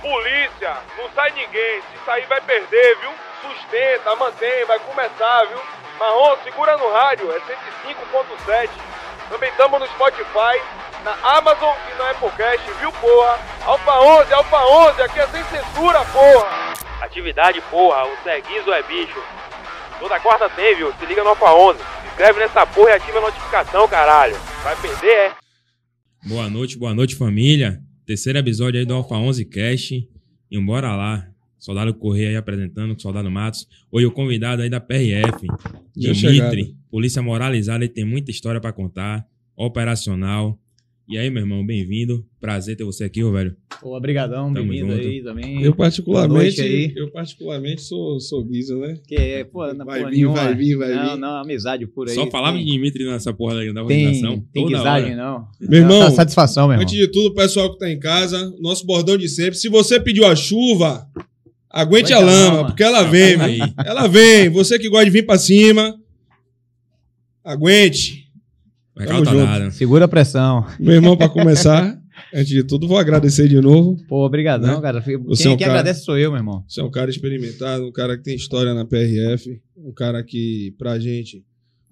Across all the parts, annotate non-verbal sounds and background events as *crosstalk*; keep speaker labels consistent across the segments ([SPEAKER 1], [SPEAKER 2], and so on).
[SPEAKER 1] Polícia, não sai ninguém. Se sair vai perder, viu? Sustenta, mantém, vai começar, viu? Marrom, segura no rádio, é 105.7. Também estamos no Spotify, na Amazon e no Applecast, viu, porra? Alfa 11, Alfa 11, aqui é sem censura, porra! Atividade, porra, o Seguizo é bicho. Toda quarta tem, viu? Se liga no Alfa 11. Se inscreve nessa porra e ativa a notificação, caralho. Vai perder, é?
[SPEAKER 2] Boa noite, boa noite, família. Terceiro episódio aí do Alfa 11 Cast. E bora lá. Soldado Correia aí apresentando, Soldado Matos. Hoje o convidado aí da PRF, Dimitri. Polícia moralizada, ele tem muita história pra contar. Operacional. E aí, meu irmão, bem-vindo. Prazer ter você aqui, ô velho.
[SPEAKER 3] Pô, obrigadão, bem-vindo aí também.
[SPEAKER 4] Eu particularmente,
[SPEAKER 3] aí.
[SPEAKER 4] eu particularmente sou, sou Guisa, né?
[SPEAKER 3] Que é, pô, na
[SPEAKER 4] Vai
[SPEAKER 3] porra
[SPEAKER 4] vir,
[SPEAKER 3] nenhuma.
[SPEAKER 4] vai vir, vai
[SPEAKER 3] não,
[SPEAKER 4] vir.
[SPEAKER 3] não, amizade por aí.
[SPEAKER 2] Só falava
[SPEAKER 3] tem,
[SPEAKER 2] de Dimitri nessa porra da
[SPEAKER 3] Tem,
[SPEAKER 2] organização.
[SPEAKER 3] tem guisagem,
[SPEAKER 2] hora.
[SPEAKER 3] não.
[SPEAKER 4] Meu irmão,
[SPEAKER 3] Tá satisfação, meu irmão.
[SPEAKER 4] Antes de tudo, pessoal que tá em casa, nosso bordão de sempre. Se você pediu a chuva, aguente
[SPEAKER 3] Aguenta
[SPEAKER 4] a
[SPEAKER 3] a
[SPEAKER 4] lama,
[SPEAKER 3] lama.
[SPEAKER 4] porque ela vem,
[SPEAKER 2] Tá
[SPEAKER 4] meu.
[SPEAKER 2] aí.
[SPEAKER 4] Ela vem. Você que gosta de vir pra cima, aguente. Tamo
[SPEAKER 2] tá
[SPEAKER 4] junto.
[SPEAKER 2] dada.
[SPEAKER 3] Segura a pressão.
[SPEAKER 4] Meu irmão, pra começar, *laughs* antes de tudo, vou agradecer de novo.
[SPEAKER 3] Pô, obrigadão,
[SPEAKER 4] Né?
[SPEAKER 3] cara.
[SPEAKER 4] Você
[SPEAKER 3] Quem,
[SPEAKER 4] é um
[SPEAKER 3] quem
[SPEAKER 4] cara-
[SPEAKER 3] agradece sou eu, meu irmão.
[SPEAKER 4] Você é um cara experimentado, um cara que tem história na PRF, um cara que, pra gente,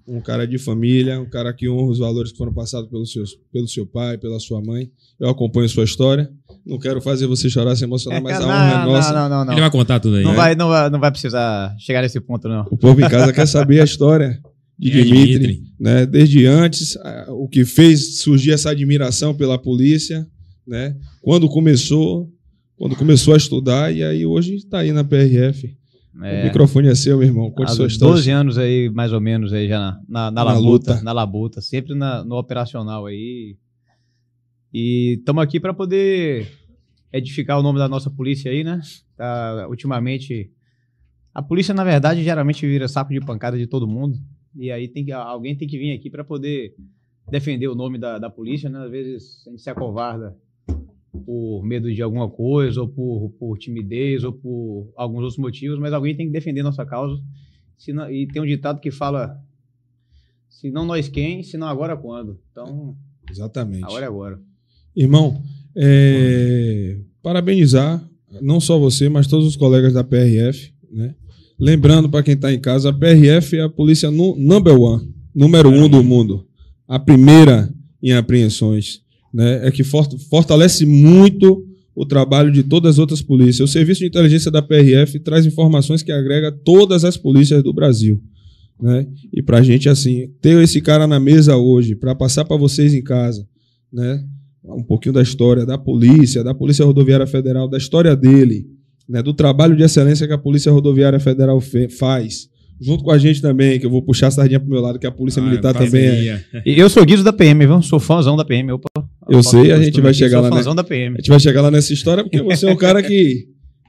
[SPEAKER 4] um cara de família, um cara que honra os valores que foram passados pelo seu, pelo seu pai, pela sua mãe. Eu acompanho sua história. Não quero fazer você chorar, se emocionar, mas a
[SPEAKER 3] não,
[SPEAKER 4] honra é
[SPEAKER 3] não,
[SPEAKER 4] nossa.
[SPEAKER 3] não, não, não.
[SPEAKER 2] Ele vai contar tudo aí.
[SPEAKER 3] Não
[SPEAKER 2] né?
[SPEAKER 3] vai, não, vai, não vai precisar chegar nesse ponto, não.
[SPEAKER 4] O povo em casa quer saber a história de
[SPEAKER 2] é
[SPEAKER 4] Dimitri,
[SPEAKER 2] Dimitri?
[SPEAKER 4] né? Desde antes, o que fez surgir essa admiração pela polícia, né? Quando começou, quando começou a estudar e aí hoje está aí na PRF. O
[SPEAKER 3] É,
[SPEAKER 4] microfone é seu, meu irmão. Conte
[SPEAKER 3] há
[SPEAKER 4] sua história.
[SPEAKER 3] 12 anos aí, mais ou menos, aí já na, na, na
[SPEAKER 4] Na
[SPEAKER 3] labuta,
[SPEAKER 4] luta.
[SPEAKER 3] na labuta, sempre na- no operacional aí. E estamos aqui para poder edificar o nome da nossa polícia aí, né? Tá, ultimamente, a polícia, na verdade, geralmente vira saco de pancada de todo mundo. E aí tem que, alguém tem que vir aqui para poder defender o nome da, da polícia, né? Às vezes a gente se acovarda por medo de alguma coisa, ou por, por timidez, ou por alguns outros motivos, mas alguém tem que defender nossa causa. Se não- e tem um ditado que fala: se não nós quem, se não agora quando. Então,
[SPEAKER 4] Exatamente.
[SPEAKER 3] a hora é agora.
[SPEAKER 4] Irmão, é, parabenizar não só você, mas todos os colegas da PRF, né? Lembrando para quem está em casa, a PRF é a polícia nu- number one, número um do mundo, a primeira em apreensões, né? É que for- fortalece muito o trabalho de todas as outras polícias. O serviço de inteligência da PRF traz informações que agrega todas as polícias do Brasil. Né? E para a gente, assim, ter esse cara na mesa hoje, para passar para vocês em casa, né? um pouquinho da história da polícia, da Polícia Rodoviária Federal, da história dele, né, do trabalho de excelência que a Polícia Rodoviária Federal fe- faz, junto com a gente também, que eu vou puxar a sardinha pro meu lado, que a Polícia
[SPEAKER 2] Ah,
[SPEAKER 4] Militar também é.
[SPEAKER 3] E eu sou Guizo da PM, viu? Sou fãzão da PM. Opa,
[SPEAKER 4] Eu sei, a gente vai chegar lá, né?
[SPEAKER 3] fãzão da
[SPEAKER 4] A
[SPEAKER 3] PM.
[SPEAKER 4] gente vai chegar lá nessa história, porque você é um cara que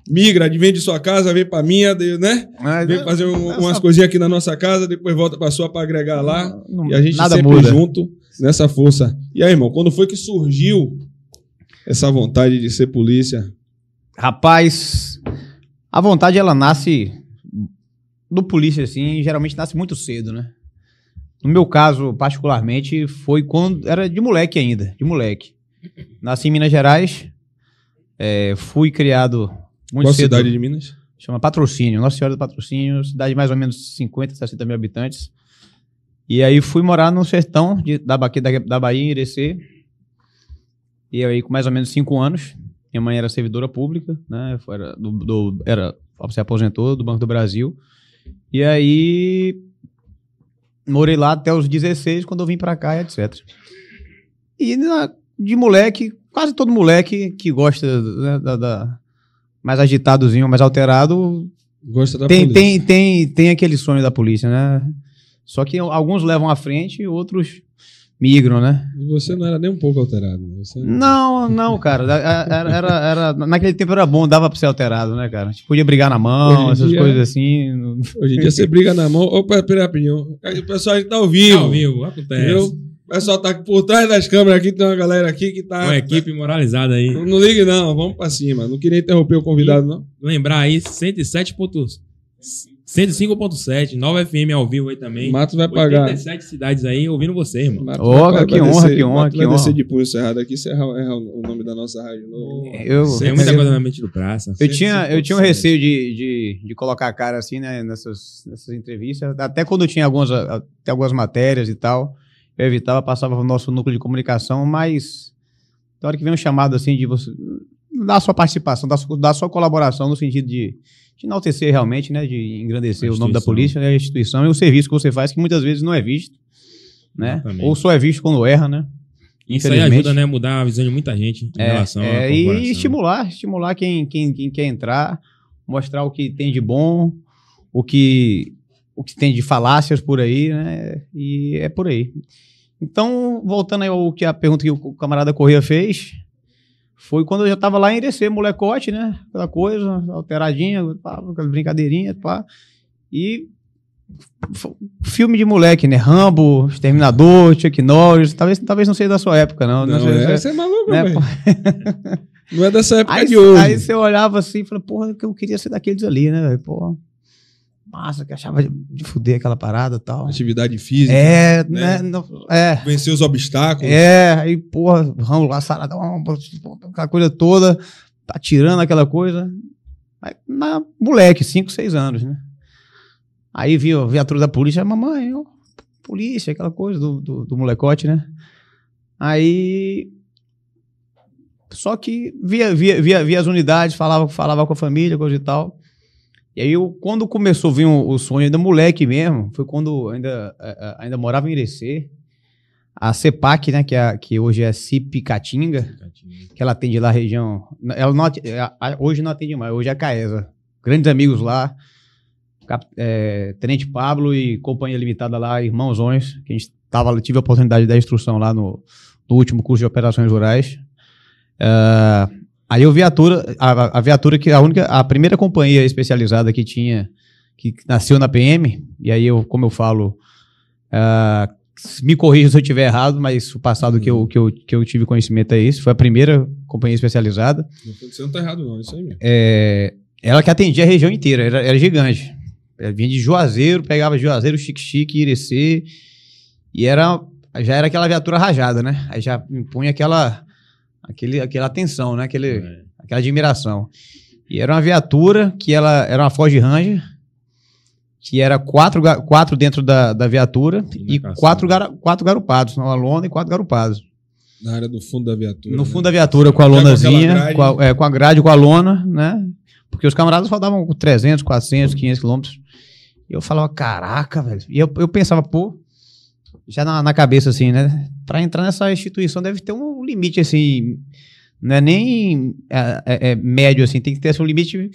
[SPEAKER 4] migra, vem de sua casa, vem pra minha, né?
[SPEAKER 3] Mas,
[SPEAKER 4] Vem fazer um-
[SPEAKER 3] essa-
[SPEAKER 4] umas coisinhas aqui na nossa casa, depois volta pra sua pra agregar lá.
[SPEAKER 3] não-
[SPEAKER 4] E a gente
[SPEAKER 3] nada
[SPEAKER 4] sempre
[SPEAKER 3] muda.
[SPEAKER 4] junto nessa força. E aí, irmão, quando foi que surgiu essa vontade de ser polícia?
[SPEAKER 3] Rapaz, a vontade ela nasce do polícia assim, geralmente nasce muito cedo, né? No meu caso, particularmente, foi quando era de moleque ainda, de moleque. Nasci em Minas Gerais, é, fui criado muito
[SPEAKER 4] Qual
[SPEAKER 3] cedo.
[SPEAKER 4] cidade de Minas?
[SPEAKER 3] Chama Patrocínio, Nossa Senhora do Patrocínio, cidade de mais ou menos 50, 60 mil habitantes. E aí fui morar no sertão de- da, da, da Bahia, em Irecê. E aí com mais ou menos cinco anos. Minha mãe era servidora pública, né? Era, do, do- era, se aposentou do Banco do Brasil. E aí morei lá até os 16, quando eu vim pra cá etc. E na- de moleque, quase todo moleque que gosta né, da, da- mais agitadozinho, mais alterado,
[SPEAKER 4] Gosta da
[SPEAKER 3] tem,
[SPEAKER 4] polícia.
[SPEAKER 3] tem, tem, tem aquele sonho da polícia, né? Só que alguns levam à frente e outros migram, né?
[SPEAKER 4] E Você não era nem um pouco alterado. né? Você...
[SPEAKER 3] Não, não, cara. Era, era, era- naquele tempo era bom, dava pra ser alterado, né, cara? A gente podia brigar na mão, essas
[SPEAKER 4] dia-
[SPEAKER 3] coisas assim.
[SPEAKER 4] Hoje em dia você briga na mão. Opa, pera rapidinho. Aí O pessoal a gente tá ao vivo.
[SPEAKER 2] Ao vivo, acontece.
[SPEAKER 4] Viu? O pessoal tá por trás das câmeras aqui, tem uma galera aqui que tá.
[SPEAKER 2] Uma equipe moralizada aí.
[SPEAKER 4] Não, não ligue, não, vamos pra cima. Não queria interromper o convidado, não.
[SPEAKER 2] Lembrar aí, 107.7 105.7, Nova FM ao vivo aí também.
[SPEAKER 4] Matos vai pagar.
[SPEAKER 2] 87 cidades aí ouvindo você, irmão.
[SPEAKER 3] Ô,
[SPEAKER 4] vai-
[SPEAKER 3] que honra,
[SPEAKER 4] descer-
[SPEAKER 3] que honra,
[SPEAKER 4] Matos
[SPEAKER 3] que
[SPEAKER 4] vai
[SPEAKER 3] honra.
[SPEAKER 4] descer de punho cerrado aqui, se errar, errar o nome da nossa rádio. No...
[SPEAKER 3] Eu,
[SPEAKER 2] Tem muita coisa na mente do praça.
[SPEAKER 3] Eu tinha, eu tinha um
[SPEAKER 4] 105.7.
[SPEAKER 3] receio de, de, de colocar a cara assim, né, nessas, nessas entrevistas. Até quando tinha algumas, até algumas matérias e tal, eu evitava, passava pro nosso núcleo de comunicação, mas na hora que vem um chamado assim de você dar a sua participação, dar a sua, dar a sua colaboração no sentido de, de enaltecer realmente, né, de engrandecer o nome da polícia, né, a instituição e o serviço que você faz, que muitas vezes não é visto, né?
[SPEAKER 2] Exatamente.
[SPEAKER 3] Ou só é visto quando erra, né?
[SPEAKER 2] Isso aí ajuda, né, a mudar a visão de muita gente em
[SPEAKER 3] É,
[SPEAKER 2] relação
[SPEAKER 3] é, e estimular, estimular quem, quem, quem quer entrar, mostrar o que tem de bom, o que, o que tem de falácias por aí, né? E é por aí. Então, voltando aí ao que a pergunta que o camarada Corrêa fez, foi quando eu já tava lá em Irecê, molecote, né? Aquela coisa, alteradinha, pá, aquela brincadeirinha, pá. E filme de moleque, né? Rambo, Exterminador, Chuck Norris, talvez, talvez não seja da sua época, não.
[SPEAKER 4] Não,
[SPEAKER 3] sei-
[SPEAKER 4] é, você é maluco,
[SPEAKER 3] né?
[SPEAKER 4] Não é dessa *laughs* época
[SPEAKER 3] Aí,
[SPEAKER 4] de hoje.
[SPEAKER 3] aí você olhava assim e falava, porra, que eu queria ser daqueles ali, né? Porra, massa, que achava de, de fuder aquela parada e tal.
[SPEAKER 4] Atividade física.
[SPEAKER 3] É,
[SPEAKER 4] né?
[SPEAKER 3] né? é.
[SPEAKER 4] Vencer os obstáculos.
[SPEAKER 3] É, aí, porra, vamos lá, saradão, aquela coisa toda, tá tirando aquela coisa. Aí, na, moleque, 5, 6 anos, né? Aí viu a viatura da polícia, mamãe, ó, polícia, aquela coisa do, do, do molecote, né? Aí. Só que via, via, via, via as unidades, falava, falava com a família, coisa e tal. E aí, eu, quando começou a vir o, o sonho, ainda moleque mesmo, foi quando ainda, eh, eh, ainda morava em Irecê. A CEPAC, né, que, é, que hoje é CIP Catinga, que ela atende lá a região. Ela não hoje não atende mais, hoje é a Caesa. Grandes amigos lá. É, Tenente Pablo e companhia limitada lá, irmãozões, que a gente tava, tive a oportunidade de dar instrução lá no, no último curso de operações rurais. Ah, aí a viatura, a, a viatura que a única, a primeira companhia especializada que tinha, que nasceu na PM, e aí eu, como eu falo, ah, me corrija se eu estiver errado, mas o passado que, eu, que, eu, que eu tive conhecimento é esse, foi a primeira companhia especializada.
[SPEAKER 4] Não, Você não tá errado, não. Isso aí mesmo.
[SPEAKER 3] É, ela que atendia a região inteira, era, era gigante. Ela vinha de Juazeiro, pegava Juazeiro, Chique-Chique, Irecê, e era, já era aquela viatura rajada, né? Aí já impunha aquela, aquele, aquela atenção, né? Aquele,
[SPEAKER 2] É.
[SPEAKER 3] aquela admiração. E era uma viatura que ela era uma Ford Ranger, que era quatro, quatro dentro da, da viatura
[SPEAKER 2] E
[SPEAKER 3] e quatro, gara- quatro garupados, uma lona e quatro garupados.
[SPEAKER 4] Na área do fundo da viatura.
[SPEAKER 3] No
[SPEAKER 4] né?
[SPEAKER 3] fundo da viatura, com a
[SPEAKER 4] com
[SPEAKER 3] lonazinha,
[SPEAKER 4] grade.
[SPEAKER 3] com a, é, com a grade, com a lona, né? Porque os camaradas rodavam com 300, 400, 500 quilômetros. E eu falava, caraca, velho. E eu, eu pensava, pô, já na, na cabeça assim, né? Pra entrar nessa instituição deve ter um limite, assim, não é nem é, é, é médio, assim, tem que ter assim, um limite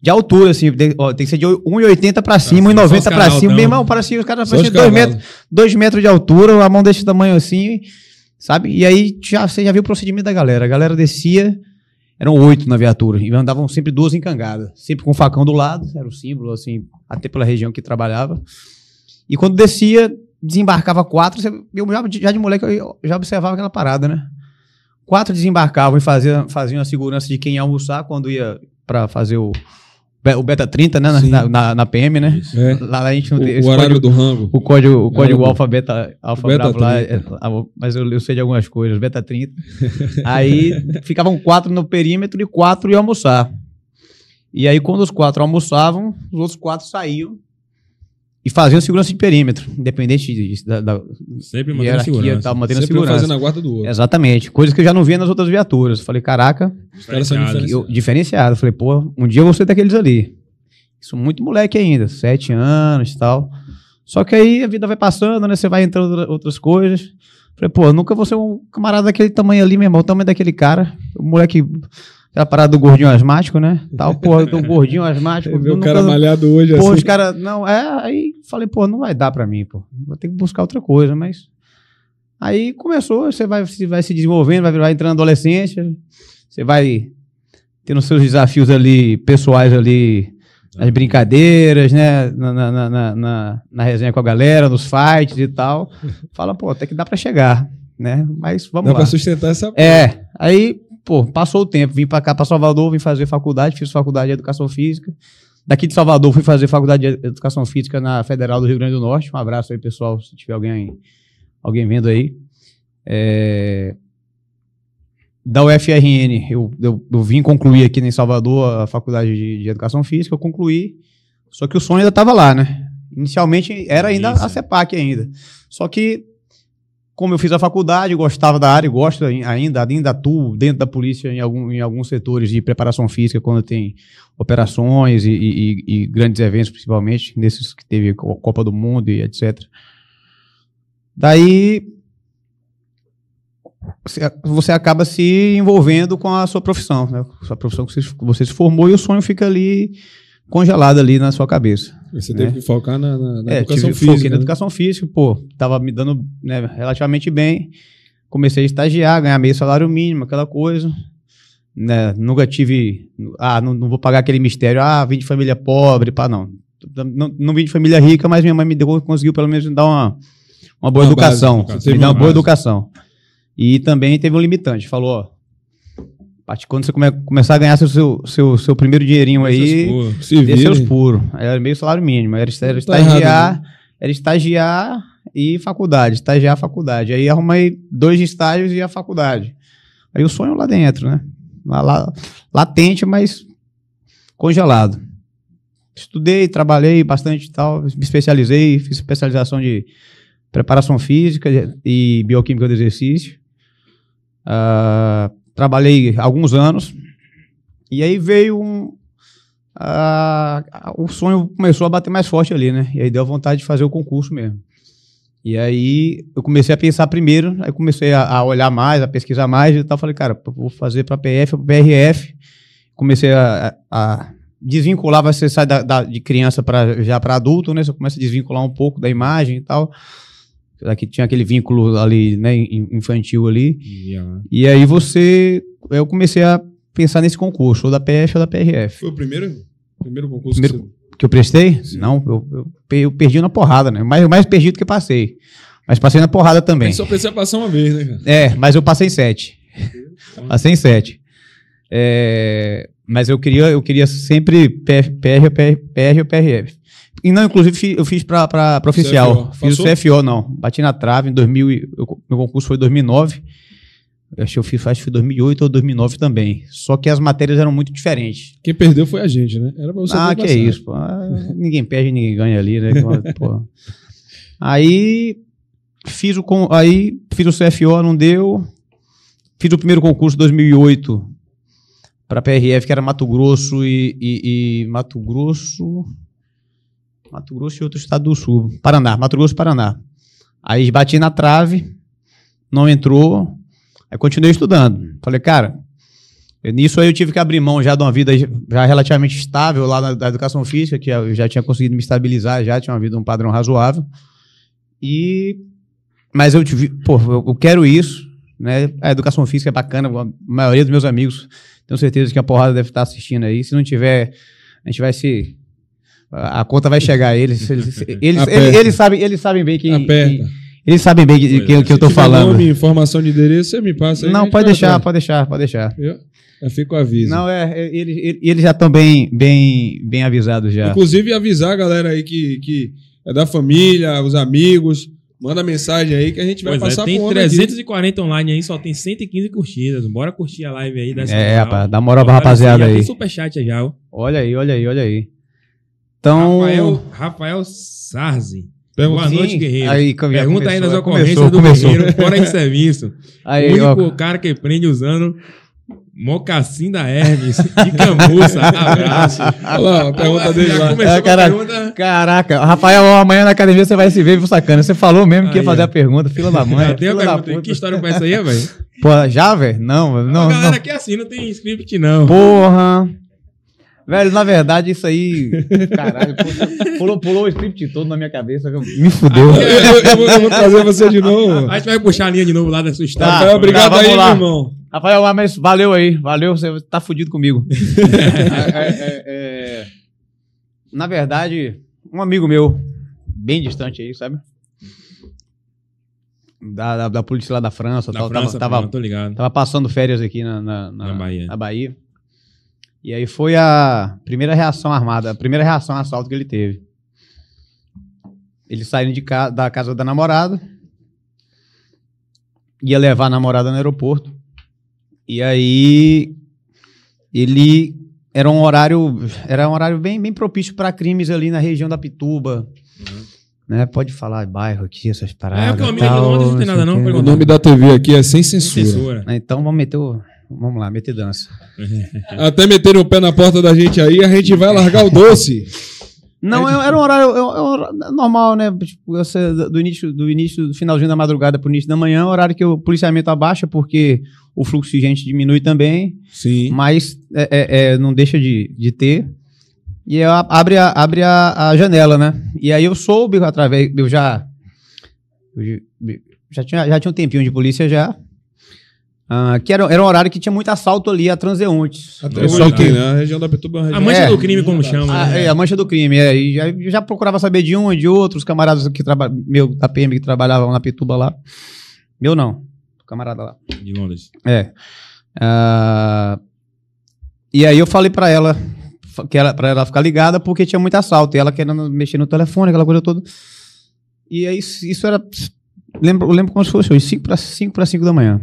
[SPEAKER 3] de altura, assim, de- ó, tem que ser de 1,80 pra cima,
[SPEAKER 2] cima, só
[SPEAKER 3] 1,90
[SPEAKER 2] os
[SPEAKER 3] pra
[SPEAKER 2] canal,
[SPEAKER 3] cima.
[SPEAKER 2] então.
[SPEAKER 3] Meu irmão, parecia os caras pareciam 2
[SPEAKER 4] cavalos.
[SPEAKER 3] metros, dois metros de altura, a mão desse tamanho assim, sabe? E aí já, você já viu o procedimento da galera. A galera descia, eram oito na viatura, e andavam sempre duas encangadas, sempre com o facão do lado, era o símbolo, assim, até pela região que trabalhava. E quando descia, desembarcava quatro, você- eu já, já de moleque eu já observava aquela parada, né? Quatro desembarcavam e faziam, faziam a segurança de quem ia almoçar quando ia pra fazer o, o Beta 30, né? Na, na, na PM, né?
[SPEAKER 4] É.
[SPEAKER 3] Lá a gente não
[SPEAKER 4] O,
[SPEAKER 3] tem
[SPEAKER 4] o
[SPEAKER 3] esse
[SPEAKER 4] horário
[SPEAKER 3] código-
[SPEAKER 4] do rango.
[SPEAKER 3] o código, o código
[SPEAKER 4] Era o-
[SPEAKER 3] alfa, beta, alfa
[SPEAKER 4] beta
[SPEAKER 3] bravo lá,
[SPEAKER 4] 30.
[SPEAKER 3] é, ah, mas eu, eu sei de algumas coisas, beta 30. *laughs* aí ficavam quatro no perímetro e quatro iam almoçar. E aí quando os quatro almoçavam, os outros quatro saíam e faziam segurança de perímetro, independente de- da, da
[SPEAKER 2] Sempre mantendo segurança.
[SPEAKER 3] tal, mantendo
[SPEAKER 4] Sempre
[SPEAKER 3] segurança.
[SPEAKER 4] fazendo a guarda do outro.
[SPEAKER 3] Exatamente, coisa que eu já não via nas outras viaturas. Falei, caraca,
[SPEAKER 4] Os caras são
[SPEAKER 2] Diferenciados.
[SPEAKER 3] eu, diferenciado. Falei, pô, um dia eu vou ser daqueles ali. Isso muito moleque ainda, sete anos e tal. Só que aí a vida vai passando, né? Você vai entrando outra- outras coisas. Falei, pô, nunca vou ser um camarada daquele tamanho ali, meu irmão, o tamanho daquele cara. O moleque, aquela parada do gordinho asmático, né? Tal, pô, do *laughs* gordinho asmático.
[SPEAKER 4] Vê o
[SPEAKER 3] nunca-
[SPEAKER 4] cara malhado hoje
[SPEAKER 3] Pô,
[SPEAKER 4] assim.
[SPEAKER 3] os caras. Não, é. Aí falei, pô, não vai dar pra mim, pô. Vou ter que buscar outra coisa, mas. Aí começou, você vai, se- vai se desenvolvendo, vai, vai entrando na adolescência, você vai tendo seus desafios ali, pessoais ali, nas brincadeiras, né? Na, na, na, na, na- resenha com a galera, nos fights e tal. *laughs* Fala, pô, até que dá pra chegar, né? Mas vamos
[SPEAKER 4] Dá
[SPEAKER 3] lá.
[SPEAKER 4] pra sustentar essa
[SPEAKER 3] É, aí, pô, passou o tempo, vim pra cá, pra Salvador, vim fazer faculdade, fiz faculdade de educação física. Daqui de Salvador, fui fazer faculdade de Educação Física na Federal do Rio Grande do Norte. Um abraço aí, pessoal, se tiver alguém, alguém vendo aí. É, da UFRN, eu, eu, eu, vim concluir aqui em Salvador a faculdade de, de Educação Física, eu concluí, só que o sonho ainda estava lá, né? Inicialmente era ainda Isso. a CEPAC ainda. Só que como eu fiz a faculdade, gostava da área, gosto ainda, ainda atuo dentro da polícia em, algum, em alguns setores de preparação física, quando tem operações e, e, e grandes eventos, principalmente, nesses que teve Copa do Mundo e etc. Daí você acaba se envolvendo com a sua profissão, né? a profissão que você, você se formou e o sonho fica ali congelado ali na sua cabeça.
[SPEAKER 4] Você né? teve que focar na, na, na
[SPEAKER 3] é,
[SPEAKER 4] educação
[SPEAKER 3] tive,
[SPEAKER 4] física.
[SPEAKER 3] Foquei na né? educação física, pô, tava me dando né, relativamente bem. Comecei a estagiar, ganhar meio salário mínimo, aquela coisa. Né, nunca tive. Ah, não, não, vou pagar aquele mistério. Ah, vim de família pobre, pá, não. Não, não vim de família rica, mas minha mãe me deu, conseguiu pelo menos me dar uma, uma boa uma educação. Base, me dar uma, boa educação. E também teve um limitante. Falou, ó, quando você come, começar a ganhar seu, seu, seu, seu primeiro dinheirinho aí, descer os puros. Era meio salário mínimo. Era, era tá estagiar, errado, né? era estagiar e faculdade. Estagiar, faculdade. Aí arrumei dois estágios e a faculdade. Aí o sonho lá dentro, né? Lá, lá, latente, mas congelado. Estudei, trabalhei bastante e tal, me especializei, fiz especialização de preparação física e bioquímica do exercício. Uh, trabalhei alguns anos, e aí veio um. o sonho começou a bater mais forte ali, né? E aí deu vontade de fazer o concurso mesmo. E aí eu comecei a pensar primeiro, aí comecei a, a olhar mais, a pesquisar mais e tal. Falei, cara, vou fazer para PF, para BRF. Comecei a, a, desvincular, você sai da, da, de criança para já para adulto, né? Você começa a desvincular um pouco da imagem e tal que tinha aquele vínculo ali, né, infantil ali. Yeah. E aí você, eu comecei a pensar nesse concurso, ou da PF ou da PRF.
[SPEAKER 4] Foi o primeiro, primeiro concurso
[SPEAKER 3] primeiro, que, você... que, eu prestei? Sim. Não, eu, eu, perdi na porrada, né? Mais, mais perdi do que passei. Mas passei na porrada também.
[SPEAKER 4] Só precisa passar uma vez, né, cara?
[SPEAKER 3] É, mas eu passei em sete. passei em sete. É, mas eu queria, eu queria sempre PR, PR, PR, PR ou PRF. E não, inclusive eu fiz para oficial. CFO. Fiz Passou? o CFO, não. Bati na trave em 2000. Eu, meu concurso foi em 2009. Acho que eu fiz, acho que foi 2008 ou 2009 também. Só que as matérias eram muito diferentes.
[SPEAKER 4] Quem perdeu foi a gente, né? Era pra
[SPEAKER 3] você Ah, que é isso, pô. Ah, *laughs* ninguém perde, ninguém ganha ali, né? *laughs* aí fiz o aí fiz o CFO, não deu. Fiz o primeiro concurso em 2008 para PRF, que era Mato Grosso e, e, e Mato Grosso. Mato Grosso e outro estado do sul. Paraná, Mato Grosso Paraná. Aí bati na trave, não entrou, aí continuei estudando. Falei, cara, nisso aí eu tive que abrir mão já de uma vida já relativamente estável lá na, na educação física, que eu já tinha conseguido me estabilizar, já tinha uma vida um padrão razoável. E mas eu tive, pô, eu quero isso, né? A educação física é bacana, a maioria dos meus amigos, tenho certeza que a porrada deve estar assistindo aí. Se não tiver, a gente vai se a conta vai chegar a eles. *laughs* Eles, eles, eles, sabem, eles sabem bem quem. Aperta. eles sabem bem que, que, que eu tô falando.
[SPEAKER 4] Nome, informação de endereço, você me passa aí.
[SPEAKER 3] Não, pode deixar, pode deixar, pode deixar.
[SPEAKER 4] Eu, eu fico aviso.
[SPEAKER 3] Não, é, é eles, eles já estão bem, bem, bem avisados já.
[SPEAKER 4] Inclusive, avisar a galera aí que, que é da família, os amigos. Manda mensagem aí que a gente vai pois é, passar
[SPEAKER 2] é, Tem 340 aqui. online aí, só tem 115 curtidas. Bora curtir a live aí.
[SPEAKER 3] É, rapaz, dá moral pra rapaziada aí. Tem
[SPEAKER 2] superchat já. Ó.
[SPEAKER 3] Olha aí, olha aí, olha aí. Então.
[SPEAKER 2] Rafael, Rafael Sarzi. Boa noite, guerreiro.
[SPEAKER 3] Aí,
[SPEAKER 2] Pergunta aí nas ocorrências do começou. guerreiro fora de serviço. *laughs* Aí, o único ó. cara que prende usando mocassim da Hermes de camuça. *laughs* Abraço.
[SPEAKER 4] Olha lá, a pergunta dele lá.
[SPEAKER 3] É, cara, pergunta... Caraca, Rafael, amanhã na academia você vai se ver, viu, sacana? Você falou mesmo que ia fazer a pergunta, fila da mãe.
[SPEAKER 2] tem a pergunta. Que história foi essa aí, velho?
[SPEAKER 3] Pô, já, velho? Não, não. A
[SPEAKER 2] galera aqui é assim, não tem script, não.
[SPEAKER 3] Porra. Velho, na verdade, isso aí. Caralho, pulou, pulou o script todo na minha cabeça. Me fudeu.
[SPEAKER 4] Eu, eu, eu, vou, eu, vou, trazer você de novo.
[SPEAKER 2] A gente vai puxar a linha de novo lá da sua história.
[SPEAKER 4] Tá, Rafael, obrigado tá, aí, lá. meu irmão.
[SPEAKER 3] Rafael, mas valeu aí. Valeu, você tá fudido comigo. *laughs* é, é, é, é, na verdade, um amigo meu, bem distante aí, sabe? Da, da, da polícia lá da França.
[SPEAKER 2] Da tal, França,
[SPEAKER 3] tava,
[SPEAKER 2] tava, tô ligado.
[SPEAKER 3] Tava passando férias aqui na, na, na, na Bahia. Na Bahia. E aí foi a primeira reação armada, a primeira reação a assalto que ele teve. Ele saindo de ca da casa da namorada, ia levar a namorada no aeroporto. E aí ele era um horário, era um horário bem, bem propício para crimes ali na região da Pituba. Né? Pode falar bairro aqui, essas paradas.
[SPEAKER 2] É, porque o
[SPEAKER 3] tal,
[SPEAKER 2] não tem nada não.
[SPEAKER 4] O nome da TV aqui é Sem Censura.
[SPEAKER 2] Censura.
[SPEAKER 3] Então vamos meter o, Vamos lá, meter dança. *laughs*
[SPEAKER 4] Até meterem o pé na porta da gente aí, a gente vai largar o doce.
[SPEAKER 3] Não,
[SPEAKER 4] É
[SPEAKER 3] era um horário, é um- horário normal, né? Tipo, você, do início, do início, do finalzinho da madrugada pro início da manhã, é um horário que o policiamento abaixa, porque o fluxo de gente diminui também,
[SPEAKER 4] Sim.
[SPEAKER 3] mas é, é- é, não deixa de, de ter. E eu abre, a, abre a, a janela, né? E aí eu soube através, eu já. eu já- já tinha, já tinha um tempinho de polícia já. Ah, que era, era um horário que tinha muito assalto ali a transeuntes.
[SPEAKER 4] Até
[SPEAKER 2] Nossa,
[SPEAKER 4] hoje
[SPEAKER 2] cara.
[SPEAKER 4] tem, né? A região da Petuba é uma
[SPEAKER 2] A
[SPEAKER 4] região.
[SPEAKER 2] mancha
[SPEAKER 3] É.
[SPEAKER 2] do crime, como chama.
[SPEAKER 3] Ah,
[SPEAKER 2] né?
[SPEAKER 3] é, a mancha do crime, é. E já, já procurava saber de um e de outro, os camaradas que trabalham, meu, da PM que trabalhavam na Pituba lá. Meu não, camarada lá.
[SPEAKER 2] De Londres.
[SPEAKER 3] É. Ah, e aí eu falei pra ela que ela, pra ela ficar ligada porque tinha muito assalto. E ela querendo mexer no telefone, aquela coisa toda. E aí isso era. Lembro, eu lembro como se fosse hoje, 5 para 5 para 5 da manhã.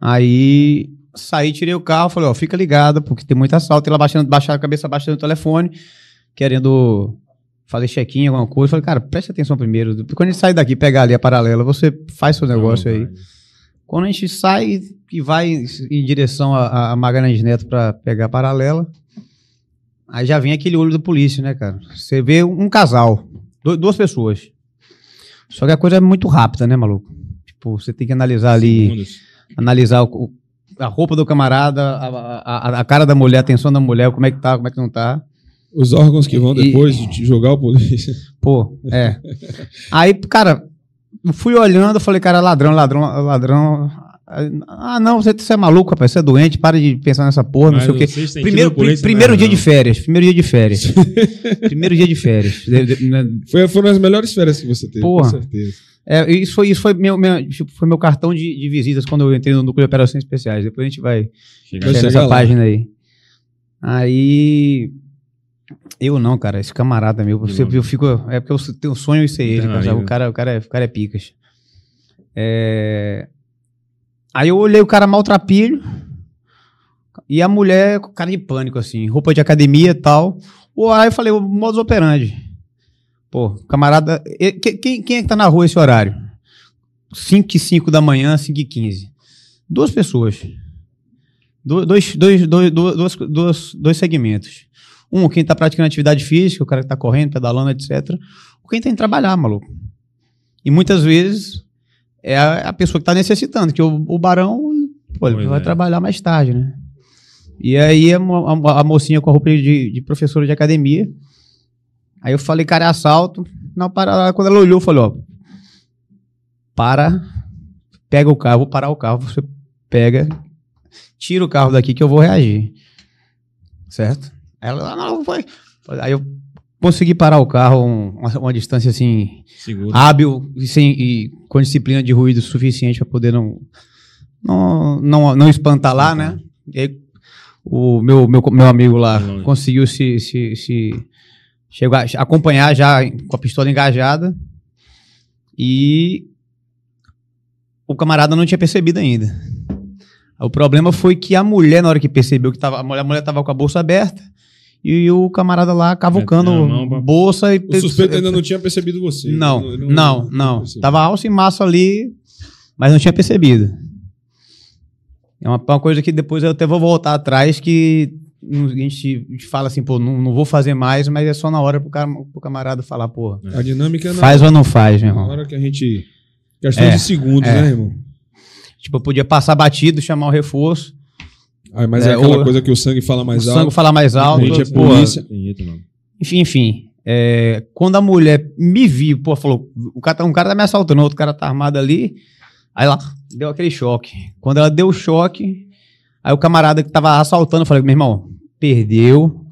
[SPEAKER 3] Aí saí, tirei o carro, falei, ó, fica ligada, porque tem muito assalto. E ela baixando, baixando a cabeça, baixando o telefone, querendo fazer check-in, alguma coisa. Eu falei, cara, preste atenção primeiro. Quando a gente sair daqui, pegar ali a paralela, você faz seu negócio aí. Quando a gente sai e vai em direção a, a Magalhães Neto para pegar a paralela, aí já vem aquele olho da polícia, né, cara? Você vê um casal, du- duas pessoas. Só que a coisa é muito rápida, né, maluco? Tipo, você tem que analisar ali,
[SPEAKER 2] Segundos.
[SPEAKER 3] Analisar o- a roupa do camarada, a, a- a cara da mulher, a atenção da mulher, como é que tá, como é que não tá.
[SPEAKER 4] Os órgãos que vão
[SPEAKER 3] E-
[SPEAKER 4] depois de jogar o polícia.
[SPEAKER 3] Pô, é. Aí, cara, fui olhando, falei, cara, ladrão, ladrão, ladrão. Ah, não, você, você é maluco, rapaz, você é doente, para de pensar nessa porra, não
[SPEAKER 2] Mas
[SPEAKER 3] sei o quê. Primeiro, pri- primeiro
[SPEAKER 2] não
[SPEAKER 3] dia
[SPEAKER 2] era,
[SPEAKER 3] de
[SPEAKER 2] não.
[SPEAKER 3] férias, primeiro dia de férias. *laughs* primeiro dia de férias. Né?
[SPEAKER 4] Foi, foram as melhores férias que você teve,
[SPEAKER 3] Porra.
[SPEAKER 4] com certeza.
[SPEAKER 3] É, isso foi, isso foi, meu, meu- tipo, foi meu cartão de, de visitas quando eu entrei no núcleo de operações especiais. Depois a gente vai
[SPEAKER 2] Chega
[SPEAKER 4] Vai
[SPEAKER 3] chegar nessa página aí. Aí. Eu não, cara, esse camarada meu, você,
[SPEAKER 2] novo.
[SPEAKER 3] eu fico. É porque eu tenho um sonho em ser ele, cara, o, cara, o, cara é, o cara é picas. É, Aí eu olhei o cara maltrapilho e a mulher com cara de pânico, assim, roupa de academia e tal. O- Aí eu falei, o modus operandi. Pô, camarada. que- Quem, quem é que tá na rua esse horário? 5 e 5 da manhã, 5 e 15. Duas pessoas. Do- Dois, dois, dois, dois, dois, dois, segmentos. Um, quem tá praticando atividade física, o cara que tá correndo, pedalando, etc. O quem tem que trabalhar, maluco. E muitas vezes é a, a pessoa que tá necessitando, que o, o barão pô, ele vai
[SPEAKER 2] é.
[SPEAKER 3] trabalhar mais tarde, né? E aí a, a- a mocinha com a roupa de, de professora de academia. Aí eu falei, cara, é assalto. Não, para. Quando ela olhou, eu falei, ó. Para, pega o carro, vou parar o carro, você pega, tira o carro daqui que eu vou reagir. Certo? Ela, ah, não, foi. Aí eu consegui parar o carro um- uma, uma distância assim,
[SPEAKER 2] Seguro.
[SPEAKER 3] hábil e, sem, e com disciplina de ruído suficiente para poder não, não, não, não espantar lá, né? E aí, o meu, meu, meu amigo lá conseguiu se, se, se chegar, acompanhar já com a pistola engajada e o camarada não tinha percebido ainda. O problema foi que a mulher, na hora que percebeu que tava, a mulher, a mulher tava com a bolsa aberta e o camarada lá cavucando
[SPEAKER 2] a pra-
[SPEAKER 3] bolsa e
[SPEAKER 4] O suspeito ainda não tinha percebido você.
[SPEAKER 3] não,
[SPEAKER 4] Ele
[SPEAKER 3] não, não.
[SPEAKER 4] percebeu.
[SPEAKER 3] Tava alça e massa ali, mas não tinha percebido. É uma, uma coisa que depois eu até vou voltar atrás, que a gente, fala assim, pô, não, não vou fazer mais, mas é só na hora pro, cara, pro camarada falar, pô,
[SPEAKER 4] A dinâmica é na,
[SPEAKER 3] faz ou não faz, meu
[SPEAKER 4] na
[SPEAKER 3] irmão.
[SPEAKER 4] hora que a gente. Questão
[SPEAKER 3] É,
[SPEAKER 4] de segundos,
[SPEAKER 3] é.
[SPEAKER 4] né, irmão?
[SPEAKER 3] Tipo, eu podia passar batido, chamar o reforço,
[SPEAKER 4] Ah, mas é,
[SPEAKER 3] É,
[SPEAKER 4] aquela
[SPEAKER 3] ou-
[SPEAKER 4] coisa que o sangue fala mais
[SPEAKER 3] o
[SPEAKER 4] alto.
[SPEAKER 3] sangue falar mais alto.
[SPEAKER 4] A gente é
[SPEAKER 3] pô,
[SPEAKER 4] polícia.
[SPEAKER 2] Não.
[SPEAKER 3] Enfim, enfim. é, quando a mulher me viu, pô, falou, o cara, tá- um cara tá me assaltando, outro cara tá armado ali. Aí ela deu aquele choque. Quando ela deu o choque, aí o camarada que tava assaltando, eu falei, meu irmão, perdeu.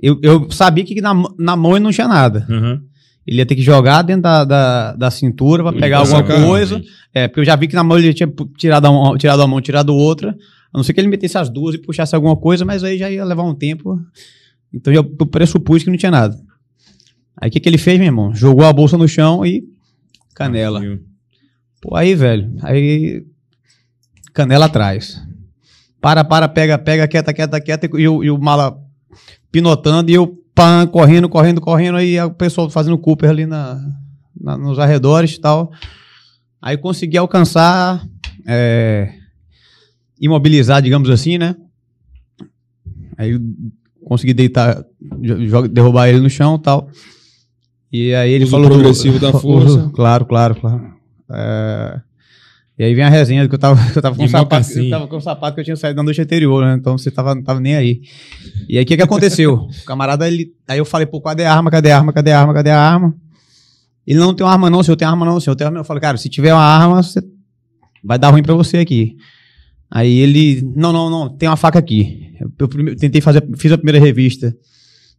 [SPEAKER 3] Eu, eu sabia que na, mão- na mão ele não tinha nada.
[SPEAKER 2] Aham.
[SPEAKER 3] Ele ia ter que jogar dentro da, da, da cintura pra pegar
[SPEAKER 4] Pra
[SPEAKER 3] alguma
[SPEAKER 4] sacar.
[SPEAKER 3] coisa. É, porque eu já vi que na mão ele tinha tirado a mão, tirado a mão, tirado outra. A não ser que ele metesse as duas e puxasse alguma coisa, mas aí já ia levar um tempo. Então eu pressupus que não tinha nada. Aí o que, que ele fez, meu irmão? Jogou a bolsa no chão e canela. Pô, aí, velho. Aí. Canela atrás. Para, para, pega, pega, quieta, quieta, quieta. E o, e o mala pinotando e eu pã, correndo, correndo, correndo. Aí o pessoal fazendo Cooper ali na, na- nos arredores e tal. Aí consegui alcançar. é, imobilizar, digamos assim, né? Aí consegui deitar, derrubar ele no chão e tal. E aí ele
[SPEAKER 4] Uso
[SPEAKER 3] falou. do-
[SPEAKER 4] progressivo da *laughs* força.
[SPEAKER 3] claro, claro, claro. É, E aí vem a resenha que eu tava, *laughs* eu tava com um sapato, eu tava com um sapato que eu tinha saído na noite anterior, né? Então você tava, não tava nem aí. E aí o que que aconteceu? O camarada, ele, aí eu falei, pô, cadê a arma, cadê a arma, cadê a arma, cadê a arma? Ele não tem uma arma não, senhor, tem arma não, senhor, tem arma. Eu falei, cara, se tiver uma arma, você vai dar ruim pra você aqui. Aí ele, não, não, não, tem uma faca aqui. Eu, tentei fazer, fiz a primeira revista,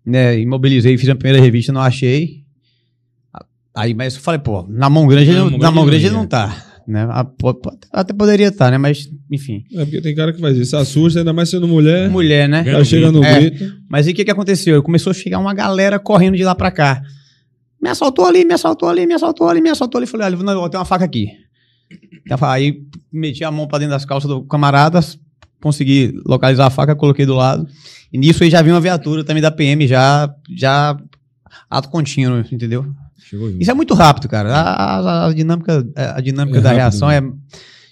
[SPEAKER 3] né, imobilizei, fiz a primeira revista, não achei. Aí, mas eu falei, pô, na mão grande, ele
[SPEAKER 2] Na
[SPEAKER 3] não-
[SPEAKER 2] mão
[SPEAKER 3] na mão
[SPEAKER 2] grande
[SPEAKER 3] ele
[SPEAKER 2] não
[SPEAKER 3] tá. Né? Ah, pô, pô, Até poderia estar, né? Mas, enfim.
[SPEAKER 4] É porque tem cara que faz isso. Assusta, ainda mais sendo mulher.
[SPEAKER 3] Mulher, né?
[SPEAKER 4] Chegando no
[SPEAKER 3] É.
[SPEAKER 4] grito.
[SPEAKER 3] Mas aí o que, que aconteceu? Começou a chegar uma galera correndo de lá pra cá. Me assaltou ali, me assaltou ali, me assaltou ali, me assaltou ali. Falei, olha, não, tem uma faca aqui. Aí meti a mão pra dentro das calças do camarada, consegui localizar a faca, coloquei do lado. E nisso aí já vi uma viatura também da PM, já, já ato contínuo, entendeu? Isso é muito rápido, cara. A, a- dinâmica, a dinâmica
[SPEAKER 4] É
[SPEAKER 3] da
[SPEAKER 4] rápido,
[SPEAKER 3] reação é.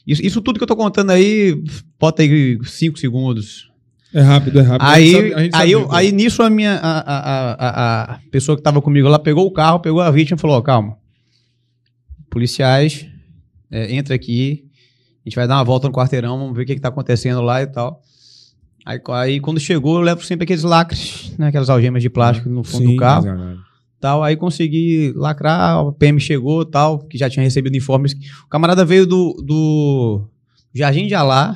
[SPEAKER 3] Isso, isso tudo que eu tô contando aí, bota aí cinco segundos.
[SPEAKER 4] É rápido, é rápido. A
[SPEAKER 3] Aí,
[SPEAKER 4] sabe-
[SPEAKER 3] aí,
[SPEAKER 4] sabe
[SPEAKER 3] eu- aí nisso a minha a, a, a, a- pessoa que tava comigo lá pegou o carro, pegou a vítima e falou: ó, calma. Policiais, é, entra aqui, a gente vai dar uma volta no quarteirão, vamos ver o que, que tá acontecendo lá e tal. Aí, aí quando chegou, eu levo sempre aqueles lacres, né, aquelas algemas de plástico no fundo
[SPEAKER 4] Sim,
[SPEAKER 3] do carro
[SPEAKER 2] Desagado.
[SPEAKER 3] Tal. Aí consegui lacrar, o PM chegou tal, que já tinha recebido informes. O camarada veio do, do Jardim de Alá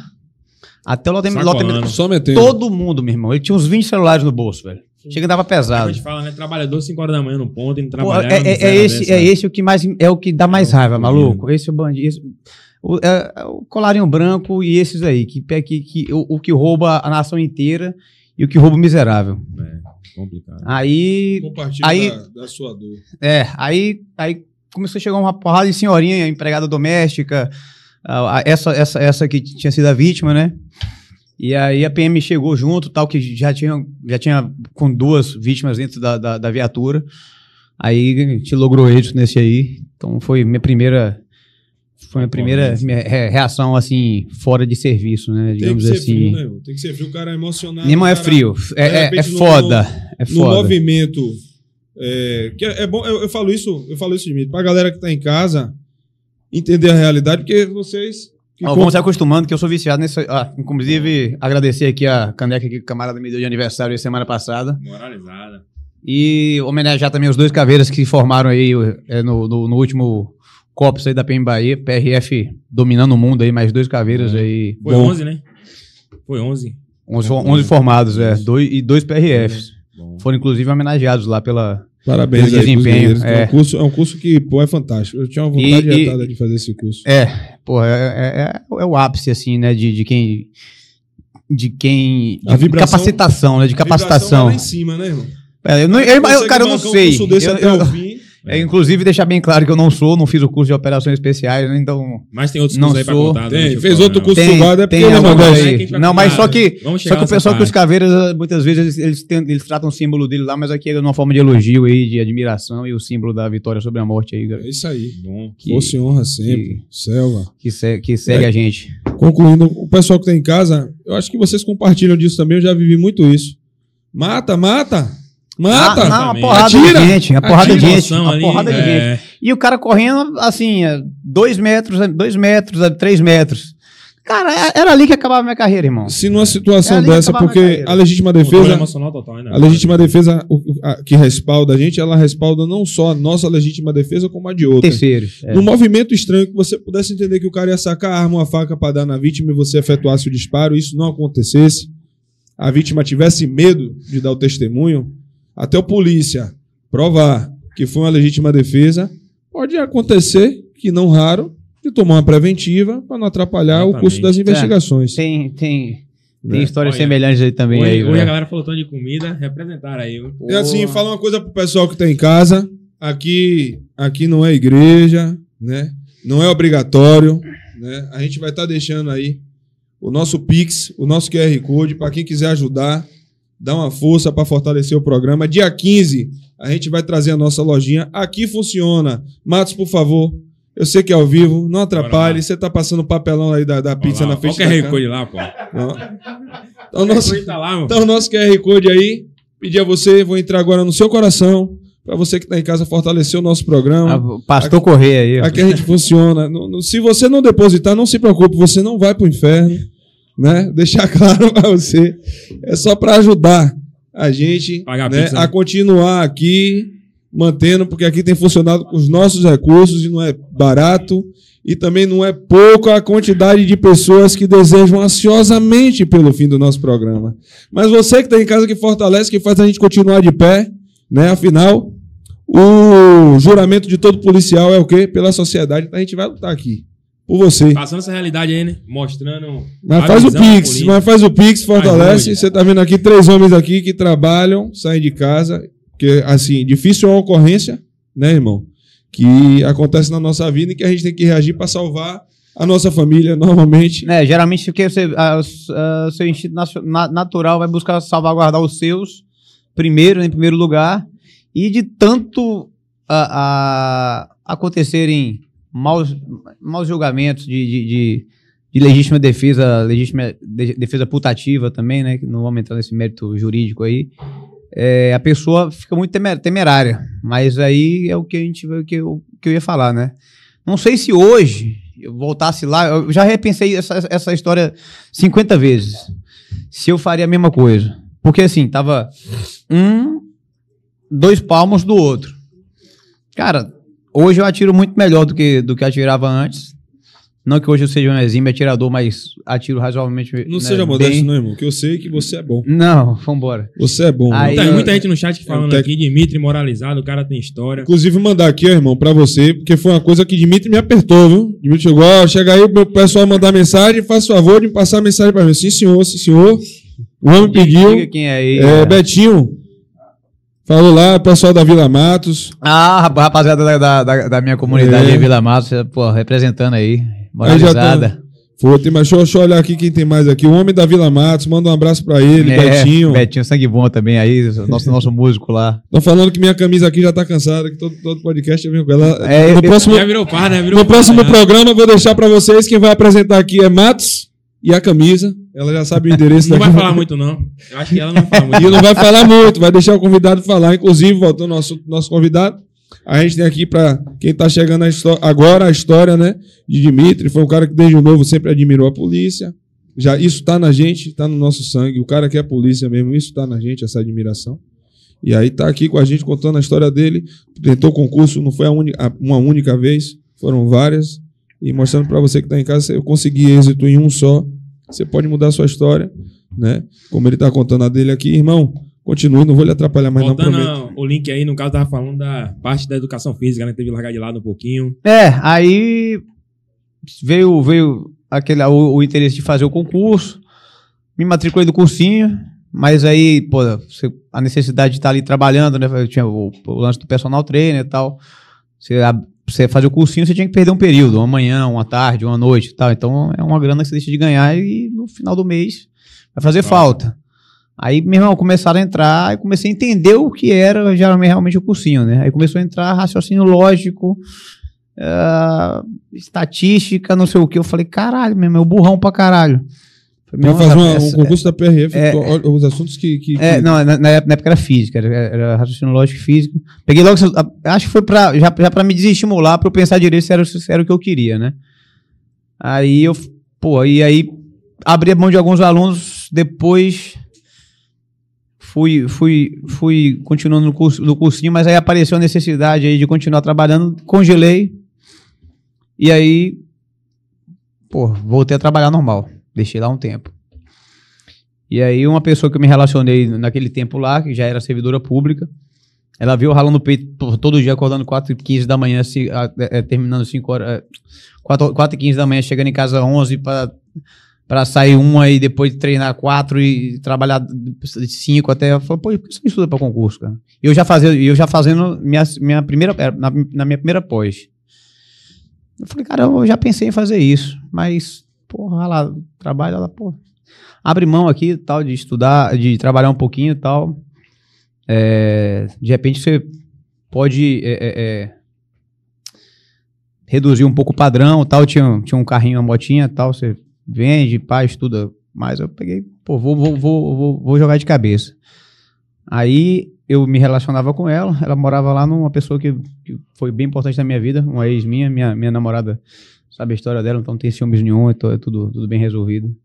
[SPEAKER 3] até o loteamento.
[SPEAKER 4] Só.
[SPEAKER 3] Todo mundo, meu irmão. Ele tinha uns 20 celulares no bolso, velho. Chega e dava
[SPEAKER 2] A
[SPEAKER 3] pesado.
[SPEAKER 2] gente fala, né? Trabalhador 5 horas da manhã no ponto, indo
[SPEAKER 3] Pô,
[SPEAKER 2] trabalhar.
[SPEAKER 3] é,
[SPEAKER 2] não
[SPEAKER 3] é- é
[SPEAKER 2] zero
[SPEAKER 3] esse,
[SPEAKER 2] dessa.
[SPEAKER 3] é esse o que mais é o que dá mais
[SPEAKER 2] É
[SPEAKER 3] raiva, maluco. Esse é o bandido. esse- o, é- é o colarinho branco e esses aí, que, que, que o, o que rouba a nação inteira e o que rouba o miserável.
[SPEAKER 2] É, complicado.
[SPEAKER 3] Aí
[SPEAKER 4] Compartilha
[SPEAKER 3] Aí-
[SPEAKER 4] da, da sua dor.
[SPEAKER 3] É, aí, aí começou a chegar uma porrada de senhorinha, empregada doméstica, essa, essa, essa que tinha sido a vítima, né? E aí a PM chegou junto, tal, que já tinha, já tinha com duas vítimas dentro da, da, da viatura. Aí a gente logrou êxito nesse aí. Então foi minha primeira. Foi minha primeira reação, assim, fora de serviço, né?
[SPEAKER 4] Tem que
[SPEAKER 3] Digamos
[SPEAKER 4] ser
[SPEAKER 3] assim.
[SPEAKER 4] frio, né? Tem que ser frio. O cara é emocionado.
[SPEAKER 3] Irmão, é
[SPEAKER 4] cara-
[SPEAKER 3] frio. É, é, é
[SPEAKER 4] repente, no-
[SPEAKER 3] foda. É
[SPEAKER 4] no
[SPEAKER 3] foda.
[SPEAKER 4] movimento. É, que é, é bom, eu, eu falo isso, eu falo isso de mim, pra galera que tá em casa entender a realidade, porque vocês. que
[SPEAKER 3] Ó, vamos se acostumando que eu sou viciado nesse. Ah, inclusive, agradecer aqui a caneca que o camarada me deu de aniversário semana passada.
[SPEAKER 2] Moralizada.
[SPEAKER 3] E homenagear também os dois caveiras que se formaram aí é, no, no, no último Copos aí da PM Bahia. PRF dominando o mundo aí, mais dois caveiras aí.
[SPEAKER 2] Foi
[SPEAKER 3] Bom,
[SPEAKER 2] 11, né? Foi 11.
[SPEAKER 3] 11, 11 formados, é. Dois, e dois PRFs.
[SPEAKER 2] Bom.
[SPEAKER 3] Foram inclusive homenageados lá pela.
[SPEAKER 4] Parabéns
[SPEAKER 3] Pelo desempenho,
[SPEAKER 4] É.
[SPEAKER 3] é.
[SPEAKER 4] um curso, é um curso que, pô, é fantástico. Eu tinha uma vontade
[SPEAKER 3] E- e-
[SPEAKER 4] retada de fazer esse curso.
[SPEAKER 3] É, pô, é, é, é- é o ápice, assim, né, de, de quem. De quem. De
[SPEAKER 4] A vibração-
[SPEAKER 3] capacitação, né? De
[SPEAKER 4] A vibração
[SPEAKER 3] capacitação.
[SPEAKER 4] lá em cima, né, irmão?
[SPEAKER 3] É, eu não- eu- eu- cara, eu não
[SPEAKER 4] um
[SPEAKER 3] sei.
[SPEAKER 4] curso desse
[SPEAKER 3] Eu-
[SPEAKER 4] até
[SPEAKER 3] eu-. *laughs* É, inclusive, deixar bem claro que eu não sou, não fiz o curso de operações especiais, né? Então.
[SPEAKER 2] Mas tem outros
[SPEAKER 3] Não
[SPEAKER 2] cursos aí pra
[SPEAKER 3] sou.
[SPEAKER 2] contar.
[SPEAKER 4] Tem,
[SPEAKER 2] durante o
[SPEAKER 4] fez outro curso
[SPEAKER 3] Tem,
[SPEAKER 4] sugado, é porque
[SPEAKER 3] tem
[SPEAKER 4] modesto.
[SPEAKER 2] aí que vai
[SPEAKER 3] Não, mas só que,
[SPEAKER 2] né? Vamos
[SPEAKER 3] só que o pessoal que os caveiras, muitas vezes, eles, eles, tem- eles tratam o símbolo dele lá, mas aqui é uma forma de elogio aí, de admiração e o símbolo da vitória sobre a morte aí,
[SPEAKER 4] É isso aí.
[SPEAKER 2] Bom.
[SPEAKER 3] que,
[SPEAKER 4] Fosse honra sempre. Selva.
[SPEAKER 3] que, se- que segue
[SPEAKER 4] É.
[SPEAKER 3] a gente.
[SPEAKER 4] Concluindo, o pessoal que tá em casa, eu acho que vocês compartilham disso também, eu já vivi muito isso. Mata, mata! Mata!
[SPEAKER 3] Ah, não, uma porrada
[SPEAKER 4] Atira!
[SPEAKER 3] de gente, uma porrada de gente, uma
[SPEAKER 2] ali,
[SPEAKER 3] porrada de gente.
[SPEAKER 2] é,
[SPEAKER 3] E o cara correndo, assim, a dois metros, a dois metros, a três metros. Cara, é- era ali que acabava a minha carreira, irmão.
[SPEAKER 4] Se numa situação dessa, porque
[SPEAKER 3] carreira.
[SPEAKER 4] a legítima defesa,
[SPEAKER 2] total, né?
[SPEAKER 4] a legítima defesa a- que respalda a gente, ela respalda não só a nossa legítima defesa, como a de outra.
[SPEAKER 3] Terceiros. é.
[SPEAKER 4] Num movimento estranho que você pudesse entender que o cara ia sacar a arma ou a faca para dar na vítima e você efetuasse o disparo, isso não acontecesse, a vítima tivesse medo de dar o testemunho, até o polícia provar que foi uma legítima defesa, pode acontecer, que não raro, de tomar uma preventiva para não atrapalhar o curso
[SPEAKER 2] Exatamente.
[SPEAKER 4] das investigações.
[SPEAKER 3] Tem, tem, tem
[SPEAKER 4] Né?
[SPEAKER 3] histórias
[SPEAKER 2] Olha,
[SPEAKER 3] semelhantes aí também.
[SPEAKER 2] Hoje,
[SPEAKER 3] aí,
[SPEAKER 2] hoje
[SPEAKER 3] né?
[SPEAKER 2] a galera falou tanto de comida, representaram aí. viu?
[SPEAKER 4] E assim, fala uma coisa pro pessoal que tá em casa. Aqui, aqui não é igreja, né? Não é obrigatório, né? A gente vai estar deixando aí o nosso Pix, o nosso QR Code para quem quiser ajudar, dar uma força para fortalecer o programa. Dia 15, a gente vai trazer a nossa lojinha. Aqui funciona. Matos, por favor. Eu sei que é ao vivo, não atrapalhe. Você tá passando o papelão aí da, da pizza
[SPEAKER 2] lá,
[SPEAKER 4] na frente
[SPEAKER 2] Olha o QR. Code lá, pô.
[SPEAKER 4] Então,
[SPEAKER 2] O
[SPEAKER 4] nosso,
[SPEAKER 2] tá lá, mano.
[SPEAKER 4] então, o nosso QR Code aí, pedir a você, vou entrar agora no seu coração, para você que está em casa fortalecer o nosso programa.
[SPEAKER 3] Ah, Pastor Correia aí. ó.
[SPEAKER 4] Aqui a gente funciona. Se você não depositar, não se preocupe, você não vai para o inferno, né? Deixar claro para você. É só para ajudar a gente
[SPEAKER 2] a
[SPEAKER 4] né, a
[SPEAKER 2] né?
[SPEAKER 4] continuar aqui, mantendo, porque aqui tem funcionado com os nossos recursos e não é barato. E também não é pouca a quantidade de pessoas que desejam ansiosamente pelo fim do nosso programa. Mas você que está em casa, que fortalece, que faz a gente continuar de pé, né? Afinal, o juramento de todo policial é o quê? Pela sociedade. Então a gente vai lutar aqui. Por você.
[SPEAKER 2] Passando essa realidade aí, né? Mostrando.
[SPEAKER 4] Mas faz o Pix, mas faz o Pix, fortalece.
[SPEAKER 2] Ajude.
[SPEAKER 4] Você tá vendo aqui três homens aqui que trabalham, saem de casa, que assim, difícil é uma ocorrência, né, irmão? Que acontece na nossa vida e que a gente tem que reagir para salvar a nossa família normalmente.
[SPEAKER 3] É, geralmente porque você, a- a- seu instinto natural vai buscar salvaguardar os seus primeiro, em primeiro lugar, e de tanto a, a- acontecerem maus, maus julgamentos de, de, de- de legítima defesa, legítima de- defesa putativa também, né? Não vamos entrar nesse mérito jurídico aí. é, a pessoa fica muito temer- temerária. Mas aí é o que a gente o que eu, que eu ia falar, né? Não sei se hoje eu voltasse lá, eu já repensei essa, essa história 50 vezes. Se eu faria a mesma coisa. Porque assim, tava um, dois palmos do outro. Cara, hoje eu atiro muito melhor do que, do que atirava antes. Não que hoje eu seja um exímio atirador, mas atiro razoavelmente.
[SPEAKER 4] Não
[SPEAKER 3] né,
[SPEAKER 4] seja modesto,
[SPEAKER 3] bem.
[SPEAKER 4] não, irmão, que eu sei que você é bom.
[SPEAKER 3] Não, vambora.
[SPEAKER 4] Você é bom.
[SPEAKER 3] Aí-.
[SPEAKER 2] Tem muita gente no chat falando
[SPEAKER 4] É,
[SPEAKER 2] aqui, Dimitri moralizado, o cara tem história.
[SPEAKER 4] Inclusive, mandar aqui, ó, irmão, pra você, porque foi uma coisa que Dimitri me apertou, viu? Dimitri chegou, ó, chega aí, o meu pessoal mandar mensagem, faz favor de passar a mensagem pra mim. Sim, senhor, sim, senhor. O homem pediu.
[SPEAKER 3] Quem é aí.
[SPEAKER 4] É,
[SPEAKER 3] cara.
[SPEAKER 4] Betinho. Falou lá, pessoal da Vila Matos.
[SPEAKER 3] Ah, rap- rapaziada da, da, da- minha comunidade
[SPEAKER 4] É.
[SPEAKER 3] em Vila Matos, pô, representando aí.
[SPEAKER 4] Aí tá-
[SPEAKER 3] Moralizada.
[SPEAKER 4] Foi, tem mais, deixa, eu- deixa eu olhar aqui quem tem mais aqui. O homem da Vila Matos, manda um abraço pra ele,
[SPEAKER 3] É,
[SPEAKER 4] Betinho.
[SPEAKER 3] Betinho, sangue bom também aí, nosso, *laughs* nosso músico lá.
[SPEAKER 4] Tô falando que minha camisa aqui já tá cansada, que todo, todo podcast eu venho com ela.
[SPEAKER 3] É,
[SPEAKER 4] no próximo,
[SPEAKER 2] Já virou par, né? Virou
[SPEAKER 4] no
[SPEAKER 2] par,
[SPEAKER 4] próximo
[SPEAKER 2] né?
[SPEAKER 4] programa eu vou deixar pra vocês, quem vai apresentar aqui é Matos e a camisa. Ela já sabe o endereço
[SPEAKER 2] Não vai *laughs* falar muito, não. Eu acho que ela não fala muito.
[SPEAKER 4] E não vai falar muito, vai deixar o convidado falar. Inclusive, voltando ao nosso, nosso convidado, a gente tem aqui para quem tá chegando a agora a história, né, de Dimitri. Foi um cara que desde novo sempre admirou a polícia. Já isso tá na gente, tá no nosso sangue. O cara que é polícia mesmo, isso tá na gente, essa admiração. E aí tá aqui com a gente contando a história dele. Tentou concurso, não foi a uma única vez, foram várias. E mostrando para você que tá em casa, eu consegui êxito em um só. Você pode mudar a sua história, né? Como ele tá contando a dele aqui, irmão. Continue, não vou lhe atrapalhar mais, não
[SPEAKER 2] Voltando
[SPEAKER 4] prometo.
[SPEAKER 2] ao- o link aí, no caso, tava falando da parte da educação física, né? Teve que largar de lado um pouquinho.
[SPEAKER 3] É, aí veio, veio aquele, o, o interesse de fazer o concurso, me matriculei do cursinho, mas aí, pô, a necessidade de estar ali trabalhando, né? Eu tinha o, o lance do personal trainer e tal. Você, você fazer o cursinho, você tinha que perder um período, uma manhã, uma tarde, uma noite e tal. Então é uma grana que você deixa de ganhar e no final do mês vai fazer falta. Aí, meu irmão, começaram a entrar e comecei a entender o que era geralmente realmente o cursinho, né? Aí começou a entrar raciocínio lógico, ah, estatística, não sei o que. Eu falei, caralho, meu irmão, burrão pra caralho.
[SPEAKER 4] Fazer
[SPEAKER 3] irmão,
[SPEAKER 4] uma- um concurso da PRF,
[SPEAKER 3] é-
[SPEAKER 4] os assuntos que. que-
[SPEAKER 3] é,
[SPEAKER 4] que-
[SPEAKER 3] não, na, na época era física, era, era raciocínio lógico e física. Peguei logo, acho que foi pra, já, já pra me desestimular, pra eu pensar direito se era, se era o que eu queria, né? Aí eu, pô, e aí abri a mão de alguns alunos, depois fui, fui, fui continuando no, curso, no cursinho, mas aí apareceu a necessidade aí de continuar trabalhando, congelei, e aí, pô, voltei a trabalhar normal, deixei lá um tempo. E aí uma pessoa que eu me relacionei naquele tempo lá, que já era servidora pública, Ela viu ralando o peito todo dia, acordando 4 e 15 da manhã, se, a- é, é, terminando 5 horas. É, 4, 4 e 15 da manhã, chegando em casa 11 para sair uma e depois treinar quatro e trabalhar de cinco até. Eu falei, pô, por que você estuda para concurso, cara? E eu já fazendo, eu já fazendo minha, minha primeira, na, na minha primeira pós. Eu falei, cara, eu já pensei em fazer isso, mas, porra, lá, trabalho, ela, pô, abre mão aqui tal, de estudar, de trabalhar um pouquinho e tal. É, de repente você pode é, é, é, reduzir um pouco o padrão tal. Tinha, tinha um carrinho, uma motinha tal, você vende, pá, estuda. Mas eu peguei, pô, vou, vou, vou, vou, vou jogar de cabeça. Aí eu me relacionava com ela, ela morava lá numa pessoa que, que foi bem importante na minha vida, uma ex minha, minha, minha namorada sabe a história dela, então não tem ciúmes nenhum, então é tudo, tudo bem resolvido.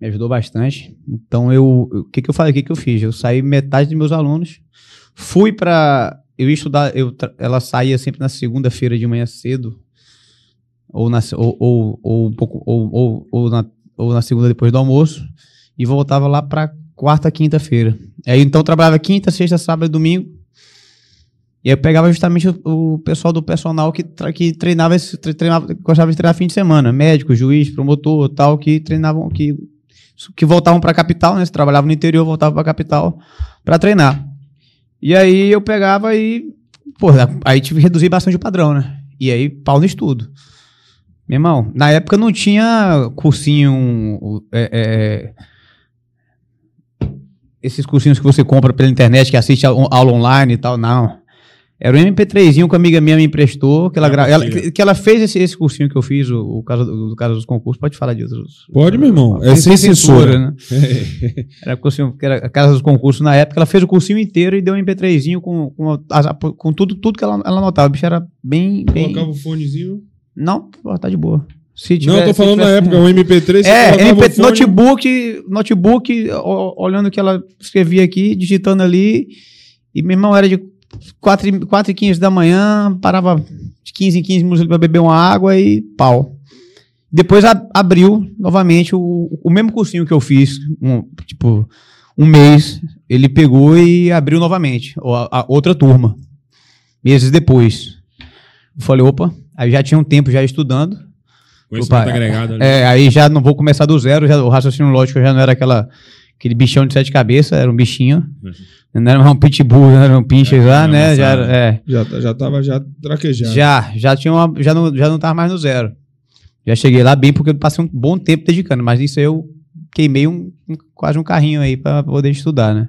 [SPEAKER 3] Me ajudou bastante. Então eu, o que que eu falei, o que que eu fiz? Eu saí metade dos meus alunos, fui pra, eu ia estudar, eu, ela saía sempre na segunda-feira de manhã cedo, ou na, ou, ou, ou ou, ou, ou, na, ou na segunda depois do almoço, e voltava lá pra quarta, quinta-feira. Aí então trabalhava quinta, sexta, sábado e domingo. E eu pegava justamente o, o pessoal do personal que, que treinava, esse, tre- treinava, gostava de treinar fim de semana. Médico, juiz, promotor, tal, que treinavam, que, que voltavam pra capital, né? Se trabalhavam no interior, voltavam pra capital pra treinar. E aí eu pegava e, pô, aí tive que reduzir bastante o padrão, né? E aí, pau no estudo. Meu irmão, na época não tinha cursinho. é, é, esses cursinhos que você compra pela internet, que assiste a- aula online e tal, não. Era um MP3zinho que uma amiga minha me emprestou, que ela,
[SPEAKER 2] Ah,
[SPEAKER 3] gra- ela- que, ela fez esse, esse cursinho que eu fiz, o, o caso, do, do caso dos concursos. Pode falar de outros.
[SPEAKER 4] Pode, meu irmão. É sem censura.
[SPEAKER 3] né? *laughs* Era cursinho, era a casa dos concursos na época, ela fez o cursinho inteiro e deu um MP3zinho com, com, com tudo, tudo que ela, ela anotava. O bicho era bem. bem...
[SPEAKER 4] Colocava o fonezinho.
[SPEAKER 3] Não, pô, tá de boa. Se
[SPEAKER 4] Não,
[SPEAKER 3] tiver-
[SPEAKER 4] eu tô falando na
[SPEAKER 3] tiver-
[SPEAKER 4] época, um MP3. você
[SPEAKER 3] É, MP,
[SPEAKER 4] fone-
[SPEAKER 3] notebook, notebook, olhando o que ela escrevia aqui, digitando ali. E meu irmão era de 4, e- 4 e 15 da manhã, parava de 15 em 15 minutos para beber uma água e pau. Depois a- abriu novamente o, o mesmo cursinho que eu fiz, um, tipo, um mês, ele pegou e abriu novamente, a, a outra turma, meses depois. Eu falei, opa, aí já tinha um tempo já estudando, Opa,
[SPEAKER 2] agregado ali.
[SPEAKER 3] é, aí já não vou começar do zero, já, o raciocínio lógico já não era aquela, aquele bichão de sete cabeças, era um bichinho. Não era mais um pitbull, não era um pincher
[SPEAKER 2] É,
[SPEAKER 3] já,
[SPEAKER 2] não,
[SPEAKER 3] né? Já, é,
[SPEAKER 4] Já, tá- já tava já traquejado.
[SPEAKER 3] já, já tinha uma, já não, já não tava mais no zero. Já cheguei lá bem porque eu passei um bom tempo dedicando, mas isso aí eu queimei um, um- quase um carrinho aí pra poder estudar, né?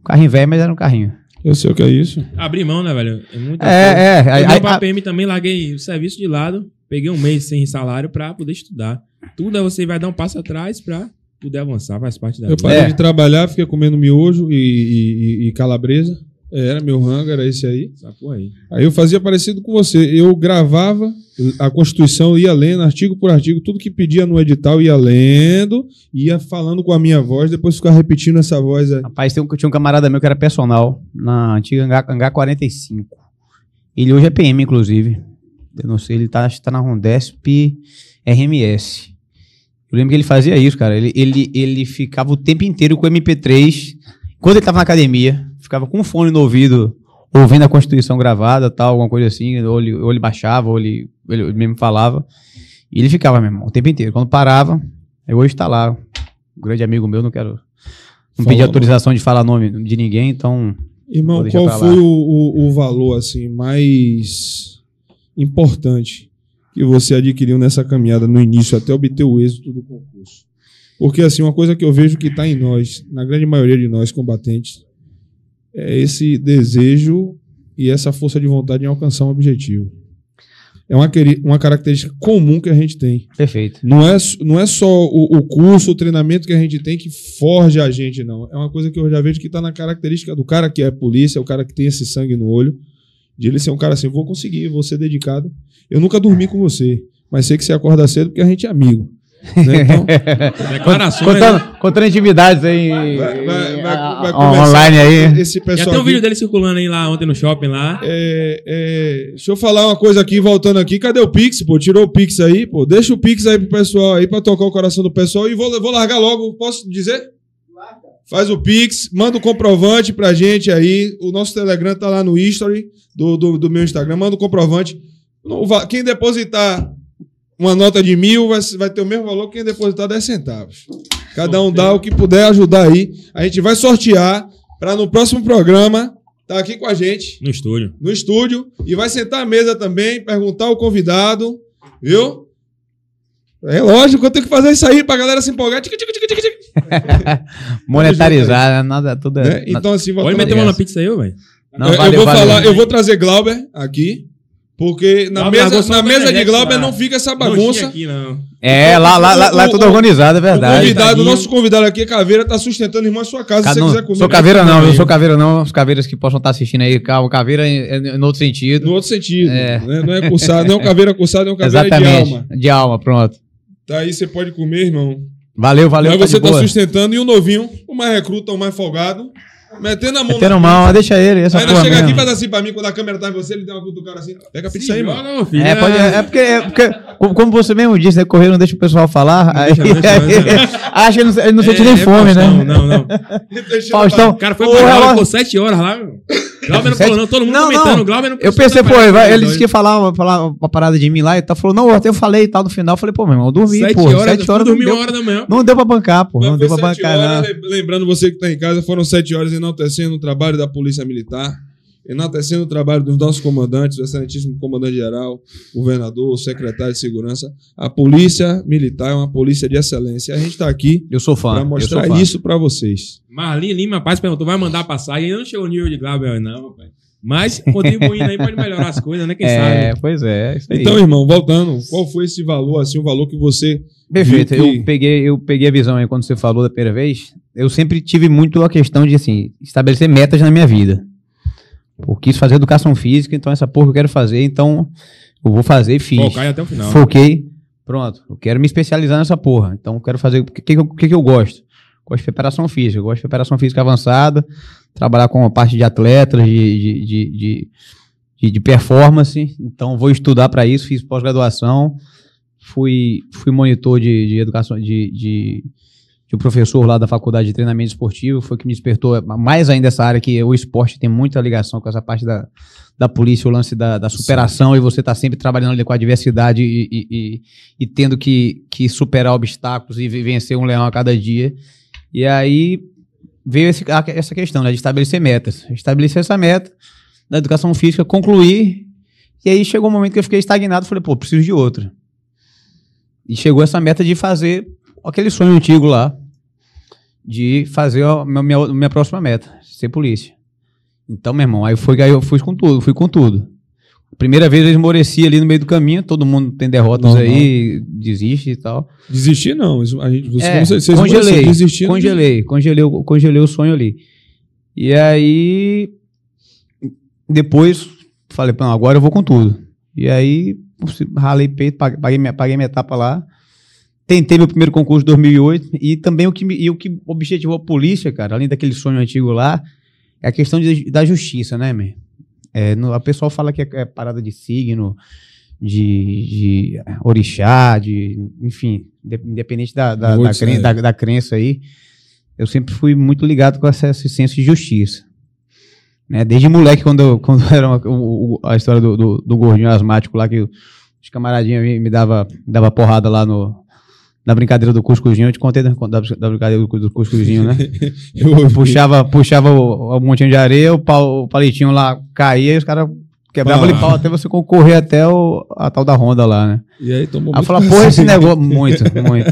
[SPEAKER 3] Um carrinho velho, mas era um carrinho.
[SPEAKER 4] Eu sei o que é isso.
[SPEAKER 2] Abri mão, né, velho? É muita coisa.
[SPEAKER 3] É, é.
[SPEAKER 2] Eu
[SPEAKER 3] aí-
[SPEAKER 2] pra
[SPEAKER 3] a-
[SPEAKER 2] PM também, larguei o serviço de lado, peguei um mês sem salário pra poder estudar. Tudo aí você vai dar um passo atrás pra poder avançar, faz parte da
[SPEAKER 4] Eu
[SPEAKER 2] vida.
[SPEAKER 4] parei
[SPEAKER 3] É.
[SPEAKER 4] de trabalhar, fiquei comendo miojo e, e- e- e calabresa. Era meu rango, era esse aí.
[SPEAKER 2] Essa porra aí.
[SPEAKER 4] Aí eu fazia parecido com você. Eu gravava a Constituição, ia lendo artigo por artigo, tudo que pedia no edital, ia lendo, ia falando com a minha voz, depois ficava repetindo essa voz aí.
[SPEAKER 3] Rapaz, tem um, tinha um camarada meu que era personal na antiga Hangar, Hangar 45. Ele hoje é PM, inclusive. Eu não sei, ele tá, acho que tá na Rondesp RMS. Eu lembro que ele fazia isso, cara. Ele, ele, ele ficava o tempo inteiro com o MP3. Quando ele tava na academia, ficava com um fone no ouvido, ouvindo a Constituição gravada, tal, alguma coisa assim. Ou ele, ou ele baixava, ou ele, ele mesmo falava. E ele ficava mesmo, o tempo inteiro. Quando parava, eu hoje tá lá. Um grande amigo meu, não quero. Não
[SPEAKER 4] Falou,
[SPEAKER 3] pedi autorização de falar nome de ninguém, então.
[SPEAKER 4] Irmão, qual foi o, o- o valor assim mais importante que você adquiriu nessa caminhada no início até obter o êxito do concurso? Porque assim, uma coisa que eu vejo que está em nós, na grande maioria de nós combatentes, é esse desejo e essa força de vontade em alcançar um objetivo. É uma, uma característica comum que a gente tem.
[SPEAKER 3] Perfeito.
[SPEAKER 4] Não é, não é só o, o curso, o treinamento que a gente tem que forja a gente, não. É uma coisa que eu já vejo que está na característica do cara que é polícia, o cara que tem esse sangue no olho, de ele ser um cara assim, vou conseguir, vou ser dedicado. Eu nunca dormi com você, mas sei que você acorda cedo porque a gente é amigo. *laughs* né? Então,
[SPEAKER 2] Declarações. né?
[SPEAKER 3] Contando, contando intimidades aí.
[SPEAKER 4] vai, vai- vai-
[SPEAKER 3] ah,
[SPEAKER 4] vai
[SPEAKER 3] ah,
[SPEAKER 4] começar
[SPEAKER 3] online aí.
[SPEAKER 4] Esse
[SPEAKER 2] Já
[SPEAKER 4] pessoal
[SPEAKER 2] tem um
[SPEAKER 4] aqui-
[SPEAKER 2] vídeo dele circulando aí lá ontem no shopping lá.
[SPEAKER 4] É, é, deixa eu falar uma coisa aqui, voltando aqui. Cadê o Pix, pô? Tirou o Pix aí, pô. Deixa o Pix aí pro pessoal aí pra tocar o coração do pessoal e vou, vou largar logo. Posso dizer? Faz o Pix, manda o comprovante pra gente aí. O nosso Telegram tá lá no history do, do, do meu Instagram. Manda o comprovante. Não va- Quem depositar uma nota de mil vai, vai ter o mesmo valor que quem depositar 10 centavos. Cada um dá o que puder ajudar aí. A gente vai sortear para no próximo programa tá aqui com a gente
[SPEAKER 2] No estúdio.
[SPEAKER 4] no estúdio e vai sentar à mesa também, perguntar ao convidado, viu? É lógico que eu tenho que fazer isso aí pra galera se empolgar. Tica, tica, tica, tica, tica, *laughs*
[SPEAKER 3] Monetarizar, né? Nada, tudo
[SPEAKER 4] né?
[SPEAKER 3] é.
[SPEAKER 4] Então, assim,
[SPEAKER 2] Pode meter uma na pizza aí, velho.
[SPEAKER 3] Não,
[SPEAKER 4] eu,
[SPEAKER 3] valeu,
[SPEAKER 4] eu vou
[SPEAKER 3] valeu.
[SPEAKER 4] falar, eu vou trazer Glauber aqui, porque na
[SPEAKER 2] Glauber
[SPEAKER 4] mesa, na
[SPEAKER 2] o
[SPEAKER 4] mesa de Glauber não fica essa
[SPEAKER 2] Não
[SPEAKER 4] bagunça.
[SPEAKER 2] aqui, não.
[SPEAKER 3] É, lá, lá, lá, lá é
[SPEAKER 4] O-
[SPEAKER 3] tudo
[SPEAKER 4] o-
[SPEAKER 3] organizado, é
[SPEAKER 4] O
[SPEAKER 3] verdade.
[SPEAKER 4] convidado, o nosso convidado aqui, Caveira, tá sustentando o irmão em sua casa, se você quiser comer.
[SPEAKER 3] sou caveira não, eu sou caveira não. Os caveiras que possam estar assistindo aí, calma, caveira em, em outro sentido.
[SPEAKER 4] No outro sentido.
[SPEAKER 3] É.
[SPEAKER 4] né? Não é cursado, não é um caveira cursado, é um caveira de *laughs*
[SPEAKER 3] Exatamente.
[SPEAKER 4] alma.
[SPEAKER 3] De alma, pronto.
[SPEAKER 4] Tá aí, você pode comer, irmão.
[SPEAKER 3] Valeu, valeu.
[SPEAKER 4] Mas
[SPEAKER 3] tá
[SPEAKER 4] você tá
[SPEAKER 3] boa.
[SPEAKER 4] sustentando e o novinho, o mais recruta, o mais folgado, metendo a mão
[SPEAKER 3] Metendo
[SPEAKER 4] pizza.
[SPEAKER 3] deixa ele, essa
[SPEAKER 4] Ainda chega aqui e
[SPEAKER 3] mesmo.
[SPEAKER 4] faz assim pra mim, quando a câmera tá em você, ele dá uma cutucada assim. Pega a pizza aí, mano.
[SPEAKER 2] Joga, meu filho.
[SPEAKER 3] É, pode, é, porque, é porque, como- você mesmo disse, né, correr não deixa o pessoal falar, aí,
[SPEAKER 2] deixa, não deixa, não deixa. *laughs*
[SPEAKER 3] acha que ele não, ele não sente
[SPEAKER 2] É,
[SPEAKER 3] nem
[SPEAKER 2] é,
[SPEAKER 3] fome,
[SPEAKER 2] Faustão,
[SPEAKER 3] né?
[SPEAKER 2] Não, não.
[SPEAKER 3] Faustão,
[SPEAKER 2] O cara foi pra lá, ficou sete horas lá, meu. Glauber não falou, não. Todo mundo
[SPEAKER 3] Não,
[SPEAKER 2] comentando.
[SPEAKER 3] não.
[SPEAKER 2] Glauber não
[SPEAKER 3] Eu pensei, pô,
[SPEAKER 2] trabalhar,
[SPEAKER 3] ele, disse que ia falar, uma- falar uma parada de mim lá e tal. Falou, não, eu falei e tal no final. Eu falei, pô, meu irmão, eu dormi,
[SPEAKER 2] Sete
[SPEAKER 3] pô.
[SPEAKER 2] horas,
[SPEAKER 3] Sete horas não
[SPEAKER 2] dormi uma
[SPEAKER 3] deu,
[SPEAKER 2] hora da manhã.
[SPEAKER 3] não deu pra bancar, pô. Não deu pra bancar, não.
[SPEAKER 4] lem- Lembrando você que tá em casa, foram sete horas enaltecendo o trabalho da Polícia Militar, enaltecendo o trabalho dos nossos comandantes, o excelentíssimo comandante-geral, governador, secretário de segurança. A Polícia Militar é uma polícia de excelência. A gente tá aqui
[SPEAKER 3] Eu sou fã. eu
[SPEAKER 4] mostrar
[SPEAKER 3] sou fã.
[SPEAKER 4] isso pra vocês.
[SPEAKER 2] Marlin Lima Paz perguntou: vai mandar passagem? Ainda não chegou o nível de Glauber, não, pai. Mas contribuindo aí pode melhorar as coisas, né? Quem
[SPEAKER 3] É,
[SPEAKER 2] sabe?
[SPEAKER 3] pois é, isso aí.
[SPEAKER 4] Então, irmão, voltando, qual foi esse valor, assim, o valor que você
[SPEAKER 3] Perfeito.
[SPEAKER 4] que-
[SPEAKER 3] Eu peguei, eu peguei a visão aí quando você falou da primeira vez. Eu sempre tive muito a questão de assim, estabelecer metas na minha vida. Eu quis fazer educação física, então essa porra que eu quero fazer, então eu vou fazer e fiz.
[SPEAKER 2] Focar até o final.
[SPEAKER 3] Foquei. Pronto. Eu quero me especializar nessa porra. Então eu quero fazer. O que, que, que, que eu gosto? Gosto de preparação física. Eu gosto de preparação física avançada. Trabalhar com a parte de atletas, de, de, de, de, de- de performance. Então vou estudar para isso. Fiz pós-graduação. Fui, fui monitor de, de educação de, de, de um professor lá da faculdade de treinamento esportivo. Foi que me despertou mais ainda essa área que o esporte tem muita ligação com essa parte da, da polícia, o lance da, da superação e você tá sempre trabalhando ali com a diversidade e, e, e- e tendo que, que superar obstáculos e vencer um leão a cada dia. E aí veio esse- essa questão né, de estabelecer metas. Estabelecer essa meta da educação física, concluir, e aí chegou um momento que eu fiquei estagnado, falei, pô, preciso de outra. E chegou essa meta de fazer aquele sonho antigo lá, de fazer a minha, minha, próxima meta, ser polícia. Então, meu irmão, aí foi aí eu fui com tudo, fui com tudo. Primeira vez eu esmoreci ali no meio do caminho, todo mundo tem derrotas
[SPEAKER 4] Normal.
[SPEAKER 3] aí, desiste e tal.
[SPEAKER 4] Desistir, não. A gente, você,
[SPEAKER 3] É,
[SPEAKER 4] você, vocês
[SPEAKER 3] congelei,
[SPEAKER 4] desistir, não
[SPEAKER 3] congelei, congelei, o- congelei o sonho ali. E aí, depois, falei, não, agora eu vou com tudo. E aí, ralei peito, paguei, minha, paguei minha etapa lá. Tentei meu primeiro concurso em 2008 e também o que, me, e o que objetivou a polícia, cara, além daquele sonho antigo lá, é a questão de- da justiça, né, man? É, no, a pessoal fala que é, é parada de signo, de, de orixá, de, enfim, de- independente da, da, da,
[SPEAKER 4] Putz,
[SPEAKER 3] cren-
[SPEAKER 4] é.
[SPEAKER 3] da- da crença aí, eu sempre fui muito ligado com essa- esse senso de justiça. Né? Desde moleque, quando, *laughs* quando era uma- o- a história do, do, do gordinho asmático lá, que os camaradinhos me, me dava, dava porrada lá no, na brincadeira do cuscuzinho, eu te contei da, da, da brincadeira do, do cuscuzinho, né? *laughs*
[SPEAKER 4] Eu
[SPEAKER 3] puxava, puxava o, o montinho de areia, o, pau- o palitinho lá caía e os caras quebravam
[SPEAKER 4] Ah.
[SPEAKER 3] ali pau até você concorrer até o, a tal da ronda lá, né?
[SPEAKER 4] E aí tomou
[SPEAKER 3] Aí
[SPEAKER 4] muito
[SPEAKER 3] falei, porra, esse negócio, muito, *laughs* muito.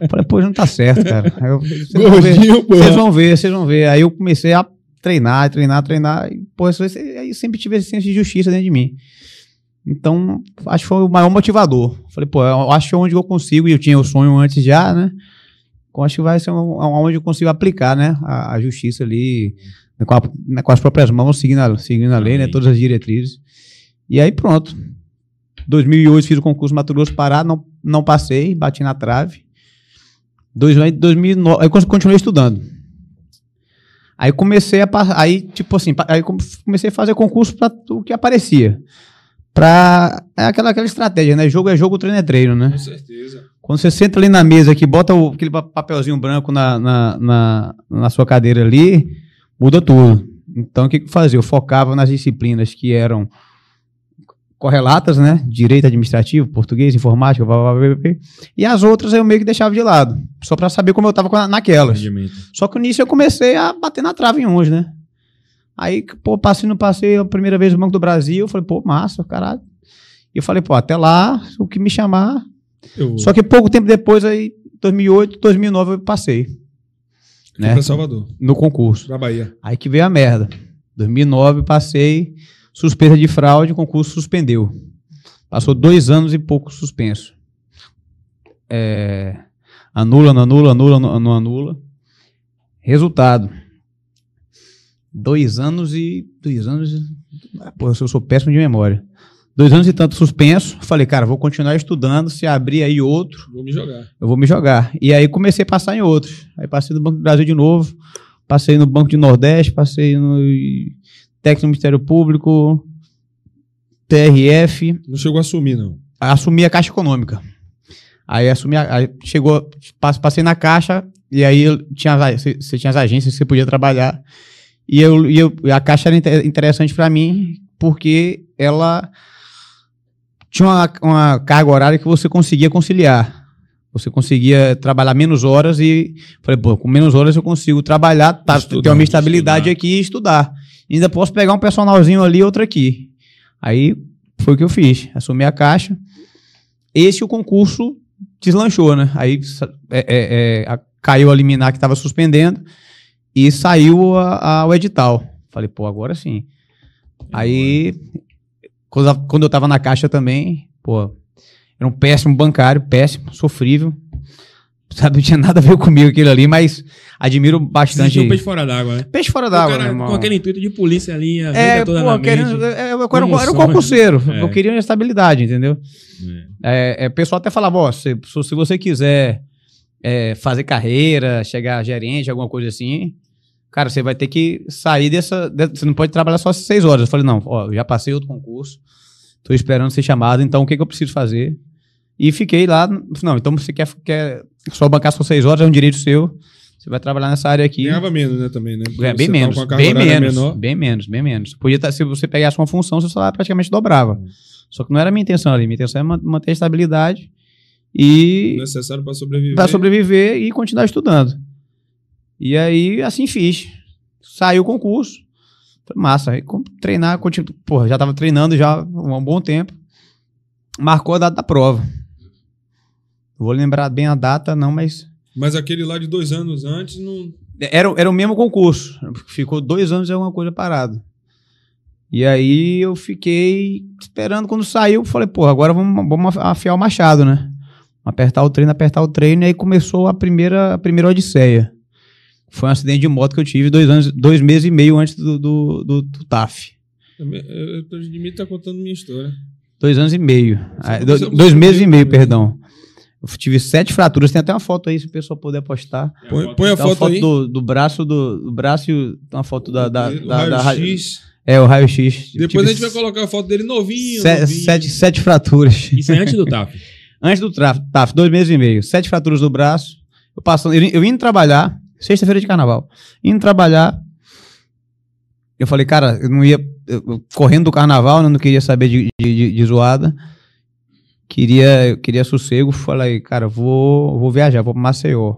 [SPEAKER 3] Eu falei, pô, não tá certo, cara. Aí eu- Vocês vão ver,
[SPEAKER 4] Gordinho, pô.
[SPEAKER 3] vocês vão ver, vocês vão ver. Aí eu comecei a treinar, treinar, treinar. E, pô, aí sempre tive esse senso de justiça dentro de mim. Então, acho que foi o maior motivador. Falei, pô, eu acho que é onde eu consigo, e eu tinha o sonho antes já, né? Eu acho que vai ser onde eu consigo aplicar, né? A, a justiça ali, com, a- né, com as próprias mãos, seguindo a, seguindo a lei, né? Todas as diretrizes. E aí, pronto. 2008 fiz o concurso Mato Grosso Pará, não, não passei, bati na trave. 2009, 2009, aí eu continuei estudando. Aí comecei a aí tipo assim, aí come- comecei a fazer concurso para o que aparecia. Pra é aquela aquela estratégia, né? Jogo é jogo, treino é treino, né?
[SPEAKER 4] Com certeza.
[SPEAKER 3] Quando você senta ali na mesa que bota o- aquele pa- papelzinho branco na, na, na, na sua cadeira ali, muda tudo. Então, o que que eu fazia? Eu focava nas disciplinas que eram correlatas, né? Direito administrativo, português, informática, blá, blá, blá, blá, blá. e as outras eu meio que deixava de lado, só para saber como eu tava naquelas. Só que nisso eu comecei a bater na trave em uns, né? Aí, pô, passei no passeio a primeira vez no Banco do Brasil, eu falei, pô, massa, caralho. E eu falei, pô, até lá, o que me chamar.
[SPEAKER 4] Eu
[SPEAKER 3] Só que pouco tempo depois, aí, 2008, 2009, eu passei.
[SPEAKER 4] fui
[SPEAKER 3] Né?
[SPEAKER 4] Salvador,
[SPEAKER 3] No concurso.
[SPEAKER 4] pra Bahia.
[SPEAKER 3] Aí que veio a merda. 2009, passei, suspeita de fraude, o concurso suspendeu. Passou dois anos e pouco suspenso. É, anula, não anula, anula, não anula. Resultado. Dois anos e. Dois anos. e- Ah, Pô, eu sou, sou péssimo de memória. Dois anos e tanto suspenso. Falei, cara, vou continuar estudando. Se abrir aí outro,
[SPEAKER 4] Vou me jogar.
[SPEAKER 3] eu vou me jogar. E aí comecei a passar em outros. Aí passei no Banco do Brasil de novo, passei no Banco de Nordeste, passei no técnico do Ministério Público, TRF,
[SPEAKER 4] Não chegou a assumir, não.
[SPEAKER 3] assumi a Caixa Econômica. Aí assumi, a, aí chegou, pass- passei na Caixa e aí tinha, você tinha as agências que você podia trabalhar. E, eu, e eu- a Caixa era inte- interessante para mim porque ela tinha uma, uma carga horária que você conseguia conciliar. Você conseguia trabalhar menos horas e falei, pô, com menos horas eu consigo trabalhar, tá,
[SPEAKER 4] Estudar,
[SPEAKER 3] ter uma estabilidade
[SPEAKER 2] estudar.
[SPEAKER 3] aqui e estudar. Ainda posso pegar um personalzinho ali outro aqui. Aí foi o que eu fiz. Assumi a caixa. Esse o concurso deslanchou, né? Aí é, é, é, caiu a liminar que estava suspendendo e saiu a- a- o edital. Falei, pô, agora sim. Aí, quando, eu tava na caixa também, pô, era um péssimo bancário, péssimo, sofrível. Sabe, não tinha nada a ver comigo aquilo ali, mas admiro bastante.
[SPEAKER 2] Existiu peixe fora d'água, né?
[SPEAKER 3] Peixe fora d'água, irmão.
[SPEAKER 2] com aquele intuito de polícia ali, a vida
[SPEAKER 3] É,
[SPEAKER 2] toda
[SPEAKER 3] pô,
[SPEAKER 2] na
[SPEAKER 3] querendo, é, eu, era, um- era um
[SPEAKER 2] sonho.
[SPEAKER 3] concurseiro.
[SPEAKER 2] É.
[SPEAKER 3] Eu queria uma estabilidade, entendeu?
[SPEAKER 2] É.
[SPEAKER 3] É, é, o pessoal até falava, ó, se, se você quiser é, fazer carreira, chegar gerente, alguma coisa assim, cara, você vai ter que sair dessa. de- você não pode trabalhar só seis horas. Eu falei, não, ó, já passei outro concurso, tô esperando ser chamado, então o que, que eu preciso fazer? E fiquei lá. Não, então você quer, quer só bancar só seis horas, é um direito seu. Você vai trabalhar nessa área aqui.
[SPEAKER 4] Ganhava menos, né, também, né?
[SPEAKER 3] Ganha bem
[SPEAKER 4] Você tava
[SPEAKER 3] menos, bem menos,
[SPEAKER 4] menor.
[SPEAKER 3] bem menos, bem menos. Podia tá, se você pegasse uma função, seu salário praticamente dobrava. Só que não era a minha intenção ali. Minha intenção é man- manter a estabilidade e
[SPEAKER 4] Necessário para sobreviver.
[SPEAKER 3] para sobreviver e continuar estudando. E aí, assim fiz. Saiu o concurso. Massa, aí treinar, continu... porra, já tava treinando já há um bom tempo. Marcou a data da prova. Vou lembrar bem a data, não, mas
[SPEAKER 4] Mas aquele lá de dois anos antes, não...
[SPEAKER 3] era, era o mesmo concurso. Ficou dois anos e alguma coisa parado. E aí eu fiquei esperando quando saiu. Falei, pô, agora vamos, vamos afiar o machado, né? Apertar o treino, apertar o treino. E aí começou a primeira, a primeira odisseia. Foi um acidente de moto que eu tive dois, anos, dois meses e meio antes do, do, do, do TAF.
[SPEAKER 4] Eu, eu, eu de mim tá contando minha história.
[SPEAKER 3] Dois anos e meio. Ah, do- dois meses e meio,
[SPEAKER 4] né?
[SPEAKER 3] perdão. Eu tive sete fraturas. Tem até uma foto aí, se o pessoal puder postar.
[SPEAKER 4] Põe, põe a
[SPEAKER 3] Tem uma
[SPEAKER 4] foto, aí.
[SPEAKER 3] do, do braço, do, do braço e uma foto da, da,
[SPEAKER 4] O
[SPEAKER 3] da, da,
[SPEAKER 4] raio-x.
[SPEAKER 3] É, o raio-x.
[SPEAKER 4] Depois
[SPEAKER 3] Tive
[SPEAKER 4] a gente vai colocar a foto dele novinho.
[SPEAKER 3] se-
[SPEAKER 4] novinho.
[SPEAKER 3] sete, sete fraturas.
[SPEAKER 2] Isso é antes do TAF. *laughs*
[SPEAKER 3] Antes do TAF, TAF, dois meses e meio. Sete fraturas do braço. Eu passando, eu, eu indo trabalhar, sexta-feira de carnaval. Indo trabalhar, eu falei, cara, eu não ia. eu- correndo do carnaval, né, eu não queria saber de, de, de- de zoada. Queria, eu queria sossego. Falei, cara, vou, vou viajar, vou pra Maceió.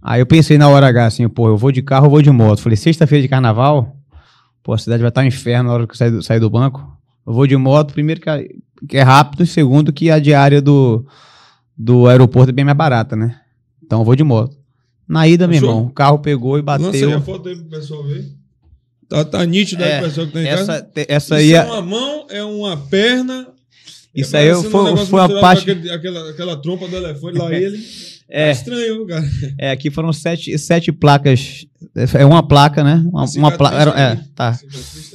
[SPEAKER 3] Aí eu pensei na hora H, assim, pô, eu vou de carro, eu vou de moto. Falei, sexta-feira de carnaval, pô, a cidade vai estar um inferno na hora que eu sair do, sair do banco. Eu vou de moto, primeiro que, é rápido, e segundo que a diária do, do aeroporto é bem mais barata, né? Então eu vou de moto. Na ida, meu irmão, o carro pegou e
[SPEAKER 4] Lança aí a
[SPEAKER 3] bateu.
[SPEAKER 4] foto aí pro pessoal ver. Tá, tá nítido aí
[SPEAKER 3] É,
[SPEAKER 4] pro pessoal que tá em casa.
[SPEAKER 3] Essa, essa
[SPEAKER 4] Isso
[SPEAKER 3] aí
[SPEAKER 4] é
[SPEAKER 3] é,
[SPEAKER 4] uma mão, é uma perna.
[SPEAKER 3] Isso
[SPEAKER 4] é
[SPEAKER 3] aí
[SPEAKER 4] parecendo
[SPEAKER 3] foi-
[SPEAKER 4] um negócio
[SPEAKER 3] foi a parte-
[SPEAKER 4] com aquele- aquela, aquela trompa do elefante lá, *laughs* ele.
[SPEAKER 3] é,
[SPEAKER 4] Tá estranho, cara.
[SPEAKER 3] é, aqui foram sete, sete placas. É uma placa, né? Uma, uma placa.
[SPEAKER 4] cicatriz
[SPEAKER 3] É,
[SPEAKER 4] aí.
[SPEAKER 3] tá.
[SPEAKER 4] Tá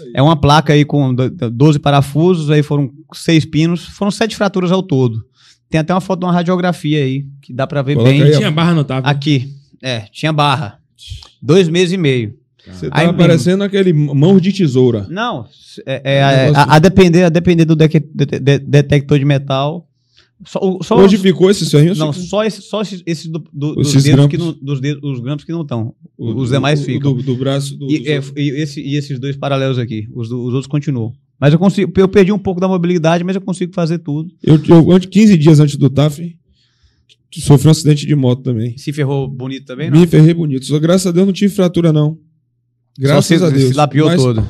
[SPEAKER 4] aí.
[SPEAKER 3] É uma placa aí com do- do- 12 parafusos, aí foram seis pinos, foram sete fraturas ao todo. Tem até uma foto de uma radiografia aí, que dá pra ver
[SPEAKER 4] Coloca
[SPEAKER 3] bem.
[SPEAKER 4] aí.
[SPEAKER 2] Tinha barra no TAF.
[SPEAKER 3] Aqui, é, tinha barra. Dois meses e meio.
[SPEAKER 4] Você
[SPEAKER 3] Aí
[SPEAKER 4] tá
[SPEAKER 3] mesmo.
[SPEAKER 4] parecendo aquele mão de tesoura.
[SPEAKER 3] Não, é, é, a,
[SPEAKER 4] negócio-
[SPEAKER 3] a- a depender, a depender do deque- de- de- detector de metal, Só, só
[SPEAKER 4] Hoje
[SPEAKER 3] os-
[SPEAKER 4] ficou esse serrinho?
[SPEAKER 3] não, só esse, só esse, esse do, do- dos
[SPEAKER 4] Esses
[SPEAKER 3] dedos que
[SPEAKER 4] grampos.
[SPEAKER 3] não, dos dedos, os grampos que não estão. Os demais ficam.
[SPEAKER 4] Do, do braço. Do,
[SPEAKER 3] E, é, e esse- e esses dois paralelos aqui. Os, os outros continuam. Mas eu consigo. Eu perdi um pouco da mobilidade, mas eu consigo fazer tudo.
[SPEAKER 4] eu, eu, antes- 15 dias antes do TAF, sofri um acidente de moto também.
[SPEAKER 3] Se ferrou bonito também, não?
[SPEAKER 4] Me ferrei bonito. Só graças a Deus não tive fratura, não. Graças
[SPEAKER 3] se,
[SPEAKER 4] a Deus.
[SPEAKER 3] Se lapiou
[SPEAKER 4] Mas
[SPEAKER 3] todo.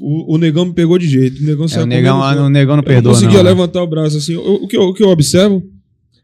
[SPEAKER 4] O, o negão me pegou de jeito. O negão
[SPEAKER 3] É, o, negão, o negão não
[SPEAKER 4] Eu não
[SPEAKER 3] perdoa,
[SPEAKER 4] conseguia
[SPEAKER 3] não. né?
[SPEAKER 4] levantar o braço assim. O, o que eu, o que eu observo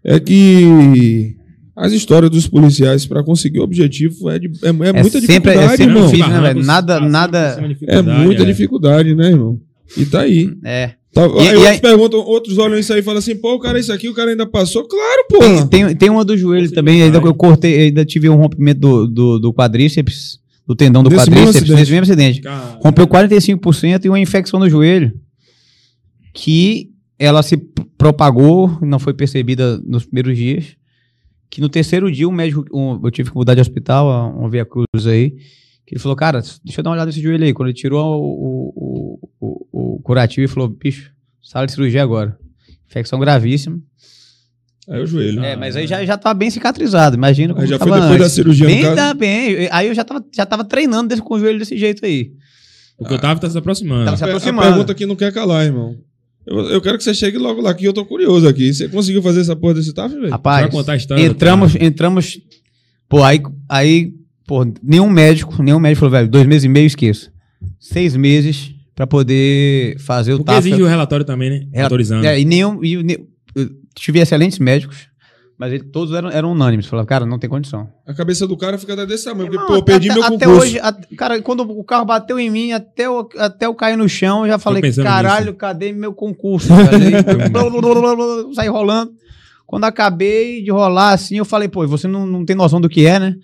[SPEAKER 4] é que as histórias dos policiais para conseguir o objetivo é, de, é, é muita
[SPEAKER 3] sempre,
[SPEAKER 4] dificuldade,
[SPEAKER 3] é sempre
[SPEAKER 4] irmão.
[SPEAKER 3] difícil, né, velho? Nada, nada.
[SPEAKER 4] É muita
[SPEAKER 2] é.
[SPEAKER 4] dificuldade, né, irmão? E tá aí.
[SPEAKER 3] É.
[SPEAKER 4] Tá,
[SPEAKER 3] E-
[SPEAKER 4] aí
[SPEAKER 3] e
[SPEAKER 4] outros
[SPEAKER 3] aí-
[SPEAKER 4] perguntam, outros olham isso aí e falam assim, pô, o cara isso aqui, o cara ainda passou. Claro, porra.
[SPEAKER 3] Tem, tem uma do joelho
[SPEAKER 2] Você
[SPEAKER 3] também, ainda eu cortei, ainda tive um rompimento do, do, do quadríceps, do tendão do quadríceps,
[SPEAKER 4] acidente.
[SPEAKER 3] nesse mesmo acidente.
[SPEAKER 2] Cara,
[SPEAKER 3] Rompeu 45% e uma infecção no joelho que ela se propagou, não foi percebida nos primeiros dias. Que no terceiro dia, o médico, um- eu tive que mudar de hospital, um via cruz aí, que ele falou, cara, deixa eu dar uma olhada nesse joelho aí. Quando ele tirou o, o, o, o curativo, ele falou, bicho, sala de cirurgia agora. Infecção gravíssima.
[SPEAKER 4] Aí o joelho.
[SPEAKER 3] É, mas aí já, já tá bem cicatrizado, imagina como
[SPEAKER 4] Aí já foi
[SPEAKER 3] tava
[SPEAKER 4] depois da
[SPEAKER 3] antes.
[SPEAKER 4] cirurgia, no
[SPEAKER 3] Bem,
[SPEAKER 4] caso?
[SPEAKER 3] tá bem. Aí eu já tava, já tava treinando desse, com o joelho desse jeito aí.
[SPEAKER 2] Porque o Otávio tá se aproximando.
[SPEAKER 3] Tava se
[SPEAKER 4] A- a
[SPEAKER 3] aproximando.
[SPEAKER 4] pergunta aqui não quer calar, irmão. Eu, eu quero que você chegue logo lá, que eu tô curioso aqui. Você conseguiu fazer essa porra desse TAF, velho?
[SPEAKER 3] Rapaz,
[SPEAKER 2] Vai contar a história,
[SPEAKER 3] entramos, entramos. Pô, aí, aí, pô, nenhum médico, nenhum médico falou, velho, dois meses e meio, esqueça. Seis meses pra poder fazer o
[SPEAKER 2] Porque
[SPEAKER 3] TAF.
[SPEAKER 2] exige o relatório também, né? Autorizando.
[SPEAKER 3] É, e nenhum. E, eu tive excelentes médicos, mas eles, todos eram, eram unânimes. Falaram, cara, não tem condição.
[SPEAKER 4] A cabeça do cara fica desse tamanho. Porque, pô, eu perdi
[SPEAKER 3] até,
[SPEAKER 4] meu
[SPEAKER 3] até
[SPEAKER 4] concurso.
[SPEAKER 3] hoje, a- cara, quando o carro bateu em mim, até eu, até eu cair no chão, eu já falei, caralho,
[SPEAKER 2] nisso.
[SPEAKER 3] cadê meu concurso? *laughs* Saí rolando. Quando acabei de rolar assim, eu falei, pô, você não, não tem noção do que é, né?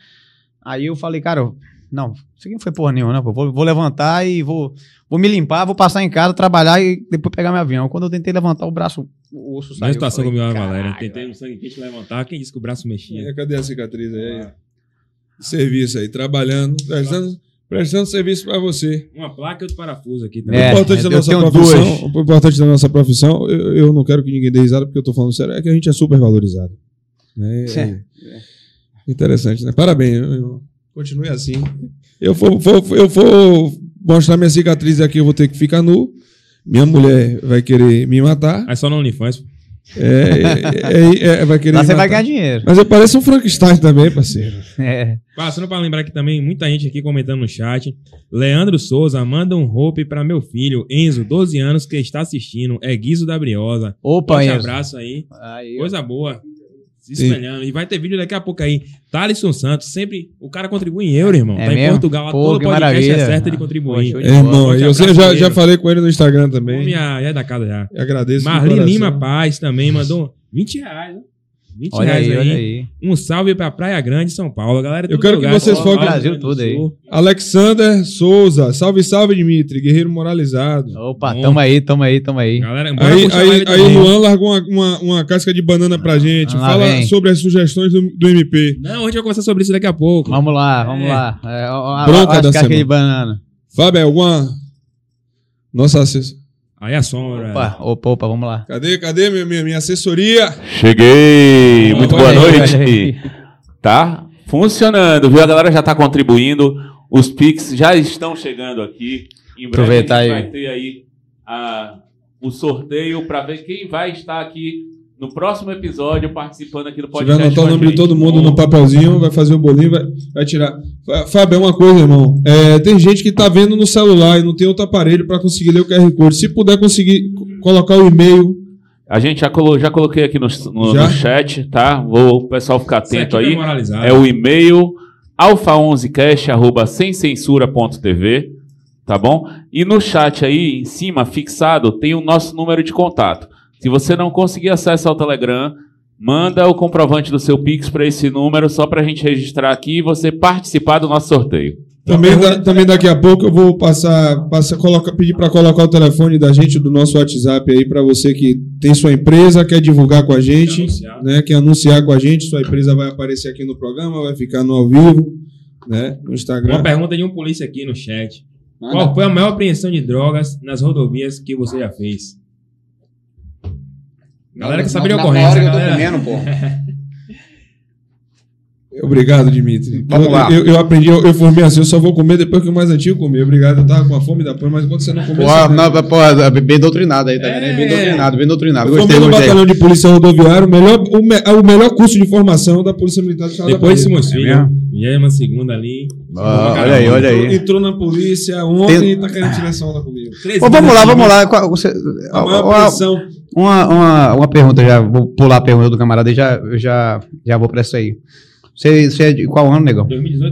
[SPEAKER 3] Aí eu falei, cara, não, isso aqui não foi porra nenhuma, né? Pô? Vou, vou levantar e vou, vou me limpar, vou passar em casa, trabalhar e depois pegar meu avião. Quando eu tentei levantar o braço, o osso
[SPEAKER 2] Na
[SPEAKER 3] saiu.
[SPEAKER 2] situação
[SPEAKER 3] eu
[SPEAKER 2] como
[SPEAKER 3] falei,
[SPEAKER 2] eu e a Valéria.
[SPEAKER 3] "Caralho,
[SPEAKER 2] Tentei um sangue quente levantar. Quem disse que o braço mexia?
[SPEAKER 4] É, cadê a cicatriz aí? aí? Serviço aí, trabalhando, prestando, prestando serviço pra você.
[SPEAKER 2] Uma placa e outro parafuso aqui também.
[SPEAKER 3] É,
[SPEAKER 4] o importante da
[SPEAKER 3] eu
[SPEAKER 4] nossa profissão, o importante da nossa profissão, eu, eu não quero que ninguém dê risada porque eu tô falando sério, é que a gente é super valorizado. Né? É,
[SPEAKER 3] É.
[SPEAKER 4] Interessante, né? Parabéns, meu irmão. Continue assim. Eu for, for- eu for mostrar minha cicatriz aqui, eu vou ter que ficar nu. Minha mulher vai querer me matar.
[SPEAKER 2] Aí só no OnlyFans.
[SPEAKER 4] É, é, é, vai querer
[SPEAKER 3] Lá você vai ganhar dinheiro.
[SPEAKER 4] Mas eu pareço um Frankenstein também, parceiro. *laughs*
[SPEAKER 3] É.
[SPEAKER 2] Passando para lembrar que também muita gente aqui comentando no chat. Leandro Souza manda um roupe para meu filho, Enzo, 12 anos, que está assistindo. É Guizo da Briosa.
[SPEAKER 3] Opa,
[SPEAKER 2] Forte
[SPEAKER 3] Enzo.
[SPEAKER 2] abraço aí.
[SPEAKER 3] Aí.
[SPEAKER 2] Coisa boa. Se
[SPEAKER 4] Sim.
[SPEAKER 2] espelhando. E vai ter vídeo daqui a pouco aí. Thalisson Santos, sempre. O cara contribui em euro, irmão.
[SPEAKER 3] É
[SPEAKER 2] tá em
[SPEAKER 3] mesmo?
[SPEAKER 2] Portugal, lá
[SPEAKER 3] Pô,
[SPEAKER 2] todo podcast
[SPEAKER 3] maravilha.
[SPEAKER 2] é certo de contribuir.
[SPEAKER 4] É, irmão, eu já, já falei com ele no Instagram
[SPEAKER 2] Homem
[SPEAKER 4] também.
[SPEAKER 2] já é da casa já.
[SPEAKER 4] Eu agradeço. de
[SPEAKER 2] Marli. Lima Paz também mandou 20 reais. né? 20
[SPEAKER 3] Olha
[SPEAKER 2] reais
[SPEAKER 3] aí,
[SPEAKER 2] aí.
[SPEAKER 3] olha aí.
[SPEAKER 2] Um salve pra Praia Grande, São Paulo. Galera,
[SPEAKER 4] Eu
[SPEAKER 2] todo
[SPEAKER 4] quero que
[SPEAKER 2] lugar,
[SPEAKER 4] vocês
[SPEAKER 2] São Paulo,
[SPEAKER 4] foquem-
[SPEAKER 3] Brasil todo
[SPEAKER 2] Sul.
[SPEAKER 4] Alexander Souza. Salve, salve, Dimitri. Guerreiro moralizado.
[SPEAKER 3] Opa,
[SPEAKER 2] Bom.
[SPEAKER 3] tamo aí, tamo aí, tamo aí.
[SPEAKER 2] Galera,
[SPEAKER 4] Aí, aí, aí. Luan largou uma, uma, uma casca de banana pra gente.
[SPEAKER 3] Lá
[SPEAKER 4] Fala
[SPEAKER 3] vem.
[SPEAKER 4] sobre as sugestões do, do MP.
[SPEAKER 2] Não, a gente vai conversar sobre isso daqui a pouco.
[SPEAKER 3] Vamos lá, vamos
[SPEAKER 2] É.
[SPEAKER 3] lá. É, ó,
[SPEAKER 4] Bronca
[SPEAKER 3] ó, as
[SPEAKER 4] da
[SPEAKER 3] cascas
[SPEAKER 4] semana.
[SPEAKER 3] de banana.
[SPEAKER 4] Fábio Elguan. Nossa assessora.
[SPEAKER 2] Aí a sombra.
[SPEAKER 3] Opa, opa, opa, vamos lá.
[SPEAKER 4] Cadê, cadê minha, minha, minha assessoria?
[SPEAKER 5] Cheguei! Muito boa
[SPEAKER 3] aí,
[SPEAKER 5] noite. Tá funcionando, viu? A galera já tá contribuindo. Os Pix já estão chegando aqui. Em breve
[SPEAKER 3] Aproveitar
[SPEAKER 5] a gente
[SPEAKER 3] aí.
[SPEAKER 5] vai ter aí a- o sorteio para ver quem vai estar aqui no próximo episódio participando aqui do
[SPEAKER 4] Se
[SPEAKER 5] podcast.
[SPEAKER 4] tiver anotar o nome de todo mundo no papelzinho, vai fazer o bolinho, vai, vai tirar. Fá- Fábio, é uma coisa, irmão. É, tem gente que tá vendo no celular e não tem outro aparelho pra conseguir ler o QR Code. Se puder conseguir colocar o e-mail.
[SPEAKER 5] A gente já, colo- já coloquei aqui no, no-
[SPEAKER 4] Já?
[SPEAKER 5] no chat, tá? Vou o pessoal ficar atento
[SPEAKER 2] aqui
[SPEAKER 5] aí. É o e-mail alfa11cast@semcensura.tv, tá bom? E no chat aí em cima fixado tem o nosso número de contato. Se você não conseguir acesso ao Telegram, manda o comprovante do seu Pix para esse número só para a gente registrar aqui e você participar do nosso sorteio.
[SPEAKER 4] Também, da- também daqui a pouco eu vou passar, passar coloca, pedir para colocar o telefone da gente, do nosso WhatsApp aí, para você que tem sua empresa, quer divulgar com a gente,
[SPEAKER 2] anunciar.
[SPEAKER 4] né, quer anunciar com a gente, sua empresa vai aparecer aqui no programa, vai ficar no ao vivo, né, no Instagram.
[SPEAKER 2] Uma pergunta de um polícia aqui no chat. Qual foi a maior apreensão de drogas nas rodovias que você já fez? Galera que sabe de
[SPEAKER 3] Na- na
[SPEAKER 2] ocorrência.
[SPEAKER 3] hora que eu tô
[SPEAKER 2] galera-
[SPEAKER 3] comendo, pô. *laughs*
[SPEAKER 4] Obrigado, Dimitri.
[SPEAKER 3] Vamos
[SPEAKER 4] eu,
[SPEAKER 3] lá.
[SPEAKER 4] Eu, eu aprendi, eu, eu formei assim, eu só vou comer depois que o mais antigo comer. Obrigado, eu tava com a fome da porra, mas enquanto você não comer,
[SPEAKER 3] Pô,
[SPEAKER 4] você
[SPEAKER 3] não, pô, bem doutrinado aí, tá vendo?
[SPEAKER 2] É.
[SPEAKER 3] Bem doutrinado, bem doutrinado.
[SPEAKER 4] Eu
[SPEAKER 3] Gostei,
[SPEAKER 4] formei no batalhão de polícia rodoviária, o melhor, o, me- é o melhor curso de formação da Polícia Militar do Estado
[SPEAKER 2] Depois
[SPEAKER 4] da Bahia.
[SPEAKER 2] Simões
[SPEAKER 3] É
[SPEAKER 2] Filho. Uma segunda ali.
[SPEAKER 3] Ah, olha aí, olha aí.
[SPEAKER 4] Entrou, entrou na polícia ontem e tá querendo tirar essa onda comigo.
[SPEAKER 3] Vamos lá,
[SPEAKER 2] anos,
[SPEAKER 3] vamos lá. Qual- você-
[SPEAKER 4] A maior
[SPEAKER 3] uma,
[SPEAKER 4] pressão.
[SPEAKER 3] uma, uma, uma pergunta já, vou pular a pergunta do camarada e já, já, já vou pra essa aí. Você, você é de qual ano, negão?
[SPEAKER 2] 2018.2.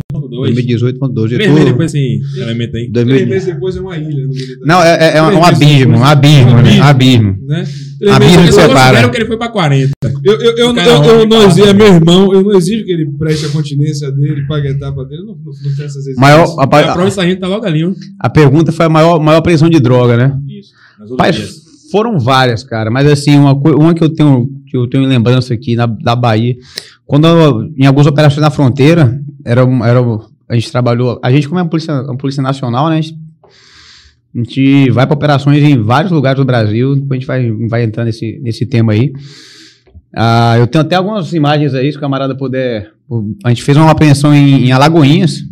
[SPEAKER 3] 2018.12.
[SPEAKER 2] Três meses depois esse elemento aí.
[SPEAKER 3] 2000
[SPEAKER 4] Três meses depois é uma ilha militar.
[SPEAKER 3] Não, é, é, é um,
[SPEAKER 4] Três
[SPEAKER 3] um abismo,
[SPEAKER 4] depois.
[SPEAKER 3] um abismo,
[SPEAKER 4] Um
[SPEAKER 3] né?
[SPEAKER 4] abismo.
[SPEAKER 3] Abismo.
[SPEAKER 4] Né?
[SPEAKER 3] A
[SPEAKER 4] Três
[SPEAKER 3] vida
[SPEAKER 4] meses
[SPEAKER 3] que
[SPEAKER 2] Eu
[SPEAKER 3] separa.
[SPEAKER 2] considero que ele foi pra 40.
[SPEAKER 4] Eu, eu, eu, eu, eu não exijo, é meu irmão, eu não exijo que ele preste a continência dele, pague a etapa dele, eu não, não, não tenho essas exigências.
[SPEAKER 3] Maior, a,
[SPEAKER 2] A prova
[SPEAKER 3] a,
[SPEAKER 2] de sargento tá logo ali, ó.
[SPEAKER 3] a pergunta foi a maior, maior prisão de droga, né?
[SPEAKER 2] Isso. Dias.
[SPEAKER 3] foram várias, cara, mas assim, uma, uma que eu tenho que eu tenho em lembrança aqui na, da Bahia, quando eu- em algumas operações na fronteira, era, era a gente trabalhou, a gente como é uma polícia, uma polícia nacional, né? A gente, a gente vai para operações em vários lugares do Brasil, depois a gente vai, vai entrar nesse, nesse tema aí. Ah, eu tenho até algumas imagens aí, se o camarada puder. A gente fez uma apreensão em, em Alagoinhas.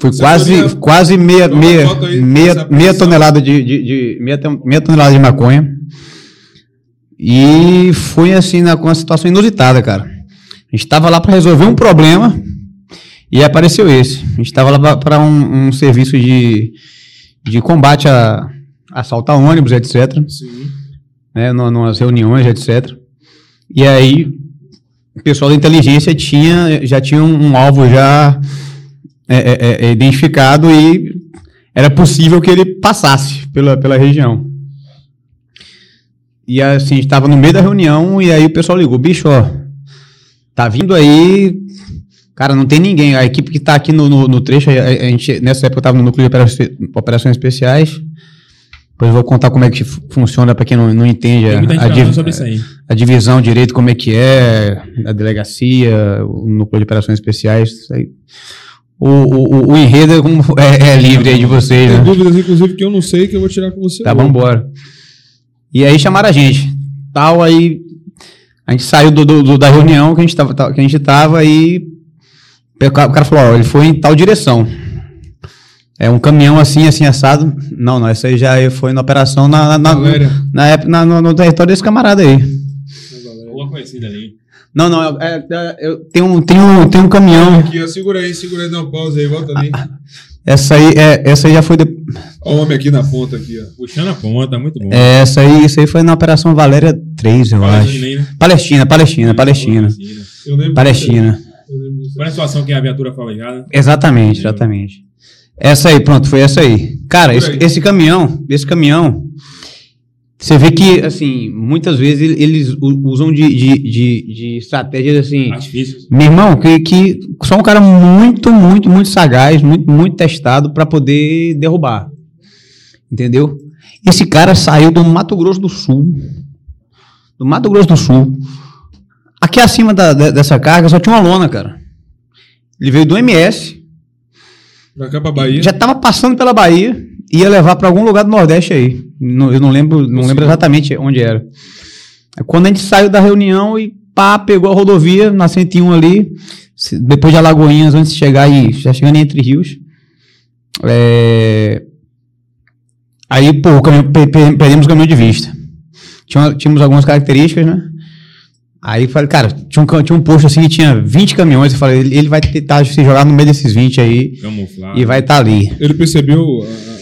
[SPEAKER 3] Foi
[SPEAKER 4] Você
[SPEAKER 3] quase, quase meia, meia, meia, meia tonelada de, de, de- meia, meia tonelada de maconha. E foi assim, na, com uma situação inusitada, cara. A gente estava lá para resolver um problema e apareceu esse. A gente estava lá para um, um serviço de, de combate a assalto a ônibus, etc
[SPEAKER 4] Sim.
[SPEAKER 3] né, nu- numas reuniões, etc. E aí, o pessoal da inteligência tinha, já tinha um, um alvo já é, é, é, identificado e era possível que ele passasse pela, pela região. E assim, a gente estava no meio da reunião e aí o pessoal ligou, bicho, ó, tá vindo aí, cara, não tem ninguém. A equipe que tá aqui no, no, no trecho, a, a gente, nessa época eu estava no núcleo de operações, operações especiais. Depois eu vou contar como é que fu- funciona para quem não, não entende a, a div- a divisão direito, como é que é, a delegacia, o núcleo de operações especiais. O, o, o- enredo é, *laughs* é- é livre aí de vocês,
[SPEAKER 4] Tem
[SPEAKER 3] né?
[SPEAKER 4] dúvidas, inclusive, que eu não sei que eu vou tirar com você.
[SPEAKER 3] Tá,
[SPEAKER 4] hoje.
[SPEAKER 3] vamos embora. E aí chamaram a gente. Tal, aí a gente saiu do, do- do- da reunião que a gente tava, tal- que a gente tava e o cara falou, ó, ele foi em tal direção. É um caminhão assim, assim, assado. Não, não, essa aí já foi na operação na, na, na, na época, na- no, no território desse camarada aí.
[SPEAKER 2] Rua conhecida ali.
[SPEAKER 3] Não, não, é, é, eu tenho, um- tenho, um- tenho um caminhão.
[SPEAKER 4] Aqui, ó, segura aí, segura aí, dá uma pausa aí, volta ali. *laughs*
[SPEAKER 3] Essa aí, é, essa aí já foi. de-
[SPEAKER 4] Ó o homem aqui na ponta, aqui, ó.
[SPEAKER 2] Puxando a ponta, muito bom.
[SPEAKER 3] é, essa aí, isso aí foi na Operação Valéria 3, eu
[SPEAKER 2] Fala
[SPEAKER 3] acho.
[SPEAKER 2] né?
[SPEAKER 3] Palestina, Palestina, Palestina. Palestina.
[SPEAKER 4] Disso.
[SPEAKER 2] Foi na situação que a viatura foi alejada.
[SPEAKER 3] Exatamente, exatamente. Essa aí, pronto, foi essa aí. Cara, esse, esse caminhão, esse caminhão, você vê que, assim, muitas vezes ele- eles usam de, de, de, de estratégias assim.
[SPEAKER 2] Artifícios.
[SPEAKER 3] Meu irmão, que, que só um cara muito, muito, muito sagaz, muito, muito testado para poder derrubar. Entendeu? Esse cara saiu do Mato Grosso do Sul. Do Mato Grosso do Sul. Aqui acima da- de- dessa carga só tinha uma lona, cara. Ele veio do MS,
[SPEAKER 4] Pra cá pra Bahia.
[SPEAKER 3] já tava passando pela Bahia, ia levar para algum lugar do Nordeste aí. Não- eu não lembro, não lembro exatamente onde era. Aí Quando a gente saiu da reunião e pá, pegou a rodovia na 101 ali, depois de Alagoinhas, antes de chegar aí, já chegando em Entre Rios. É, Aí, pô, o caminhão, pe- pe- perdemos o caminhão de vista. Tinha, tínhamos algumas características, né? Aí falei, cara, tinha um, tinha um posto assim que tinha 20 caminhões. Eu falei, ele, ele vai tentar se jogar no meio desses 20 aí
[SPEAKER 2] Camuflado.
[SPEAKER 3] e vai estar ali.
[SPEAKER 4] Ele percebeu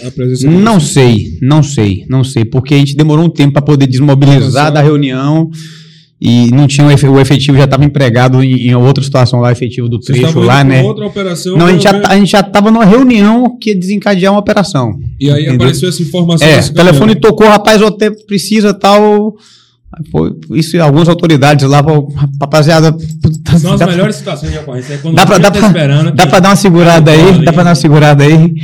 [SPEAKER 4] a, presença
[SPEAKER 3] Não sei, não sei, não sei, porque a gente demorou um tempo para poder desmobilizar da reunião e não tinha o efe- o efetivo já estava empregado em, em outra situação lá, efetivo do trecho lá, né?
[SPEAKER 4] outra operação.
[SPEAKER 3] Não, a gente, já,
[SPEAKER 4] ver-
[SPEAKER 3] a gente já tava numa reunião que ia desencadear uma operação.
[SPEAKER 4] E aí
[SPEAKER 3] entendeu?
[SPEAKER 4] apareceu essa informação.
[SPEAKER 3] É, o telefone
[SPEAKER 4] caminhão.
[SPEAKER 3] tocou, rapaz, o hotel precisa tal. Pô, Isso algumas autoridades lá, rapaziada.
[SPEAKER 2] São as melhores situações de ocorrência. É quando
[SPEAKER 3] Dá pra,
[SPEAKER 2] você
[SPEAKER 3] dá,
[SPEAKER 2] tá
[SPEAKER 3] pra,
[SPEAKER 2] esperando.
[SPEAKER 3] dá pra dar uma segurada aí, dá pra dar uma segurada aí.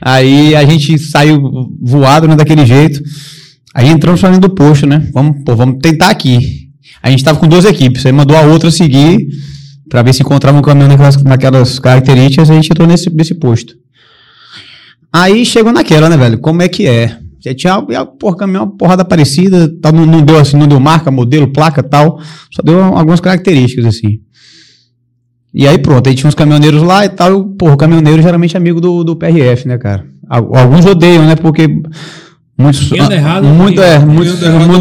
[SPEAKER 3] Aí a gente saiu voado, né, daquele jeito. Aí entramos falando do posto, né? Vamos, pô, vamos tentar aqui. A gente tava com duas equipes, aí mandou a outra seguir pra ver se encontrava um caminhão naquelas, naquelas características, a gente entrou nesse, nesse posto. Aí chegou naquela, né, velho? Como é que é? Já tinha, porra, caminhão, uma porrada parecida, tal, não, não deu assim, não deu marca, modelo, placa tal. Só deu algumas características, assim. E aí pronto, aí tinha uns caminhoneiros lá e tal. Porra, o caminhoneiro geralmente é amigo do, do PRF, né, cara? Al- Alguns odeiam, né? Porque muitos.
[SPEAKER 2] Quem anda errado,
[SPEAKER 3] muito, é, muito,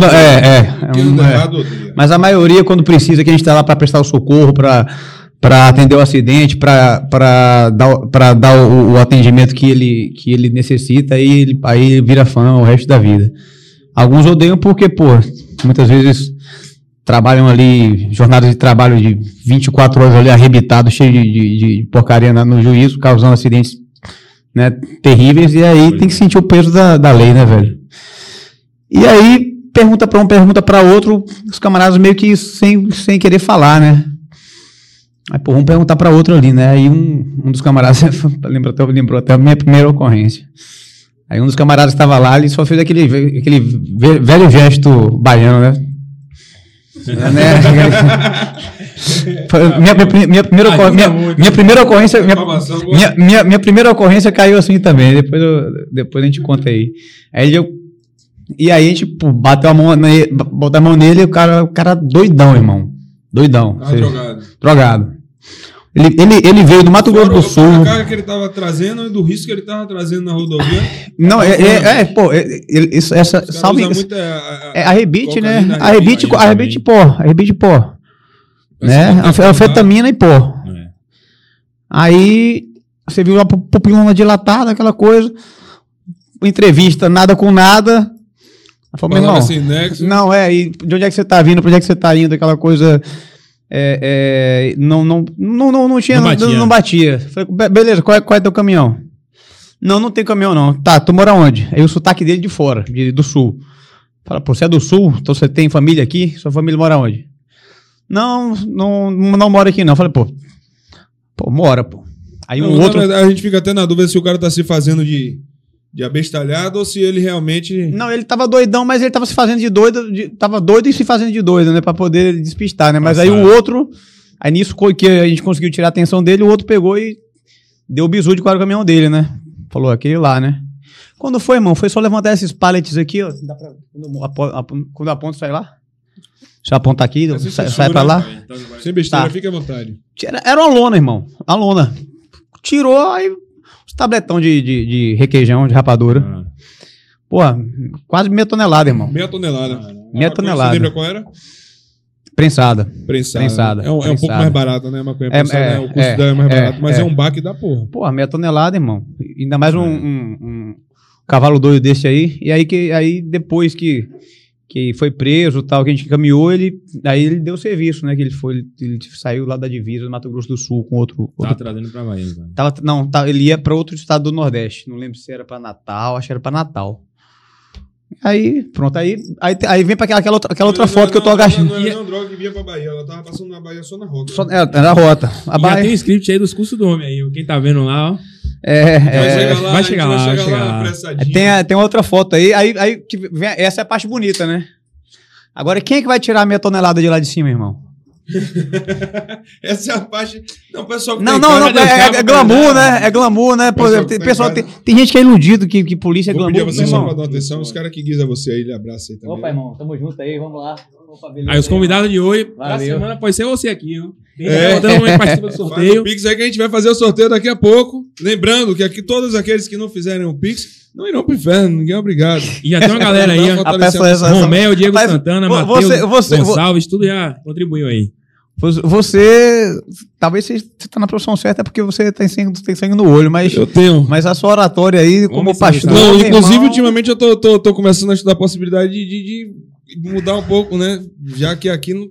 [SPEAKER 3] é, é, é, um- é. Mas a maioria, quando precisa, que a gente está lá para prestar o socorro, para atender o acidente, para dar, pra dar o, o atendimento que ele, que ele necessita, aí ele, aí ele vira fã o resto da vida. Alguns odeiam porque, pô, muitas vezes trabalham ali, jornadas de trabalho de 24 horas ali arrebitado, cheio de, de- de porcaria no juízo, causando acidentes né, terríveis, e aí tem que sentir o peso da, da lei, né, velho? E aí, pergunta para um, pergunta para outro, os camaradas meio que sem, sem querer falar, né? Aí, pô, vamos perguntar para outro ali, né? Aí um, um dos camaradas, *laughs* lembrou até, lembrou até a minha primeira ocorrência. Aí um dos camaradas que estava lá, ele só fez aquele, aquele ve- velho gesto baiano, né? *laughs* É, né? Minha, minha, minha primeira, minha, minha primeira ocorrência. Minha, minha, minha, primeira ocorrência caiu assim também. Depois, eu- depois a gente conta aí. Aí eu. E aí a gente pô, bateu a mão, ne- botou a mão nele e o cara, o cara doidão, irmão. Doidão. Você-
[SPEAKER 4] drogado.
[SPEAKER 3] drogado. Ele, ele, ele veio do Mato Grosso do Sul.
[SPEAKER 4] a carga que ele tava trazendo e do risco que ele tava trazendo na rodovia.
[SPEAKER 3] Não, é, é, é, pô, é, isso, essa. Salve.
[SPEAKER 4] é, a,
[SPEAKER 3] É arrebite, né? Arrebite, arrebite pó. Arrebite de pó. Né?
[SPEAKER 4] tá.
[SPEAKER 3] Anfetamina e pó.
[SPEAKER 2] É.
[SPEAKER 3] Aí você viu a pu- pupilona dilatada, aquela coisa. Entrevista, nada com nada. Falou, meu irmão,
[SPEAKER 4] nexo.
[SPEAKER 3] não, é, e de onde é que você tá vindo, pra onde é que você tá indo, aquela coisa. É, é, não, não, não, não, não tinha,
[SPEAKER 2] Não
[SPEAKER 3] não
[SPEAKER 2] batia.
[SPEAKER 3] não batia. Falei, "Be- beleza, qual é, qual é teu caminhão? Não, não tem caminhão, não. Tá, tu mora onde? Aí o sotaque dele de fora, de- do sul. Fala, pô, você é do sul? Então você tem família aqui? Sua família mora onde? Não, não, não mora aqui, não. Falei, pô, pô, mora, pô. Aí um
[SPEAKER 4] Não,
[SPEAKER 3] outro.
[SPEAKER 4] verdade, a gente fica até na dúvida se o cara tá se fazendo de, de abestalhado ou se ele realmente.
[SPEAKER 3] Não, ele tava doidão, mas ele tava se fazendo de doido, de- tava doido e se fazendo de doido, né? Pra poder despistar, né? Mas aí o outro, aí nisso que a gente conseguiu tirar a atenção dele, o outro pegou e deu o bisu de qual era o caminhão dele, né? Falou, aquele lá, né? Quando foi, irmão? Foi só levantar esses pallets aqui, ó. Dá pra, quando, apo, apo, quando aponta, sai lá? Se eu apontar aqui, sai,
[SPEAKER 4] censura,
[SPEAKER 3] sai pra lá?
[SPEAKER 4] Sem besteira,
[SPEAKER 3] Tá.
[SPEAKER 4] fique à vontade.
[SPEAKER 3] Era, era uma lona, irmão. A lona. Tirou aí tabletão de, de, de requeijão, de rapadura.
[SPEAKER 2] Ah,
[SPEAKER 3] Pô, quase meia tonelada, irmão.
[SPEAKER 4] Meia tonelada.
[SPEAKER 3] Meia
[SPEAKER 4] A maconha,
[SPEAKER 3] tonelada.
[SPEAKER 4] Você lembra qual era?
[SPEAKER 3] Prensada.
[SPEAKER 4] Prensada.
[SPEAKER 3] Prensada,
[SPEAKER 4] É um, é um pouco
[SPEAKER 3] prensada.
[SPEAKER 4] mais barato, né? Maconha
[SPEAKER 3] É,
[SPEAKER 4] prensada,
[SPEAKER 3] é,
[SPEAKER 4] né? O custo
[SPEAKER 3] é,
[SPEAKER 4] dela é mais
[SPEAKER 3] é,
[SPEAKER 4] barato, mas é.
[SPEAKER 3] é.
[SPEAKER 4] um baque da porra.
[SPEAKER 3] Pô, meia tonelada, irmão. Ainda mais um, um- um cavalo doido desse aí. E aí, que, aí depois que, que foi preso tal, que a gente caminhou, ele, aí ele deu serviço, né? Que ele foi, ele, ele saiu lá da divisa do Mato Grosso do Sul com outro.
[SPEAKER 2] Tá
[SPEAKER 3] outro
[SPEAKER 2] trazendo pra Bahia, cara.
[SPEAKER 3] tava, não, tá, ele ia pra outro estado do Nordeste. Não lembro se era pra Natal, acho que era pra Natal. Aí, pronto, aí, aí, aí vem pra aquela, aquela outra, aquela outra
[SPEAKER 4] Não,
[SPEAKER 3] foto que eu tô
[SPEAKER 4] não,
[SPEAKER 3] agachando.
[SPEAKER 4] Não, não, não, droga que vinha pra Bahia. Ela tava passando na Bahia só na roca.
[SPEAKER 3] Só- é, era a rota. A
[SPEAKER 2] E já
[SPEAKER 3] Bahia-
[SPEAKER 2] tem o script aí dos cursos do homem aí. Quem tá vendo lá, ó.
[SPEAKER 3] É,
[SPEAKER 4] Vai
[SPEAKER 3] é,
[SPEAKER 4] chegar lá,
[SPEAKER 2] vai chegar lá, vai chegar lá.
[SPEAKER 4] apressadinho.
[SPEAKER 3] Tem, a- tem outra foto aí, aí, aí que vem- essa é a parte bonita, né? Agora, quem é que vai tirar a meia tonelada de lá de cima, irmão? *laughs*
[SPEAKER 4] Essa é a parte. Não, o pessoal que
[SPEAKER 3] Não, não, não,
[SPEAKER 4] casa-
[SPEAKER 3] é, é- é glamour,
[SPEAKER 4] né?
[SPEAKER 3] né? É glamour, né? Pô,
[SPEAKER 4] Pessoal
[SPEAKER 3] tem, pessoal, tem, tem gente que é iludido que, que polícia é
[SPEAKER 4] Vou
[SPEAKER 3] glamour.
[SPEAKER 4] pedir a vocês só
[SPEAKER 3] irmão.
[SPEAKER 4] pra dar atenção. Os caras que guisa você aí, ele abraça aí também.
[SPEAKER 3] Opa, irmão, tamo junto aí, vamos lá.
[SPEAKER 2] Aí os convidados de hoje,
[SPEAKER 3] Valeu.
[SPEAKER 2] semana pode ser você aqui. Quem
[SPEAKER 4] É.
[SPEAKER 2] participa do
[SPEAKER 4] Faz o
[SPEAKER 2] sorteio.
[SPEAKER 4] Pix aí que a gente vai fazer o sorteio daqui a pouco. Lembrando que aqui todos aqueles que não fizerem o Pix não irão pro inferno, ninguém é obrigado.
[SPEAKER 2] E já tem uma galera aí, ó.
[SPEAKER 3] É
[SPEAKER 2] Romeu, Diego
[SPEAKER 3] Rapaz,
[SPEAKER 2] Santana, Matheus
[SPEAKER 3] você-
[SPEAKER 2] Gonçalves, tudo já contribuiu aí.
[SPEAKER 3] Você-. Talvez você você tá na profissão certa porque você tem sangue, tem sangue no olho, mas,
[SPEAKER 4] Eu tenho.
[SPEAKER 3] mas a sua oratória aí, como
[SPEAKER 2] Homem
[SPEAKER 3] pastor.
[SPEAKER 4] Não, inclusive,
[SPEAKER 3] irmão,
[SPEAKER 4] ultimamente eu tô, tô, tô começando a estudar a possibilidade de, de- de mudar um pouco, né? Já que aqui não.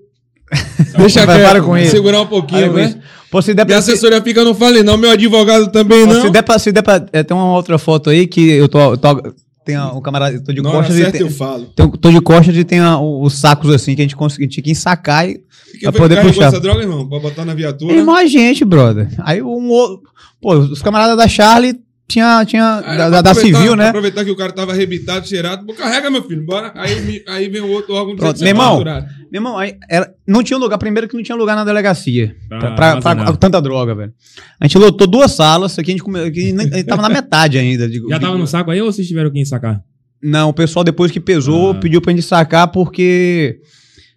[SPEAKER 4] *laughs* Deixa
[SPEAKER 3] Vai,
[SPEAKER 4] quieto,
[SPEAKER 3] com isso.
[SPEAKER 4] segurar um pouquinho, né?
[SPEAKER 3] Pô, se der pra, se,
[SPEAKER 4] assessoria fica, não falei, não. Meu advogado também não.
[SPEAKER 3] se der pra, se der pra é, tem uma outra foto aí que eu tô, eu tô tem um camarada, tô de
[SPEAKER 4] hora
[SPEAKER 3] costas e
[SPEAKER 4] certa
[SPEAKER 3] tem,
[SPEAKER 4] eu falo.
[SPEAKER 3] tem- tô de costas e tem a- os sacos assim que a gente conseguiu, tinha que ensacar e Pra poder puxar.
[SPEAKER 4] essa droga, irmão? Pra botar na viatura?
[SPEAKER 3] Irmão, a gente, brother. Aí um outro. Pô, os camaradas da Charlie tinha. tinha
[SPEAKER 4] Aí,
[SPEAKER 3] da, da- civil, né?
[SPEAKER 4] Aproveitar que o cara tava arrebitado, cheirado. Carrega, meu filho, bora. Aí, aí vem o outro órgão
[SPEAKER 3] Pronto,
[SPEAKER 4] que
[SPEAKER 3] meu irmão. Meu irmão, aí era, não tinha lugar. Primeiro que não tinha lugar na delegacia.
[SPEAKER 2] Pra
[SPEAKER 3] Pra, pra- pra- tanta droga, velho. A gente lotou duas salas. Aqui a gente, come, aqui a gente tava na metade ainda. de-
[SPEAKER 2] Já
[SPEAKER 3] de-
[SPEAKER 2] tava no saco aí ou vocês tiveram quem sacar?
[SPEAKER 3] Não, o pessoal depois que pesou
[SPEAKER 2] Ah.
[SPEAKER 3] pediu pra gente sacar porque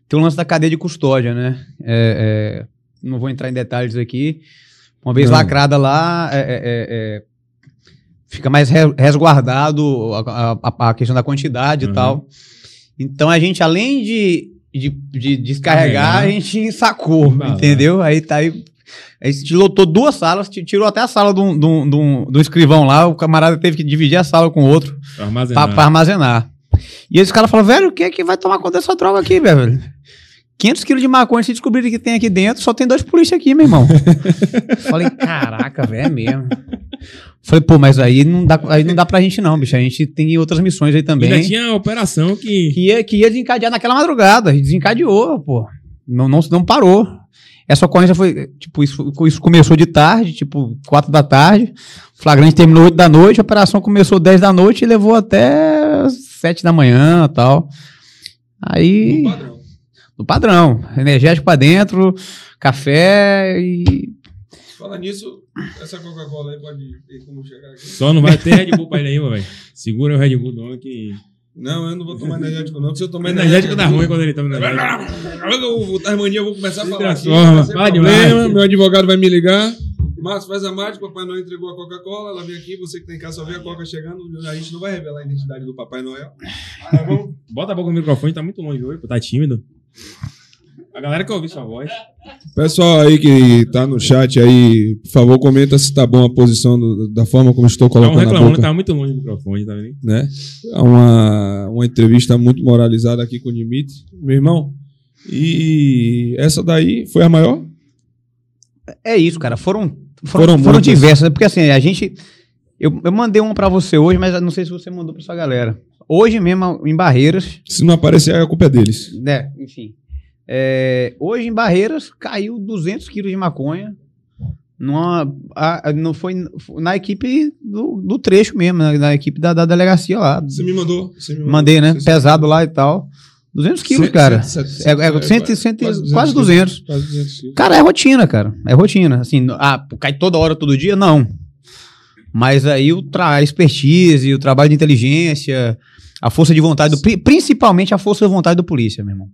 [SPEAKER 3] tem o lance da cadeia de custódia, né? É, é, não vou entrar em detalhes aqui. Uma vez
[SPEAKER 4] Não.
[SPEAKER 3] lacrada lá, é, é, é, é, fica mais re- resguardado a, a- a questão da quantidade
[SPEAKER 2] Uhum.
[SPEAKER 3] e tal. Então a gente, além de, de, de descarregar,
[SPEAKER 2] Carregar.
[SPEAKER 3] a gente sacou,
[SPEAKER 2] lá.
[SPEAKER 3] entendeu? Aí tá aí. A gente lotou duas salas, ti- tirou até a sala de um, de um- de um- de um escrivão lá, o camarada teve que dividir a sala com o outro
[SPEAKER 2] pra, armazenar.
[SPEAKER 3] pra armazenar. E esse cara falou, velho, o que é que vai tomar conta dessa droga aqui, velho? 500 quilos de maconha, se descobrirem que tem aqui dentro, só tem dois polícia aqui, meu irmão. *laughs* Falei, caraca, velho, é mesmo. Falei, pô, mas aí não, dá, aí não dá pra gente não, bicho. A gente tem outras missões aí também.
[SPEAKER 2] Ainda tinha a operação que.
[SPEAKER 3] Que ia, que ia desencadear naquela madrugada. Desencadeou, pô. Não, não, não parou. Essa ocorrência foi, tipo, isso, isso começou de tarde, tipo, quatro da tarde. O flagrante terminou oito da noite, a operação começou 10 da noite e levou até sete da manhã e tal. Aí.
[SPEAKER 4] No padrão.
[SPEAKER 3] No padrão. Energético pra dentro, café e.
[SPEAKER 4] Fala nisso, essa Coca-Cola aí pode ter como chegar aqui.
[SPEAKER 2] Só não vai ter Red Bull pra ele aí, velho. Segura o Red Bull do homem que.
[SPEAKER 4] Não, eu não vou tomar energético, não. porque Se eu tomar
[SPEAKER 2] energético dá ruim quando ele toma energético.
[SPEAKER 4] Eu, o Tasmania, eu vou começar a
[SPEAKER 2] Se
[SPEAKER 4] falar aqui. vai problema. Meu advogado vai me ligar. Márcio, faz a mágica, Papai Noel entregou a Coca-Cola, ela vem aqui, você que tem em casa só vê a Coca chegando, a gente não vai revelar a identidade do Papai Noel. Tá bom?
[SPEAKER 2] Bota a boca no microfone, tá muito longe hoje, tá tímido. A galera quer ouvir sua voz.
[SPEAKER 4] Pessoal aí que tá no chat aí, por favor, comenta se tá bom a posição do- da forma como estou colocando a
[SPEAKER 2] reclamando
[SPEAKER 4] boca.
[SPEAKER 2] tá muito longe do microfone, tá vendo?
[SPEAKER 4] né? É uma, uma entrevista muito moralizada aqui com o Dimitri, meu irmão. E essa daí foi a maior?
[SPEAKER 3] É isso, cara. Foram,
[SPEAKER 4] Foram
[SPEAKER 3] foram, foram, diversas. né? Porque assim, a gente. Eu, eu mandei uma pra você hoje, mas não sei se você mandou pra sua galera. Hoje mesmo, em Barreiras,
[SPEAKER 4] Se não aparecer, a culpa é deles.
[SPEAKER 3] né? Enfim. É, hoje em Barreiras caiu 200 quilos de maconha. Numa, a- não foi na equipe do, do trecho mesmo, na, na equipe da, da delegacia lá.
[SPEAKER 4] Você me mandou? Você me mandou.
[SPEAKER 3] Mandei, né? Pesado lá e tal. 200 quilos,
[SPEAKER 4] Cento-
[SPEAKER 3] cara.
[SPEAKER 4] cento- cento-
[SPEAKER 3] É, é,
[SPEAKER 4] quase-
[SPEAKER 3] cento e- cento e-
[SPEAKER 4] quase
[SPEAKER 3] quase
[SPEAKER 4] 200
[SPEAKER 3] 200.
[SPEAKER 4] Quase 200 quilos.
[SPEAKER 3] Cara, é rotina, cara. É rotina. Assim, ah, cai toda hora, todo dia? Não. Mas aí o tra a expertise, o trabalho de inteligência, a força de vontade, do, pri- principalmente a força de vontade do polícia, meu irmão.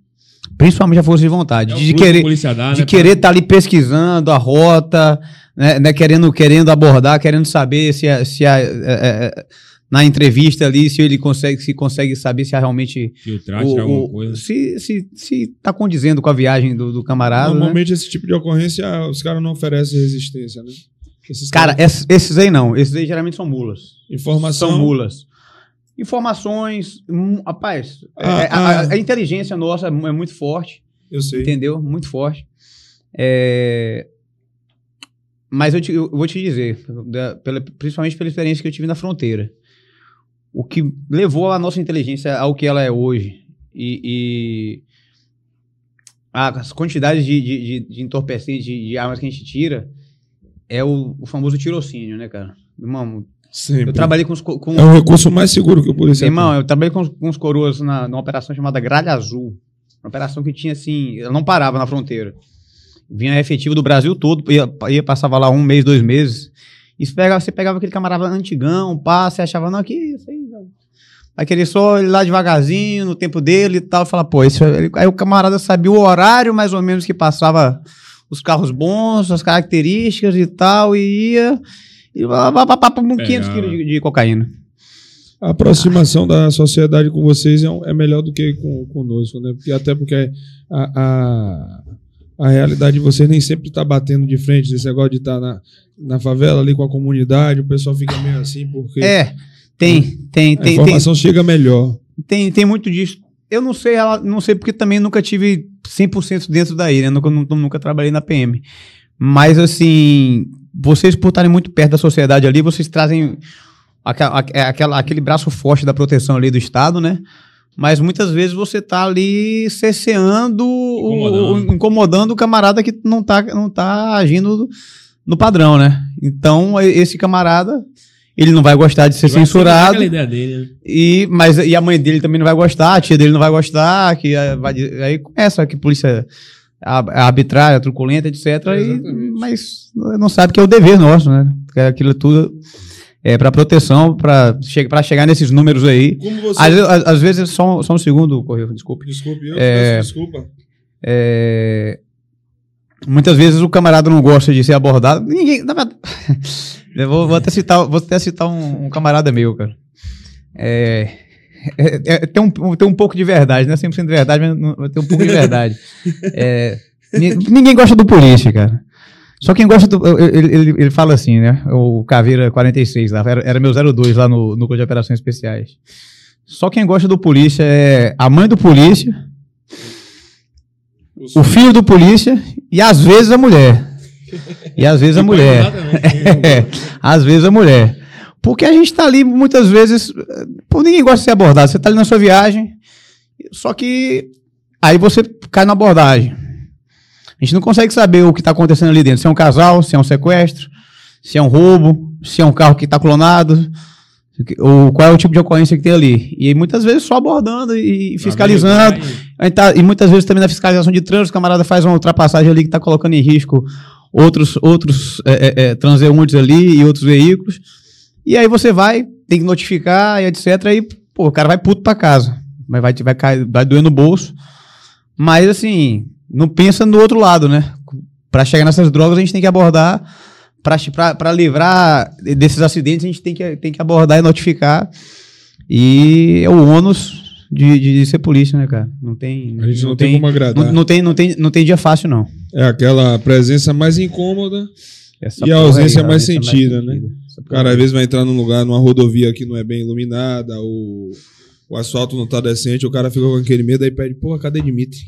[SPEAKER 3] Principalmente a força de vontade.
[SPEAKER 2] É
[SPEAKER 3] de querer
[SPEAKER 2] dá,
[SPEAKER 3] de
[SPEAKER 2] né,
[SPEAKER 3] querer estar ali pesquisando a rota, né, né, querendo, querendo abordar, querendo saber se, a- se a- é, é, é, na entrevista ali, se ele consegue, se consegue saber se realmente
[SPEAKER 2] Filtrar,
[SPEAKER 3] o-
[SPEAKER 2] alguma coisa.
[SPEAKER 3] se, se, se tá condizendo com a viagem do, do camarada. né?
[SPEAKER 4] Normalmente esse tipo de ocorrência, os caras não oferecem resistência, né? Esses
[SPEAKER 3] Cara,
[SPEAKER 4] caras-
[SPEAKER 3] esses aí não. Esses aí geralmente são mulas.
[SPEAKER 4] informação.
[SPEAKER 3] São mulas. Informações. hum, rapaz,
[SPEAKER 4] Ah,
[SPEAKER 3] é- a, a-
[SPEAKER 4] ah.
[SPEAKER 3] a inteligência nossa é é muito forte.
[SPEAKER 4] Eu sei.
[SPEAKER 3] Entendeu? Muito forte. É, Mas eu, te- eu vou te dizer, da- pela- principalmente pela experiência que eu tive na fronteira. O que levou a nossa inteligência ao que ela é hoje e, e as quantidades de, de, de, de entorpecentes, de, de armas que a gente tira, é o, o famoso tirocínio, né, cara? Irmão,
[SPEAKER 4] Sempre.
[SPEAKER 3] eu trabalhei com os. co- Com,
[SPEAKER 4] É o recurso mais seguro que o policial
[SPEAKER 3] Irmão, eu trabalhei com, os- com os coroas na, numa operação chamada Gralha Azul. Uma operação que tinha assim, ela não parava na fronteira. Vinha efetivo do Brasil todo, ia, ia passava lá um mês, dois meses. E você pegava, você pegava aquele camarada antigão, pá, você achava, não, aqui, isso aí, não. Vai querer só ir lá devagarzinho, no tempo dele e tal. Fala, pô, esse, aí o camarada sabia o horário mais ou menos que passava os carros bons, as características e tal, e ia. E pá, 500
[SPEAKER 2] Pegava.
[SPEAKER 3] quilos de, de cocaína.
[SPEAKER 4] A aproximação da sociedade com vocês é, um- é melhor do que com, conosco, né? Porque, até porque a, a, a realidade de vocês nem sempre está batendo de frente. Esse negócio de estar na, na favela ali com a comunidade, o pessoal fica meio assim, porque
[SPEAKER 3] É, tem, tem,
[SPEAKER 4] a
[SPEAKER 3] tem, tem,
[SPEAKER 4] informação chega melhor.
[SPEAKER 3] tem, tem muito disso. Eu não sei, ela, não sei porque também nunca tive 100% dentro daí, né? Nunca, nunca, nunca trabalhei na PM. Mas, assim, vocês por estarem muito perto da sociedade ali, vocês trazem aquela, aquela, aquele braço forte da proteção ali do Estado, né? Mas muitas vezes você tá ali cerceando,
[SPEAKER 2] Incomodando.
[SPEAKER 3] o, incomodando o camarada que não tá, não tá agindo no padrão, né? Então, esse camarada, ele não vai gostar de ser
[SPEAKER 2] ser
[SPEAKER 3] censurado.
[SPEAKER 2] aquela ideia dele, né?
[SPEAKER 3] E, mas, e a mãe dele também não vai gostar, a tia dele não vai gostar, que eh, vai, aí começa que polícia arbitrária, truculenta, etc. e- mas não sabe que é o dever nosso, né? Que é aquilo tudo é, para proteção, para che chegar nesses números aí.
[SPEAKER 4] Como você.
[SPEAKER 3] Às, às- às vezes, só, um- só um segundo, correu, desculpe.
[SPEAKER 4] Desculpe, eu
[SPEAKER 3] É.
[SPEAKER 4] peço desculpa.
[SPEAKER 3] É, muitas vezes o camarada não gosta de ser abordado. Ninguém. *laughs* vou, vou até citar, vou até citar um, um camarada meu, cara. É, é- é- tem, um, tem um pouco de verdade, não é 100% de verdade, mas não- tem um pouco de verdade. É, ni- ninguém gosta do polícia, cara. Só quem gosta do. Ele, ele, ele fala assim, né? O Caveira 46 lá, era, era meu 02 lá no Núcleo de Operações Especiais. Só quem gosta do polícia é a mãe do polícia, o filho do polícia e às vezes a mulher. E às vezes a mulher. *laughs* É, às vezes a mulher. Porque a gente tá ali muitas vezes. Pô, ninguém gosta de ser abordado. Você tá ali na sua viagem, só que aí você cai na abordagem. A gente não consegue saber o que tá acontecendo ali dentro. Se é um casal, se é um sequestro, se é um roubo, se é um carro que tá clonado, ou qual é o tipo de ocorrência que tem ali. E muitas vezes só abordando e fiscalizando. Tá- e muitas vezes também na fiscalização de trânsito, o camarada faz uma ultrapassagem ali que está colocando em risco outros, outros é, é, é, transeuntes ali e outros veículos. E aí você vai, tem que notificar e etc. E pô, o cara vai puto para casa. Mas vai, vai, cair, vai doer no bolso. Mas assim, não pensa no outro lado, né? Para chegar nessas drogas, a gente tem que abordar. Para livrar desses acidentes, a gente tem que, tem que abordar e notificar. E é o ônus de, de ser polícia, né, cara? Não tem.
[SPEAKER 4] A gente não, tem, como agradar.
[SPEAKER 3] não, não tem, não, tem, não tem dia fácil, não.
[SPEAKER 4] É aquela presença mais incômoda.
[SPEAKER 3] Essa
[SPEAKER 4] E a ausência
[SPEAKER 3] aí,
[SPEAKER 4] mais sentida, né? O
[SPEAKER 3] porra
[SPEAKER 4] cara às vezes vai entrar num lugar, numa rodovia que não é bem iluminada, o, o asfalto não tá decente, o cara fica com aquele medo aí pede, porra, cadê Dimitri?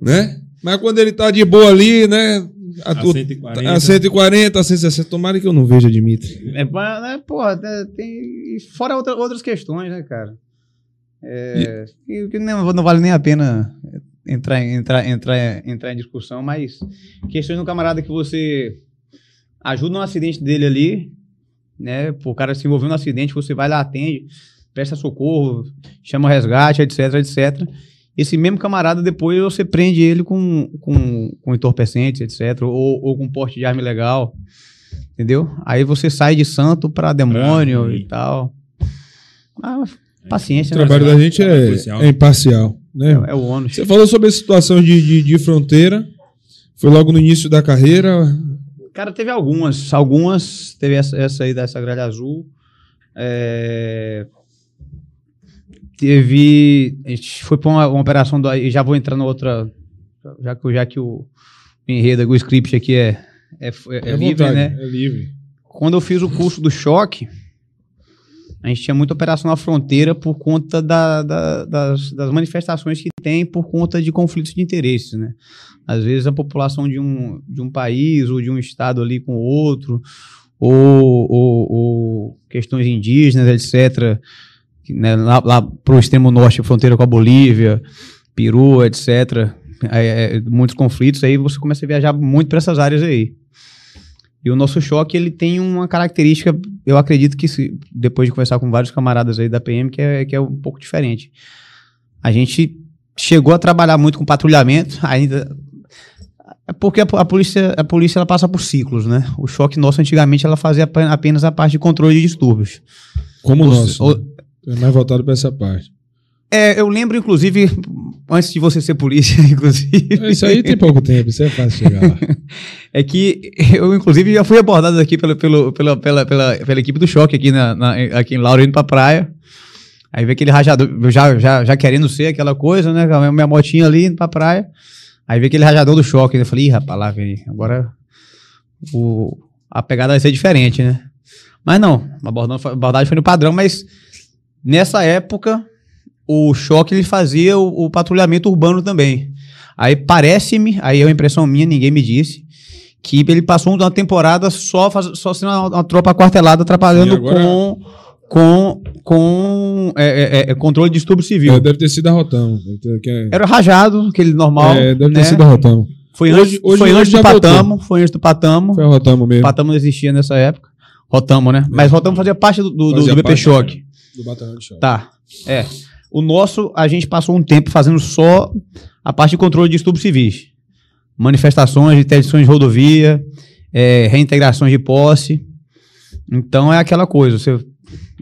[SPEAKER 4] Né? Mas quando ele tá de boa ali, né? A,
[SPEAKER 2] A
[SPEAKER 4] o-
[SPEAKER 2] 140.
[SPEAKER 4] a 140, a 160, tomara que eu não veja Dimitri.
[SPEAKER 3] É, mas, né, porra, é, tem. e Fora outra- outras questões, né, cara? É, que, que não, não vale nem a pena entrar, entrar, entrar, entrar em discussão, mas questões do camarada que você ajuda no acidente dele ali, né? O cara se envolveu no acidente, você vai lá, atende, presta socorro, chama o resgate, etc, etc. Esse mesmo camarada, depois você prende ele com, com, com entorpecentes, etc, ou, ou com porte de arma ilegal. Entendeu? Aí você sai de santo pra demônio
[SPEAKER 2] Ah,
[SPEAKER 3] e tal. Ah,
[SPEAKER 4] O
[SPEAKER 3] paciência, né?
[SPEAKER 4] trabalho da gente é,
[SPEAKER 2] Policial.
[SPEAKER 4] é imparcial, né?
[SPEAKER 3] É, é o ônus.
[SPEAKER 4] Você falou sobre a situação de, de, de fronteira, foi logo no início da carreira,
[SPEAKER 3] Cara, teve algumas. Algumas. Teve essa, essa aí dessa gralha azul. É, Teve. A gente foi pra uma, uma operação. Do, e já vou entrar na outra. Já que, já que o enredo, o script aqui é, é, é, é livre,
[SPEAKER 4] vontade,
[SPEAKER 3] né?
[SPEAKER 4] É livre.
[SPEAKER 3] Quando eu fiz o curso do choque, a gente tinha muita operação na fronteira por conta da- da- das, das manifestações que tem por conta de conflitos de interesses, né? Às vezes a população de um, de um país ou de um estado ali com outro, ou, ou- ou questões indígenas, etc., né, lá, lá para o extremo norte, fronteira com a Bolívia, Peru, etc., é, é, muitos conflitos, aí você começa a viajar muito para essas áreas aí. E o nosso choque, ele tem uma característica, eu acredito que se- depois de conversar com vários camaradas aí da PM, que é, que é um pouco diferente. A gente chegou a trabalhar muito com patrulhamento, ainda é porque a, a polícia, a polícia ela passa por ciclos, né? O choque nosso antigamente ela fazia ape- apenas a parte de controle de distúrbios.
[SPEAKER 4] Como o nosso.
[SPEAKER 3] ou-
[SPEAKER 4] né? É mais voltado para essa parte.
[SPEAKER 3] É, eu lembro inclusive antes de você ser polícia, *laughs* inclusive.
[SPEAKER 4] Isso aí tem pouco tempo, isso é fácil chegar lá. *laughs*
[SPEAKER 3] É que eu, inclusive, já fui abordado aqui pelo, pelo, pela, pela, pela, pela equipe do choque aqui, na, na- aqui em Lauro, indo pra praia. Aí vê aquele rajador, já, já, já querendo ser aquela coisa, né? Minha motinha ali indo pra praia. Aí vê aquele rajador do choque. Eu falei, ih, rapaz, lá vem. Agora o, a pegada vai ser diferente, né? Mas não, a abordagem foi no padrão, mas nessa época o choque ele fazia o, o patrulhamento urbano também. Aí parece-me, aí é uma impressão minha, ninguém me disse, que ele passou uma temporada só, faz, só sendo uma, uma tropa quartelada atrapalhando com, com, com é, é, é, controle de distúrbio civil.
[SPEAKER 4] É, deve ter sido a Rotão. Ter- é-
[SPEAKER 3] Era rajado, aquele normal.
[SPEAKER 4] é, deve ter
[SPEAKER 3] né?
[SPEAKER 4] sido a Rotão.
[SPEAKER 3] Foi
[SPEAKER 4] Hoje-
[SPEAKER 3] antes,
[SPEAKER 4] hoje-
[SPEAKER 3] foi
[SPEAKER 4] hoje
[SPEAKER 3] antes do
[SPEAKER 4] voltou.
[SPEAKER 3] Patamo, foi antes do Patamo.
[SPEAKER 4] Foi a Rotamo mesmo.
[SPEAKER 3] Patamo não existia nessa época. Rotamo, né? Mas Rotamo fazia parte do, do, do
[SPEAKER 4] Fazia
[SPEAKER 3] BP
[SPEAKER 4] parte,
[SPEAKER 3] Choque.
[SPEAKER 4] Do batalhão de choque.
[SPEAKER 3] Tá. É. O nosso, a gente passou um tempo fazendo só a parte de controle de distúrbios civis. Manifestações, interdições de rodovia, é, reintegrações de posse. Então é aquela coisa, você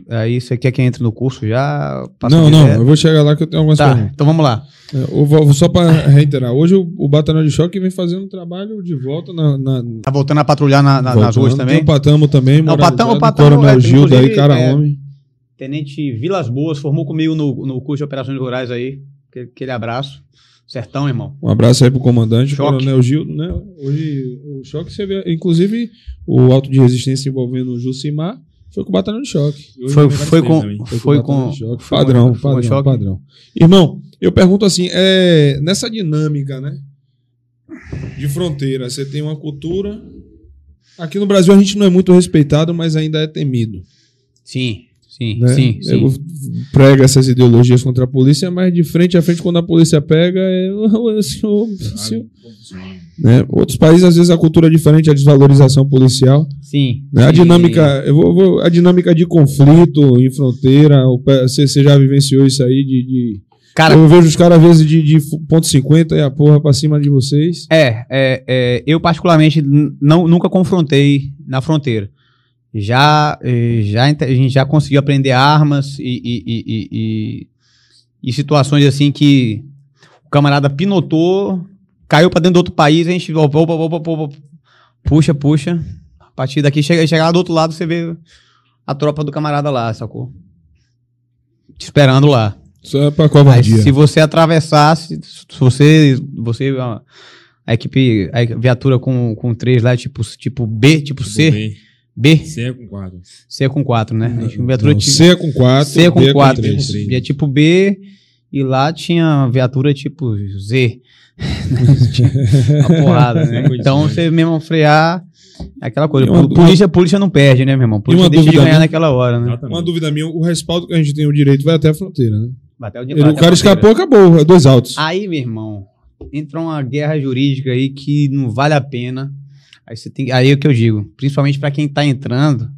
[SPEAKER 3] aí você quer que entre no curso já?
[SPEAKER 4] Não, não, eu vou chegar lá que eu tenho algumas
[SPEAKER 3] Tá,
[SPEAKER 4] perguntas.
[SPEAKER 3] então vamos lá.
[SPEAKER 4] É, vou- só para reiterar, hoje o, o Batalhão de Choque vem fazendo um trabalho de volta na, na,
[SPEAKER 3] Tá voltando a patrulhar na- na- nas ruas também?
[SPEAKER 4] Tem o Patamo também,
[SPEAKER 3] Não, o Patamo- o Patamo,
[SPEAKER 4] Coronel
[SPEAKER 3] é,
[SPEAKER 4] aí, cara
[SPEAKER 3] é,
[SPEAKER 4] homem.
[SPEAKER 3] Tenente Vilas Boas formou comigo no, no curso de operações rurais aí. Aquele, abraço. Sertão, irmão.
[SPEAKER 4] Um abraço aí pro comandante,
[SPEAKER 3] Choque.
[SPEAKER 4] Coronel Gildo, né? Hoje o choque você vê, inclusive o auto de resistência envolvendo o Jucimar foi com o Batalhão de Choque.
[SPEAKER 2] Hoje
[SPEAKER 3] Foi, foi com.
[SPEAKER 2] também.
[SPEAKER 3] Foi,
[SPEAKER 4] Batalhão
[SPEAKER 3] com.
[SPEAKER 4] de Choque.
[SPEAKER 3] foi
[SPEAKER 4] Padrão,
[SPEAKER 3] foi com
[SPEAKER 4] padrão,
[SPEAKER 3] choque.
[SPEAKER 4] padrão. Irmão, eu pergunto assim, é, nessa dinâmica, né? De fronteira, você tem uma cultura. Aqui no Brasil a gente não é muito respeitado, mas ainda é temido.
[SPEAKER 3] Sim, sim,
[SPEAKER 4] né?
[SPEAKER 3] sim, sim.
[SPEAKER 4] Eu prega essas ideologias contra a polícia, mas de frente a frente, quando a polícia pega, é. o *laughs* senhor- o senhor- né? Outros países, às vezes, a cultura é diferente, a desvalorização policial.
[SPEAKER 3] Sim.
[SPEAKER 4] né? A dinâmica, eu vou, vou- a dinâmica de conflito em fronteira, você você já vivenciou isso aí de. de-
[SPEAKER 3] Cara,
[SPEAKER 4] eu vejo os caras, às vezes, de, de ponto 50 e a porra pra cima de vocês.
[SPEAKER 3] É, é, é, eu particularmente não, nunca confrontei na fronteira. Já, eh, já a gente já conseguiu aprender armas e, e, e, e- situações assim que o camarada pinotou, caiu pra dentro do outro país, a gente opa, opa, opa, opa, puxa, puxa. A partir daqui, chega, chegar lá do outro lado, você vê a tropa do camarada lá, sacou? Te esperando lá.
[SPEAKER 4] Só é pra covardia.
[SPEAKER 3] se você atravessasse, se você, você a, a equipe, a viatura com, com três lá, tipo, tipo B, tipo, C,
[SPEAKER 2] B.
[SPEAKER 3] B,
[SPEAKER 2] C é com 4.
[SPEAKER 3] C é com quatro, né? A gente, viatura
[SPEAKER 4] Não,
[SPEAKER 3] tipo,
[SPEAKER 4] C é com 4,
[SPEAKER 3] C com quatro,
[SPEAKER 4] três.
[SPEAKER 2] três.
[SPEAKER 3] B é tipo B, e lá tinha viatura tipo Z. *laughs* Uma porrada, né? Então você mesmo frear, aquela coisa.
[SPEAKER 4] Uma-
[SPEAKER 3] polícia, polícia não perde, né, meu irmão? Polícia
[SPEAKER 4] uma
[SPEAKER 3] deixa de
[SPEAKER 4] dúvida
[SPEAKER 3] ganhar
[SPEAKER 4] minha-
[SPEAKER 3] naquela hora, né?
[SPEAKER 2] Exatamente.
[SPEAKER 4] Uma dúvida minha, o respaldo que a gente tem o direito vai até a fronteira, né?
[SPEAKER 3] Bateu de
[SPEAKER 4] Ele- o cara
[SPEAKER 3] fronteira.
[SPEAKER 4] escapou, acabou, é dois altos.
[SPEAKER 3] Aí, meu irmão, entra uma guerra jurídica aí que não vale a pena. Aí você tem, aí é o que eu digo, principalmente pra quem tá entrando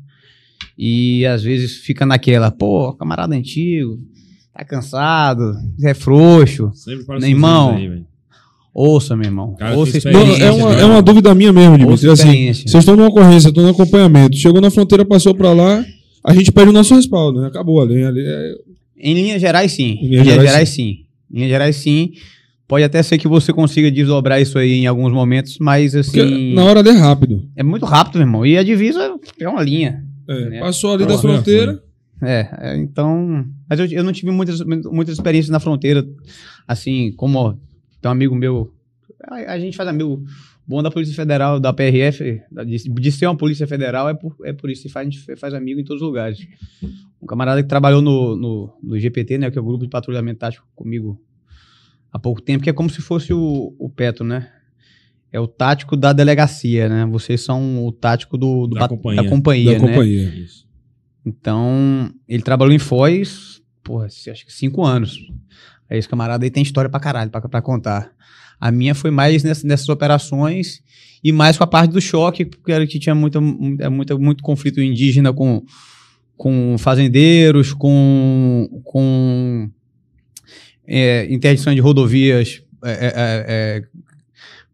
[SPEAKER 3] e às vezes fica naquela, pô, camarada antigo, tá cansado, é frouxo.
[SPEAKER 2] Sempre
[SPEAKER 3] Meu irmão,
[SPEAKER 2] aí.
[SPEAKER 3] Ouça, meu irmão.
[SPEAKER 2] Cara,
[SPEAKER 3] Ouça experiência.
[SPEAKER 4] é, uma, é uma dúvida minha mesmo.
[SPEAKER 3] Ouça
[SPEAKER 4] Assim, vocês estão numa ocorrência, estão no acompanhamento. Chegou na fronteira, passou pra lá, a gente pede o nosso respaldo, né? Acabou ali. ali é-
[SPEAKER 3] Em linhas gerais, sim.
[SPEAKER 4] Em
[SPEAKER 3] Em
[SPEAKER 4] linhas
[SPEAKER 3] linhas
[SPEAKER 4] gerais,
[SPEAKER 3] gerais, sim. Em linhas gerais, sim. Pode até ser que você consiga desdobrar isso aí em alguns momentos, mas
[SPEAKER 4] porque
[SPEAKER 3] assim.
[SPEAKER 4] na hora é rápido.
[SPEAKER 3] É muito rápido, meu irmão. E a divisa é uma linha.
[SPEAKER 4] É,
[SPEAKER 3] Né?
[SPEAKER 4] Passou ali da fronteira.
[SPEAKER 3] É, é, então. Mas eu, eu não tive muitas, muitas experiências na fronteira. Assim, como tem um amigo meu. A, a gente faz amigo bom da Polícia Federal, da PRF, de, de ser uma Polícia Federal, é por, é por isso que faz, a gente faz amigo em todos os lugares. Um camarada que trabalhou no, no, no GPT, né, que é o grupo de patrulhamento tático comigo há pouco tempo, que é como se fosse o, o Petro, né? É o tático da delegacia, né? Vocês são o tático do, do
[SPEAKER 2] Da companhia.
[SPEAKER 3] da companhia,
[SPEAKER 4] da
[SPEAKER 3] né?
[SPEAKER 4] companhia.
[SPEAKER 2] Isso.
[SPEAKER 3] Então, ele trabalhou em Foz, porra, acho que cinco anos. Aí esse camarada aí tem história pra caralho, pra, pra contar. A minha foi mais ness- nessas operações e mais com a parte do choque, porque era que tinha muita, muita, muita- muito conflito indígena com, com fazendeiros, com, com é, interdição de rodovias, é, é, é, é,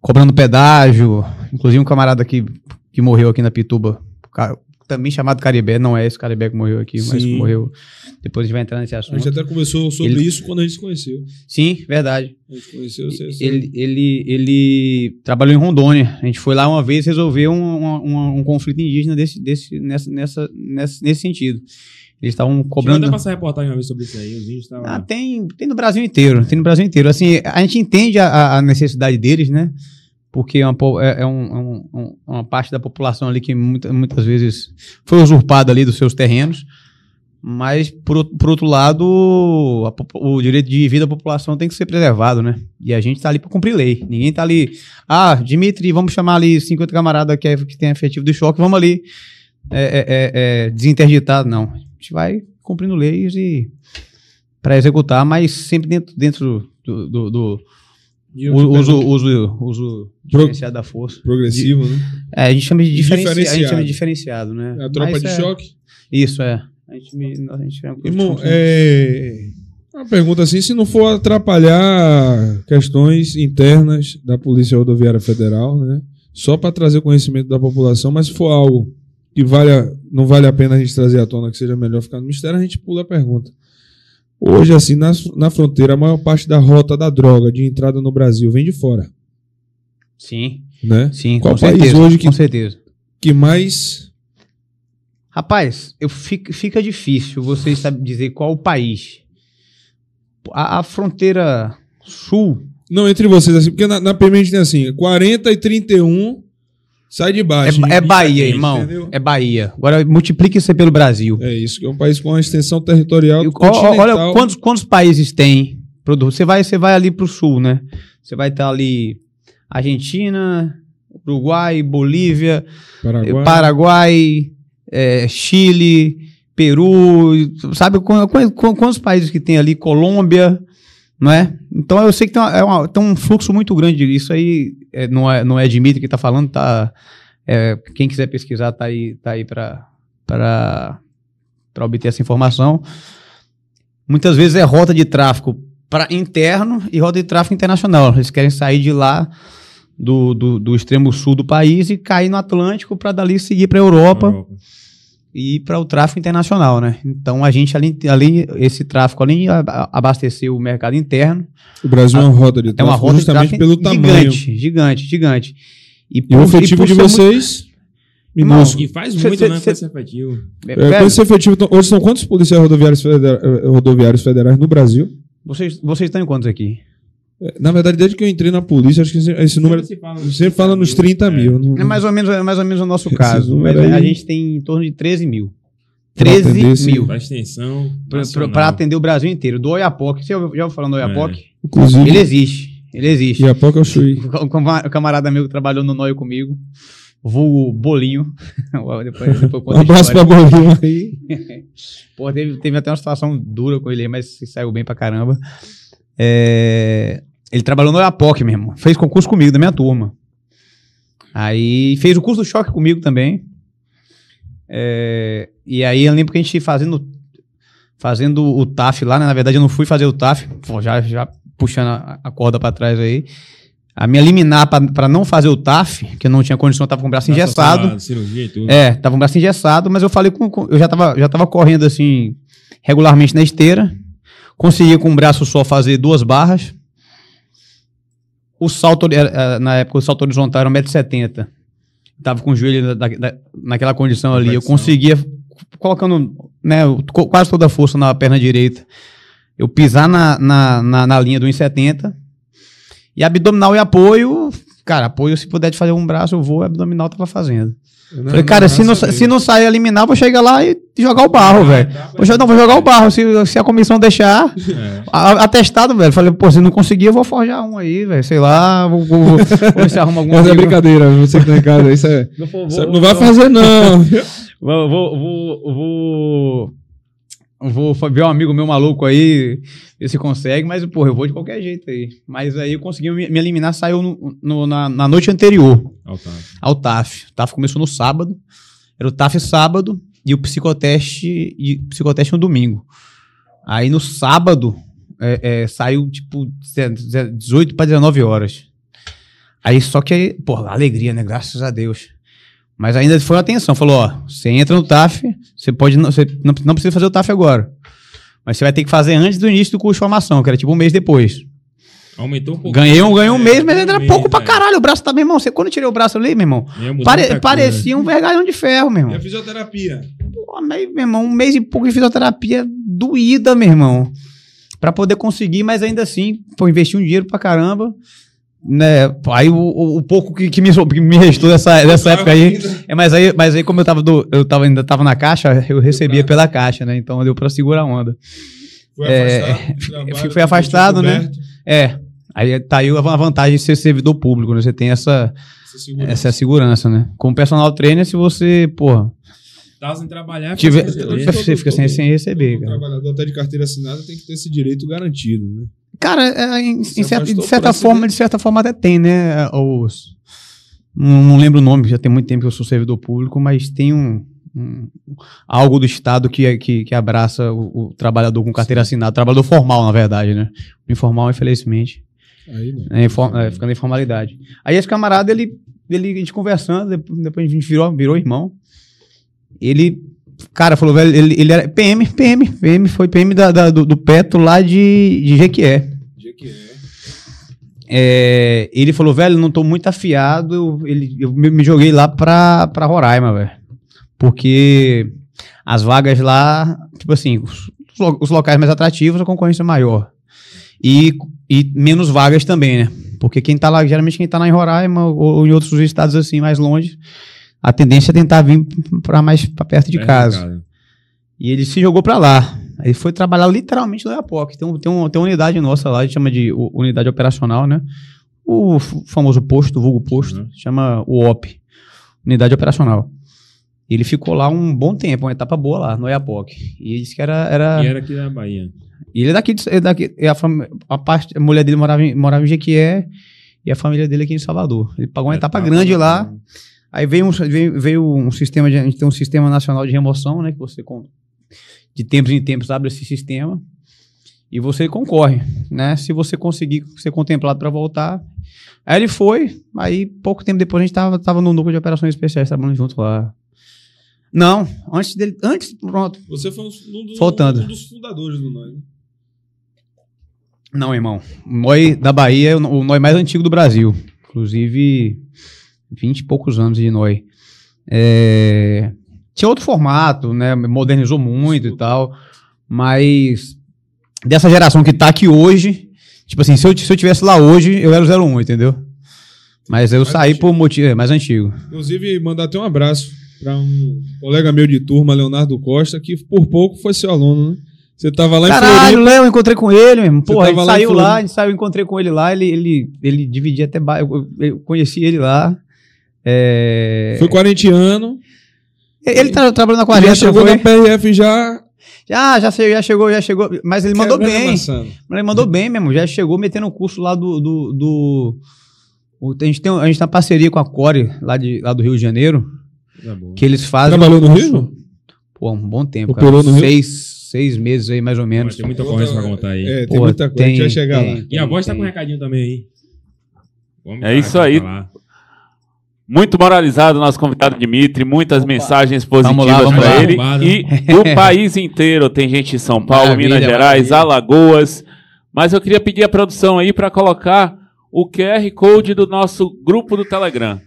[SPEAKER 3] cobrando pedágio. Inclusive um camarada que, que morreu aqui na Pituba, também chamado Caribé, não é esse Caribé que morreu aqui, mas
[SPEAKER 4] Sim.
[SPEAKER 3] que morreu. Depois a gente vai entrar nesse
[SPEAKER 4] A
[SPEAKER 3] assunto.
[SPEAKER 4] gente até conversou sobre
[SPEAKER 3] Ele-
[SPEAKER 4] isso quando a gente se conheceu.
[SPEAKER 3] Sim, verdade.
[SPEAKER 4] A gente conheceu você.
[SPEAKER 3] Ele, ele, ele trabalhou em Rondônia. A gente foi lá uma vez resolver um, um, um- conflito indígena desse, desse, nessa, nessa, nessa- nesse sentido. Eles estavam cobrando.
[SPEAKER 2] até passar reportagem uma vez sobre isso aí. Os índios estavam.
[SPEAKER 3] Ah, tem, tem no Brasil inteiro, tem no Brasil inteiro. Assim, a gente entende a, a necessidade deles, né? Porque é uma, é, é um- é um- um- uma parte da população ali que muita- muitas vezes foi usurpada ali dos seus terrenos. Mas, por, outro- por outro lado, a o direito de vida da população tem que ser preservado, né? E a gente tá ali para cumprir lei. Ninguém tá ali. Ah, Dimitri, vamos chamar ali 50 camaradas que, é, que tem efetivo do choque, vamos ali é, é, é, é, desinterditar. Não. A gente vai cumprindo leis e para executar, mas sempre dentro, dentro do, do, do uso, uso, uso diferenciado da força.
[SPEAKER 4] Progressivo, né?
[SPEAKER 3] É, a gente chama de diferenciado. A gente chama de diferenciado, né?
[SPEAKER 4] A tropa
[SPEAKER 3] Mas
[SPEAKER 4] de
[SPEAKER 3] é-
[SPEAKER 4] choque.
[SPEAKER 3] Isso, é. A gente, me- a gente chama-
[SPEAKER 4] Irmão, é. Uma pergunta assim: se não for atrapalhar questões internas da Polícia Rodoviária Federal, né? Só para trazer conhecimento da população, mas se for algo que valha não vale a pena a gente trazer à tona que seja melhor ficar no mistério, a gente pula a pergunta. Hoje, assim, na, na fronteira, a maior parte da rota da droga de entrada no Brasil vem de fora,
[SPEAKER 3] Sim,
[SPEAKER 4] né?
[SPEAKER 3] sim,
[SPEAKER 4] Qual
[SPEAKER 3] com
[SPEAKER 4] país
[SPEAKER 3] certeza.
[SPEAKER 4] hoje que-
[SPEAKER 3] Com certeza.
[SPEAKER 4] Que mais...
[SPEAKER 3] Rapaz, eu fica, fica difícil você sabe dizer qual o país. A, a fronteira sul.
[SPEAKER 4] Não, entre vocês, assim, porque na, na PM a gente tem assim, 40 e 31 sai de
[SPEAKER 3] É,
[SPEAKER 4] baixo.
[SPEAKER 3] é Bahia,
[SPEAKER 4] Entendeu?
[SPEAKER 3] irmão. É Bahia. Agora multiplique isso aí pelo Brasil.
[SPEAKER 4] É isso, que é um país com uma extensão territorial
[SPEAKER 3] Eu-
[SPEAKER 4] continental.
[SPEAKER 3] olha quantos, quantos países tem produto. Você vai, você vai ali pro sul, né? Você vai estar ali Argentina, Uruguai, Bolívia,
[SPEAKER 4] Paraguai.
[SPEAKER 3] Paraguai, é, Chile, Peru, sabe qu- qu- qu- quantos países que tem ali? Colômbia, não é? Então eu sei que tem, uma- é uma- tem um fluxo muito grande. Isso aí é, não, é, não é Dimitri que está falando, tá? é, quem quiser pesquisar tá aí, tá aí para obter essa informação. Muitas vezes é rota de tráfico para interno e rota de tráfico internacional. Eles querem sair de lá do, do, do extremo sul do país e cair no Atlântico para dali seguir para a Europa
[SPEAKER 2] Europa.
[SPEAKER 3] E para o tráfico internacional, né? Então a gente além, além esse tráfico além de a- abastecer o mercado interno,
[SPEAKER 4] O Brasil é uma rota de
[SPEAKER 3] é uma de
[SPEAKER 4] justamente
[SPEAKER 3] tráfico
[SPEAKER 4] pelo tamanho.
[SPEAKER 3] gigante, gigante, gigante. E,
[SPEAKER 4] E o
[SPEAKER 3] por-
[SPEAKER 4] efetivo
[SPEAKER 3] por
[SPEAKER 4] de
[SPEAKER 3] ser muito-
[SPEAKER 4] vocês, minúsculo.
[SPEAKER 2] E faz
[SPEAKER 3] Cê-
[SPEAKER 2] muito,
[SPEAKER 3] cê-
[SPEAKER 2] né,
[SPEAKER 3] cê-
[SPEAKER 2] com esse efetivo.
[SPEAKER 3] É,
[SPEAKER 4] É,
[SPEAKER 3] velho,
[SPEAKER 4] com esse efetivo, então, hoje são quantos policiais rodoviários, federa- eh, rodoviários federais no Brasil?
[SPEAKER 3] vocês, vocês estão em quantos aqui?
[SPEAKER 4] É, Na verdade, desde que eu entrei na polícia, acho que esse, esse número
[SPEAKER 2] Sempre se fala
[SPEAKER 4] sempre fala nos 30 mil. não-
[SPEAKER 3] É mais ou menos, é mais ou menos o nosso
[SPEAKER 4] Esse
[SPEAKER 3] caso.
[SPEAKER 4] aí-
[SPEAKER 3] A gente tem em torno de 13 mil.
[SPEAKER 4] Pra
[SPEAKER 3] 13
[SPEAKER 4] atender esse-
[SPEAKER 3] mil.
[SPEAKER 2] Para extensão.
[SPEAKER 3] Para atender o Brasil inteiro. Do Oiapoque. Você já ouviu falando do Oiapoque?
[SPEAKER 4] Inclusive,
[SPEAKER 3] Ele existe. Ele existe.
[SPEAKER 4] e eu fui.
[SPEAKER 3] O *laughs* cama- o camarada meu que trabalhou no Noio comigo, vulgo Bolinho. *laughs* depois, depois
[SPEAKER 4] Um abraço pra. Bolinho aí. *laughs*
[SPEAKER 3] Pô, teve, teve até uma situação dura com ele aí, mas saiu bem pra caramba. É, ele trabalhou no Oiapoque mesmo. Fez concurso comigo, da minha turma. Aí fez o curso do choque comigo também. É, e aí eu lembro que a gente fazendo, fazendo o TAF lá, né? Na verdade eu não fui fazer o TAF, pô, já, já puxando a, a corda pra trás aí. A me eliminar pra- pra não fazer o TAF, que eu não tinha condição, eu tava com o braço
[SPEAKER 2] Nossa,
[SPEAKER 3] engessado.
[SPEAKER 2] Cirurgia e tudo.
[SPEAKER 3] É, tava um braço engessado, mas eu falei com, com- eu já tava, já tava correndo assim regularmente na esteira. Consegui com um braço só fazer duas barras. O salto, era, eh, na época, o salto horizontal era 1,70m. Tava com o joelho da- da- naquela condição ali. Eu conseguia, colocando né, quase toda a força na perna direita, eu pisar na, na, na, na linha do 1,70. E abdominal e apoio, cara, apoio, se puder de fazer um braço, eu vou, abdominal tava fazendo. Falei, cara, se não, se não sair eliminar, vou chegar lá e jogar o barro, velho. Vou, jo- não, vou jogar o barro. Se, se a comissão deixar,
[SPEAKER 2] É.
[SPEAKER 3] a- atestado, velho. Falei, pô, se não conseguir, eu vou forjar um aí, velho. Sei lá, vou, vou, vou ver se arruma algum *laughs*
[SPEAKER 4] Mas é brincadeira, você que tá em casa, isso é.
[SPEAKER 3] Não, vou,
[SPEAKER 4] é-
[SPEAKER 3] vou,
[SPEAKER 4] não vai fazer, não. *laughs*
[SPEAKER 3] Vou, vou, vou, vou, ver um amigo meu maluco aí, ver se consegue, mas, porra, eu vou de qualquer jeito aí. Mas aí eu consegui me, me eliminar, saiu no- no- na, na noite anterior. Ao TAF. O TAF começou no sábado. Era o TAF sábado e o psicoteste, e psicoteste no domingo. Aí no sábado é, é, saiu tipo ze- ze- 18 para 19 horas. Aí só que, pô, alegria, né? Graças a Deus. Mas ainda foi uma atenção. Falou: ó, você entra no TAF, você pode não, você não, não precisa fazer o TAF agora. Mas você vai ter que fazer antes do início do curso de formação, que era tipo um mês depois.
[SPEAKER 2] Aumentou um pouco.
[SPEAKER 3] Ganhei um, ganhei um
[SPEAKER 2] É,
[SPEAKER 3] mês, mas ainda era pouco
[SPEAKER 2] mês,
[SPEAKER 3] pra
[SPEAKER 2] é.
[SPEAKER 3] caralho. O braço tá, meu irmão. Você, quando eu tirei o braço ali, meu irmão, Pare- parecia um vergalhão de ferro, meu
[SPEAKER 4] E a
[SPEAKER 3] irmão.
[SPEAKER 4] fisioterapia?
[SPEAKER 3] Pô, meu irmão, um mês e pouco de fisioterapia doída, meu irmão. Pra poder conseguir, mas ainda assim, pô, investi um dinheiro pra caramba. Né? Aí o, o- pouco que, que me, *laughs* que me restou dessa, dessa época aí. É, mas aí, mas aí, como eu tava, do, eu tava, ainda tava na caixa, eu recebia pela caixa, né? Então deu pra segurar a onda.
[SPEAKER 4] Foi
[SPEAKER 3] É,
[SPEAKER 4] afastado. *laughs* do trabalho,
[SPEAKER 3] fui- afastado, né? É. Aí tá aí a vantagem de ser servidor público, né? Você tem essa,
[SPEAKER 4] essa segurança.
[SPEAKER 3] essa segurança, né? Como personal trainer, se você, porra,
[SPEAKER 2] Tava sem trabalhar. Receber.
[SPEAKER 3] Você fica sem-
[SPEAKER 4] todo-
[SPEAKER 3] sem receber, cara.
[SPEAKER 4] trabalhador até de carteira assinada tem que ter esse direito garantido, né?
[SPEAKER 3] Cara, é, em, em
[SPEAKER 4] Você
[SPEAKER 3] certa, de certa forma, de certa forma até tem, né? Os, não, não lembro o nome, já tem muito tempo que eu sou servidor público, mas tem um, um- algo do Estado que, que, que abraça o, o trabalhador com carteira assinada, trabalhador formal, na verdade, né? O informal, infelizmente,
[SPEAKER 4] Aí não.
[SPEAKER 3] é, infor- é, fica na informalidade. Aí esse camarada, ele, ele a gente conversando, depois, depois a gente virou, virou irmão. Ele, cara, falou, velho, ele, ele era PM, PM, PM, foi PM da, da- do, do Petro lá de, de Jequié. É, ele falou, velho, não tô muito afiado, eu, ele, eu me, me joguei lá pra, pra Roraima, velho. Porque as vagas lá, tipo assim, os, os lo- os locais mais atrativos, a concorrência é maior. E, e menos vagas também, né? Porque quem tá lá, geralmente quem tá lá em Roraima ou, ou em outros estados assim, mais longe, a tendência é tentar vir pra mais pra perto de
[SPEAKER 2] Perto
[SPEAKER 3] casa. E ele se jogou pra lá. Aí foi trabalhar literalmente no Iapoc. Tem, um, tem, um, tem uma unidade nossa lá, a gente chama de unidade operacional, né? O famoso posto, vulgo posto,
[SPEAKER 2] Uhum.
[SPEAKER 3] chama o OP, unidade operacional. Ele ficou lá um bom tempo, uma etapa boa lá, no Iapoc. E ele disse que era. era...
[SPEAKER 2] E era aqui da Bahia.
[SPEAKER 3] E ele é daqui, de- é daqui é a, fam- a, parte, a mulher dele morava em, morava em Jequié e a família dele aqui em Salvador. Ele pagou uma etapa grande lá. Aí veio um, veio, veio um sistema, de, a gente tem um sistema nacional de remoção, né? Que você, de tempos em tempos, abre esse sistema e você concorre, né? Se você conseguir ser contemplado para voltar. Aí ele foi, aí pouco tempo depois a gente tava, tava no núcleo de operações especiais, trabalhando junto lá. Não, antes dele, antes, pronto.
[SPEAKER 4] Você foi um, dos,
[SPEAKER 3] Faltando.
[SPEAKER 4] um dos fundadores do Nós. né?
[SPEAKER 3] Não, irmão. O NOI da Bahia é o o NOI mais antigo do Brasil. Inclusive, 20 e poucos anos de NOI. É, Tinha outro formato, né? Modernizou muito e tal. Mas dessa geração que tá aqui hoje, tipo assim, se eu, se eu tivesse lá hoje, eu era o 01, entendeu? Mas eu
[SPEAKER 4] Mais
[SPEAKER 3] saí
[SPEAKER 4] antigo.
[SPEAKER 3] por motivo. É, mais antigo.
[SPEAKER 4] Inclusive, mandar até um abraço para um colega meu de turma, Leonardo Costa, que por pouco foi seu aluno, né? Você tava lá em
[SPEAKER 3] Caralho,
[SPEAKER 4] Floripa.
[SPEAKER 3] Léo, eu encontrei com ele, meu irmão.
[SPEAKER 4] Você
[SPEAKER 3] Porra, a gente
[SPEAKER 4] tava lá em
[SPEAKER 3] saiu lá, a gente saiu, eu encontrei com ele lá, ele, ele, ele dividia até. ba- Eu, eu- eu conheci ele lá. É...
[SPEAKER 4] Foi quarentiano.
[SPEAKER 3] Ele tá trabalhando na
[SPEAKER 4] Já
[SPEAKER 3] 40,
[SPEAKER 4] chegou
[SPEAKER 3] foi?
[SPEAKER 4] na PRF já.
[SPEAKER 3] Já, já, sei, já chegou, já chegou. Mas ele mandou
[SPEAKER 4] quebrando
[SPEAKER 3] bem.
[SPEAKER 4] amassando.
[SPEAKER 3] Mas ele mandou bem mesmo. Já chegou metendo um curso lá do. do, do- o- a, gente tem, a gente tem uma parceria com a Core, lá, de, lá do Rio de Janeiro,
[SPEAKER 2] Coisa boa.
[SPEAKER 3] que eles fazem.
[SPEAKER 4] Trabalhou
[SPEAKER 3] um
[SPEAKER 4] no Rio?
[SPEAKER 3] Pô, um bom tempo.
[SPEAKER 4] Operou
[SPEAKER 3] Cara.
[SPEAKER 4] no Rio?
[SPEAKER 3] Seis, seis meses aí, mais ou
[SPEAKER 2] Mas
[SPEAKER 3] menos.
[SPEAKER 2] Tem muita ocorrência pra contar aí.
[SPEAKER 4] É, tem
[SPEAKER 3] Pô,
[SPEAKER 4] muita coisa. a gente vai chegar
[SPEAKER 3] tem,
[SPEAKER 4] lá.
[SPEAKER 2] E a voz tá
[SPEAKER 3] tem.
[SPEAKER 2] com um recadinho também aí. O homem
[SPEAKER 5] É
[SPEAKER 2] tá-
[SPEAKER 5] isso
[SPEAKER 2] tá
[SPEAKER 5] aí.
[SPEAKER 2] lá.
[SPEAKER 5] Muito moralizado nosso convidado Dimitri, muitas mensagens positivas
[SPEAKER 3] lá,
[SPEAKER 5] para
[SPEAKER 3] lá.
[SPEAKER 5] ele.
[SPEAKER 2] Bombado.
[SPEAKER 5] E do *laughs* país inteiro, tem gente em São Paulo,
[SPEAKER 3] Maravilha,
[SPEAKER 5] Minas Gerais,
[SPEAKER 3] maravilha.
[SPEAKER 5] Alagoas. Mas eu queria pedir a produção aí para colocar o QR Code do nosso grupo do Telegram.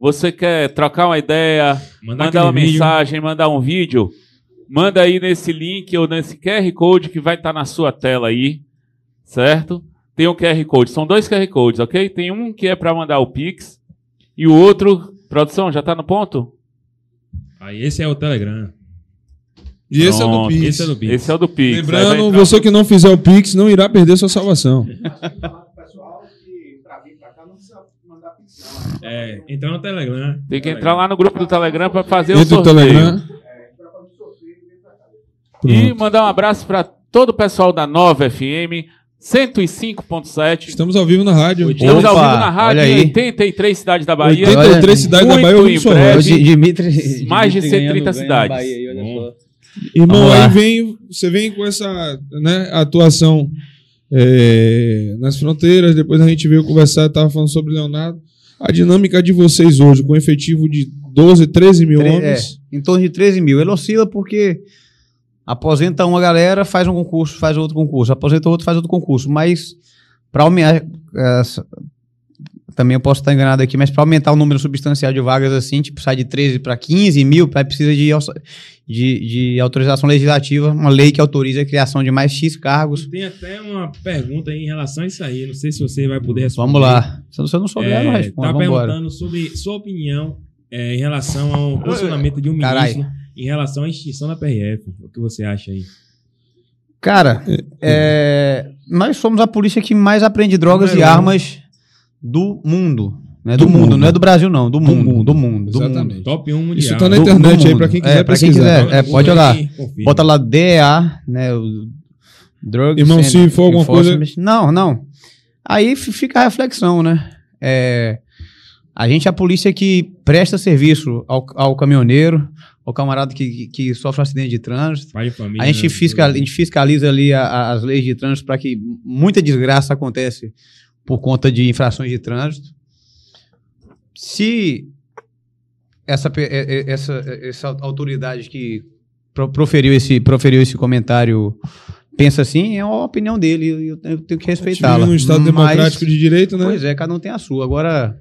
[SPEAKER 5] Você quer trocar uma ideia,
[SPEAKER 2] Mandar
[SPEAKER 5] mandar uma
[SPEAKER 2] vídeo.
[SPEAKER 5] mensagem, mandar um vídeo? Manda aí nesse link ou nesse QR Code que vai estar na sua tela aí, certo? Tem um QR Code, são dois QR Codes, ok? Tem um que é para mandar o Pix e o outro, produção, já tá no ponto?
[SPEAKER 2] Aí esse é o Telegram.
[SPEAKER 4] E esse é do
[SPEAKER 5] Pronto,
[SPEAKER 4] Pix.
[SPEAKER 2] Esse é do Pix.
[SPEAKER 5] Esse é o do Pix.
[SPEAKER 4] Lembrando,
[SPEAKER 5] entrar-
[SPEAKER 4] você que não fizer o Pix não irá perder sua salvação.
[SPEAKER 2] É, entrar no Telegram.
[SPEAKER 5] Tem que entrar lá no grupo do Telegram para fazer o
[SPEAKER 4] Dentro do
[SPEAKER 5] sorteio.
[SPEAKER 4] Telegram.
[SPEAKER 5] E mandar um abraço para todo o pessoal da Nova FM 105.7.
[SPEAKER 4] Estamos ao vivo na rádio.
[SPEAKER 5] Estamos ao
[SPEAKER 3] Opa,
[SPEAKER 5] vivo na rádio em
[SPEAKER 3] aí.
[SPEAKER 5] 83 cidades da Bahia.
[SPEAKER 4] 83
[SPEAKER 3] Olha,
[SPEAKER 4] cidades da Bahia, eu sua
[SPEAKER 5] breve.
[SPEAKER 3] Dimitri, *laughs*
[SPEAKER 5] Mais de
[SPEAKER 3] Dimitri ganhando-
[SPEAKER 5] 130
[SPEAKER 3] ganhando
[SPEAKER 5] cidades.
[SPEAKER 3] Bahia só.
[SPEAKER 4] Irmão,
[SPEAKER 3] Vamos lá.
[SPEAKER 4] aí vem, você vem com essa né, atuação é, nas fronteiras, depois a gente veio conversar, estava falando sobre Leonardo. A dinâmica de vocês hoje, com efetivo de 12, 13 mil
[SPEAKER 3] Tre-
[SPEAKER 4] homens.
[SPEAKER 3] É, em torno de 13 mil. Ele oscila porque aposenta uma galera, faz um concurso, faz outro concurso. Aposenta outro, faz outro concurso. Mas, para aumentar. essa- também eu posso estar enganado aqui, mas para aumentar o número substancial de vagas assim, tipo, sai de 13 para 15 mil, aí precisa de, de, de autorização legislativa, uma lei que autoriza a criação de mais X cargos.
[SPEAKER 2] Tem até uma pergunta aí em relação a isso aí. Não sei se você vai poder responder.
[SPEAKER 3] Vamos lá. Se eu não souber, eu não
[SPEAKER 2] É,
[SPEAKER 3] respondo.
[SPEAKER 2] tá
[SPEAKER 3] embora.
[SPEAKER 2] perguntando sobre sua opinião é, em relação ao posicionamento de um
[SPEAKER 3] Carai.
[SPEAKER 2] Em relação à extinção da PRF. O que você acha aí?
[SPEAKER 3] Cara, é, nós somos a polícia que mais aprende drogas e armas do mundo. Não é do,
[SPEAKER 4] Do
[SPEAKER 3] mundo,
[SPEAKER 4] mundo.
[SPEAKER 3] não é do Brasil, não. Do,
[SPEAKER 4] Do
[SPEAKER 3] mundo,
[SPEAKER 4] mundo.
[SPEAKER 3] do mundo. Do
[SPEAKER 4] Exatamente.
[SPEAKER 3] mundo.
[SPEAKER 2] Top 1 mundial.
[SPEAKER 4] Isso tá na
[SPEAKER 3] Do-
[SPEAKER 4] internet
[SPEAKER 3] do
[SPEAKER 4] aí,
[SPEAKER 3] mundo.
[SPEAKER 4] pra quem
[SPEAKER 3] É,
[SPEAKER 4] quiser
[SPEAKER 3] pra quem quiser. É, pode olhar.
[SPEAKER 2] Confirma.
[SPEAKER 3] Bota lá DEA, né? O Drugs
[SPEAKER 4] Irmão, se for alguma coisa-.
[SPEAKER 3] Não, não. Aí fica a reflexão, né? É, a gente é a polícia que presta serviço ao, ao caminhoneiro, ao camarada que, que, que sofre um acidente de trânsito.
[SPEAKER 2] Pai família,
[SPEAKER 3] A gente,
[SPEAKER 2] né?
[SPEAKER 3] fiscal, a gente fiscaliza ali a- a- as leis de trânsito para que muita desgraça acontece por conta de infrações de trânsito. Se essa, essa, essa autoridade que pro- proferiu esse, proferiu esse comentário pensa assim, é uma opinião dele. e Eu, tenho que respeitá-la.
[SPEAKER 4] Num Estado
[SPEAKER 3] Mas-
[SPEAKER 4] democrático de direito, né?
[SPEAKER 3] Pois é, cada um tem a sua. Agora.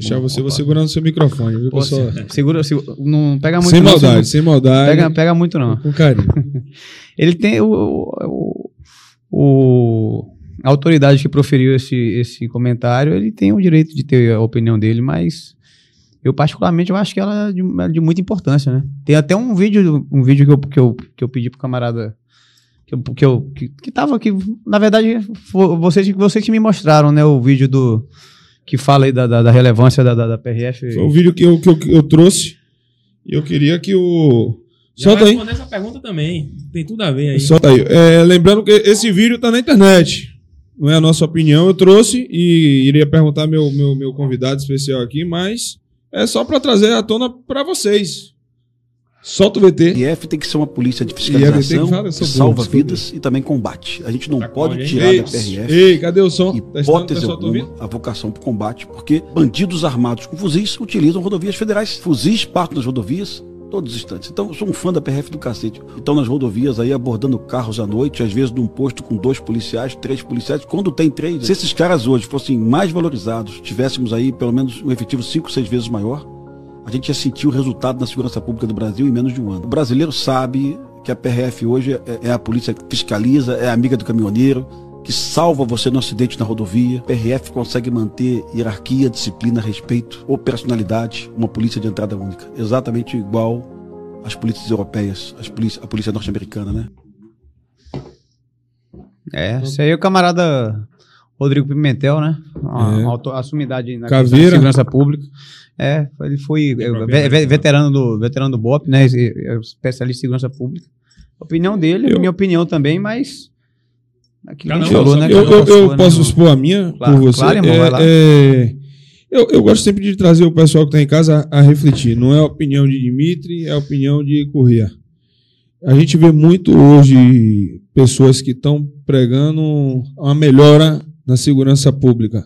[SPEAKER 4] Deixar você, vou segurando seu microfone, viu,
[SPEAKER 3] Pô,
[SPEAKER 4] pessoal?
[SPEAKER 3] se- segura, se- não pega muito
[SPEAKER 4] Sem
[SPEAKER 3] não,
[SPEAKER 4] maldade,
[SPEAKER 3] se
[SPEAKER 4] sem
[SPEAKER 3] não-
[SPEAKER 4] maldade.
[SPEAKER 3] Pega, pega muito não.
[SPEAKER 4] Com carinho. *laughs*
[SPEAKER 3] Ele tem o, o, o- a autoridade que proferiu esse, esse comentário, ele tem o direito de ter a opinião dele, mas eu particularmente eu acho que ela é de, é de muita importância, né? Tem até um vídeo, um vídeo que eu, que eu, que eu pedi pro camarada que eu, que eu que, que tava aqui, na verdade, foi vocês, vocês que me mostraram, né, o vídeo do que fala aí da, da, da relevância da, da, da PRF.
[SPEAKER 4] Foi o vídeo que eu, que eu, que eu trouxe. E eu queria que o.
[SPEAKER 2] Já
[SPEAKER 4] Solta
[SPEAKER 2] vai
[SPEAKER 4] aí.
[SPEAKER 2] responder essa pergunta também. Tem tudo a ver aí.
[SPEAKER 4] Solta aí. É, lembrando que esse vídeo tá na internet. Não é a nossa opinião, eu trouxe e iria perguntar meu, meu, meu convidado especial aqui, mas é só para trazer à tona para vocês. Solta o VT.
[SPEAKER 6] IF tem que ser uma polícia de fiscalização
[SPEAKER 4] que falar, eu
[SPEAKER 6] que salva
[SPEAKER 4] burro, desculpa.
[SPEAKER 6] vidas e também combate. A gente não
[SPEAKER 2] Tá
[SPEAKER 6] pode tirar
[SPEAKER 4] Ei,
[SPEAKER 6] da PRF
[SPEAKER 4] ei, cadê o som? Testando,
[SPEAKER 6] hipótese
[SPEAKER 4] tá
[SPEAKER 6] alguma a vocação para o combate, porque bandidos armados com fuzis utilizam rodovias federais. Fuzis partem das rodovias todos os instantes. Então, eu sou um fã da PRF do cacete. Estão nas rodovias aí abordando carros à noite, às vezes num posto com dois policiais, três policiais. Quando tem três, se esses caras hoje fossem mais valorizados, tivéssemos aí pelo menos um efetivo cinco, seis vezes maior, a gente ia sentir o resultado na segurança pública do Brasil em menos de um ano. O brasileiro sabe que a PRF hoje é, é a polícia que fiscaliza, é amiga do caminhoneiro, que salva você no acidente na rodovia. A PRF consegue manter hierarquia, disciplina, respeito, operacionalidade, uma polícia de entrada única. Exatamente igual às polícias europeias, às polícia, a polícia norte-americana, né?
[SPEAKER 3] É, isso aí o camarada Rodrigo Pimentel, né? A,
[SPEAKER 4] É.
[SPEAKER 3] auto- a sumidade na
[SPEAKER 4] Caveira.
[SPEAKER 3] segurança pública. É, ele foi é, ve-
[SPEAKER 2] né?
[SPEAKER 3] veterano, do, veterano do BOP, né? é especialista em segurança pública. Opinião dele,
[SPEAKER 4] Eu-
[SPEAKER 3] minha opinião também, mas. Aquilo que a
[SPEAKER 2] Cada
[SPEAKER 3] gente falou, né?
[SPEAKER 4] Eu, eu, eu
[SPEAKER 3] né,
[SPEAKER 4] posso
[SPEAKER 3] irmão?
[SPEAKER 4] expor a minha
[SPEAKER 3] Claro,
[SPEAKER 4] por você.
[SPEAKER 3] claro, irmão,
[SPEAKER 4] É,
[SPEAKER 3] vai lá.
[SPEAKER 4] é, eu, eu gosto sempre de trazer o pessoal que está em casa a, a refletir. Não é a opinião de Dimitri, é a opinião de Corrêa. A gente vê muito hoje pessoas que estão pregando uma melhora na segurança pública.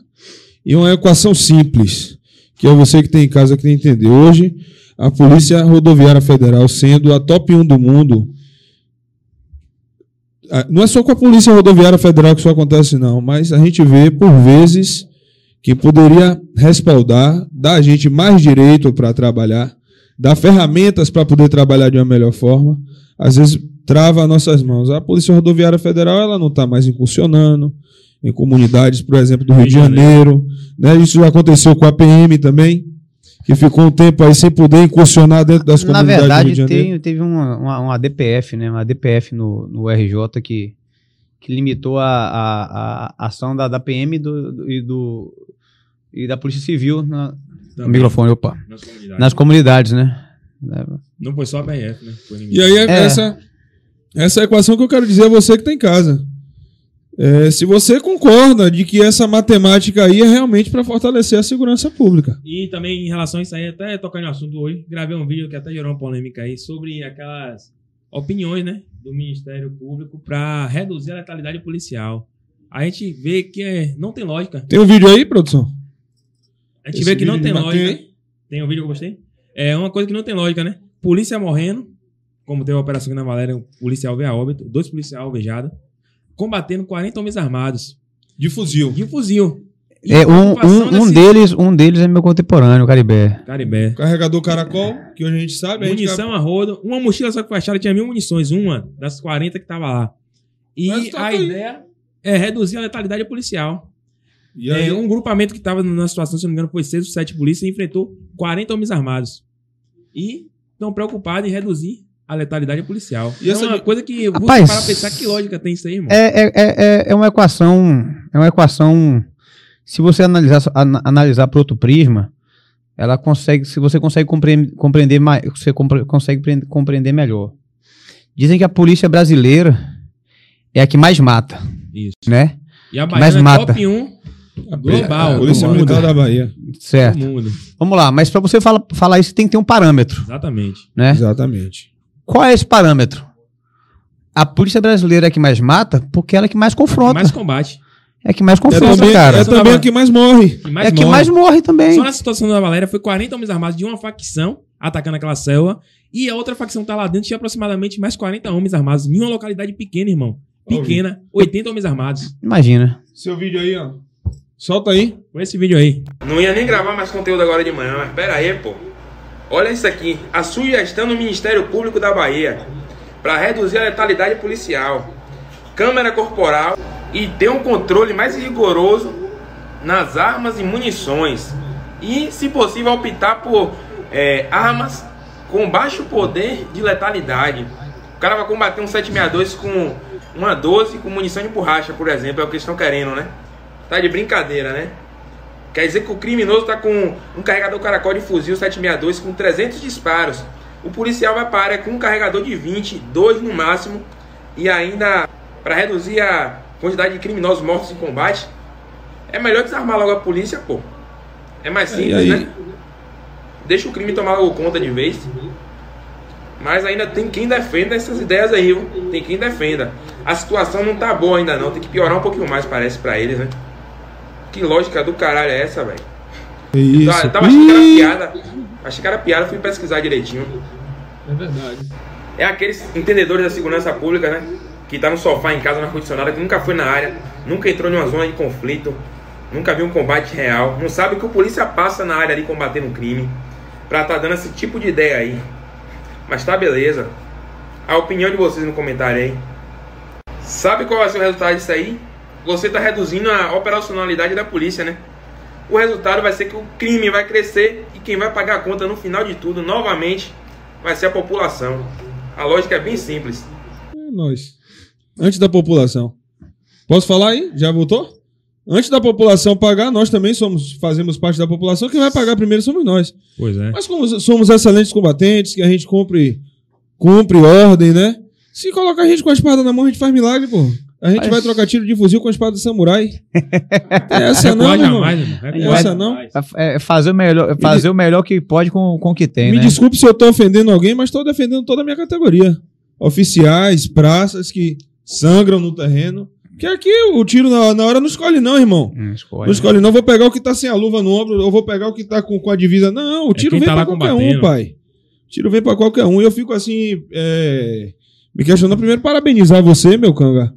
[SPEAKER 4] E uma equação simples, que é você que tem em casa que tem que entender. Hoje, a Polícia Rodoviária Federal, sendo a top 1 do mundo, não é só com a Polícia Rodoviária Federal que isso acontece, não, mas a gente vê, por vezes, que poderia respaldar, dar a gente mais direito para trabalhar, dar ferramentas para poder trabalhar de uma melhor forma, às vezes trava nossas mãos. A Polícia Rodoviária Federal ela não está mais incursionando em comunidades, por exemplo, do Rio de Janeiro. Né? Isso já aconteceu com a PM também, que ficou um tempo aí sem poder incursionar dentro das
[SPEAKER 3] Na
[SPEAKER 4] comunidades do Rio
[SPEAKER 3] verdade,
[SPEAKER 4] de Janeiro.
[SPEAKER 3] tem, teve uma, uma, uma DPF, né? Uma DPF no, no RJ que, que limitou a, a, a ação da, da PM do, do- e, do, e da Polícia Civil na, no
[SPEAKER 2] Também.
[SPEAKER 3] microfone, opa.
[SPEAKER 2] Nas comunidades.
[SPEAKER 3] Nas comunidades, né?
[SPEAKER 2] Não foi só a BRF, né? Foi
[SPEAKER 4] E aí, é
[SPEAKER 3] É.
[SPEAKER 4] essa, essa é a equação que eu quero dizer a você que está em casa. É, se você concorda de que essa matemática aí é realmente para fortalecer a segurança pública.
[SPEAKER 2] E também em relação a isso aí, até tocando no assunto hoje, gravei um vídeo que até gerou uma polêmica aí sobre aquelas opiniões, né, do Ministério Público para reduzir a letalidade policial. A gente vê que é- não tem lógica.
[SPEAKER 4] Tem um vídeo aí, produção?
[SPEAKER 2] A gente
[SPEAKER 4] Esse
[SPEAKER 2] vê que não tem lógica. Tem um vídeo que eu gostei? É uma coisa que não tem lógica, né? Polícia morrendo, como teve a operação aqui na Valéria, um policial veio a óbito, dois policiais alvejados, combatendo 40 homens armados
[SPEAKER 4] De fuzil.
[SPEAKER 2] de um fuzil. E
[SPEAKER 3] É, um, um, um, deles, um deles é meu contemporâneo, o Caribé.
[SPEAKER 2] Caribé.
[SPEAKER 4] Carregador caracol, que hoje a gente sabe. A gente
[SPEAKER 2] Munição a rodo. Uma mochila só que foi achada tinha mil munições, uma das 40 que tava lá. E a
[SPEAKER 4] aí.
[SPEAKER 2] ideia é reduzir a letalidade policial.
[SPEAKER 4] E aí,
[SPEAKER 2] É, um grupamento que estava na situação, se não me engano, foi seis ou sete polícias e enfrentou 40 homens armados. E estão preocupados em reduzir a letalidade policial.
[SPEAKER 4] E
[SPEAKER 2] é
[SPEAKER 4] essa
[SPEAKER 2] uma
[SPEAKER 4] de-
[SPEAKER 2] coisa que você
[SPEAKER 3] Rapaz,
[SPEAKER 2] para pensar que lógica tem isso aí, irmão.
[SPEAKER 3] É, é, é, é- é uma equação. É uma equação. Se você analisar, ana- analisar por outro prisma, ela consegue. Se você consegue compreender, compreender mais, você compre- consegue pre- compreender melhor. Dizem que a polícia brasileira é a que mais mata,
[SPEAKER 2] Isso.
[SPEAKER 3] né?
[SPEAKER 2] E a
[SPEAKER 3] mais
[SPEAKER 2] Baiana é
[SPEAKER 3] mata.
[SPEAKER 2] top 1
[SPEAKER 4] a
[SPEAKER 2] global,
[SPEAKER 4] a Polícia. Militar da Bahia.
[SPEAKER 3] Certo. Vamos lá, mas para você fala, falar isso tem que ter um parâmetro,
[SPEAKER 2] Exatamente.
[SPEAKER 3] né?
[SPEAKER 4] Exatamente.
[SPEAKER 3] Qual é esse parâmetro? A polícia brasileira é a que mais mata porque ela é que mais confronta.
[SPEAKER 2] Mais combate.
[SPEAKER 3] É a que mais
[SPEAKER 4] É
[SPEAKER 3] confronta,
[SPEAKER 4] também,
[SPEAKER 3] cara.
[SPEAKER 4] é também a que mais morre.
[SPEAKER 2] Mais
[SPEAKER 3] é a que
[SPEAKER 2] morre.
[SPEAKER 3] mais morre também.
[SPEAKER 2] Só na situação da Valéria foi 40 homens armados de uma facção atacando aquela célula. E a outra facção tá lá dentro, tinha aproximadamente mais 40 homens armados. Em uma localidade pequena, irmão. Pequena, 80 homens armados.
[SPEAKER 3] Imagina.
[SPEAKER 4] Seu vídeo aí, ó. Solta aí.
[SPEAKER 2] Com esse vídeo aí.
[SPEAKER 1] Não ia nem gravar mais conteúdo agora de manhã, mas pera aí, pô. Olha isso aqui. A sugestão do Ministério Público da Bahia para reduzir a letalidade policial. Câmera corporal e ter um controle mais rigoroso nas armas e munições. E, se possível, optar por é, armas com baixo poder de letalidade. O cara vai combater um 762 com uma 12 com munição de borracha, por exemplo. É o que eles estão querendo, né? Tá de brincadeira, né? Quer dizer que o criminoso tá com um carregador caracol de fuzil 762 com 300 disparos. O policial vai para a área com um carregador de 20, dois no máximo, e ainda para reduzir a quantidade de criminosos mortos em combate, é melhor desarmar logo a polícia, pô. É mais simples,
[SPEAKER 4] aí?
[SPEAKER 1] né? Deixa o crime tomar logo conta de vez. Mas ainda tem quem defenda essas ideias aí, viu? Tem quem defenda. A situação não tá boa ainda não, tem que piorar um pouquinho mais, parece, pra eles, né? Que lógica do caralho é essa, velho?
[SPEAKER 4] Isso.
[SPEAKER 1] Eu tava achando que era piada. Achei que era piada, fui pesquisar direitinho.
[SPEAKER 4] É verdade.
[SPEAKER 1] É aqueles entendedores da segurança pública, né? Que tá no sofá em casa, na ar-condicionado, que nunca foi na área, nunca entrou em uma zona de conflito, nunca viu um combate real, não sabe o que o polícia passa na área ali combatendo um crime, pra tá dando esse tipo de ideia aí. Mas tá beleza. A opinião de vocês no comentário aí. Sabe qual vai ser o resultado disso aí? Você tá reduzindo a operacionalidade da polícia, né? O resultado vai ser que o crime vai crescer e quem vai pagar a conta no final de tudo, novamente, vai ser a população. A lógica é bem simples.
[SPEAKER 4] É nóis. Antes da população. Posso falar aí? Já voltou? Antes da população pagar, nós também somos, fazemos parte da população. Quem vai pagar primeiro somos nós.
[SPEAKER 2] Pois é.
[SPEAKER 4] Mas como somos excelentes combatentes, que a gente cumpre, cumpre ordem, né? Se colocar a gente com a espada na mão, a gente faz milagre, pô. A gente
[SPEAKER 3] Mas-
[SPEAKER 4] vai trocar tiro de fuzil com a espada do samurai. Tem *laughs* essa não, meu
[SPEAKER 2] jamais, irmão.
[SPEAKER 4] Essa não.
[SPEAKER 3] É fazer o melhor, é fazer o melhor que pode com, com o que tem,
[SPEAKER 4] Me
[SPEAKER 3] né?
[SPEAKER 4] desculpe se eu tô ofendendo alguém, mas tô defendendo toda a minha categoria. Oficiais, praças que sangram no terreno. Que aqui o tiro na, na hora não escolhe, não, irmão.
[SPEAKER 3] Hum, escolhe.
[SPEAKER 4] Não escolhe, não. Vou pegar o que tá sem a luva no ombro, eu vou pegar o que tá com, com a divisa. Não, o tiro
[SPEAKER 2] quem
[SPEAKER 4] vem
[SPEAKER 2] tá
[SPEAKER 4] pra qualquer um, pai. O tiro vem pra qualquer um. E eu fico assim, é, me questionando primeiro, parabenizar você, meu canga,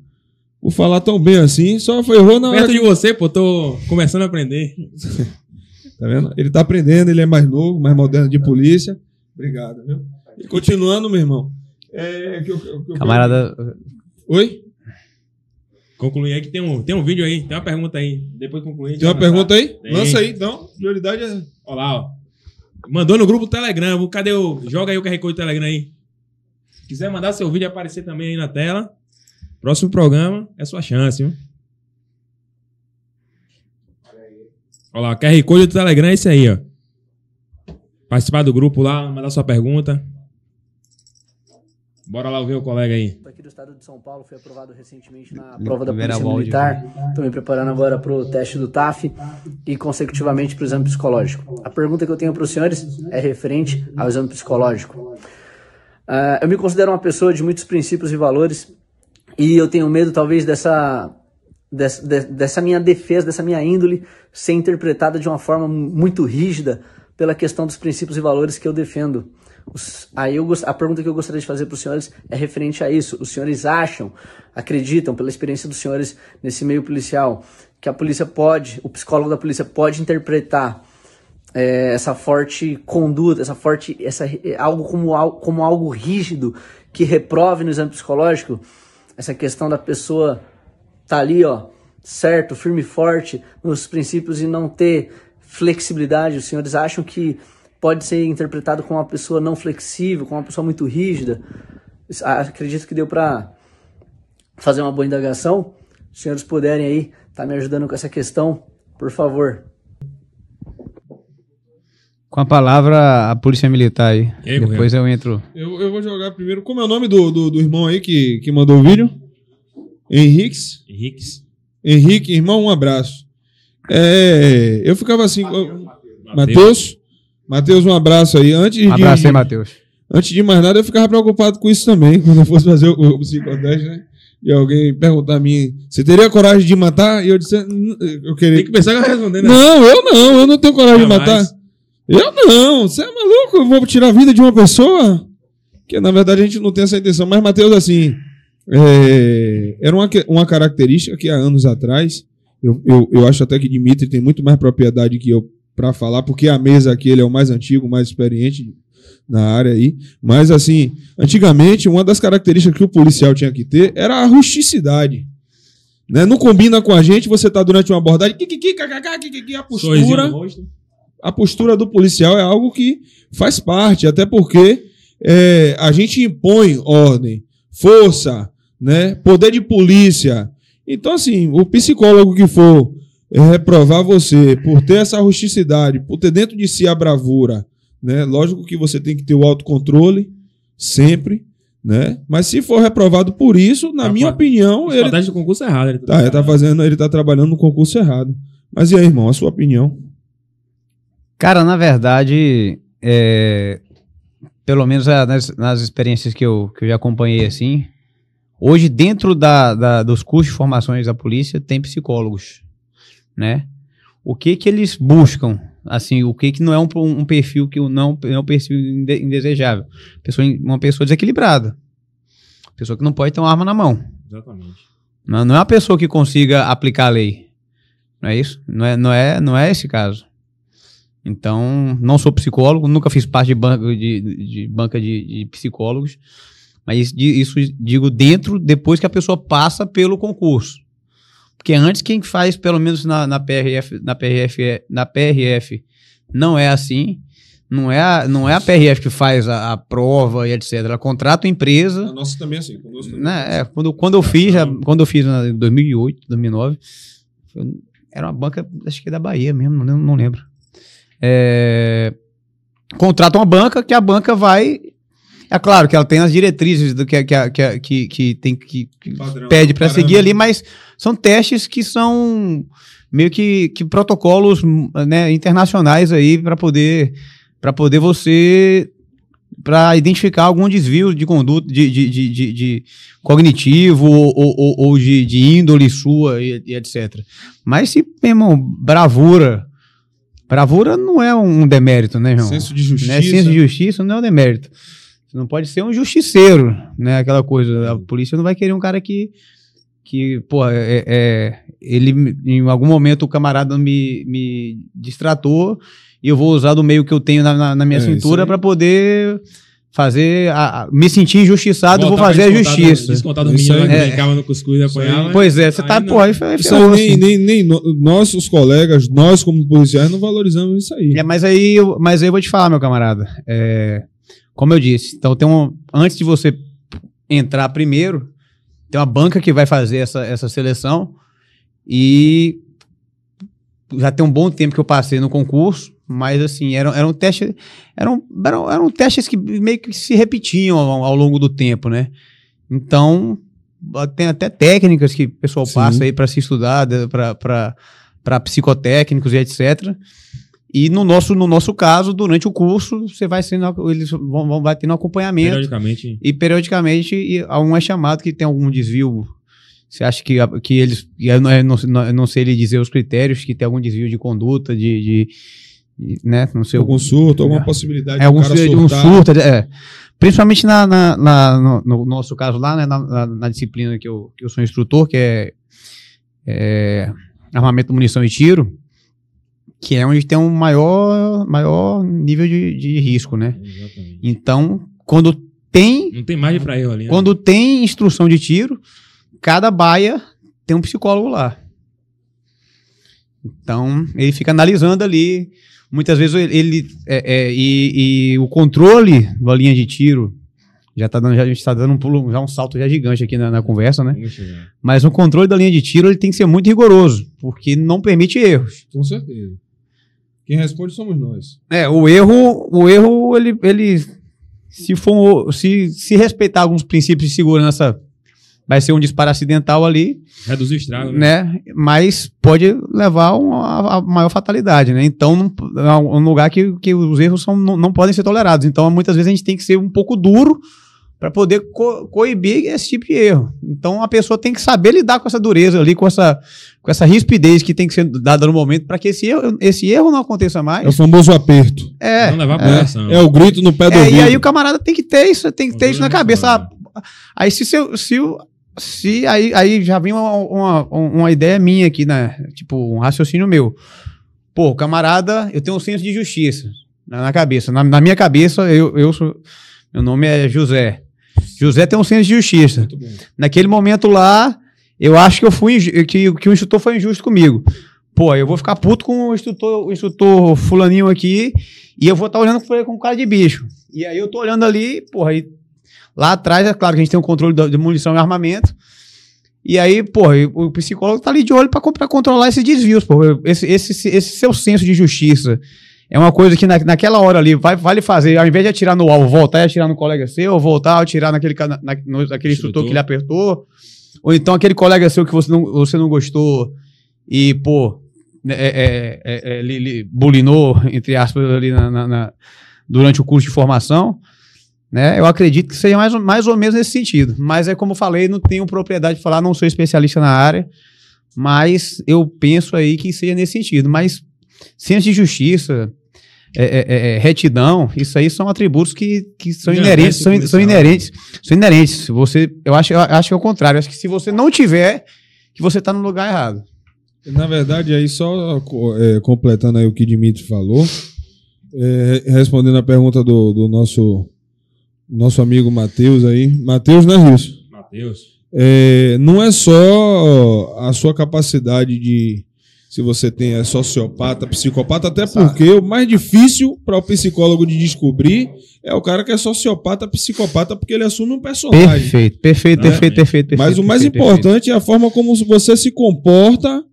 [SPEAKER 4] por falar tão bem assim. Só foi errou na hora.
[SPEAKER 2] Perto
[SPEAKER 4] que-
[SPEAKER 2] de você, pô, tô começando a aprender. *laughs*
[SPEAKER 4] Tá vendo? Ele tá aprendendo, ele é mais novo, mais moderno de polícia. Obrigado, viu? E continuando, meu irmão. É, que eu- que eu- que
[SPEAKER 3] Camarada,
[SPEAKER 4] Oi?
[SPEAKER 2] Concluir aí que tem um, tem um vídeo aí, tem uma pergunta aí. Depois de concluir.
[SPEAKER 4] Tem uma pergunta aí?
[SPEAKER 2] Tem.
[SPEAKER 4] Lança aí, então. Prioridade é.
[SPEAKER 2] Olha lá, ó. Mandou no grupo do Telegram. Cadê o. Joga aí o QR Code do Telegram aí. Se quiser mandar seu vídeo aparecer também aí na tela. Próximo programa é sua chance, viu? Olha lá, QR Code do Telegram é esse aí, ó. Participar do grupo lá, mandar sua pergunta. Bora lá ouvir o colega aí.
[SPEAKER 7] aqui do estado de São Paulo foi aprovado recentemente na prova da Polícia
[SPEAKER 3] molde,
[SPEAKER 7] Militar. Estou me preparando agora para o teste do TAF e, consecutivamente, para o exame psicológico. A pergunta que eu tenho para os senhores é referente ao exame psicológico. Ah, eu me considero uma pessoa de muitos princípios e valores e eu tenho medo, talvez, dessa, dessa, de- dessa minha defesa, dessa minha índole ser interpretada de uma forma muito rígida pela questão dos princípios e valores que eu defendo. Os- aí eu, a pergunta que eu gostaria de fazer para os senhores é referente a isso. Os senhores acham, acreditam, pela experiência dos senhores nesse meio policial, que a polícia pode, o psicólogo da polícia pode interpretar é, essa forte conduta, essa forte, essa, é, algo como, como algo rígido que reprove no exame psicológico, essa questão da pessoa tá ali, ó, certo, firme e forte nos princípios e não ter flexibilidade. Os senhores acham que pode ser interpretado como uma pessoa não flexível, como uma pessoa muito rígida? Acredito que deu para fazer uma boa indagação. Se os senhores puderem aí tá me ajudando com essa questão, por favor.
[SPEAKER 3] Com a palavra a polícia militar aí.
[SPEAKER 2] E aí,
[SPEAKER 3] Depois eu entro.
[SPEAKER 4] Eu, eu vou jogar primeiro. Como é o nome do, do, do irmão aí que, que mandou o vídeo? Henriques.
[SPEAKER 2] Henriques.
[SPEAKER 4] Henrique, irmão, um abraço. É, eu ficava assim. eu- Matheus. Matheus, um abraço aí. Antes
[SPEAKER 3] Um abraço
[SPEAKER 4] de,
[SPEAKER 3] aí, Matheus.
[SPEAKER 4] Antes de mais nada, eu ficava preocupado com isso também, *laughs* quando eu fosse fazer o, o psicoteste, né? E alguém perguntar a mim, você teria coragem de matar? E eu disse, "N- eu queria.
[SPEAKER 2] Tem que pensar que eu respondendo.
[SPEAKER 4] Não, eu não, eu não tenho coragem de
[SPEAKER 2] Jamais.
[SPEAKER 4] matar. Eu não, você é maluco? Eu vou tirar a vida de uma pessoa? Que na verdade a gente não tem essa intenção. Mas, Matheus, assim, é, era uma, que- uma característica que há anos atrás, eu, eu, eu acho até que Dimitri tem muito mais propriedade que eu para falar, porque a mesa aqui ele é o mais antigo, mais experiente na área aí. Mas, assim, antigamente, uma das características que o policial tinha que ter era a rusticidade. Né? Não combina com a gente, você tá durante uma abordagem, kikiki, kkk, kikiki, a postura. A postura do policial é algo que faz parte, até porque é, a gente impõe ordem, força, né, poder de polícia. Então, assim, o psicólogo que for é, reprovar você por ter essa rusticidade, por ter dentro de si a bravura, né, lógico que você tem que ter o autocontrole, sempre, né, mas se for reprovado por isso, na
[SPEAKER 2] Tá
[SPEAKER 4] minha opinião, ele
[SPEAKER 2] do concurso errado. Ele
[SPEAKER 4] tá, ele tá fazendo, ele tá trabalhando no concurso errado. Mas e aí, irmão, a sua opinião?
[SPEAKER 3] Cara, na verdade, é, pelo menos ah, nas, nas experiências que eu, que eu já acompanhei assim, hoje dentro da, da- dos cursos de formações da polícia tem psicólogos, né? O que que eles buscam? Assim, o que que não é um, um perfil que não é um perfil inde- indesejável? Pessoa, uma pessoa desequilibrada. Pessoa que não pode ter uma arma na mão.
[SPEAKER 2] Exatamente.
[SPEAKER 3] Não, não é uma pessoa que consiga aplicar a lei. Não é isso? Não é, não é, não é esse caso. Então, não sou psicólogo, nunca fiz parte de banca de, de banca de, de psicólogos, mas isso, di- isso digo dentro, depois que a pessoa passa pelo concurso. Porque antes, quem faz, pelo menos na, na PRF, na PRF, na PRF, não é assim. Não é a, não é a PRF que faz a, a prova e etc. Ela contrata uma empresa
[SPEAKER 4] A nossa também é assim. conosco
[SPEAKER 3] né, é, quando, quando eu fiz, já- quando eu fiz em 2008, 2009, foi- era uma banca, acho que é da Bahia mesmo, não, não lembro. É, contrata uma banca que a banca vai. É claro que ela tem as diretrizes do que, que, que, que, que tem que, que
[SPEAKER 4] Padrão,
[SPEAKER 3] pede para seguir ali, mas são testes que são meio que, que protocolos né, internacionais aí para poder para poder você para identificar algum desvio de conduta de, de, de, de- de cognitivo ou, ou, ou de, de índole sua e, e etc. Mas se, meu irmão, bravura. Bravura não é um demérito, né, irmão?
[SPEAKER 4] Senso de justiça.
[SPEAKER 3] Né? Senso de justiça não é um demérito. Você não pode ser um justiceiro, né? Aquela coisa. A polícia não vai querer um cara que. Que, pô, é, é- ele, em algum momento, o camarada me, me distratou e eu vou usar do meio que eu tenho na, na- na minha
[SPEAKER 4] É,
[SPEAKER 3] cintura para poder fazer. a- a- me sentir injustiçado, vou fazer a justiça.
[SPEAKER 2] Descontar do
[SPEAKER 4] Isso
[SPEAKER 2] menino
[SPEAKER 3] É.
[SPEAKER 2] brincava no cuscuz e apanhava.
[SPEAKER 3] Pois é, você tá,
[SPEAKER 2] não-
[SPEAKER 3] pô, aí foi-
[SPEAKER 4] Isso
[SPEAKER 3] ferrou,
[SPEAKER 4] aí, nem, nem, nem no- nós, os colegas, nós como policiais, não valorizamos isso aí.
[SPEAKER 3] É, mas aí, eu- mas aí eu vou te falar, meu camarada. É, como eu disse, então tem um, antes de você entrar primeiro, tem uma banca que vai fazer essa, essa seleção e já tem um bom tempo que eu passei no concurso, mas assim, eram, eram testes, eram, eram, eram testes que meio que se repetiam ao, ao longo do tempo, né? Então, tem até técnicas que o pessoal
[SPEAKER 4] Sim.
[SPEAKER 3] passa aí para se estudar, para psicotécnicos e etc. E no nosso, no nosso caso, durante o curso, você vai sendo, eles vão, vão vai tendo acompanhamento
[SPEAKER 2] Periodicamente.
[SPEAKER 3] e periodicamente e um é chamado que tem algum desvio. Você acha que, que eles. Eu não, eu não, não- não sei lhe dizer os critérios, que tem algum desvio de conduta, de- de, né, não sei.
[SPEAKER 4] Algum surto, alguma
[SPEAKER 3] É.
[SPEAKER 4] possibilidade
[SPEAKER 3] É algum um surto, é. Principalmente na, na- na- no, no nosso caso lá, né, na, na- na disciplina que eu, que eu sou instrutor, que é, é armamento, munição e tiro, que é onde tem um maior, maior nível de, de risco, né?
[SPEAKER 2] Exatamente.
[SPEAKER 3] Então, quando tem
[SPEAKER 2] Não tem margem pra erro ali. né?
[SPEAKER 3] quando tem instrução de tiro, cada baia tem um psicólogo lá. Então, ele fica analisando ali. Muitas vezes ele. é, é, e, e o controle da linha de tiro. Já tá dando, já, a gente tá dando um pulo, já um salto já gigante aqui na, na conversa, né?
[SPEAKER 2] Chegar.
[SPEAKER 3] Mas o controle da linha de tiro ele tem que ser muito rigoroso, porque não permite erros.
[SPEAKER 4] Com certeza. Quem responde somos nós.
[SPEAKER 3] É, o erro, o erro, ele, ele se for, se, se respeitar alguns princípios de segurança, vai ser um disparo acidental ali,
[SPEAKER 2] Reduzir o estrago, né?
[SPEAKER 3] né? Mas pode levar a uma a maior fatalidade, né? Então, é um lugar que, que os erros são, não, não podem ser tolerados. Então, muitas vezes a gente tem que ser um pouco duro para poder co coibir esse tipo de erro. Então a pessoa tem que saber lidar com essa dureza ali, com essa, com essa rispidez que tem que ser dada no momento para que esse erro, esse erro não aconteça mais.
[SPEAKER 4] É o famoso aperto.
[SPEAKER 3] É,
[SPEAKER 2] Não levar
[SPEAKER 3] é.
[SPEAKER 2] coração.
[SPEAKER 4] É o grito no pé do
[SPEAKER 3] É,
[SPEAKER 4] ouvido.
[SPEAKER 3] e aí o camarada tem que ter isso, tem que ter isso na cabeça. Ah, aí se, seu- se, o- se aí, aí já vem uma, uma, uma ideia minha aqui, né? Tipo, um raciocínio meu. Pô, camarada, eu tenho um senso de justiça na, na cabeça. Na, na minha cabeça, eu, eu sou. Meu nome é José. José tem um senso de justiça. Naquele momento lá, eu acho que eu fui que, que o instrutor foi injusto comigo. Pô, eu vou ficar puto com o instrutor, o instrutor fulaninho aqui e eu vou estar olhando com com cara de bicho. E aí eu tô olhando ali, porra, aí, lá atrás é claro que a gente tem o controle da- de munição e armamento. E aí, e o psicólogo tá ali de olho pra controlar esses desvios, porra. Esse, esse, esse seu senso de justiça é uma coisa que na, naquela hora ali vai, vale fazer, ao invés de atirar no alvo, voltar e atirar no colega seu, ou voltar a atirar naquele, na, no- naquele instrutor que ele apertou, ou então aquele colega seu que você não, você não gostou e, pô, né, é, é, é, é, li- li- bulinou, entre aspas, ali na- na- na- durante o curso de formação, né? Eu acredito que seja mais, ou- mais ou menos nesse sentido. Mas é como eu falei, não tenho propriedade de falar, não sou especialista na área, mas eu penso aí que seja nesse sentido. Mas senso de justiça, é, é, é, é, retidão, isso aí são atributos que, que são inerentes, são, são inerentes, são inerentes. Você, eu acho, eu acho que é o contrário. Eu acho que se você não tiver, que você está no lugar errado.
[SPEAKER 4] Na verdade, aí só é, completando aí o que Dimitri falou, é, respondendo a pergunta do, do nosso, nosso amigo Matheus aí. Matheus, não é isso?
[SPEAKER 2] Matheus.
[SPEAKER 4] É, não é só a sua capacidade de se você tem é sociopata, psicopata, até porque o mais difícil para o psicólogo de descobrir é o cara que é sociopata, psicopata, porque ele assume um personagem.
[SPEAKER 3] Perfeito, perfeito,
[SPEAKER 2] Né?
[SPEAKER 3] perfeito, perfeito, perfeito.
[SPEAKER 4] Mas o mais
[SPEAKER 3] perfeito,
[SPEAKER 4] importante é a forma como você se comporta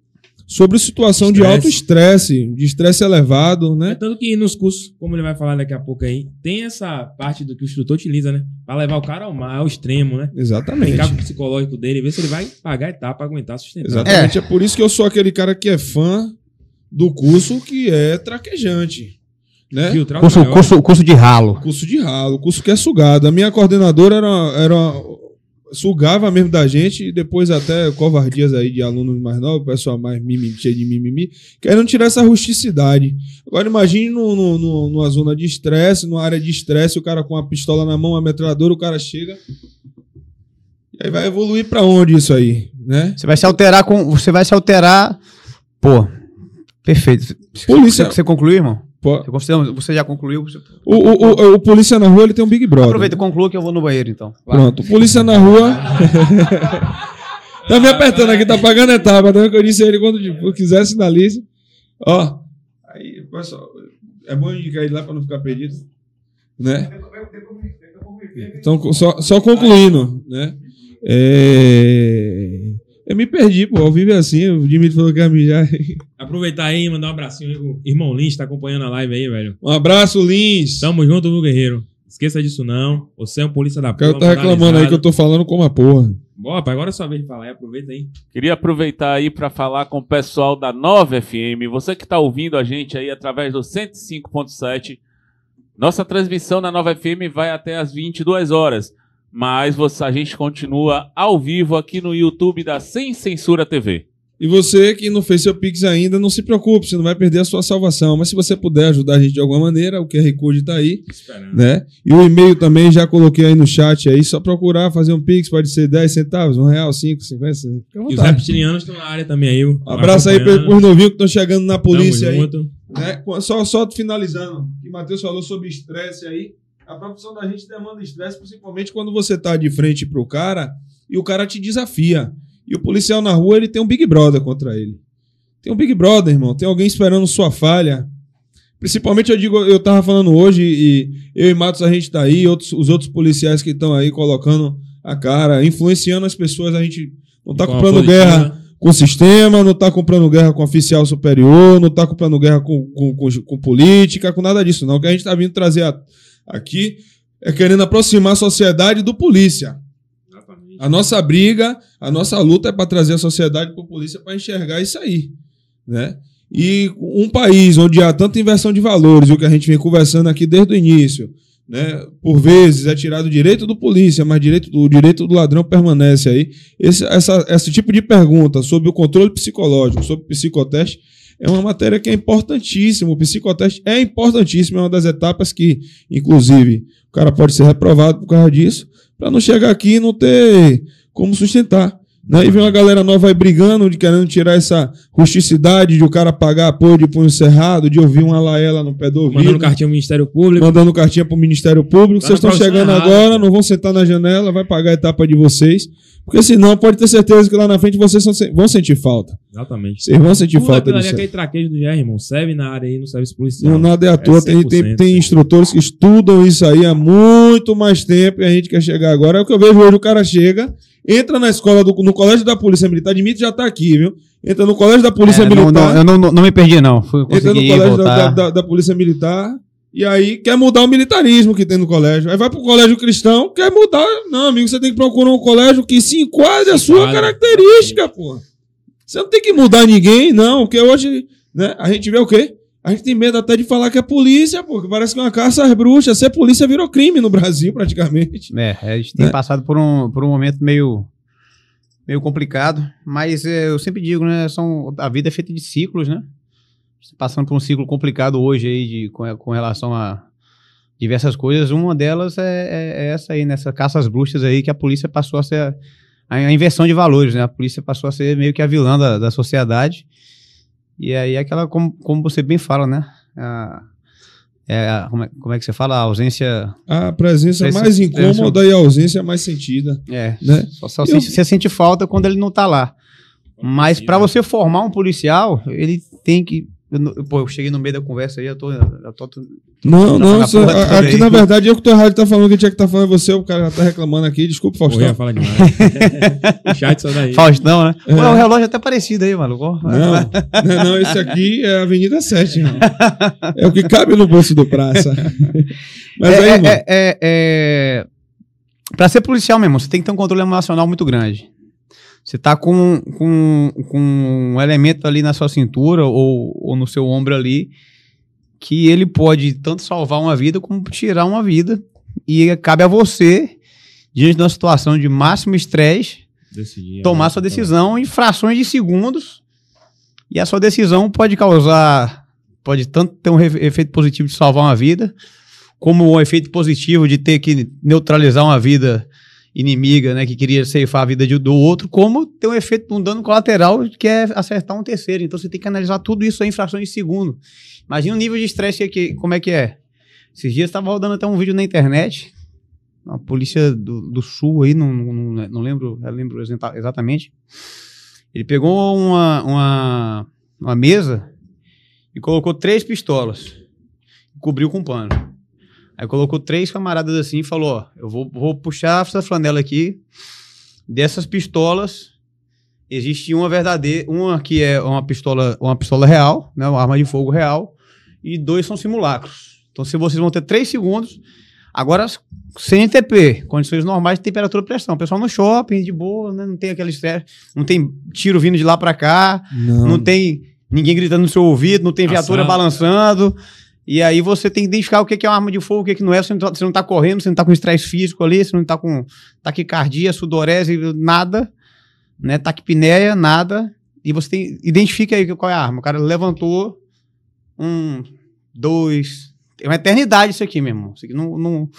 [SPEAKER 4] sobre situação de
[SPEAKER 2] Estresse.
[SPEAKER 4] alto estresse, de estresse elevado,
[SPEAKER 2] É
[SPEAKER 4] né?
[SPEAKER 2] tanto que nos cursos, como ele vai falar daqui a pouco aí, tem essa parte do que o instrutor utiliza, né? Pra levar o cara ao, mar, ao extremo, né?
[SPEAKER 4] Exatamente.
[SPEAKER 2] Brincar com o psicológico dele, ver se ele vai pagar etapa pra aguentar sustentar.
[SPEAKER 4] Exatamente. É. por isso que eu sou aquele cara que é fã do curso que é traquejante, né?
[SPEAKER 2] Filtrar o
[SPEAKER 3] Curso,
[SPEAKER 2] maior.
[SPEAKER 3] curso, curso de ralo.
[SPEAKER 4] Curso de ralo, curso que é sugado. A minha coordenadora era, era sugava mesmo da gente e depois até covardias aí de alunos mais novos, pessoal mais mimimi, cheio de mimimi, querendo tirar essa rusticidade. Agora imagine no, no- no- numa zona de estresse, numa área de estresse, o cara com a pistola na mão, a metralhadora, o cara chega. E aí vai evoluir pra onde isso aí, né?
[SPEAKER 3] Você vai se alterar com. Você vai se alterar. Pô, perfeito.
[SPEAKER 4] Polícia-
[SPEAKER 3] Você, você concluiu, irmão? Você, já concluiu?
[SPEAKER 4] O, o, o, o polícia na rua ele tem um Big Brother.
[SPEAKER 3] Aproveita e conclua que eu vou no banheiro, então. Vai.
[SPEAKER 4] Pronto, o polícia na rua. *laughs* tá me apertando aqui, tá pagando etapa. Tá que eu disse a ele quando tipo, quiser sinalize. Ó. Aí, pessoal, é bom indicar ele lá pra não ficar perdido. Né? Então, só, só concluindo, né? É... Eu me perdi, pô. Ao vivo é assim. O Dimitri falou que ia mijar. *laughs*
[SPEAKER 2] Aproveitar aí e mandar um abracinho aí pro irmão Lins, tá acompanhando a live aí, velho.
[SPEAKER 4] Um abraço, Lins.
[SPEAKER 2] Tamo junto, viu, guerreiro? Esqueça disso não. Você é um polícia da
[SPEAKER 4] O cara tá reclamando aí que eu tô falando como a porra.
[SPEAKER 2] Boa, pai, agora é sua vez de falar aí, aproveita aí.
[SPEAKER 5] Queria aproveitar aí para falar com o pessoal da Nova FM. Você que está ouvindo a gente aí através do 105.7. Nossa transmissão na Nova FM vai até às 22 horas. Mas você- a gente continua ao vivo aqui no YouTube da Sem Censura TV.
[SPEAKER 4] E você que não fez seu Pix ainda, não se preocupe, você não vai perder a sua salvação. Mas se você puder ajudar a gente de alguma maneira, o QR Code tá aí,
[SPEAKER 2] Esperando.
[SPEAKER 4] né? E o e-mail também já coloquei aí no chat aí, só procurar fazer um Pix, pode ser 10 centavos, um real, 5, 50, fica à
[SPEAKER 2] E os reptilianos estão na área também aí.
[SPEAKER 4] Abraço aí para os novinhos que estão chegando na polícia aí.
[SPEAKER 2] Junto.
[SPEAKER 4] né? Só, só finalizando, o que o Matheus falou sobre estresse aí. A profissão da gente demanda estresse, principalmente quando você tá de frente pro cara e o cara te desafia. E o policial na rua, ele tem um Big Brother contra ele. Tem um Big Brother, irmão. Tem alguém esperando sua falha. Principalmente, eu digo, eu tava falando hoje, e eu e Matos, a gente tá aí, outros, os outros policiais que estão aí colocando a cara, influenciando as pessoas, a gente não tá comprando guerra com o sistema, não tá comprando guerra com oficial superior, não tá comprando guerra com, com, com, com política, com nada disso, não. O que a gente tá vindo trazer a- aqui é querendo aproximar a sociedade do polícia.
[SPEAKER 2] Exatamente.
[SPEAKER 4] A nossa briga, a nossa luta é para trazer a sociedade para polícia para enxergar isso aí, né? E um país onde há tanta inversão de valores, o que a gente vem conversando aqui desde o início, né? Por vezes é tirado o direito do polícia, mas direito do, o direito do ladrão permanece aí. Esse, essa, esse tipo de pergunta sobre o controle psicológico, sobre o psicoteste, é uma matéria que é importantíssima. O psicoteste é importantíssimo, é uma das etapas que, inclusive, o cara pode ser reprovado por causa disso, para não chegar aqui e não ter como sustentar. Né? E vem uma galera nova aí brigando, de querendo tirar essa rusticidade de o cara pagar apoio de punho cerrado, de ouvir uma laela no pé do ouvido.
[SPEAKER 2] Mandando cartinha ao Ministério Público.
[SPEAKER 4] Mandando cartinha pro Ministério Público.
[SPEAKER 2] Tá
[SPEAKER 4] vocês estão chegando
[SPEAKER 2] errada,
[SPEAKER 4] agora,
[SPEAKER 2] cara.
[SPEAKER 4] não vão sentar na janela, vai pagar a etapa de vocês. Porque senão pode ter certeza que lá na frente vocês vão sentir falta.
[SPEAKER 2] Exatamente.
[SPEAKER 4] Vocês vão sentir
[SPEAKER 2] Como
[SPEAKER 4] falta disso.
[SPEAKER 2] aquele traquejo do GR, irmão. Serve na área aí no serviço policial.
[SPEAKER 4] Não nada é à toa.
[SPEAKER 2] É
[SPEAKER 4] tem, tem,
[SPEAKER 2] 100%,
[SPEAKER 4] tem instrutores que estudam isso aí há muito mais tempo e a gente quer chegar agora. É o que eu vejo hoje: o cara chega, entra na escola, do, no colégio da Polícia Militar, admite já tá aqui, viu? Entra no colégio da Polícia
[SPEAKER 3] É, não,
[SPEAKER 4] Militar.
[SPEAKER 3] não, eu não, não, não me perdi, não. Fui,
[SPEAKER 4] entra no
[SPEAKER 3] consegui
[SPEAKER 4] colégio da,
[SPEAKER 3] voltar.
[SPEAKER 4] da, da- Polícia Militar e aí quer mudar o militarismo que tem no colégio. Aí vai pro colégio cristão, quer mudar. Não, amigo, você tem que procurar um colégio que se enquadre a sua
[SPEAKER 2] enquadre,
[SPEAKER 4] característica, pô. Você não tem que mudar ninguém, não, porque hoje, né, a gente vê o quê? A gente tem medo até de falar que é polícia, pô, que parece que é uma caça às bruxas. Ser polícia virou crime no Brasil, praticamente.
[SPEAKER 3] É, a gente tem
[SPEAKER 4] Né?
[SPEAKER 3] passado por um, por um momento meio, meio complicado, mas é, eu sempre digo, né? São, a vida é feita de ciclos, né? Passando por um ciclo complicado hoje aí de, com, com relação a diversas coisas. Uma delas é, é- é essa aí, nessa caça às bruxas aí, que a polícia passou a ser a, a inversão de valores, né? A polícia passou a ser meio que a vilã da, da sociedade. E aí aquela, como, como você bem fala, né? A- é, a- como, é, como é que você fala? A ausência
[SPEAKER 4] A presença
[SPEAKER 3] Presença-
[SPEAKER 4] mais incômoda e a ausência mais sentida,
[SPEAKER 3] É,
[SPEAKER 4] né?
[SPEAKER 3] só, só
[SPEAKER 4] Eu-
[SPEAKER 3] sente- você sente falta quando ele não tá lá. Mas pra você formar um policial, ele tem que. Eu pô, eu cheguei no meio da conversa aí, eu tô. Eu tô, tô-
[SPEAKER 4] Não,
[SPEAKER 3] Tá
[SPEAKER 4] não,
[SPEAKER 3] na
[SPEAKER 4] você-
[SPEAKER 3] porra
[SPEAKER 4] a-
[SPEAKER 3] toda
[SPEAKER 4] aqui
[SPEAKER 3] aí.
[SPEAKER 4] na verdade eu que tô errado, tá falando que tinha que tá falando é você, o cara já tá reclamando aqui, desculpa, Faustão.
[SPEAKER 2] ia falar demais. *laughs* o chat só daí.
[SPEAKER 3] Faustão, né?
[SPEAKER 4] É.
[SPEAKER 3] Pô, o relógio é até parecido aí, maluco.
[SPEAKER 4] Não, não, esse aqui é a Avenida 7, irmão. É o que cabe no bolso do praça. *laughs* Mas
[SPEAKER 3] é,
[SPEAKER 4] aí,
[SPEAKER 3] é,
[SPEAKER 4] irmão,
[SPEAKER 3] é, é, é... Pra ser policial mesmo, você tem que ter um controle emocional muito grande. Você tá com, com, com um elemento ali na sua cintura ou, ou no seu ombro ali que ele pode tanto salvar uma vida como tirar uma vida. E cabe a você, diante de uma situação de máximo estresse,
[SPEAKER 2] Decidir,
[SPEAKER 3] tomar
[SPEAKER 2] né?
[SPEAKER 3] sua decisão em frações de segundos. E a sua decisão pode causar, pode tanto ter um efeito positivo de salvar uma vida, como um efeito positivo de ter que neutralizar uma vida inimiga, né, que queria ceifar a vida de- do outro, como ter um efeito, um dano colateral que é acertar um terceiro. Então você tem que analisar tudo isso em frações de segundo. Imagina o nível de estresse que, como é que é. Esses dias estava rodando até um vídeo na internet, a polícia do, do sul aí, não, não, não lembro, lembro exata- exatamente. Ele pegou uma, uma, uma mesa e colocou três pistolas. Cobriu com pano. Aí colocou três camaradas assim e falou: Ó, eu vou, vou puxar essa flanela aqui. Dessas pistolas, existe uma verdadeira, uma que é uma pistola, uma pistola real, né, uma arma de fogo real, e dois são simulacros. Então, se vocês vão ter três segundos, agora sem TP, condições normais de temperatura e pressão. O pessoal no shopping, de boa, né, não tem aquele estresse, não tem tiro vindo de lá pra cá,
[SPEAKER 4] não.
[SPEAKER 3] não tem ninguém gritando no seu ouvido, não tem viatura
[SPEAKER 2] Assado.
[SPEAKER 3] balançando. E aí você tem que identificar o que é uma arma de fogo, o que, não é. Você não, tá, não tá correndo, você não tá com estresse físico ali, você não tá com taquicardia, sudorese, nada, né? Taquipneia, nada. E você tem. Identifica aí qual é a arma. O cara levantou. Um, dois. É uma eternidade isso aqui, meu irmão. Isso aqui não, não-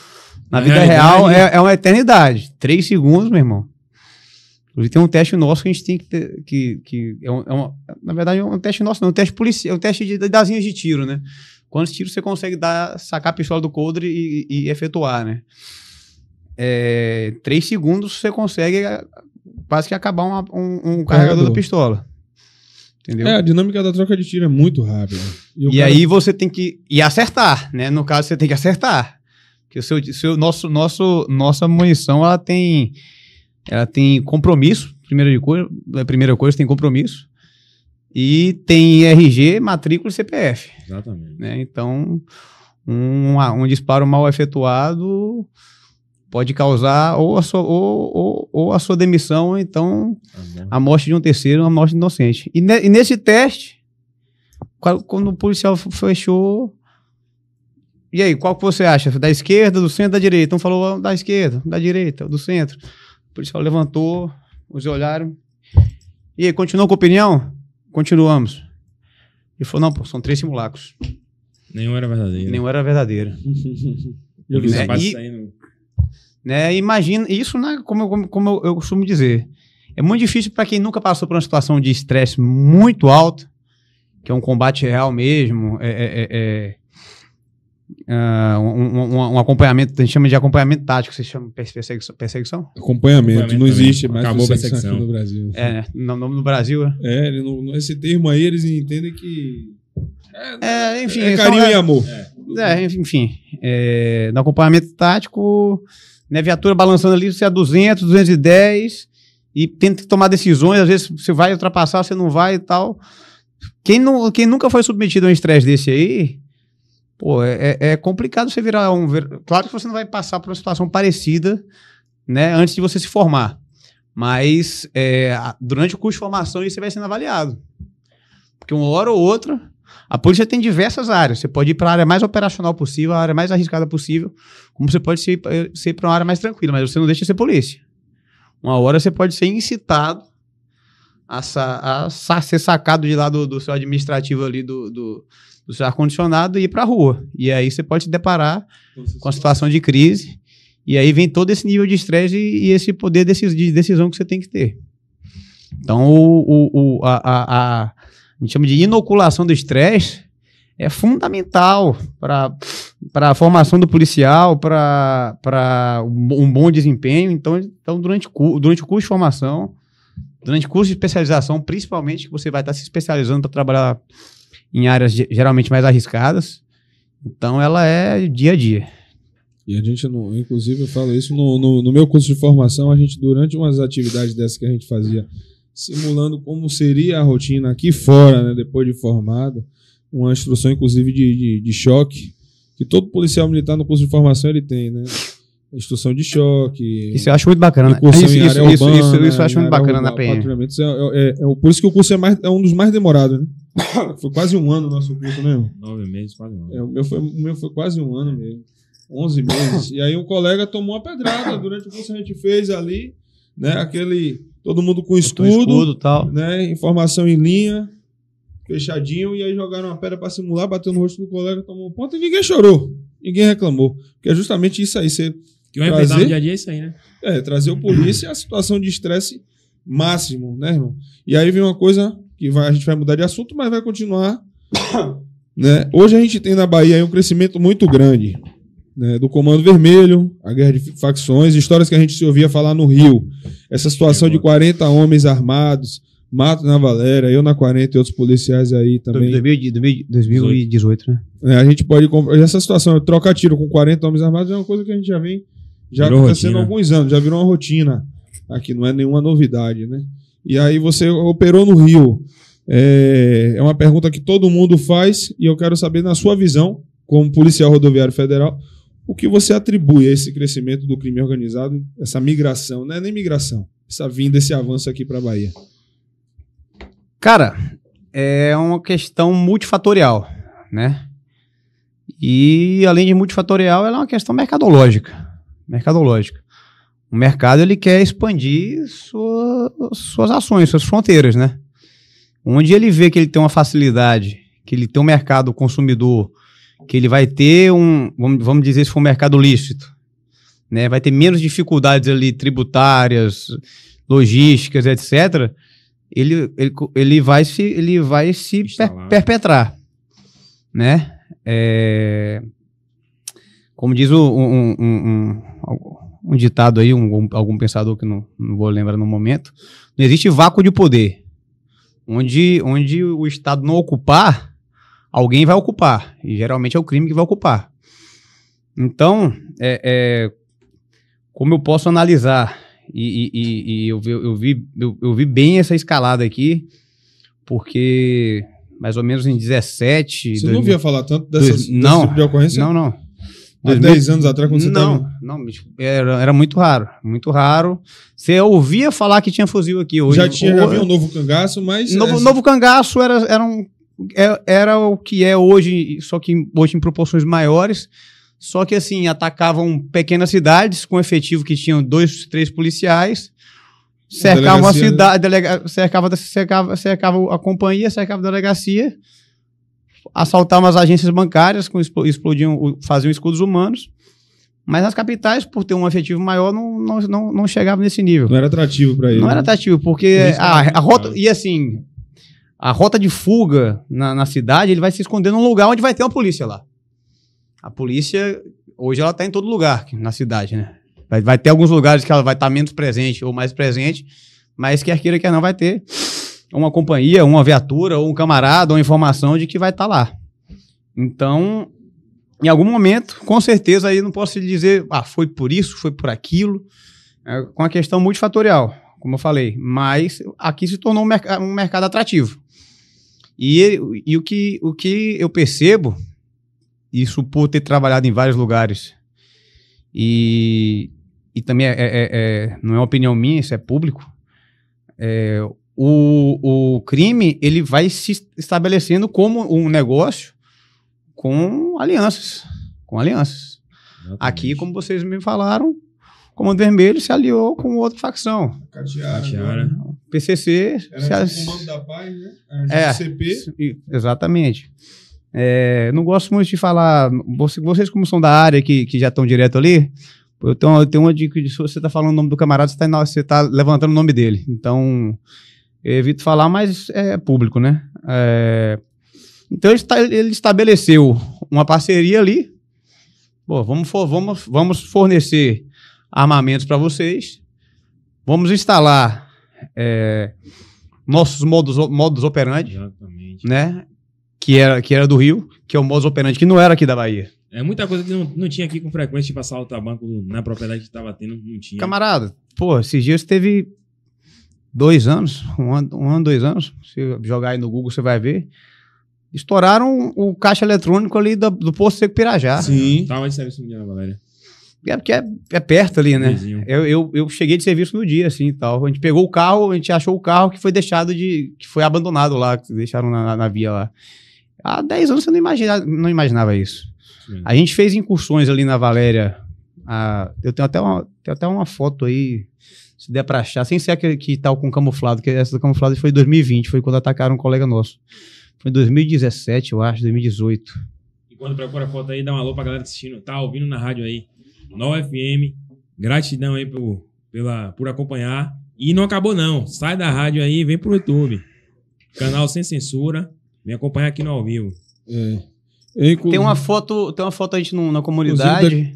[SPEAKER 3] na vida real é, é uma eternidade. Três segundos, meu irmão. Inclusive, tem um teste nosso que a gente tem que ter. Que, que é um, é uma- na verdade, é um teste nosso, não. É um teste policial. É um teste de, das linhas de tiro, né? Quantos tiros você consegue dar, sacar a pistola do coldre e, e efetuar, né? É, três segundos você consegue ah, quase que acabar uma- um, um carregador
[SPEAKER 4] Carregador.
[SPEAKER 3] da pistola. Entendeu?
[SPEAKER 4] É, a dinâmica da troca de tiro é muito rápida. o
[SPEAKER 3] E
[SPEAKER 4] cara-
[SPEAKER 3] aí você tem que. E acertar, né? No caso, você tem que acertar. Porque o seu, seu, nosso, nosso, nossa munição, ela tem. Ela tem compromisso. Primeira, de coisa, primeira coisa, tem compromisso. E tem RG, matrícula e CPF.
[SPEAKER 2] Exatamente.
[SPEAKER 3] Né? Então, um, um disparo mal efetuado pode causar ou a sua, ou, ou, ou a sua demissão, ou então a morte de um terceiro, uma morte inocente. E, ne- e nesse teste, qua- quando o policial fechou, E aí, qual que você acha? Da esquerda, do centro, da direita? Um falou "Ah, da esquerda, da direita, do centro. O policial levantou, os olharam. E aí, continuou com a opinião? Continuamos. Ele falou, não, pô, são três simulacros.
[SPEAKER 2] Nenhum era verdadeiro.
[SPEAKER 3] Nenhum era verdadeiro. *laughs*
[SPEAKER 2] Eu
[SPEAKER 3] Né? E-
[SPEAKER 2] saindo.
[SPEAKER 3] né? Imagina, isso, né, como, eu- como, como eu, eu costumo dizer, é muito difícil para quem nunca passou por uma situação de estresse muito alto, que é um combate real mesmo, é, é- é- é, ah, um, um- um acompanhamento, a gente chama de acompanhamento tático, você chama de perseguição? perseguição?
[SPEAKER 4] Acompanhamento,
[SPEAKER 2] Acompanhamento
[SPEAKER 4] não existe mais
[SPEAKER 2] Acabou a
[SPEAKER 4] perseguição
[SPEAKER 2] perseguição.
[SPEAKER 4] aqui no Brasil.
[SPEAKER 3] É, né? no, no, no Brasil, é.
[SPEAKER 4] É, não- esse termo aí eles entendem que.
[SPEAKER 3] É, enfim,
[SPEAKER 4] é
[SPEAKER 3] são-
[SPEAKER 4] carinho
[SPEAKER 3] é-
[SPEAKER 4] e amor.
[SPEAKER 3] É, enfim, é, no acompanhamento tático, né, viatura balançando ali, você é 200, 210, e tenta que tomar decisões, às vezes você vai ultrapassar, você não vai e tal. Quem, não, quem nunca foi submetido a um estresse desse aí, pô, é, é- é complicado você virar um... Claro que você não vai passar por uma situação parecida, né, antes de você se formar, mas é, durante o curso de formação isso vai sendo avaliado. Porque uma hora ou outra, a polícia tem diversas áreas. Você pode ir para a área mais operacional possível, a área mais arriscada possível, como você pode ser, ser para uma área mais tranquila, mas você não deixa de ser polícia. Uma hora você pode ser incitado a, a ser sacado de lá do, do seu administrativo ali, do, do, do seu ar-condicionado e ir para a rua. E aí você pode se deparar com a situação de crise. E aí vem todo esse nível de estresse e, e esse poder de decisão que você tem que ter. Então, o, o, a, a, a, a gente chama de inoculação do estresse, é fundamental para a formação do policial, para um bom desempenho. Então, então durante, durante o curso de formação, durante o curso de especialização, principalmente, que você vai estar se especializando para trabalhar em áreas ge- geralmente mais arriscadas. Então, ela é dia a dia.
[SPEAKER 4] E a gente, não, inclusive, eu falo isso no, no, no meu curso de formação, a gente, durante umas atividades dessas que a gente fazia, simulando como seria a rotina aqui fora, né, depois de formado, uma instrução, inclusive, de, de, de choque, que todo policial militar no curso de formação ele tem, né? Instrução de choque.
[SPEAKER 3] Isso eu acho muito bacana. né? Isso, isso,
[SPEAKER 4] urbana,
[SPEAKER 3] isso, isso eu acho
[SPEAKER 4] em
[SPEAKER 3] muito bacana na
[SPEAKER 4] urbana,
[SPEAKER 3] PM.
[SPEAKER 4] patrulhamento. Isso é- é- é- por isso que o curso é, mais, é um dos mais demorados, né? *coughs* Foi quase um ano o nosso curso, né? irmão?
[SPEAKER 2] Nove meses, quase um
[SPEAKER 4] É,
[SPEAKER 2] ano.
[SPEAKER 4] o, meu foi, o meu foi quase um ano mesmo. 11 meses. e aí um colega tomou uma pedrada durante o curso que a gente fez ali, né? Aquele. Todo mundo com escudo,
[SPEAKER 3] escudo e tal.
[SPEAKER 4] né? Informação em linha, fechadinho, e aí jogaram uma pedra pra simular, bateu no rosto do colega, tomou um ponto e ninguém chorou. Ninguém reclamou. Porque é justamente isso aí. Você
[SPEAKER 2] Que vai
[SPEAKER 4] Prazer.
[SPEAKER 2] no dia a dia é isso aí, né?
[SPEAKER 4] é, trazer o polícia a situação de estresse máximo, né, irmão? E aí vem uma coisa que vai, a gente vai mudar de assunto, mas vai continuar. *coughs* né? Hoje a gente tem na Bahia aí um crescimento muito grande né, do Comando Vermelho, a guerra de facções, histórias que a gente se ouvia falar no Rio. Essa situação de 40 homens armados, Mato na Valéria, eu na 40 e outros policiais aí também.
[SPEAKER 3] 2018, né?
[SPEAKER 4] É, a gente pode. Essa situação, trocar tiro com 40 homens armados é uma coisa que a gente já vem já
[SPEAKER 2] Virou
[SPEAKER 4] acontecendo há alguns anos, já virou uma rotina. Aqui não é nenhuma novidade, né? E aí você operou no Rio. É, é uma pergunta que todo mundo faz e eu quero saber, na sua visão, como policial rodoviário federal, o que você atribui a esse crescimento do crime organizado, essa migração, não é nem migração, essa vinda, esse avanço aqui para a Bahia.
[SPEAKER 3] Cara, é uma questão multifatorial, né? E além de multifatorial, ela é uma questão mercadológica. Mercadológica. O mercado ele quer expandir sua- suas ações, suas fronteiras, né? Onde ele vê que ele tem uma facilidade, que ele tem um mercado consumidor, que ele vai ter um, vamos, vamos dizer se for um mercado lícito, né? Vai ter menos dificuldades ali tributárias, logísticas, etc ele, ele, ele vai se, ele vai se per- perpetrar, né? É, como diz o- um, um- um- um ditado aí, um- um- algum pensador que não, não vou lembrar no momento, não existe vácuo de poder. Onde, onde o Estado não ocupar, alguém vai ocupar. E geralmente é o crime que vai ocupar. Então, é, é, como eu posso analisar e, e- e- eu, vi, eu, vi, eu, eu vi bem essa escalada aqui, porque mais ou menos em 17.
[SPEAKER 4] Você não
[SPEAKER 3] 2000
[SPEAKER 4] ouvia falar tanto dessas,
[SPEAKER 3] dois-
[SPEAKER 4] desse
[SPEAKER 3] não,
[SPEAKER 4] tipo de ocorrência?
[SPEAKER 3] Não, não.
[SPEAKER 4] Há
[SPEAKER 3] 2000
[SPEAKER 4] 10 anos atrás, quando você
[SPEAKER 3] não,
[SPEAKER 4] tava-
[SPEAKER 3] não, era, era muito raro, muito raro. Você ouvia falar que tinha fuzil aqui hoje.
[SPEAKER 4] já tinha já havia um novo cangaço, mas.
[SPEAKER 3] novo,
[SPEAKER 4] é,
[SPEAKER 3] novo cangaço era, era um é- era o que é hoje, só que hoje em proporções maiores. Só que assim, atacavam pequenas cidades com efetivo que tinham dois, três policiais. Cercavam a
[SPEAKER 4] né?
[SPEAKER 3] cidade, delega, cercava, cercava, cercava a companhia, cercava a delegacia, assaltavam as agências bancárias, com, explo- explodiam, faziam escudos humanos. Mas nas capitais, por ter um efetivo maior, não, não, não, não chegava nesse nível.
[SPEAKER 4] Não era atrativo pra ele.
[SPEAKER 3] Não
[SPEAKER 4] né?
[SPEAKER 3] era atrativo, porque a, a rota.
[SPEAKER 2] complicado.
[SPEAKER 3] E assim, a rota de fuga na, na cidade, ele vai se esconder num lugar onde vai ter uma polícia lá. A polícia, hoje, ela tá em todo lugar na cidade, né? Vai, vai ter alguns lugares que ela vai estar menos presente ou mais presente, mas quer queira, quer não, vai ter uma companhia, uma viatura, ou um camarada, ou informação de que vai estar lá. Então, em algum momento, com certeza, aí não posso dizer, ah, foi por isso, foi por aquilo, é, com a questão multifatorial, como eu falei, mas aqui se tornou um, merca- um mercado atrativo. E, e o, que, o que eu percebo, isso por ter trabalhado em vários lugares, e, e também é, é- é- não é opinião minha, isso é público, é, o, o crime ele vai se estabelecendo como um negócio com alianças, com alianças. Aqui, como vocês me falaram, o Comando Vermelho se aliou com outra facção.
[SPEAKER 4] Cateara.
[SPEAKER 3] PCC se
[SPEAKER 4] Era
[SPEAKER 3] a-
[SPEAKER 4] tipo o Comando da Paz, né?
[SPEAKER 3] É.
[SPEAKER 4] Era CP.
[SPEAKER 3] Exatamente. É, não gosto muito de falar. você- Vocês, como são da área que, que já estão direto ali, eu tenho, eu tenho uma dica de se você está falando o nome do camarada, você está você tá levantando o nome dele. Então, eu evito falar, mas é público, né? É, então, ele, ele estabeleceu uma parceria ali. Pô, vamos, for- vamos, vamos fornecer armamentos para vocês. Vamos instalar é, nossos modos, modos operandi
[SPEAKER 2] Exatamente.
[SPEAKER 3] né? Que era, que era do Rio, que é o modus operandi, que não era aqui da Bahia.
[SPEAKER 2] É muita coisa que não, não tinha aqui com frequência, tipo assaltar banco na propriedade que tava tendo, não tinha.
[SPEAKER 3] Camarada, pô, esses dias teve dois anos, um ano, um ano, dois anos. Se jogar aí no Google, você vai ver. Estouraram o caixa eletrônico ali do, do Posto Seco Pirajá.
[SPEAKER 4] Sim.
[SPEAKER 2] Tava de serviço no dia, Valéria.
[SPEAKER 3] É porque é, é perto ali, né? Eu, eu, eu cheguei de serviço no dia, assim, e tal. A gente pegou o carro, a gente achou o carro que foi deixado de... que foi abandonado lá, que deixaram na, na- via lá. Há 10 anos você não imaginava, não imaginava isso.
[SPEAKER 2] Sim.
[SPEAKER 3] A gente fez incursões ali na Valéria. Ah, eu tenho até, uma, tenho até uma foto aí, se der pra achar, sem ser aquele que tal com camuflado, que essa do camuflado foi em 2020, foi quando atacaram um colega nosso. Foi em 2017, eu acho, 2018.
[SPEAKER 2] E quando procura a foto aí, dá um alô pra galera assistindo. Tá ouvindo na rádio aí. No FM. Gratidão aí por, pela, por acompanhar. E não acabou, não. Sai da rádio aí e vem pro YouTube. Canal sem censura. Vem acompanhar aqui no ao vivo.
[SPEAKER 4] É.
[SPEAKER 3] Tem uma foto, tem uma foto a gente no- na comunidade.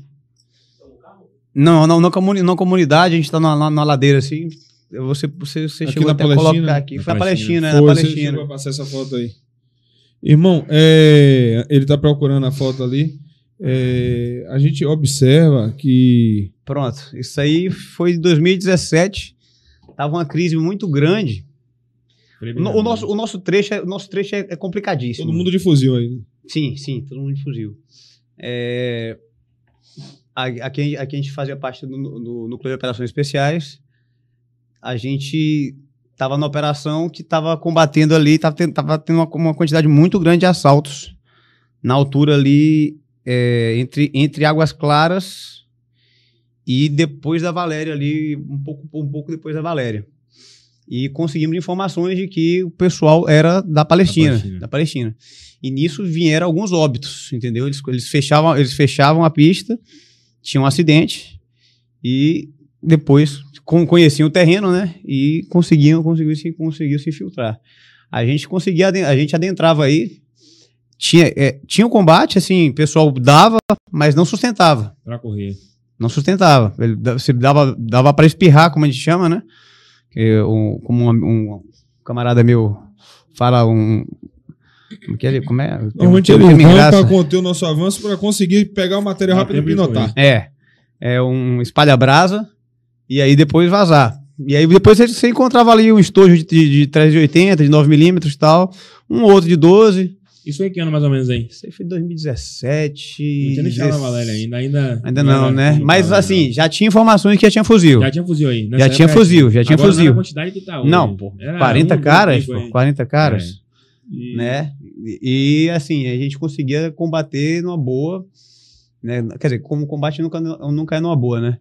[SPEAKER 3] Não, não, na, comuni na comunidade, a gente tá na, na, na ladeira assim. Você, você, você
[SPEAKER 4] Aqui
[SPEAKER 3] chegou
[SPEAKER 4] na
[SPEAKER 3] até a
[SPEAKER 4] Palestina?
[SPEAKER 3] colocar aqui.
[SPEAKER 2] Na
[SPEAKER 3] Foi a
[SPEAKER 2] Palestina.
[SPEAKER 3] Palestina, é,
[SPEAKER 4] Foi,
[SPEAKER 3] na
[SPEAKER 4] você
[SPEAKER 3] Palestina.
[SPEAKER 4] chegou a passar essa foto aí. Irmão, é, ele tá procurando a foto ali. É, a gente observa que
[SPEAKER 3] Pronto, isso aí foi em 2017. Tava uma crise muito grande. No- o, nosso, o nosso trecho, é, o nosso trecho é, é complicadíssimo.
[SPEAKER 4] todo mundo de fuzil aí. né?
[SPEAKER 3] Sim, sim, todo mundo de fuzil. É, aqui, aqui a gente fazia parte do, do Núcleo de Operações Especiais. A gente estava na operação que estava combatendo ali, estava tendo, tendo uma, uma quantidade muito grande de assaltos na altura ali é, entre, entre Águas Claras e depois da Valéria ali, um pouco, um pouco depois da Valéria. E conseguimos informações de que o pessoal era da Palestina,
[SPEAKER 2] Palestina.
[SPEAKER 3] da Palestina. E nisso vieram alguns óbitos, entendeu? Eles, eles, fechavam, eles fechavam a pista, tinha um acidente e depois con- conheciam o terreno, né? E conseguiam, conseguiam se, conseguiam se infiltrar. A gente conseguia, a gente adentrava aí, tinha, é, tinha um combate, assim, o pessoal dava, mas não sustentava.
[SPEAKER 2] Pra correr.
[SPEAKER 3] Não sustentava. Ele, você dava, dava para espirrar, como a gente chama, né? Um, como um, um camarada meu fala um. Como que ele. Como é? Tem um
[SPEAKER 4] Normalmente vão
[SPEAKER 3] engraça.
[SPEAKER 4] para conter o nosso avanço para conseguir pegar o material rápido e pinotar.
[SPEAKER 3] É. É um espalha-brasa e aí depois vazar. E aí depois você, encontrava ali um estojo de, de, de 380, de 9mm e tal, um outro de 12.
[SPEAKER 2] Isso foi que ano mais ou menos aí?
[SPEAKER 3] Isso aí foi 2017.
[SPEAKER 2] Não tinha nem chegado na
[SPEAKER 3] 16.
[SPEAKER 2] Valéria ainda. Ainda,
[SPEAKER 3] Ainda não,
[SPEAKER 2] era
[SPEAKER 3] né?
[SPEAKER 2] como
[SPEAKER 3] Mas
[SPEAKER 2] tava,
[SPEAKER 3] assim,
[SPEAKER 2] não.
[SPEAKER 3] já tinha informações que já tinha fuzil.
[SPEAKER 2] Já tinha fuzil aí.
[SPEAKER 3] Já tinha fuzil, já tinha
[SPEAKER 2] Agora não
[SPEAKER 3] fuzil.
[SPEAKER 2] quantidade que tá hoje.
[SPEAKER 3] Não, pô.
[SPEAKER 2] Era
[SPEAKER 3] 40
[SPEAKER 2] um,
[SPEAKER 3] caras, pô.
[SPEAKER 2] aí.
[SPEAKER 3] 40 caras.
[SPEAKER 4] E-
[SPEAKER 3] Né? E, assim, a gente conseguia combater numa boa, né? Quer dizer, como combate nunca, nunca é numa boa, né?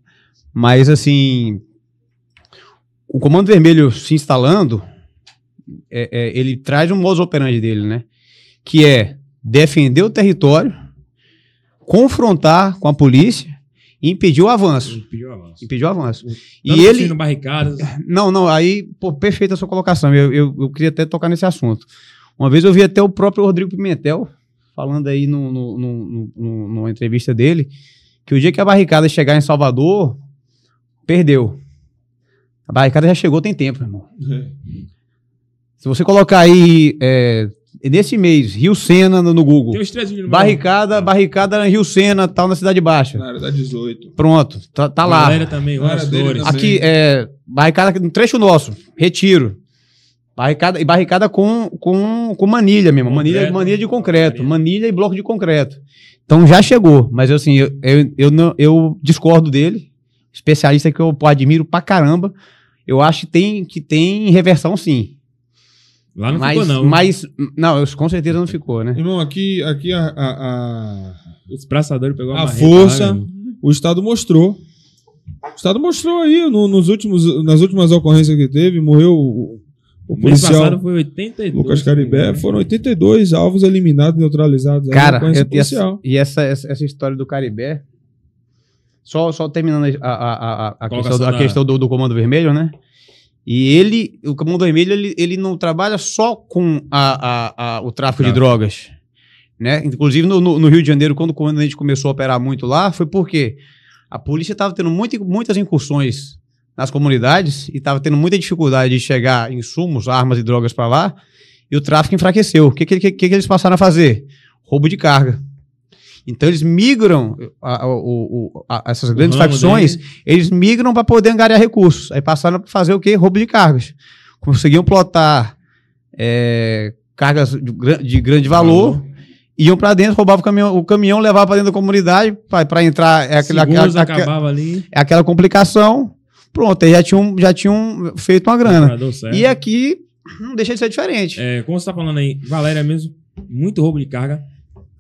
[SPEAKER 3] Mas assim, o Comando Vermelho se instalando, é, é, ele traz um modus operandi dele, né? Que é defender o território, confrontar com a polícia e impedir o avanço.
[SPEAKER 2] Impediu o avanço.
[SPEAKER 3] Impedir o avanço. E ele.
[SPEAKER 2] barricadas.
[SPEAKER 3] Não, não, aí, pô, perfeita a sua colocação. Eu, eu, eu queria até tocar nesse assunto. Uma vez eu vi até o próprio Rodrigo Pimentel falando aí no, no, no- no- numa entrevista dele que o dia que a barricada chegar em Salvador, perdeu. A barricada já chegou tem tempo, irmão. Se você colocar aí, é, nesse mês, Rio Sena no, no Google,
[SPEAKER 2] três vídeos no
[SPEAKER 3] barricada, barricada Rio Sena, tal, na Cidade Baixa.
[SPEAKER 4] Na área da 18.
[SPEAKER 3] Pronto, tá, tá lá.
[SPEAKER 2] Galera também.
[SPEAKER 3] Aqui, é, barricada no trecho nosso, retiro. Barricada, e barricada com, com, com manilha mesmo, manilha,
[SPEAKER 2] Concreto.
[SPEAKER 3] manilha de concreto, manilha e bloco de concreto. Então já chegou, mas assim, eu, eu, eu, não, eu discordo dele, especialista que eu pô, admiro pra caramba. Eu acho que tem, que tem reversão sim.
[SPEAKER 2] Lá não
[SPEAKER 3] mas,
[SPEAKER 2] ficou, não.
[SPEAKER 3] mas, não, eu- com certeza não ficou, né?
[SPEAKER 4] Irmão, aqui, aqui a, a, a-
[SPEAKER 2] Os braçadores pegou
[SPEAKER 4] A
[SPEAKER 2] marreta
[SPEAKER 4] força.
[SPEAKER 2] lá, meu.
[SPEAKER 4] o Estado mostrou. O Estado mostrou aí, no- nos últimos, nas últimas ocorrências que teve, morreu o, o
[SPEAKER 2] O mês
[SPEAKER 4] policial
[SPEAKER 2] passado foi 82.
[SPEAKER 4] Lucas Caribé. Foram 82 alvos eliminados, neutralizados.
[SPEAKER 3] Cara, eu- e, essa,
[SPEAKER 4] policial.
[SPEAKER 3] e essa, essa, essa história do Caribé, só, só terminando a, a, a, a, questão, do, a questão do, do Comando Vermelho, né? E ele, o Comando Vermelho, ele, ele não trabalha só com a, a, a- o tráfico de
[SPEAKER 2] Tráfico.
[SPEAKER 3] drogas. Né? Inclusive no, no- no Rio de Janeiro, quando, quando a gente começou a operar muito lá, foi porque a polícia estava tendo muito, muitas incursões nas comunidades e estava tendo muita dificuldade de chegar insumos, armas e drogas para lá, e o tráfico enfraqueceu. O que, que, que, que eles passaram a fazer? Roubo de carga. Então eles migram, a- a- a- essas grandes facções,
[SPEAKER 2] dele.
[SPEAKER 3] eles migram para poder angariar recursos. Aí passaram a fazer o quê? Roubo de cargas. Conseguiam plotar é, cargas de, de grande valor, iam para dentro, roubavam o caminhão, o caminhão levava para dentro da comunidade para entrar. É aquela,
[SPEAKER 2] Segundos
[SPEAKER 3] aquela- aquela-
[SPEAKER 2] acabava ali.
[SPEAKER 3] é aquela complicação. Pronto, aí já tinham, já tinham feito uma grana. E aqui não deixa de ser diferente.
[SPEAKER 2] É, como você tá falando aí, Valéria mesmo, muito roubo de carga.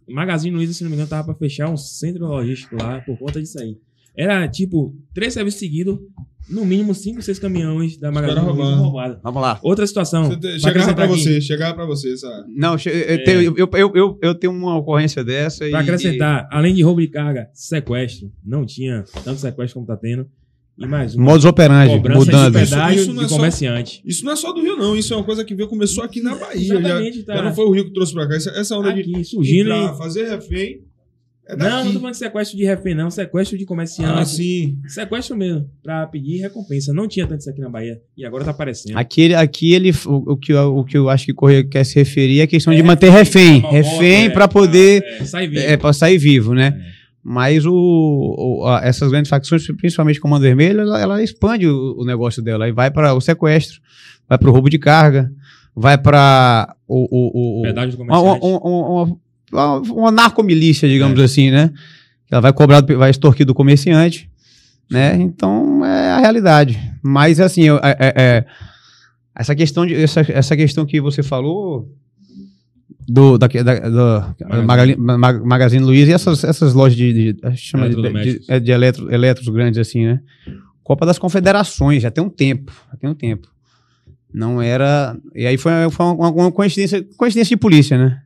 [SPEAKER 2] Magazine Luiza, se não me engano, tava pra fechar um centro logístico lá por conta disso aí. Era tipo, três serviços seguidos, no mínimo cinco, seis caminhões da Magazine Luiza roubados.
[SPEAKER 3] Vamos lá.
[SPEAKER 2] Outra situação.
[SPEAKER 4] Chegava
[SPEAKER 2] aqui,
[SPEAKER 4] você, chegava pra você, sabe?
[SPEAKER 3] Não, che- eu,
[SPEAKER 2] É.
[SPEAKER 3] tenho, eu, eu, eu, eu tenho uma ocorrência dessa.
[SPEAKER 2] Pra
[SPEAKER 3] e-
[SPEAKER 2] acrescentar, além de roubo de carga, sequestro. Não tinha tanto sequestro como tá tendo. E mais
[SPEAKER 3] e
[SPEAKER 2] um.
[SPEAKER 3] modus operandi, mudando.
[SPEAKER 2] de pedágio
[SPEAKER 4] Isso não é
[SPEAKER 2] de
[SPEAKER 4] só-
[SPEAKER 2] comerciante.
[SPEAKER 4] Isso não é só do Rio, não. Isso é uma coisa que veio, começou aqui na Bahia. Já,
[SPEAKER 2] Exatamente, tá.
[SPEAKER 4] já não foi o Rio que trouxe pra cá. Essa, essa onda de
[SPEAKER 2] Aqui, surgindo
[SPEAKER 4] entrar,
[SPEAKER 2] em...
[SPEAKER 4] fazer refém é
[SPEAKER 2] Não, não tô falando de sequestro de refém, não. Sequestro de comerciante.
[SPEAKER 4] ah, sim.
[SPEAKER 2] Sequestro mesmo, pra pedir recompensa. Não tinha tanto isso aqui na Bahia. E agora tá aparecendo.
[SPEAKER 3] Aqui, aqui ele, o, o que, eu- o que eu acho que o Correio quer se referir é a questão de
[SPEAKER 2] É,
[SPEAKER 3] manter refém. Refém
[SPEAKER 2] moto,
[SPEAKER 3] para
[SPEAKER 2] é,
[SPEAKER 3] poder.
[SPEAKER 2] É, sai vivo.
[SPEAKER 3] É, para sair vivo, né?
[SPEAKER 2] É.
[SPEAKER 3] Mas o, o- a- essas grandes facções, principalmente o Comando Vermelho, ela, ela expande o, o negócio dela e vai para o sequestro, vai para o roubo de carga, vai para o, o, o, o-
[SPEAKER 2] Pedágio de
[SPEAKER 3] uma,
[SPEAKER 2] comerciante.
[SPEAKER 3] uma, uma, uma, uma narcomilícia, digamos assim, né? Ela vai cobrar, vai extorquir do comerciante, né? Então é a realidade. Mas assim, é- é- é, essa questão de essa, essa questão que você falou do da, da,
[SPEAKER 2] Magazine.
[SPEAKER 3] Magali- Mag- Magazine Luiza e essas, essas lojas de, de, chama de, de,
[SPEAKER 2] Eletrodomésticos.
[SPEAKER 3] é, de eletro, eletros grandes assim, né? Copa das Confederações, já tem um tempo, já tem um tempo. Não era. E aí foi, foi uma, uma coincidência, coincidência de polícia, né?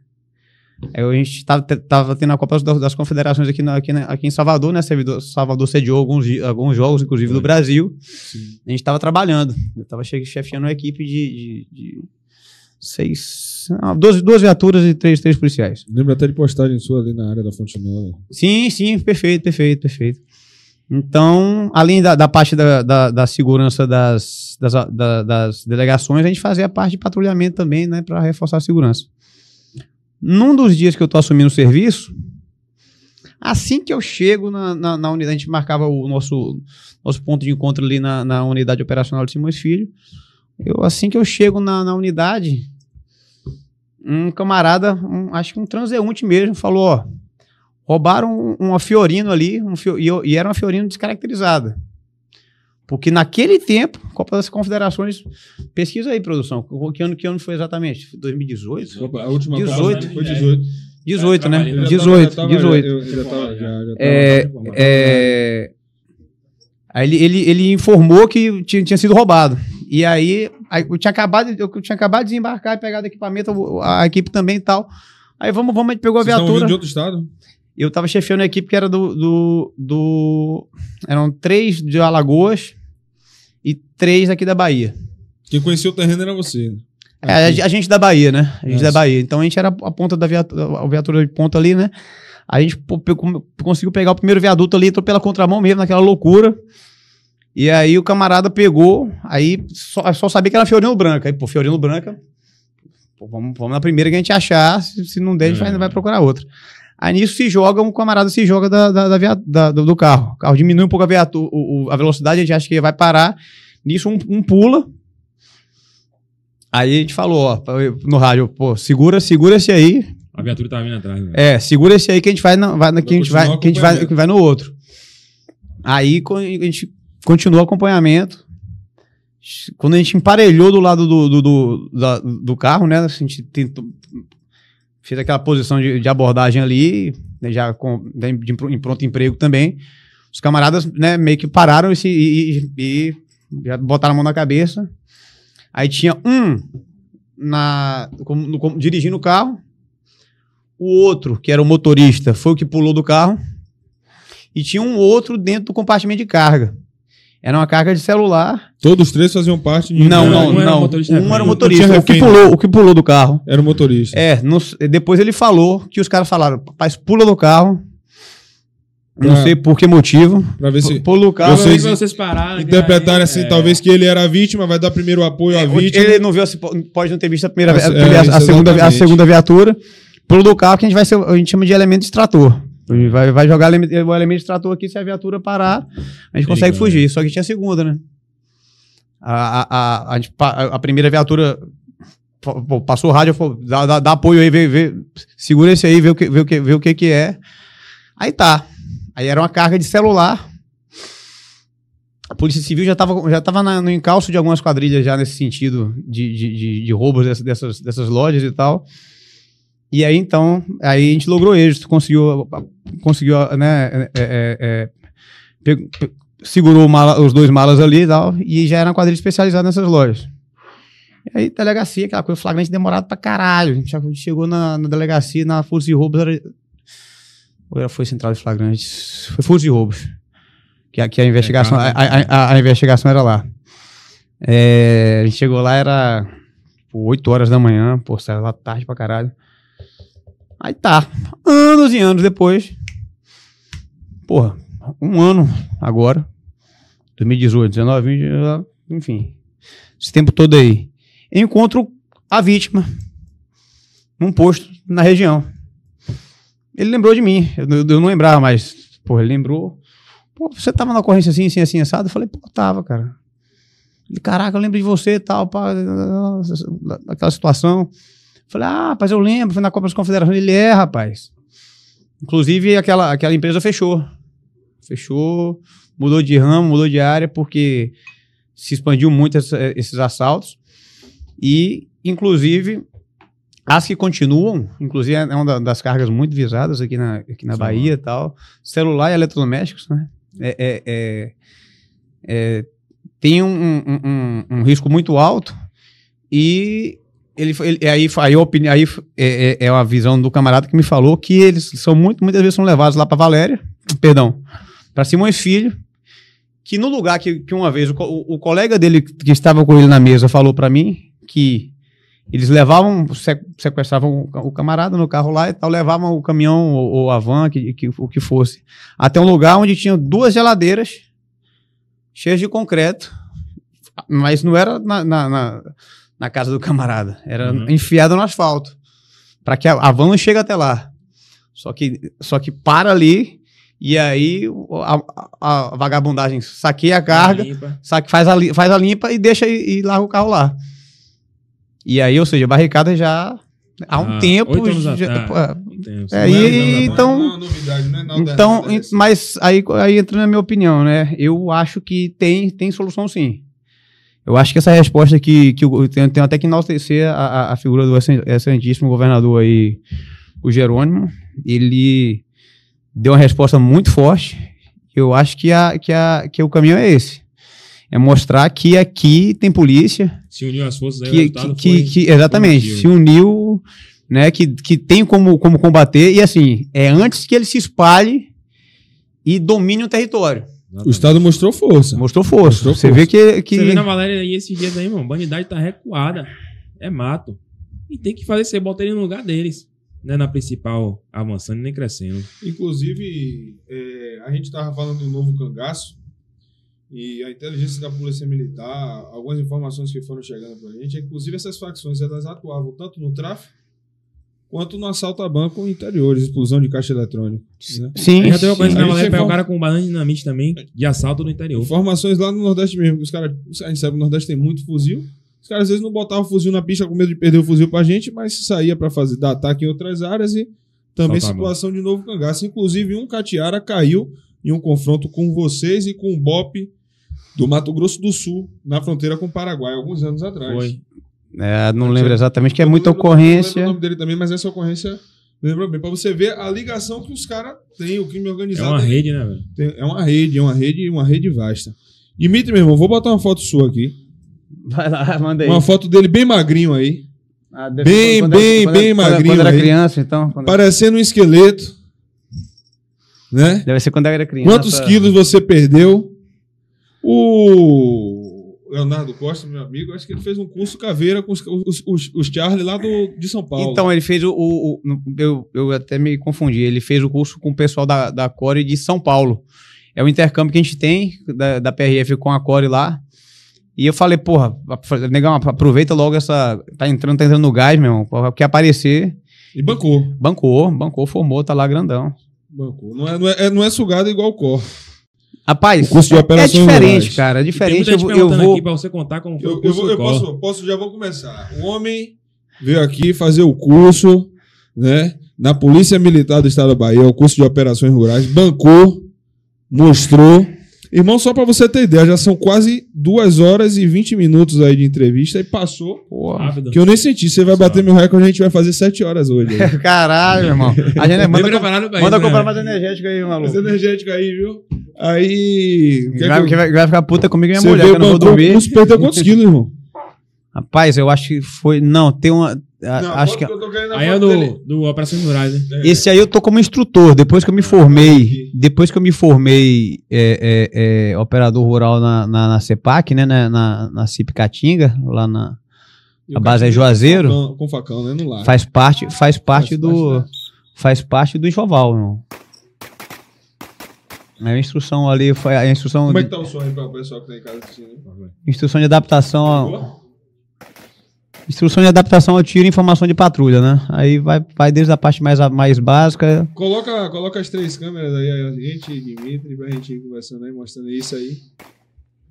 [SPEAKER 3] Aí a gente tava, tava tendo a Copa das, das Confederações aqui, na- aqui, na- aqui em Salvador, né? Servidor, Salvador sediou alguns, alguns jogos, inclusive do Brasil. A gente tava trabalhando. Eu tava che- chefiando uma equipe de, de, de seis. Não, duas, viaturas e três, três policiais.
[SPEAKER 4] Lembro até de postagem sua ali na área da Fonte Nova.
[SPEAKER 3] Sim, sim, perfeito, perfeito, perfeito. Então, além da, da parte da, da, da segurança das, das, da- das delegações, a gente fazia a parte de patrulhamento também, né, para reforçar a segurança. Num dos dias que eu tô assumindo o serviço, assim que eu chego na, na, na unidade, a gente marcava o nosso, nosso ponto de encontro ali na, na unidade operacional de Simões Filho. Eu, assim que eu chego na, na unidade, um camarada, um- acho que um transeunte mesmo, falou: Ó, roubaram um- uma Fiorino ali, um Fio- e, e era uma Fiorino descaracterizada. Porque naquele tempo, Copa das Confederações, pesquisa aí, produção. Que ano, que ano foi exatamente? 2018?
[SPEAKER 4] Opa, A última
[SPEAKER 3] 18.
[SPEAKER 4] Copa foi 18.
[SPEAKER 3] 18, né?
[SPEAKER 4] já tava-
[SPEAKER 3] 18,
[SPEAKER 4] já tava-
[SPEAKER 3] 18.
[SPEAKER 4] eu- eu já tava- já- já tava
[SPEAKER 3] É,
[SPEAKER 4] informado.
[SPEAKER 3] é, Aí ele, ele, ele informou que tinha, tinha sido roubado. E aí, aí eu, tinha acabado, de- eu tinha acabado de desembarcar e pegar o equipamento, a equipe também e tal. Aí vamos, vamos, a gente pegou a
[SPEAKER 4] Vocês
[SPEAKER 3] viatura.
[SPEAKER 4] de outro estado?
[SPEAKER 3] Eu tava chefiando a equipe que era do, do, do- Eram três de Alagoas e três aqui da Bahia.
[SPEAKER 4] Quem conhecia o terreno era você.
[SPEAKER 3] É, a, a gente da Bahia, né? A gente
[SPEAKER 4] Nossa.
[SPEAKER 3] da Bahia. Então a gente era a ponta da viatura, a viatura de ponta ali, né? A gente pô, pegou- conseguiu pegar o primeiro viaduto ali, entrou pela contramão mesmo, naquela loucura. E aí o camarada pegou, aí só, só sabia que era Fiorino Branca. Aí, pô, Fiorino Branca, pô, vamos, vamos na primeira que a gente achar, se, se não der, a gente vai,
[SPEAKER 2] É.
[SPEAKER 3] vai procurar outra. Aí nisso se joga, um camarada se joga da, da, da via- da- do, do carro. O carro diminui um pouco a, o- o- a velocidade, a gente acha que vai parar. Nisso um, um pula. Aí a gente falou, ó, no rádio, pô, segura, segura esse aí.
[SPEAKER 2] A viatura tava vindo atrás. né?
[SPEAKER 3] É, segura esse aí que a gente vai, na, vai, na- que a gente vai, que a gente vai, que vai no outro. Aí a gente continuou o acompanhamento. Quando a gente emparelhou do lado do, do, do, da- do carro, né? A gente tentou, fez aquela posição de, de abordagem ali, né, já com, né, de em pronto emprego também. Os camaradas, né, meio que pararam e, e, e- e já botaram a mão na cabeça. Aí tinha um na, como- no- como- dirigindo o carro, o outro, que era o motorista, foi o que pulou do carro. E tinha um outro dentro do compartimento de carga. Era uma carga de celular.
[SPEAKER 4] Todos os três faziam parte de.
[SPEAKER 3] Não,
[SPEAKER 2] um
[SPEAKER 3] não,
[SPEAKER 2] era
[SPEAKER 3] não.
[SPEAKER 2] motorista
[SPEAKER 3] Um era o
[SPEAKER 4] Não
[SPEAKER 3] motorista. O que, pulou, o que pulou do carro.
[SPEAKER 4] Era o motorista.
[SPEAKER 3] É, não s- depois ele falou que os caras falaram, rapaz, pula do carro. Não
[SPEAKER 4] Pra-
[SPEAKER 3] sei por que motivo.
[SPEAKER 4] Pra ver se.
[SPEAKER 3] Pula do carro.
[SPEAKER 4] Vocês-
[SPEAKER 2] vocês pararam. que
[SPEAKER 4] Interpretaram
[SPEAKER 2] aí,
[SPEAKER 4] assim,
[SPEAKER 2] é,
[SPEAKER 4] talvez que ele era a vítima, vai dar primeiro apoio à
[SPEAKER 3] É,
[SPEAKER 4] vítima.
[SPEAKER 3] Ele não viu, a- pode não ter visto a primeira,
[SPEAKER 4] É,
[SPEAKER 3] a, primeira-
[SPEAKER 4] isso,
[SPEAKER 3] a segunda, a segunda viatura. Pula do carro que a gente vai ser, a gente chama de elemento extrator. Vai, vai jogar o elemento extrator aqui, se a viatura parar, a gente consegue fugir. Só que tinha a segunda, né? A, a, a, a, a- primeira viatura passou o rádio, falou, dá, dá, dá apoio aí, vê, vê, segura esse aí, vê o que, vê o que, vê o que, que é. Aí tá. Aí era uma carga de celular. A Polícia Civil já estava já tava na- no encalço de algumas quadrilhas já nesse sentido de, de, de, de roubos dessas, dessas, dessas lojas e tal. E aí, então, aí a gente logrou êxito, conseguiu, conseguiu né, é, é, é, pe- segurou mala- os dois malas ali e tal, e já era uma quadrilha especializada nessas lojas. E aí, delegacia, aquela coisa flagrante demorado pra caralho. A gente chegou na, na delegacia, na Força de Roubos, era... ou era foi Central de Flagrantes? Foi Força de Roubos. Que, a- que a investigação, a, a, a- investigação era lá. É, a gente chegou lá, era pô, 8 horas da manhã, pô, saiu lá tarde pra caralho. Aí tá, anos e anos depois, porra, um ano agora, 2018, 19, 20, ah, enfim, esse tempo todo aí, encontro a vítima num posto na região. Ele lembrou de mim, eu, eu- não lembrava mais, porra, ele lembrou, pô, você tava na ocorrência assim, assim, assim, assado? Eu falei, pô, tava, cara. Ele, caraca, eu lembro de você e tal, pá, aquela situação. Falei, ah, rapaz, eu lembro, foi na Copa das Confederações. Ele é, rapaz. Inclusive, aquela, aquela empresa fechou. Fechou, mudou de ramo, mudou de área, porque se expandiu muito essa- esses assaltos. E, inclusive, as que continuam, inclusive é uma da- das cargas muito visadas aqui na, aqui na. Bahia e tal, celular e eletrodomésticos, né? É, é- é- é- tem um, um- um- um risco muito alto e ele, ele aí, aí, a opini- aí é, é, é uma visão do camarada que me falou que eles são muito, muitas vezes são levados lá para Valéria, perdão, para Simões Filho, que no lugar que, que uma vez o, o- o colega dele que estava com ele na mesa falou para mim que eles levavam, se- sequestravam o camarada no carro lá e tal, levavam o caminhão ou, ou a van, que, que, o que fosse, até um lugar onde tinha duas geladeiras cheias de concreto, mas não era na, na, na- na casa do camarada, era
[SPEAKER 2] Uhum.
[SPEAKER 3] enfiado no asfalto, para que a, a van não chegue até lá. Só que, só que para ali e aí a, a- a vagabundagem saqueia a carga,
[SPEAKER 2] limpa.
[SPEAKER 3] saque, faz, a, faz a limpa e deixa e, e larga o carro lá. E aí, ou seja, a barricada já há um
[SPEAKER 2] Ah,
[SPEAKER 3] tempo.
[SPEAKER 2] oito anos
[SPEAKER 3] já-
[SPEAKER 2] atrás.
[SPEAKER 3] pô, é. É, e- então-
[SPEAKER 4] Não é novidade, não é nada
[SPEAKER 3] Então,
[SPEAKER 4] nada
[SPEAKER 3] mas aí, aí entra na minha opinião, né? Eu acho que tem, tem solução sim. Eu acho que essa resposta que, que eu tenho, tenho até que enaltecer a, a, figura do excel- excelentíssimo governador aí, o Jerônimo. Ele deu uma resposta muito forte. Eu acho que, a, que, a, que o caminho é esse. É mostrar que aqui tem polícia,
[SPEAKER 2] Se uniu as forças aí,
[SPEAKER 3] que,
[SPEAKER 2] resultado
[SPEAKER 3] que,
[SPEAKER 2] foi-
[SPEAKER 3] que- exatamente se uniu né que, que tem como, como combater e assim é antes que ele se espalhe e domine o território
[SPEAKER 4] O Estado mostrou força.
[SPEAKER 3] mostrou força
[SPEAKER 4] Mostrou
[SPEAKER 3] você
[SPEAKER 4] força.
[SPEAKER 3] vê que, que
[SPEAKER 2] Você vê na Valéria aí esses dias aí, irmão. Bandidade tá recuada. É mato. E tem que fazer, você bota ele no lugar deles. Não é na principal avançando nem crescendo.
[SPEAKER 4] Inclusive, é, a gente estava falando do novo cangaço e a inteligência da Polícia Militar, algumas informações que foram chegando para a gente, inclusive essas facções elas atuavam tanto no tráfico quanto no assalto a banco interiores, explosão de caixa eletrônica. Né?
[SPEAKER 3] sim
[SPEAKER 2] já teve uma coisa
[SPEAKER 4] sim.
[SPEAKER 2] na pegar o
[SPEAKER 4] informa-
[SPEAKER 2] cara com banana de dinamite também, de assalto no interior.
[SPEAKER 4] Informações lá no Nordeste mesmo, que os caras, a gente sabe que o Nordeste tem muito fuzil. Os caras às vezes não botavam o fuzil na pista com medo de perder o fuzil pra gente, mas saía para fazer dar ataque em outras áreas e também
[SPEAKER 2] Saltar
[SPEAKER 4] situação de novo cangaço. Inclusive, um Catiara caiu em um confronto com vocês e com o BOP do Mato Grosso do Sul, na fronteira com o Paraguai, alguns anos atrás.
[SPEAKER 2] Foi.
[SPEAKER 3] É, não lembro exatamente que é muita
[SPEAKER 4] lembro- não lembro
[SPEAKER 3] ocorrência
[SPEAKER 4] o nome dele também, mas essa ocorrência lembra bem. Pra você ver a ligação que os caras têm, o crime
[SPEAKER 2] É
[SPEAKER 4] organizado.
[SPEAKER 2] uma
[SPEAKER 4] tem.
[SPEAKER 2] rede, né, velho?
[SPEAKER 4] Tem- é uma rede, é uma rede, uma rede vasta. Dimitri, meu irmão, vou botar uma foto sua aqui.
[SPEAKER 3] vai lá *laughs* manda aí
[SPEAKER 4] Uma foto dele bem magrinho aí.
[SPEAKER 3] Ah, deve-
[SPEAKER 4] bem,
[SPEAKER 3] quando-
[SPEAKER 4] bem,
[SPEAKER 3] quando-
[SPEAKER 4] bem
[SPEAKER 3] quando-
[SPEAKER 4] magrinho
[SPEAKER 3] quando era
[SPEAKER 4] aí.
[SPEAKER 3] criança então quando-
[SPEAKER 4] Parecendo um esqueleto. Né?
[SPEAKER 3] deve ser quando era criança
[SPEAKER 4] Quantos quilos você perdeu? O Leonardo Costa, meu amigo, acho que ele fez um curso caveira com os, os, os, os Charlie lá do, de São Paulo.
[SPEAKER 3] Então, ele fez o. o- o- eu, eu até me confundi. Ele fez o curso com o pessoal da, da Core de São Paulo. É o intercâmbio que a gente tem da, da PRF com a Core lá. E eu falei, porra, negão, aproveita logo essa. Tá entrando, tá entrando no gás, meu irmão. O que aparecer,
[SPEAKER 4] E bancou.
[SPEAKER 3] bancou, bancou, formou, tá lá grandão.
[SPEAKER 4] bancou. Não, é, não, é, não é sugado igual o Cor.
[SPEAKER 3] Rapaz,
[SPEAKER 4] O curso de
[SPEAKER 3] é
[SPEAKER 4] operações
[SPEAKER 3] diferente,
[SPEAKER 4] rurais.
[SPEAKER 3] cara. É
[SPEAKER 2] Tem
[SPEAKER 3] diferente.
[SPEAKER 2] muita
[SPEAKER 3] Eu, eu vou.
[SPEAKER 2] aqui pra você contar como foi o
[SPEAKER 4] Eu, eu, vou-
[SPEAKER 2] do
[SPEAKER 4] eu posso, posso, já vou começar. O homem veio aqui fazer o curso, né? Na Polícia Militar do Estado da Bahia, o curso de operações rurais, bancou, mostrou. Irmão, só pra você ter ideia, já são quase duas horas e 20 minutos aí de entrevista e passou.
[SPEAKER 3] Porra.
[SPEAKER 2] Rápido.
[SPEAKER 4] Que eu nem senti. Você vai bater meu recorde, a gente vai fazer sete horas hoje. *laughs*
[SPEAKER 3] Caralho, irmão. A gente *laughs*
[SPEAKER 2] Bem
[SPEAKER 3] manda,
[SPEAKER 2] pra
[SPEAKER 3] manda
[SPEAKER 2] né,
[SPEAKER 3] comprar mais energético aí, maluco.
[SPEAKER 4] energético aí, viu? Aí. o que é
[SPEAKER 3] Vai,
[SPEAKER 4] que eu-
[SPEAKER 3] vai, ficar puta comigo e minha
[SPEAKER 4] Você
[SPEAKER 3] mulher, que eu não vou dormir.
[SPEAKER 4] curso, perdeu quantos quilos, irmão?
[SPEAKER 3] Rapaz, eu acho que foi. Não, tem uma.
[SPEAKER 4] Não,
[SPEAKER 3] acho que.
[SPEAKER 2] Aí é do, do Operações Rurais, né?
[SPEAKER 4] É.
[SPEAKER 3] Esse aí eu tô como instrutor. Depois que eu me formei.
[SPEAKER 4] aqui.
[SPEAKER 3] Depois que eu me formei é, é, é, operador rural na, na, na CEPAC, né? Na, na, na CIP Catinga, lá na. A base é Juazeiro?
[SPEAKER 4] Com facão, com facão, né? No lar.
[SPEAKER 3] Faz parte, faz parte
[SPEAKER 4] Faz
[SPEAKER 3] do.
[SPEAKER 4] parte, né?
[SPEAKER 3] Faz parte do enxoval, irmão. É a instrução ali, foi a instrução,
[SPEAKER 4] Como é que tá o som aí para o pessoal que tá em casa assistindo?
[SPEAKER 3] instrução de adaptação.
[SPEAKER 4] Boa?
[SPEAKER 3] Instrução de adaptação ao tiro e informação de patrulha, né? Aí vai, vai desde a parte mais, mais básica.
[SPEAKER 4] Coloca, coloca as três câmeras aí, a gente, Dimitri, pra gente ir conversando aí, mostrando isso aí.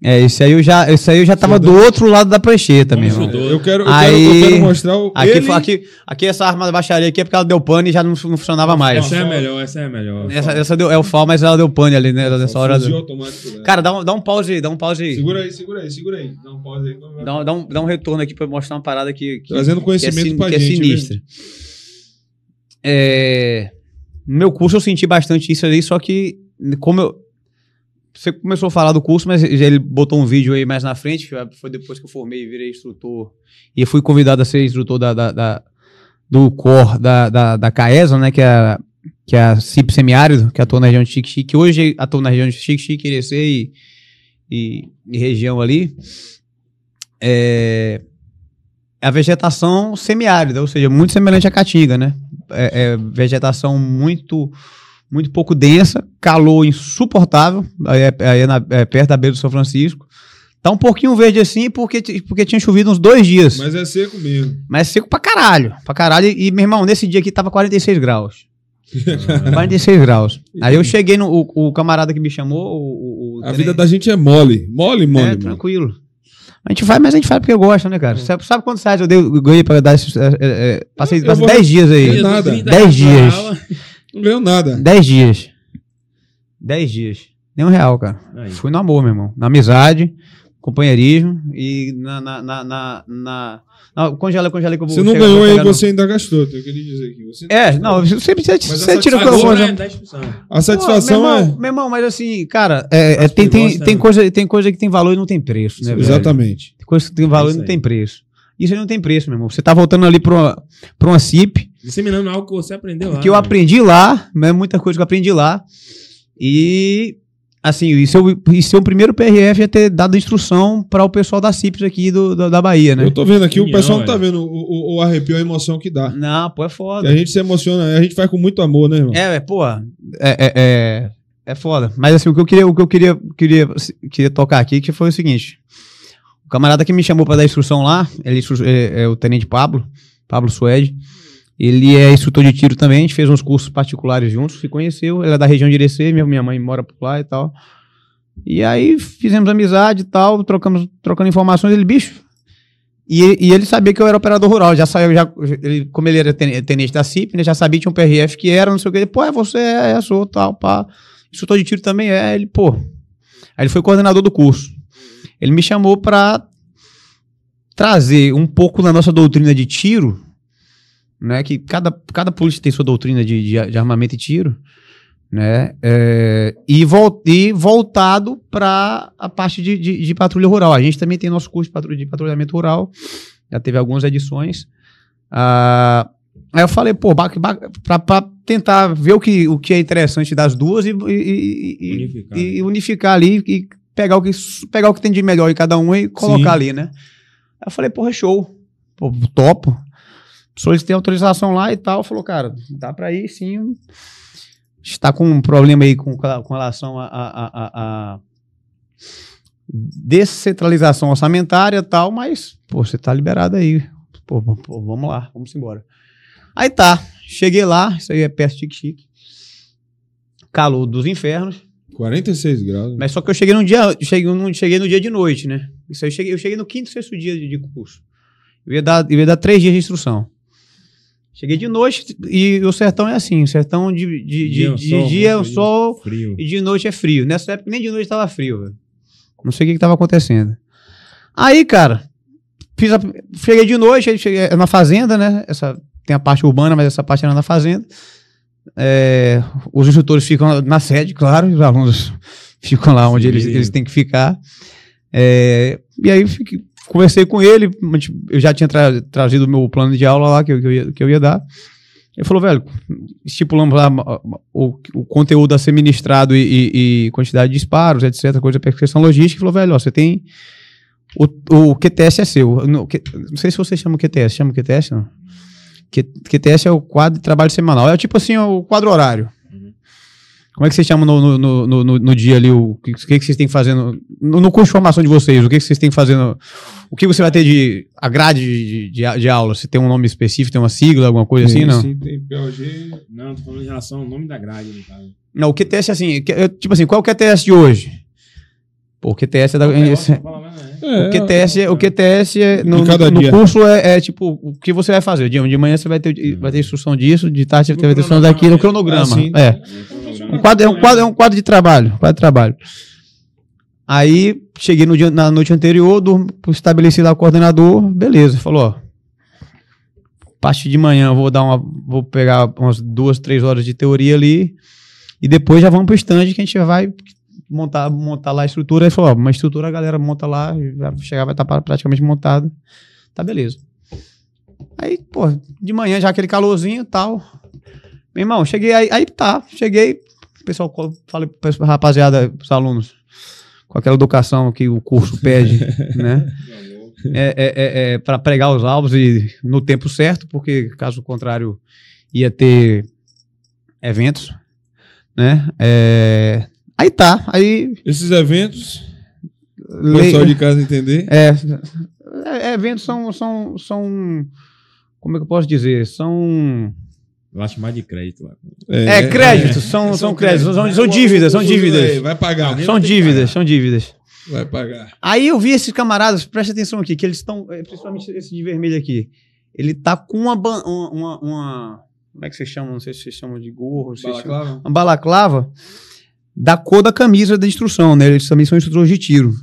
[SPEAKER 3] É, esse aí eu já, esse aí eu já tava do outro lado da prancheta,
[SPEAKER 2] estudou.
[SPEAKER 4] Eu quero, eu,
[SPEAKER 3] Aí-
[SPEAKER 4] quero, eu quero mostrar o.
[SPEAKER 3] Aqui,
[SPEAKER 4] ele,
[SPEAKER 3] aqui, aqui essa arma da baixaria aqui é porque ela deu pane e já não, não funcionava mais.
[SPEAKER 2] Essa é a melhor, essa é a melhor.
[SPEAKER 3] Essa, essa deu, é o FAL, mas ela deu pane ali, né? Nessa hora.
[SPEAKER 4] fuzil automático, né?
[SPEAKER 3] Cara, dá um, dá um pause aí, dá um pause aí.
[SPEAKER 4] Segura aí, segura aí, segura aí. Dá um pause aí.
[SPEAKER 3] Dá um, dá, um, dá um retorno aqui pra mostrar uma parada que, que
[SPEAKER 4] Trazendo conhecimento
[SPEAKER 3] que é,
[SPEAKER 4] pra
[SPEAKER 3] que é
[SPEAKER 4] gente, né?
[SPEAKER 3] sinistra. É, no meu curso eu senti bastante isso aí, só que como eu. Você começou a falar do curso, mas ele botou um vídeo aí mais na frente, foi depois que eu formei e virei instrutor. E fui convidado a ser instrutor da, da- da- do COR da, da, da CAESA, né? Que é, a- que é a CIP Semiárido, que atua na região de Chique-Chique, que hoje atua na região de Chique-Chique, e, e, e região ali. É, a vegetação semiárida, ou seja, muito semelhante à caatinga, né? É, é vegetação muito muito pouco densa, calor insuportável, aí é, aí é na- é perto da beira do São Francisco. Tá um pouquinho verde assim porque, porque tinha chovido uns dois dias. Mas,
[SPEAKER 4] Mas é seco mesmo.
[SPEAKER 3] seco pra caralho. Pra caralho. E, meu irmão, nesse dia aqui tava 46 graus. *laughs* 46 graus. Aí eu cheguei no. O, o camarada que me chamou, o. o- o
[SPEAKER 4] A vida da gente é mole. Mole, mole,
[SPEAKER 3] é,
[SPEAKER 4] mole.
[SPEAKER 3] tranquilo. A gente vai, mas a gente faz porque gosta, né, cara? Sabe, sabe quantos reais eu, dei, eu ganhei pra dar esses. É, é, é, passei
[SPEAKER 4] Eu
[SPEAKER 3] passei
[SPEAKER 4] vou-
[SPEAKER 3] 10 dias aí.
[SPEAKER 4] Eu nada.
[SPEAKER 2] 30
[SPEAKER 3] Dez
[SPEAKER 2] reais por
[SPEAKER 3] dias.
[SPEAKER 4] Não ganhou nada.
[SPEAKER 3] 10 dias. 10 dias. Nem um real, cara.
[SPEAKER 2] Aí.
[SPEAKER 3] Fui no amor, meu irmão. Na amizade, companheirismo e na. na, na, na, na- não, congela, congela que eu vou
[SPEAKER 4] Você não
[SPEAKER 3] chegar-
[SPEAKER 4] ganhou aí,
[SPEAKER 3] no-
[SPEAKER 4] você ainda gastou. Eu queria dizer aqui. Você...
[SPEAKER 3] É, não, você, você, você, tira o que eu vou.
[SPEAKER 2] É 10%.
[SPEAKER 4] A satisfação
[SPEAKER 3] Pô, meu
[SPEAKER 4] é.
[SPEAKER 3] irmão, meu irmão, mas assim, cara, é, é, tem, tem, tem,
[SPEAKER 2] né?
[SPEAKER 3] coisa, tem coisa que tem valor e não tem preço, né, velho?
[SPEAKER 4] Exatamente.
[SPEAKER 3] Tem coisa que tem valor
[SPEAKER 2] É
[SPEAKER 3] e não
[SPEAKER 2] aí.
[SPEAKER 3] tem preço. Isso aí não tem preço, meu irmão. Você tá voltando ali pra uma, pra uma CIP,
[SPEAKER 2] Disseminando algo que você aprendeu lá.
[SPEAKER 3] que eu
[SPEAKER 2] né?
[SPEAKER 3] aprendi lá, né, muita coisa que eu aprendi lá. E, assim, e seu, e seu primeiro PRF é ter dado instrução para o pessoal da CIPs aqui do, da, da Bahia, né?
[SPEAKER 4] Eu tô vendo aqui, o pessoal não tá vendo o, o, o arrepio, a emoção que dá.
[SPEAKER 3] Não, pô, é
[SPEAKER 4] E
[SPEAKER 3] foda.
[SPEAKER 4] a gente se emociona, a gente faz com muito amor, né, irmão?
[SPEAKER 3] É, é, pô, é, é, é, é foda. Mas assim, o que eu queria, o que eu queria, queria, queria tocar aqui que foi o seguinte. Camarada que me chamou pra dar instrução lá, ele instru- é, é o tenente Pablo, Pablo Suede. Ele é instrutor de tiro também, a gente fez uns cursos particulares juntos, se conheceu, ele é da região de Irecê, minha, minha mãe mora por lá e tal. E aí fizemos amizade e tal, trocamos, trocando informações, ele, bicho. E, ele- e ele sabia que eu era operador rural, já saiu, já, ele, como ele era ten- tenente da CIP, né, já sabia que tinha um PRF que era, não sei o que. Ele, pô, é você, é, é, sou, tal, pá. Instrutor de tiro também é, ele, pô. Aí ele foi coordenador do curso. Ele me chamou pra trazer um pouco da nossa doutrina de tiro, né, que cada, cada polícia tem sua doutrina de, de, de armamento e tiro, né, é, e, vol, e voltado para a parte de, de, de patrulha rural. A gente também tem nosso curso de, patrulha, de patrulhamento rural, já teve algumas edições. Ah, aí eu falei, pô, pra tentar ver o que, o que é interessante das duas e, e- e- e-
[SPEAKER 2] Unificar.
[SPEAKER 3] e unificar ali e pegar o, que, pegar o que tem de melhor em cada um e colocar
[SPEAKER 4] Sim.
[SPEAKER 3] ali, né? Aí eu falei, porra, show. Pô, topo. Solicitei autorização lá e tal. Falou, cara, dá pra ir sim. Está com um problema aí com, com relação a, a, a- a- descentralização orçamentária e tal, mas, pô, você tá liberado aí. Pô, pô, vamos lá, vamos embora. Aí tá, cheguei lá, isso aí é perto de Chique-Chique. Calor dos infernos.
[SPEAKER 4] 46 graus.
[SPEAKER 3] Mas só que eu cheguei num dia, cheguei, num- cheguei no dia de noite, né? Isso aí eu cheguei, eu cheguei no quinto, sexto dia de, de curso. Eu ia, dar, eu ia dar três dias de instrução. Cheguei de noite e o sertão é assim, o sertão de, de, de,
[SPEAKER 2] Dia,
[SPEAKER 3] de
[SPEAKER 2] sol,
[SPEAKER 3] dia é o
[SPEAKER 2] frio.
[SPEAKER 3] sol
[SPEAKER 2] Frio.
[SPEAKER 3] e de noite é frio. Nessa época nem de noite tava frio, velho. Não sei o que, que tava acontecendo. Aí, cara, fiz a- cheguei de noite, cheguei é na fazenda, né? Essa, tem a parte urbana, mas essa parte era na fazenda. É, os instrutores ficam na sede, claro, os alunos *laughs* ficam lá onde eles, eles têm que ficar. É, e aí fiquei- conversei com ele, eu já tinha tra- trazido o meu plano de aula lá que eu, que eu ia, que eu ia dar. Ele falou, velho, estipulamos lá o, o conteúdo a ser ministrado e, e- e quantidade de disparos, etc., coisa questão logística. Ele falou, velho, ó, você tem. O, o QTS é seu. Não, que- não sei se você chama o QTS. Chama o QTS, não? QTS é o quadro de trabalho semanal. É tipo assim, o quadro horário. Como é que vocês chamam no, no, no, no- no dia ali? O que, que, que vocês têm que fazer no, no, curso de formação de vocês? O que, que vocês têm que fazer? no- o que você vai ter de. A grade de, de, de aula? Se tem um nome específico, tem uma sigla, alguma coisa assim?
[SPEAKER 4] Tem,
[SPEAKER 3] Não.
[SPEAKER 4] sim, tem POG.
[SPEAKER 2] Não, tô falando em relação ao nome da grade, no caso.
[SPEAKER 3] Não, o QTS é assim. que- é, tipo assim, qual é o QTS de hoje? Pô, o QTS é da. esse-
[SPEAKER 4] É,
[SPEAKER 3] o QTS, é- o QTS é, no, no curso é, é, tipo o que você vai fazer. De, de manhã você vai ter, vai ter instrução disso, de tarde você vai ter instrução daquilo, no cronograma.
[SPEAKER 4] Ah.
[SPEAKER 3] É. Um quadro, é, um quadro, é um quadro de trabalho. Quadro de trabalho. Aí cheguei no dia, na noite anterior, dur- estabeleci lá o coordenador, beleza. Falou, ó. Parte de manhã eu vou dar uma. Vou pegar umas duas, três horas de teoria ali. E depois já vamos pro stand que a gente vai montar, montar lá a estrutura. Ele falou, ó, uma estrutura a galera monta lá, vai chegar, vai estar praticamente montado. Tá beleza. Aí, pô, de manhã já aquele calorzinho e tal. Meu irmão, cheguei aí, aí tá, cheguei. O pessoal pro pessoal- rapaziada, os alunos, com aquela educação que o curso pede, *laughs* né? É, é, é, é para pregar os alvos e no tempo certo, porque caso contrário ia ter eventos, né? É, aí tá, aí
[SPEAKER 4] Esses eventos, o
[SPEAKER 3] lei-
[SPEAKER 4] pessoal de casa entender.
[SPEAKER 3] é, é, eventos são, são, são, como é que eu posso dizer? São
[SPEAKER 2] Lastimar de crédito lá.
[SPEAKER 3] É, créditos, são, são créditos, são, são dívidas, são dívidas.
[SPEAKER 4] Vai pagar.
[SPEAKER 3] São dívidas, são dívidas.
[SPEAKER 4] Vai pagar.
[SPEAKER 3] Aí eu vi esses camaradas, presta atenção aqui, que eles estão, é, principalmente esse de vermelho aqui, ele tá com uma, uma, uma, uma- como é que vocês chamam? Não sei se vocês chamam de gorro, chamam-
[SPEAKER 4] Balaclava?
[SPEAKER 3] uma balaclava da cor da camisa da instrução, né? Eles também são instrutores de tiro.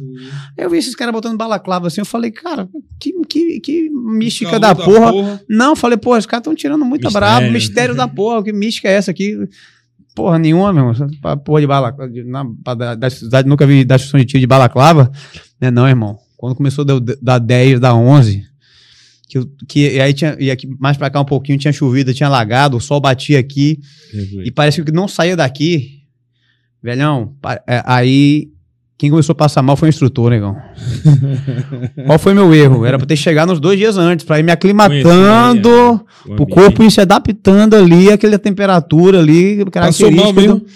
[SPEAKER 3] Aí eu vi esses caras botando balaclava assim, eu falei, cara, que, que, que mística da
[SPEAKER 4] Calor
[SPEAKER 3] porra. Não, falei, porra, os caras estão tirando muita
[SPEAKER 2] Mistério.
[SPEAKER 3] brabo, mistério da porra, que mística é essa aqui? Porra nenhuma, meu irmão. Porra de balaclava. Na, da, da cidade, nunca vi da instrução de tiro de balaclava. Né, não, irmão. Quando começou da, da 10, da 11, que, que e aí tinha, e aqui mais pra cá um pouquinho tinha chovido, tinha lagado, o sol batia aqui e parecia que não saía daqui. Velhão, é, aí quem começou a passar mal foi o instrutor, negão. *laughs* Qual foi meu erro? Era pra ter chegado uns dois dias antes, pra ir me aclimatando,
[SPEAKER 2] O
[SPEAKER 3] pro
[SPEAKER 2] ambiente.
[SPEAKER 3] corpo ir se adaptando ali, aquela temperatura ali,
[SPEAKER 4] Passou mal
[SPEAKER 3] característica.
[SPEAKER 4] mesmo?
[SPEAKER 3] do-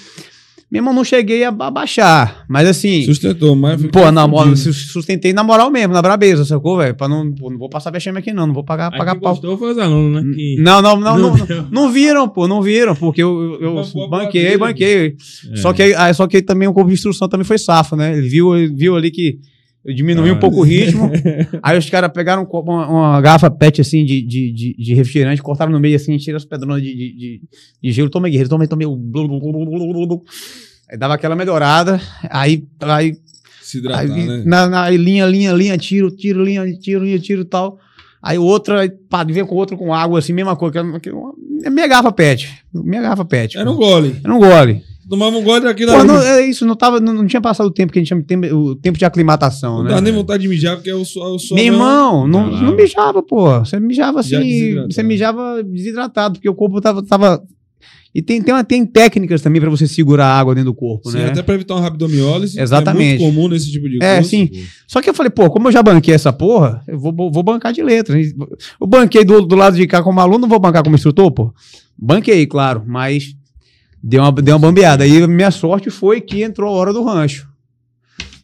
[SPEAKER 3] Meu irmão, não cheguei a ba- baixar, mas assim...
[SPEAKER 4] Sustentou, mas.
[SPEAKER 3] Pô, na moral, sustentei na moral mesmo, na brabeza, sacou, velho? Pra não, pô, não vou passar vexame aqui não, não vou pagar,
[SPEAKER 2] Aí
[SPEAKER 3] pagar pau.
[SPEAKER 2] gostou foi os alunos, né? Que...
[SPEAKER 3] Não, não, não,
[SPEAKER 2] Não
[SPEAKER 3] não, não, viram, pô, não viram, porque eu, eu, banquei, banquei.
[SPEAKER 2] É.
[SPEAKER 3] Só que, aí- só que também o corpo de instrução também foi safo, né? Ele viu, ele viu ali que eu diminui
[SPEAKER 2] Ah.
[SPEAKER 3] um pouco o ritmo. *laughs* aí os caras pegaram um uma, uma garrafa pet assim de, de, de, de refrigerante, cortaram no meio assim, tiraram as pedronas de, de, de, de gelo. Toma guerreiro, blu, blu. Aí dava aquela melhorada, aí, aí
[SPEAKER 4] Se hidratar,
[SPEAKER 3] Aí,
[SPEAKER 4] né?
[SPEAKER 3] na, na- linha, linha, linha, tiro, tiro, linha, tiro, linha, tiro e tal. Aí outra, pá, vem com outra com água, assim, mesma coisa. que- que- uma- É minha garrafa pet. Minha garrafa pet.
[SPEAKER 4] Era um gole.
[SPEAKER 3] Era um gole.
[SPEAKER 4] Tomava um gole daquilo
[SPEAKER 3] Pô,
[SPEAKER 4] ali.
[SPEAKER 3] não,
[SPEAKER 4] Não,
[SPEAKER 3] é isso, não, tava, não, não tinha passado o tempo que a gente chama de tempo, o tempo de aclimatação, né?
[SPEAKER 4] dá nem vontade de mijar, porque é o sol. O sol
[SPEAKER 3] Meu irmão, não,
[SPEAKER 2] Não,
[SPEAKER 3] não
[SPEAKER 2] não.
[SPEAKER 3] mijava, pô. Você mijava assim, você mijava desidratado, porque o corpo tava. tava... E tem, tem, uma- tem técnicas também pra você segurar a água dentro do corpo,
[SPEAKER 4] Sim,
[SPEAKER 3] né?
[SPEAKER 4] até pra evitar uma rabdomiólise.
[SPEAKER 3] Exatamente.
[SPEAKER 4] É muito comum nesse tipo de coisa.
[SPEAKER 3] É, sim. Só que eu falei, pô, como eu já banquei essa porra, eu vou, vou bancar de letras. Eu banquei do, do lado de cá como aluno, não vou bancar como instrutor, pô. Banquei, claro, mas deu uma, deu uma bambeada. Aí minha sorte foi que entrou a hora do rancho.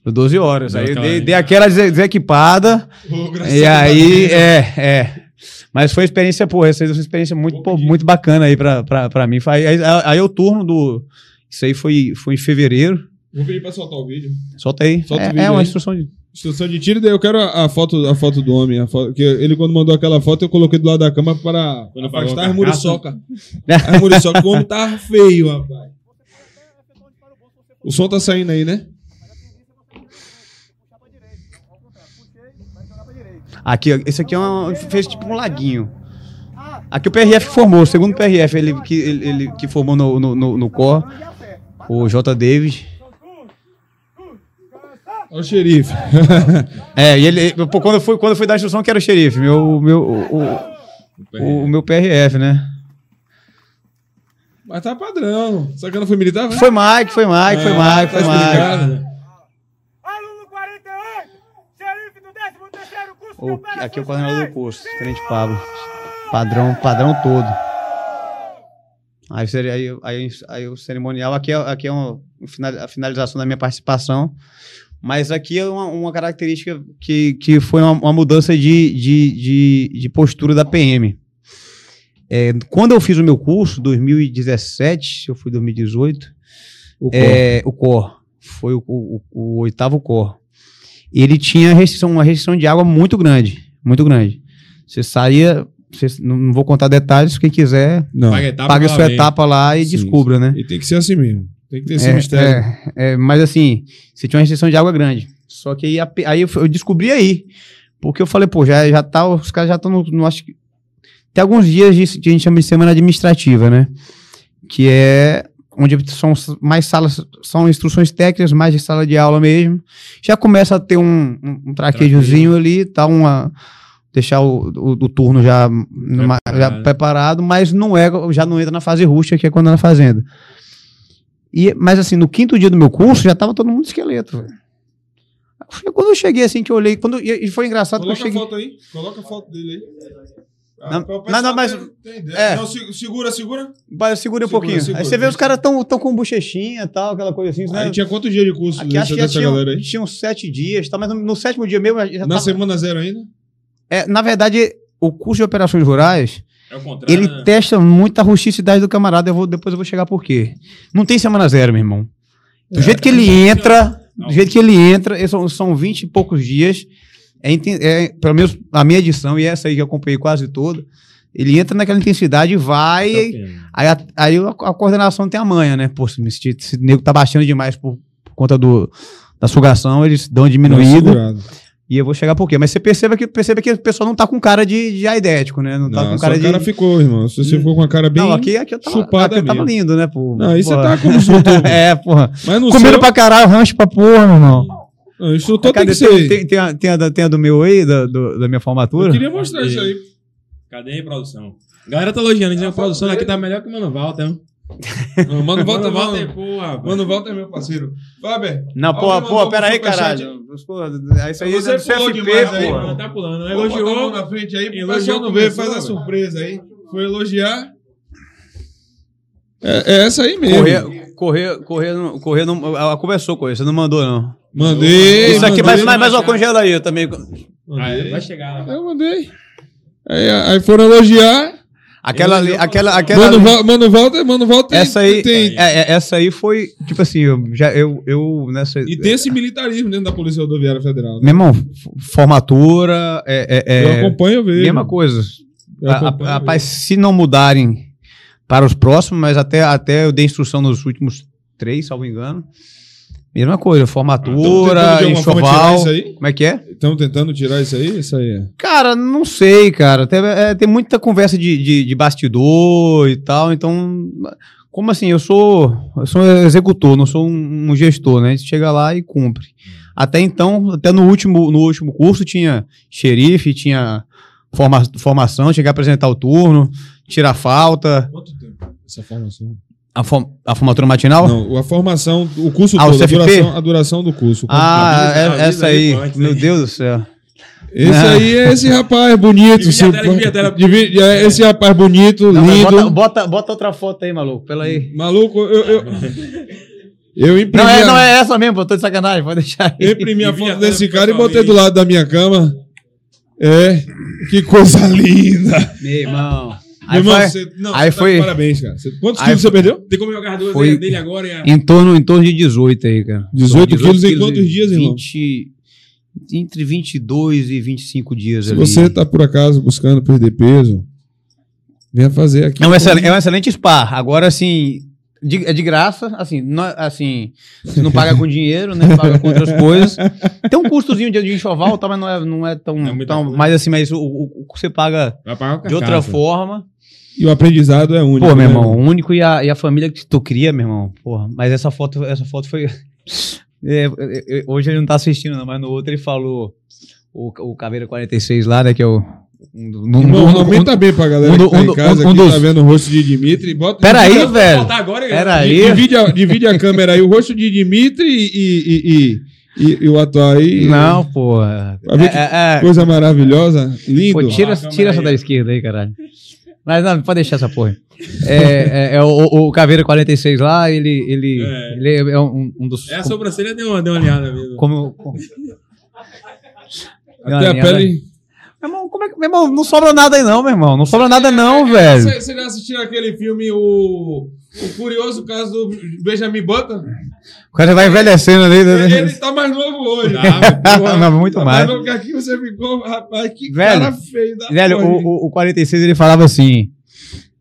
[SPEAKER 3] Deu 12 horas.
[SPEAKER 2] Deu
[SPEAKER 3] Aí eu
[SPEAKER 2] aquela-
[SPEAKER 3] dei, dei aquela dese- desequipada. *laughs*
[SPEAKER 4] Graças
[SPEAKER 3] E aí,
[SPEAKER 4] Deus.
[SPEAKER 3] é, é. Mas foi experiência, pô, essa foi uma experiência muito, pô, muito bacana aí pra, pra, pra mim. Aí, aí, aí o turno do. Isso aí foi, foi em fevereiro.
[SPEAKER 4] Vou pedir pra soltar o vídeo.
[SPEAKER 3] Solta aí.
[SPEAKER 4] Solta o
[SPEAKER 3] é,
[SPEAKER 4] vídeo
[SPEAKER 3] é uma
[SPEAKER 4] aí.
[SPEAKER 3] instrução de.
[SPEAKER 4] Instrução de tiro, daí eu quero a, a foto, a foto do homem. A foto, que ele, quando mandou aquela foto, eu coloquei do lado da cama para
[SPEAKER 2] Quando
[SPEAKER 4] afastar
[SPEAKER 2] a
[SPEAKER 4] as muriçoca. As muriçoca, o homem tava *laughs* feio, rapaz. O som tá saindo aí, né?
[SPEAKER 3] Aqui, ó, esse aqui é um, fez tipo um laguinho. Aqui o PRF formou, o segundo PRF ele, que, ele, ele que formou no, no, no, no COR, o J. Davis.
[SPEAKER 4] Olha o xerife. *laughs*
[SPEAKER 3] É, e ele, pô, quando eu fui, quando eu fui dar instrução, que era o xerife, meu, meu, o, o, o meu PRF, né?
[SPEAKER 4] Mas tá padrão. Só que não foi militar, velho?
[SPEAKER 3] Foi Mike, foi Mike, foi
[SPEAKER 4] Ah,
[SPEAKER 3] Mike,
[SPEAKER 4] tá
[SPEAKER 3] foi Mike.
[SPEAKER 4] explicado.
[SPEAKER 8] Aluno 48, xerife do 13º curso
[SPEAKER 3] O- aqui é o coordenador do curso, Tenente Pablo. Padrão, padrão todo. Aí, seria- aí, aí, aí o cerimonial, aqui é, aqui é um a finalização da minha participação. Mas aqui é uma, uma característica que, que foi uma, uma mudança de, de, de, de postura da PM. É, quando eu fiz o meu curso, 2017, eu fui 2018,
[SPEAKER 4] O
[SPEAKER 3] é, o COR. Foi o, o- o oitavo COR. Ele tinha restrição, uma restrição de água muito grande. Muito grande. Você saía. você- não, não vou contar detalhes, quem quiser,
[SPEAKER 4] Não.
[SPEAKER 2] Paga etapa,
[SPEAKER 3] paga sua
[SPEAKER 2] vem.
[SPEAKER 3] etapa lá e
[SPEAKER 4] Sim,
[SPEAKER 3] descubra, né?
[SPEAKER 4] E tem que ser assim mesmo. Tem que ter esse
[SPEAKER 3] É,
[SPEAKER 4] mistério.
[SPEAKER 3] é, é, mas assim, você tinha uma restrição de água grande. Só que aí, a aí eu, eu descobri aí. Porque eu falei, pô, já, já tá, os caras já estão no, no- Acho que. Tem alguns dias de, que a gente chama de semana administrativa, né? Que é onde são mais salas, são instruções técnicas, mais de sala de aula mesmo. Já começa a ter um, um, um traquejozinho ali, tá uma. Deixar o, o, o turno já numa- já
[SPEAKER 2] Preparado.
[SPEAKER 3] preparado, mas não é, já não entra na fase rústica, que é quando é na fazenda. E, mas assim, no quinto dia do meu curso, já tava todo mundo esqueleto. Foi Quando eu cheguei assim, que eu olhei, quando, e foi engraçado que eu
[SPEAKER 4] Coloca a
[SPEAKER 3] cheguei...
[SPEAKER 4] foto aí. Coloca a foto dele aí. Ah,
[SPEAKER 3] Não, não, não, mas- é.
[SPEAKER 4] Não, se- segura, segura.
[SPEAKER 3] Vai, segura um
[SPEAKER 4] Segura,
[SPEAKER 3] pouquinho.
[SPEAKER 4] segura,
[SPEAKER 3] aí você vê os
[SPEAKER 4] deixa.
[SPEAKER 3] caras tão, tão com bochechinha e tal, aquela coisa assim. né?
[SPEAKER 4] Aí tinha quantos dias de curso
[SPEAKER 3] Aqui acho que
[SPEAKER 4] dessa
[SPEAKER 3] tinham,
[SPEAKER 4] galera aí?
[SPEAKER 3] tinham sete dias, tá? mas no, no sétimo dia mesmo
[SPEAKER 4] Na
[SPEAKER 3] tava-
[SPEAKER 4] semana zero ainda?
[SPEAKER 3] É, na verdade, o curso de operações rurais,
[SPEAKER 2] É o contrário.
[SPEAKER 3] ele
[SPEAKER 2] né?
[SPEAKER 3] testa muito a rusticidade do camarada. Eu vou, depois eu vou chegar por quê. Não tem semana zero, meu irmão. Do jeito que ele entra, do jeito que ele entra, é, são, são 20 e poucos dias. É, é, pelo menos a minha edição, e essa aí que eu acompanhei quase toda, ele entra naquela intensidade e vai. Aí, a, aí a, a coordenação tem a manha, né? Pô, se, se, se o nego tá baixando demais por, por conta do, da sugação, eles dão diminuída. E eu vou chegar por quê? Mas você perceba que, perceba que o pessoal não tá com cara de, de aidético, né? Não tá
[SPEAKER 4] Não,
[SPEAKER 3] com cara
[SPEAKER 4] cara,
[SPEAKER 3] de.
[SPEAKER 4] ficou, irmão. Se você ficou com a cara bem
[SPEAKER 3] não, aqui, aqui eu tava,
[SPEAKER 4] chupada
[SPEAKER 3] aqui eu tava lindo, né? Pô,
[SPEAKER 4] Não, aí você tá como instrutor. *laughs*
[SPEAKER 3] É, porra.
[SPEAKER 4] Mas no
[SPEAKER 3] Comendo
[SPEAKER 4] seu,
[SPEAKER 3] pra caralho, rancho pra porra, meu irmão.
[SPEAKER 4] não, instrutor tem que
[SPEAKER 3] Tem,
[SPEAKER 4] ser.
[SPEAKER 3] tem, tem, a, tem, a, da- tem a do meu aí, da, do- da minha
[SPEAKER 4] Eu
[SPEAKER 3] formatura?
[SPEAKER 4] queria mostrar isso aí.
[SPEAKER 2] Cadê aí, produção? Galera tá elogiando, dizendo que a produção aqui tá melhor que o Mano Walter.
[SPEAKER 4] Não, mano, volta,
[SPEAKER 2] Mano
[SPEAKER 4] volta.
[SPEAKER 2] Walter, porra.
[SPEAKER 4] Mano, volta, meu parceiro. Faber.
[SPEAKER 3] Não, pô, pô,
[SPEAKER 4] um
[SPEAKER 3] pera aí, caralho. Pô, Isso aí
[SPEAKER 4] Você
[SPEAKER 3] é do
[SPEAKER 4] pulou
[SPEAKER 3] CFP,
[SPEAKER 4] demais aí,
[SPEAKER 3] pô.
[SPEAKER 4] mano.
[SPEAKER 2] Tá pulando.
[SPEAKER 4] Bota a mão
[SPEAKER 2] Elogiou.
[SPEAKER 4] na frente aí, pro
[SPEAKER 2] Elogiou
[SPEAKER 4] pessoal não ver,
[SPEAKER 2] começou,
[SPEAKER 4] faz a
[SPEAKER 2] velho.
[SPEAKER 4] surpresa aí. Foi elogiar. É, é essa aí mesmo.
[SPEAKER 3] Correr, correr, correr, não- correr não. Ela conversou com ele, você não mandou, não.
[SPEAKER 4] Mandei.
[SPEAKER 3] Isso aqui,
[SPEAKER 4] mandei,
[SPEAKER 3] mas, mas, ó, congela aí, eu também.
[SPEAKER 2] Aí, vai chegar lá.
[SPEAKER 4] Eu mandei. Aí, aí foram elogiar.
[SPEAKER 3] Aquela ali, aquela, aquela.
[SPEAKER 4] Mano,
[SPEAKER 3] ali-
[SPEAKER 4] Mano Walter, Mano Walter
[SPEAKER 3] essa aí,
[SPEAKER 4] tem,
[SPEAKER 3] é, é, essa aí foi, tipo assim, eu, já, eu, eu nessa.
[SPEAKER 4] E tem esse militarismo dentro da Polícia Rodoviária Federal. né?
[SPEAKER 3] Meu irmão, formatura, é, é,
[SPEAKER 4] Eu
[SPEAKER 3] é
[SPEAKER 4] acompanho, eu vejo.
[SPEAKER 3] mesma coisa.
[SPEAKER 4] Acompanho,
[SPEAKER 3] Rapaz, se não mudarem para os próximos, mas até, até eu dei instrução nos últimos três, salvo engano. Mesma coisa, formatura,
[SPEAKER 4] tirar
[SPEAKER 3] enxoval. Como é que é?
[SPEAKER 4] Estamos tentando tirar isso aí? Isso aí é.
[SPEAKER 3] Cara, não sei, cara. Tem, é, tem muita conversa de, de, de bastidor e tal, então. Como assim? Eu sou, eu sou um executor, não sou um, um gestor, né? A gente chega lá e cumpre. Até então, até no último, no último curso tinha xerife, tinha forma, formação, tinha que apresentar o turno, tirar falta,
[SPEAKER 4] Quanto tempo essa formação?
[SPEAKER 3] A, fo- a formatura matinal.
[SPEAKER 4] Não, a formação, o curso
[SPEAKER 3] Ah, o
[SPEAKER 4] todo, a
[SPEAKER 3] CFP?
[SPEAKER 4] duração, a duração do curso.
[SPEAKER 3] Ah, é- essa
[SPEAKER 2] aí,
[SPEAKER 3] aí. Meu. Deus do céu.
[SPEAKER 4] Esse
[SPEAKER 3] Não.
[SPEAKER 4] aí é esse rapaz bonito.
[SPEAKER 2] Divide a
[SPEAKER 4] se-
[SPEAKER 2] tela, divide a tela.
[SPEAKER 4] divide- é esse rapaz bonito,
[SPEAKER 3] Não,
[SPEAKER 4] lindo.
[SPEAKER 3] bota, bota, bota outra foto aí, maluco. Pela aí.
[SPEAKER 4] Maluco, eu, eu, eu imprimi,
[SPEAKER 3] Não, é,
[SPEAKER 4] a-
[SPEAKER 3] não é essa mesmo, pô, tô de sacanagem, pode deixar aí.
[SPEAKER 4] eu imprimi a
[SPEAKER 2] a
[SPEAKER 4] foto desse cara e botei do lado da minha cama. É, que coisa *laughs* linda.
[SPEAKER 3] Meu irmão. Aí
[SPEAKER 4] irmão,
[SPEAKER 3] foi
[SPEAKER 4] você, não,
[SPEAKER 3] aí
[SPEAKER 4] tá
[SPEAKER 3] foi-
[SPEAKER 4] parabéns, cara. Você- quantos quilos
[SPEAKER 3] foi-
[SPEAKER 4] você perdeu?
[SPEAKER 2] Tem como jogar as duas
[SPEAKER 3] Foi-
[SPEAKER 2] dele agora e a...
[SPEAKER 3] em torno, em torno de 18 aí, cara.
[SPEAKER 4] 18
[SPEAKER 3] Então,
[SPEAKER 4] quilos em
[SPEAKER 3] e
[SPEAKER 4] quantos dias, irmão?
[SPEAKER 3] 20, entre 22 e 25 dias
[SPEAKER 4] Se
[SPEAKER 3] ali.
[SPEAKER 4] você tá por acaso buscando perder peso, venha fazer aqui.
[SPEAKER 3] É um, excelente, é um excelente spa. Agora, assim, de- é de graça, assim, não, assim, você não paga com dinheiro, né? Paga com outras *laughs* coisas. Tem um custozinho de, de enxoval, tá, mas não é, não é tão,
[SPEAKER 2] É
[SPEAKER 3] tão mais assim, mas o, o- o que você paga de outra forma.
[SPEAKER 4] E o aprendizado é único.
[SPEAKER 3] Pô, meu
[SPEAKER 4] né,
[SPEAKER 3] irmão, o único e a, e a família que tu cria, meu irmão. Porra, mas essa foto, essa foto foi. *laughs* É, é, é, hoje ele não tá assistindo, não, mas no outro ele falou. O, o Caveira 46 lá, né? Que é o. Um, um-
[SPEAKER 4] Irmão,
[SPEAKER 3] um-
[SPEAKER 4] aumenta bem pra galera
[SPEAKER 3] um
[SPEAKER 4] que tá
[SPEAKER 3] um
[SPEAKER 4] em casa,
[SPEAKER 3] um
[SPEAKER 4] que
[SPEAKER 3] dos-
[SPEAKER 4] tá vendo o rosto de Dimitri. Bota,
[SPEAKER 3] Pera aí, velho.
[SPEAKER 2] Agora,
[SPEAKER 3] Pera aí.
[SPEAKER 4] divide, a, divide a câmera aí, o rosto de Dimitri e, e, e, e- e o atual aí.
[SPEAKER 3] Não,
[SPEAKER 4] ver
[SPEAKER 3] É, é, é.
[SPEAKER 4] Coisa maravilhosa, lindo.
[SPEAKER 3] Pô, tira, tira essa da esquerda aí, caralho. Mas não, pode deixar essa porra. É, é, é o, o Caveira 46 lá, ele, ele,
[SPEAKER 2] É.
[SPEAKER 3] ele é um, um dos.
[SPEAKER 2] É a sobrancelha deu uma, deu uma olhada mesmo.
[SPEAKER 3] como, como-
[SPEAKER 4] Até a pele.
[SPEAKER 3] Meu irmão, como é que- meu irmão, não sobra nada aí não, meu irmão. Não sobra nada não, velho.
[SPEAKER 4] Você, você já assistiu aquele filme, o, o curioso caso do Benjamin Button?
[SPEAKER 3] O cara vai envelhecendo ali. né?
[SPEAKER 4] Ele tá mais novo hoje.
[SPEAKER 2] Tá, *laughs* porra.
[SPEAKER 3] Não, muito
[SPEAKER 4] Tá
[SPEAKER 3] mais.
[SPEAKER 4] novo que aqui você ficou, rapaz, que
[SPEAKER 3] Velho,
[SPEAKER 4] cara feio da
[SPEAKER 3] Velho,
[SPEAKER 4] porra.
[SPEAKER 3] o, o, o 46 ele falava assim.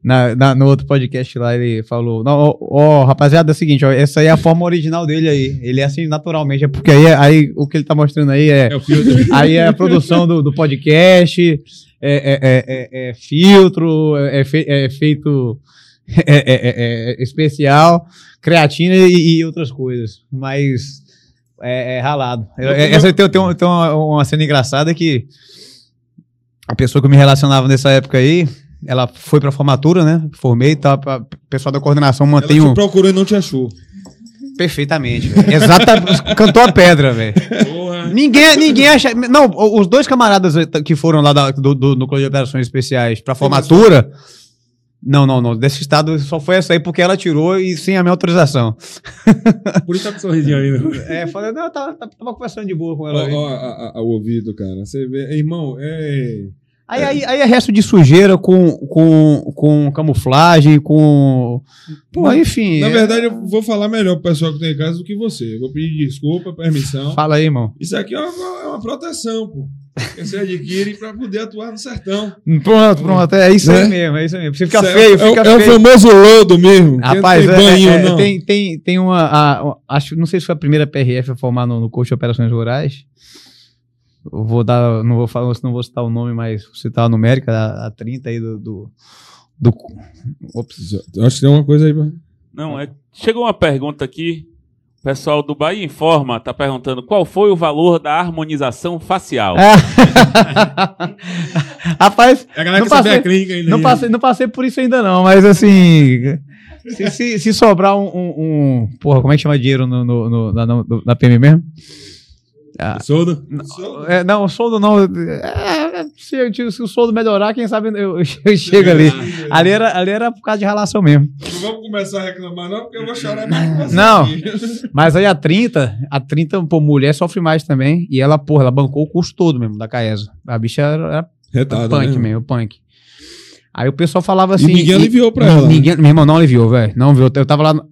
[SPEAKER 3] Na, na- no outro podcast lá, ele falou: ó, ó, rapaziada, é o seguinte, ó, essa aí é a forma original dele aí. Ele é assim naturalmente, é porque aí, aí o que ele tá mostrando aí é.
[SPEAKER 2] É.
[SPEAKER 3] Aí é a produção do, do podcast, é, é- é- é- é filtro, é, fe- é feito *laughs* é, é- é- é especial, creatina e, e outras coisas. Mas é, é ralado. Eu- é- essa tem, tem, um- tem uma, uma cena engraçada que a pessoa que eu me relacionava nessa época aí, ela foi pra formatura, né? Formei e tal. pra- O pessoal da coordenação
[SPEAKER 4] Ela
[SPEAKER 3] mantém
[SPEAKER 4] te
[SPEAKER 3] um.
[SPEAKER 4] procurou e não te achou.
[SPEAKER 3] Perfeitamente. velho. Exatamente. Cantou a pedra, velho.
[SPEAKER 2] Porra.
[SPEAKER 3] Ninguém, ninguém acha. Não, os dois camaradas que foram lá da- do, do Núcleo de Operações Especiais pra formatura. Não, não, não. Desse estado só foi essa aí porque ela tirou e sem a minha autorização.
[SPEAKER 2] Por isso tá com um sorrisinho ali. né?
[SPEAKER 3] É, falei, não, eu tava, tava- conversando de boa com
[SPEAKER 4] Ó,
[SPEAKER 3] ela. aí.
[SPEAKER 4] ó, a- a- o ouvido, cara. Você vê, irmão, é.
[SPEAKER 3] Aí, aí, aí é resto de sujeira com, com, com camuflagem, com. Pô, enfim.
[SPEAKER 4] Na
[SPEAKER 3] é-
[SPEAKER 4] verdade, eu vou falar melhor pro pessoal que tem em casa do que você. Eu vou pedir desculpa, permissão.
[SPEAKER 3] Fala aí, irmão.
[SPEAKER 4] Isso aqui é uma, é uma proteção, pô. Que você adquire pra poder atuar no sertão.
[SPEAKER 3] Pronto, pronto. É isso
[SPEAKER 4] Né?
[SPEAKER 3] aí mesmo, é isso aí mesmo. Você fica
[SPEAKER 4] Isso é-
[SPEAKER 3] feio,
[SPEAKER 4] é,
[SPEAKER 3] fica
[SPEAKER 4] é o
[SPEAKER 3] feio.
[SPEAKER 4] famoso lodo mesmo.
[SPEAKER 3] Rapaz,
[SPEAKER 4] não
[SPEAKER 3] é,
[SPEAKER 4] tem banho,
[SPEAKER 3] é, tem, tem, tem uma. a- acho, não sei se foi a primeira PRF a formar no, no curso de operações rurais. Eu vou dar. Não vou falar, não vou citar o nome, mas vou citar a numérica, a, a 30 aí do. do, do ops.
[SPEAKER 4] Eu Acho que tem uma coisa aí. pra-
[SPEAKER 5] Não, é. Chegou uma pergunta aqui. O pessoal do Bahia Informa tá perguntando qual foi o valor da harmonização facial.
[SPEAKER 3] É. *laughs* Rapaz,
[SPEAKER 2] É a galera
[SPEAKER 3] Não passei-
[SPEAKER 2] a clínica ainda.
[SPEAKER 3] não
[SPEAKER 2] aí.
[SPEAKER 3] passei, não passei por isso ainda, não, mas assim. Se, se, se sobrar um, um- um- Porra, como é que chama dinheiro no, no- no- na, no- na PM mesmo? Ah,
[SPEAKER 2] Soldo?
[SPEAKER 3] é, não, soldo não. é, se, se o soldo melhorar, quem sabe eu, eu *laughs* chego ali. Ali era, ali era por causa de relação mesmo.
[SPEAKER 4] Não vamos começar a reclamar, não, porque eu vou *laughs* chorar mais
[SPEAKER 3] Não.
[SPEAKER 4] aqui. *laughs*
[SPEAKER 3] Mas aí a 30, a 30, pô, mulher sofre mais também. E ela, porra, ela bancou o curso todo mesmo da Caesa. A bicha era, era
[SPEAKER 4] Retada,
[SPEAKER 3] punk
[SPEAKER 4] né?
[SPEAKER 3] mesmo, punk. Aí o pessoal falava assim.
[SPEAKER 4] E ninguém aliviou pra ela. né?
[SPEAKER 3] Ninguém, meu irmão não aliviou, velho. Não viu. Eu tava lá. no-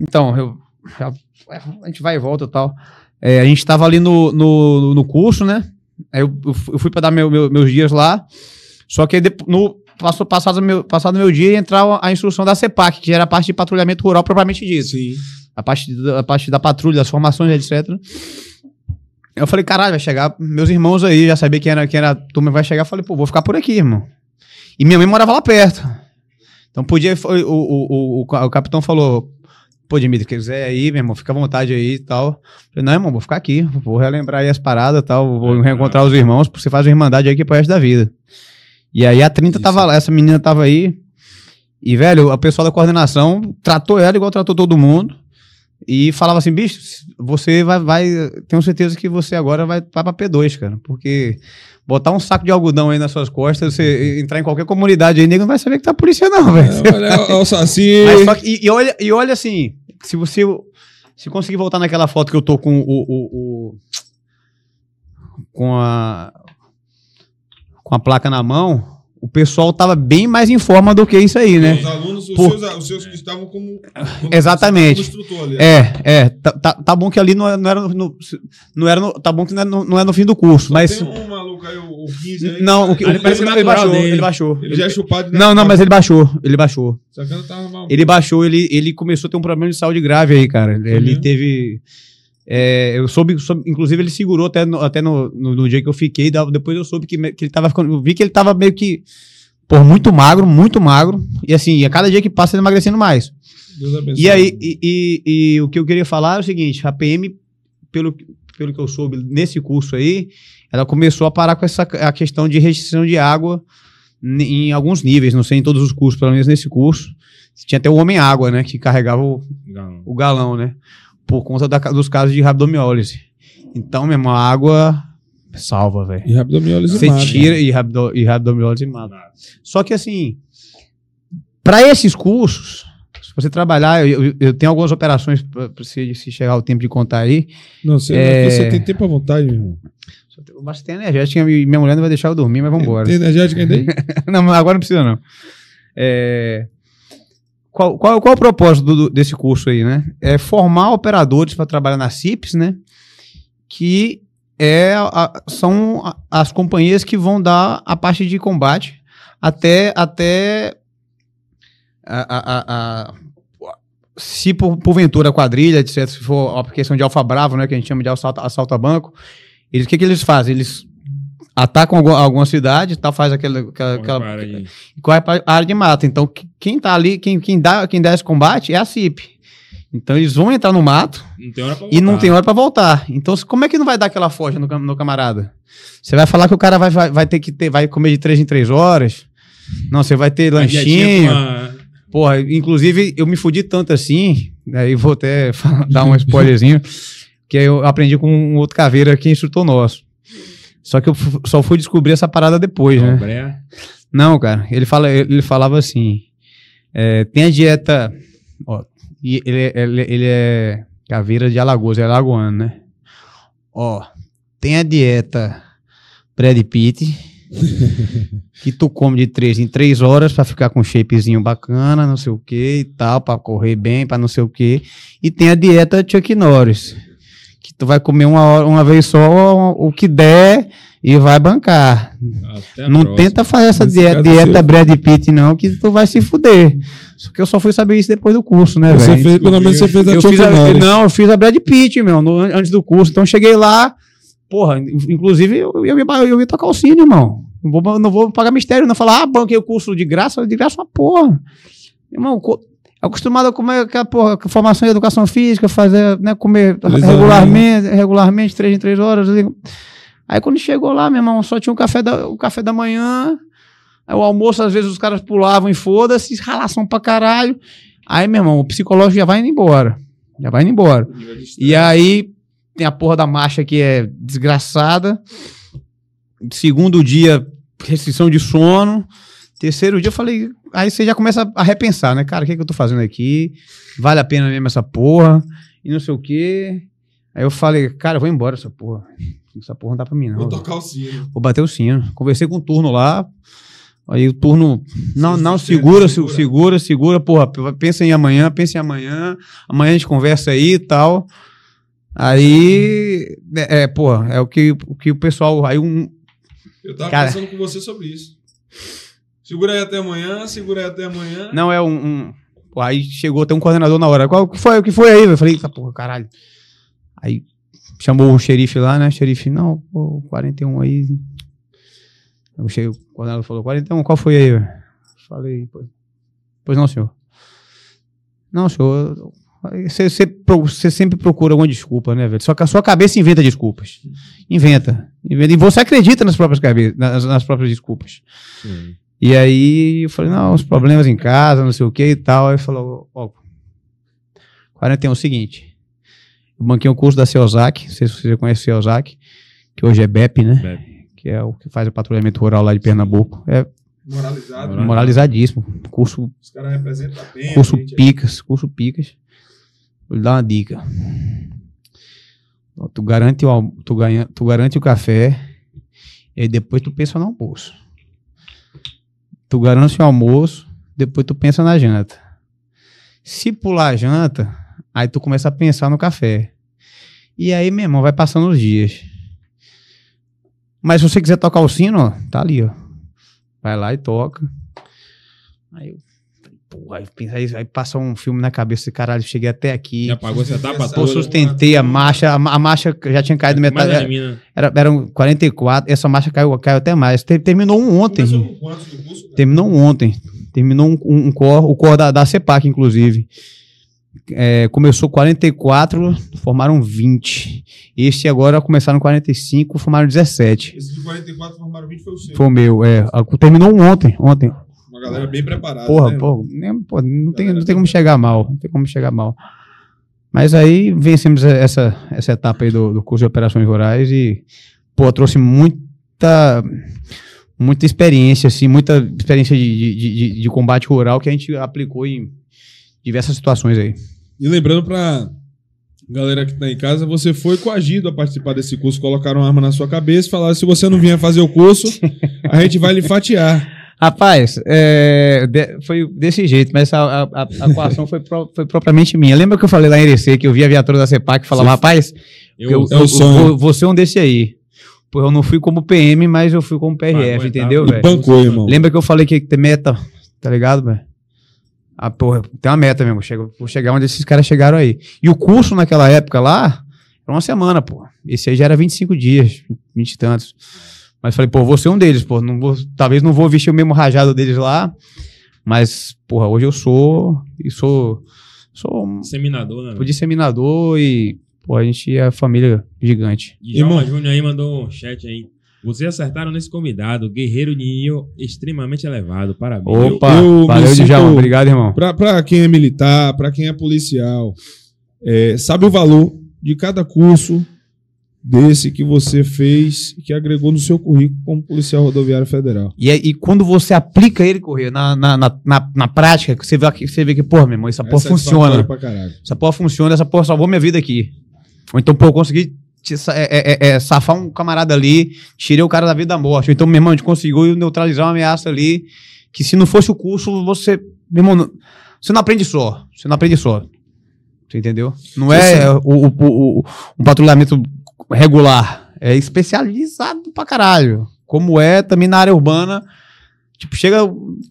[SPEAKER 3] Então, eu, a gente vai e volta e tal. É, a gente tava ali no, no, no curso, né? Aí eu, eu fui- pra dar meu- meu- meus dias lá. Só que no, passou, passado, meu, passado meu dia ia entrar a instrução da CEPAC, que era a parte de patrulhamento rural propriamente dito.
[SPEAKER 4] Sim.
[SPEAKER 3] A parte, da- a parte da patrulha, das formações, etc. Eu falei, caralho, vai chegar meus irmãos aí, já sabia quem era, quem era a turma vai chegar. Eu falei, pô, vou ficar por aqui, irmão. E minha mãe morava lá perto. Então podia. O, o, o, o, o capitão falou: pô, Dimitri, quiser aí, meu irmão, fica à vontade aí e tal. Falei, não, irmão, vou ficar aqui, vou relembrar aí as paradas e tal, vou reencontrar os irmãos, você faz uma irmandade aí que é pro resto da vida. E aí a 30 tava lá, essa menina tava aí. E, velho, o pessoal da coordenação tratou ela igual tratou todo mundo. E falava assim, bicho, você vai, vai. Tenho certeza que você agora vai, vai pra P2, cara. Porque botar um saco de algodão aí nas suas costas, você entrar em qualquer comunidade aí, nego não vai saber que tá polícia, não, *laughs* velho.
[SPEAKER 4] É, olha, Saci.
[SPEAKER 3] Só que- e, e olha, e olha assim, se você se conseguir voltar naquela foto que eu tô com o, o- o- com a com a placa na mão, o pessoal tava bem mais em forma do que isso aí, né?
[SPEAKER 4] Os alunos, os,
[SPEAKER 3] Por-
[SPEAKER 4] seus, os seus que estavam como. como *laughs*
[SPEAKER 3] Exatamente.
[SPEAKER 4] como instrutor ali.
[SPEAKER 3] É, é, tá, tá, tá bom que ali não, é- não era no, não era no, tá bom que não é no, não é no fim do curso, mas
[SPEAKER 4] Tem um maluco aí, o, o 15 aí.
[SPEAKER 3] não, o que, o-
[SPEAKER 2] parece
[SPEAKER 3] ele,
[SPEAKER 2] natural
[SPEAKER 3] baixou,
[SPEAKER 2] dele.
[SPEAKER 3] ele baixou.
[SPEAKER 4] Ele já é chupado.
[SPEAKER 3] Não, não, mas ele baixou, ele baixou.
[SPEAKER 4] Tava mal.
[SPEAKER 3] Ele baixou, ele, ele começou a ter um problema de saúde grave aí, cara. Ele
[SPEAKER 4] Uhum.
[SPEAKER 3] teve. É, eu soube, soube- inclusive ele segurou até, no, até no, no, no dia que eu fiquei. Depois eu soube que, que ele tava ficando. Eu vi que ele tava meio que. Por muito magro, muito magro. E assim, a cada dia que passa ele emagrecendo mais.
[SPEAKER 4] Deus abençoe.
[SPEAKER 3] E aí, e, e- e o que eu queria falar é o seguinte: a PM, pelo, pelo que eu soube nesse curso aí, ela começou a parar com essa a questão de restrição de água em alguns níveis, não sei em todos os cursos, pelo menos nesse curso. Tinha até o Homem-Água, né? Que carregava o,
[SPEAKER 2] Não.
[SPEAKER 3] o galão, né? Por conta da dos casos de rabdomiólise. Então, mesmo, a água salva, velho.
[SPEAKER 4] E rabdomiólise
[SPEAKER 3] Você
[SPEAKER 4] mata.
[SPEAKER 3] tira e, rabdo, e rabdomiólise mata. Só que assim, para esses cursos, se você trabalhar, eu, eu- eu tenho algumas operações para se, se chegar o tempo de contar aí.
[SPEAKER 4] Não, você,
[SPEAKER 3] É.
[SPEAKER 4] você tem tempo à vontade, meu irmão.
[SPEAKER 3] Só tem- energética e minha mulher não vai deixar eu dormir, mas vambora.
[SPEAKER 4] Tem energética ainda aí? *laughs*
[SPEAKER 3] não, mas agora não precisa não. É, Qual, qual, qual é o propósito do- desse curso aí, né? É formar operadores para trabalhar na CIPS, né? Que é a- são as companhias que vão dar a parte de combate até, até a- a- se por, porventura a quadrilha, etc., se for a questão de alfa bravo, né, que a gente chama de assalto, assalto a banco, eles, o que, que eles fazem? Eles atacam alguma, alguma cidade, tal, faz aquela, aquela, aquela-
[SPEAKER 2] Para
[SPEAKER 3] e corre para a área de mata. Então, que- quem tá ali, quem, quem, dá, quem dá esse combate é a CIP. Então, eles vão entrar no mato
[SPEAKER 2] Não
[SPEAKER 3] e não tem hora para voltar. Então, como é que não vai dar aquela forja no, no camarada? Você vai falar que o cara vai, vai, vai ter que ter, vai comer de três em três horas? Não, você vai ter lanchinho.
[SPEAKER 2] com a-
[SPEAKER 3] Porra, inclusive, eu me fudi tanto assim, aí vou até *laughs* dar um spoilerzinho, que eu aprendi com um outro caveira que é instrutor nosso. Só que eu só fui descobrir essa parada depois, né?
[SPEAKER 2] Breia.
[SPEAKER 3] Não, cara, ele, fala, ele falava assim: é, tem a dieta. Ó, ele, é- ele, ele é caveira de Alagoas, é alagoano, né? Ó, tem a dieta Brad Pitt, *laughs* que tu come de três em três horas pra ficar com um shapezinho bacana, não sei o que e tal, pra correr bem, pra não sei o que. E tem a dieta Chuck Norris, que tu vai comer uma, hora, uma vez só o que der e vai bancar.
[SPEAKER 2] Até
[SPEAKER 3] não
[SPEAKER 2] próxima.
[SPEAKER 3] tenta fazer essa dieta, dieta Brad Pitt, não, que tu vai se fuder. Só que eu só fui saber isso depois do curso, né,
[SPEAKER 4] Você
[SPEAKER 3] velho?
[SPEAKER 4] fez, pelo menos você fez a
[SPEAKER 3] eu fiz a, não, eu fiz a Brad Pitt, meu, no- antes do curso. Então cheguei lá, porra, inclusive eu, eu, ia, eu ia tocar o cine, irmão. Não vou, não vou pagar mistério, não falar, ah, banquei o curso de graça, de graça uma porra. Irmão, co- acostumado a comer aquela porra, formação em educação física, fazer, né, comer
[SPEAKER 4] Três
[SPEAKER 3] regularmente, regularmente, três em três horas. Aí quando chegou lá, meu irmão, só tinha o café da, o café da manhã, aí o almoço, às vezes os caras pulavam e foda-se, ralação pra caralho. Aí, meu irmão, o psicológico já vai indo embora. Já vai indo embora. E aí tem a porra da marcha que é desgraçada. Segundo dia, restrição de sono. Terceiro dia eu falei, aí você já começa a repensar, né? Cara, o que, é que eu tô fazendo aqui? Vale a pena mesmo essa porra? E não sei o quê. Aí eu falei, cara, eu vou embora essa porra. Essa porra não dá pra mim, não.
[SPEAKER 4] Vou tocar o sino.
[SPEAKER 3] Vou bater o sino. Conversei com o turno lá. Aí o turno. Não, não, segura,
[SPEAKER 4] segura.
[SPEAKER 3] segura, segura, porra. Pensa em amanhã, pensa em amanhã. Amanhã a gente conversa aí e tal. Aí. É, é, porra, é o que, o que o pessoal. Aí um.
[SPEAKER 4] Eu tava
[SPEAKER 3] Cara.
[SPEAKER 4] pensando com você sobre isso. Segura aí até amanhã, segura aí até amanhã.
[SPEAKER 3] Não, é um. um- pô, aí chegou até um coordenador na hora. Qual o que foi? O que foi aí? Eu falei, eita porra, caralho. Aí chamou o xerife lá, né? Xerife, não, pô, 41 aí. Eu cheguei, o coordenador falou, 41, qual foi aí, velho? Falei, pois, pois não, senhor. Não, senhor. Você, você, sempre procura alguma desculpa, né, velho? Só que a sua cabeça inventa desculpas. Inventa. inventa. E você acredita nas próprias, cabe nas, nas próprias desculpas. E aí eu falei, não, os problemas em casa, não sei o que e tal. Aí falou, ó, 41 é o seguinte. Eu banquei um curso da Ceozac, não sei se você conhece a Ceozac, que hoje é BEP, né?
[SPEAKER 2] BEP.
[SPEAKER 3] Que é o que faz o patrulhamento rural lá de Pernambuco. É
[SPEAKER 4] Moralizado.
[SPEAKER 2] Moral-
[SPEAKER 3] moralizadíssimo. Curso,
[SPEAKER 4] Os caras representam bem. a
[SPEAKER 3] curso picas, curso picas. Vou lhe dar uma dica. Tu garante o, tu ganha, tu garante o café e aí depois tu pensa no almoço. Tu garante o almoço, depois tu pensa na janta. Se pular a janta, aí tu começa a pensar no café. E aí, meu irmão, vai passando os dias. Mas se você quiser tocar o sino, ó, tá ali, ó. Vai lá e toca. Aí eu pô, aí, pensei- aí passa um filme na cabeça, caralho, cheguei até aqui.
[SPEAKER 2] Já pagou essa etapa
[SPEAKER 3] Pô, sustentei a marcha, a, a marcha já tinha caído
[SPEAKER 2] Mas
[SPEAKER 3] metade. Era,
[SPEAKER 2] elimina.
[SPEAKER 3] era, eram 44, essa marcha caiu, caiu até mais. Ter- terminou um ontem.
[SPEAKER 4] Começou com quantos no curso? cara?
[SPEAKER 3] Terminou um ontem. Terminou um, um, um cor, o cor da, da CEPAC, inclusive. É, começou 44, formaram 20. Este agora começaram 45, formaram 17.
[SPEAKER 4] Esse de 44 formaram 20 foi o seu.
[SPEAKER 3] Foi o meu, é. Terminou um ontem, ontem.
[SPEAKER 4] Uma galera bem preparada.
[SPEAKER 3] Porra,
[SPEAKER 4] né?
[SPEAKER 3] pô, nem- pô, não, tem, não tem como chegar mal. Não tem como chegar mal. Mas aí vencemos essa, essa etapa aí do, do curso de operações rurais e, pô, trouxe muita, muita experiência, assim, muita experiência de, de, de, de combate rural que a gente aplicou em diversas situações aí.
[SPEAKER 4] E lembrando pra galera que tá em casa, você foi coagido a participar desse curso, colocaram uma arma na sua cabeça e falaram: se você não vier fazer o curso, *laughs* a gente vai lhe fatiar.
[SPEAKER 3] Rapaz, é, de- foi desse jeito, mas a, a, a, a coação foi, pro- foi propriamente minha. Lembra que eu falei lá em Irecê que eu vi a viatura da CEPAC e falava,
[SPEAKER 4] Você-
[SPEAKER 3] rapaz,
[SPEAKER 2] Eu,
[SPEAKER 3] eu,
[SPEAKER 4] é
[SPEAKER 3] eu- vou, vou ser um desse aí. Pô, eu não fui como PM, mas eu fui como PRF,
[SPEAKER 2] Pagou a
[SPEAKER 3] entendeu, velho?
[SPEAKER 4] bancou, irmão.
[SPEAKER 3] Lembra que eu falei que ter meta, tá ligado, velho? Ah, porra, tem uma meta mesmo. Chego, vou chegar onde esses caras chegaram aí. E o curso naquela época lá era uma semana, pô. Esse aí já era 25 dias, 20 e tantos. Mas falei, pô, vou ser um deles, pô. Não vou, talvez não vou vestir o mesmo rajado deles lá. Mas, porra, hoje eu sou. E sou. Sou um
[SPEAKER 2] Disseminador, né? velho?
[SPEAKER 3] disseminador e. Pô, a gente é família gigante.
[SPEAKER 2] E
[SPEAKER 4] Irmão.
[SPEAKER 2] Júnior aí mandou um chat aí. Vocês acertaram nesse convidado, guerreiro de nível extremamente elevado. Parabéns.
[SPEAKER 3] Opa,
[SPEAKER 4] eu me
[SPEAKER 3] valeu, Djalma. Obrigado, irmão.
[SPEAKER 4] Pra, pra quem é militar, pra quem é policial, é, sabe o valor de cada curso desse que você fez que agregou no seu currículo como policial rodoviário federal.
[SPEAKER 3] E, e quando você aplica ele, correr na, na, na, na, prática, você vê, que você vê que, porra, meu irmão, essa porra
[SPEAKER 4] Essa é
[SPEAKER 3] funciona.
[SPEAKER 4] Pra caralho.
[SPEAKER 3] Essa porra funciona, essa porra salvou minha vida aqui. Ou então, pô, eu consegui te é, é- é- é safar um camarada ali, tirei o cara da vida da morte. Então, meu irmão, a gente conseguiu neutralizar uma ameaça ali, que se não fosse o curso, você. Meu irmão, não- você não aprende só. Você não aprende só. Você entendeu? Não é o, o- o- o- um patrulhamento regular. É especializado pra caralho. Como é também na área urbana. Tipo, chega,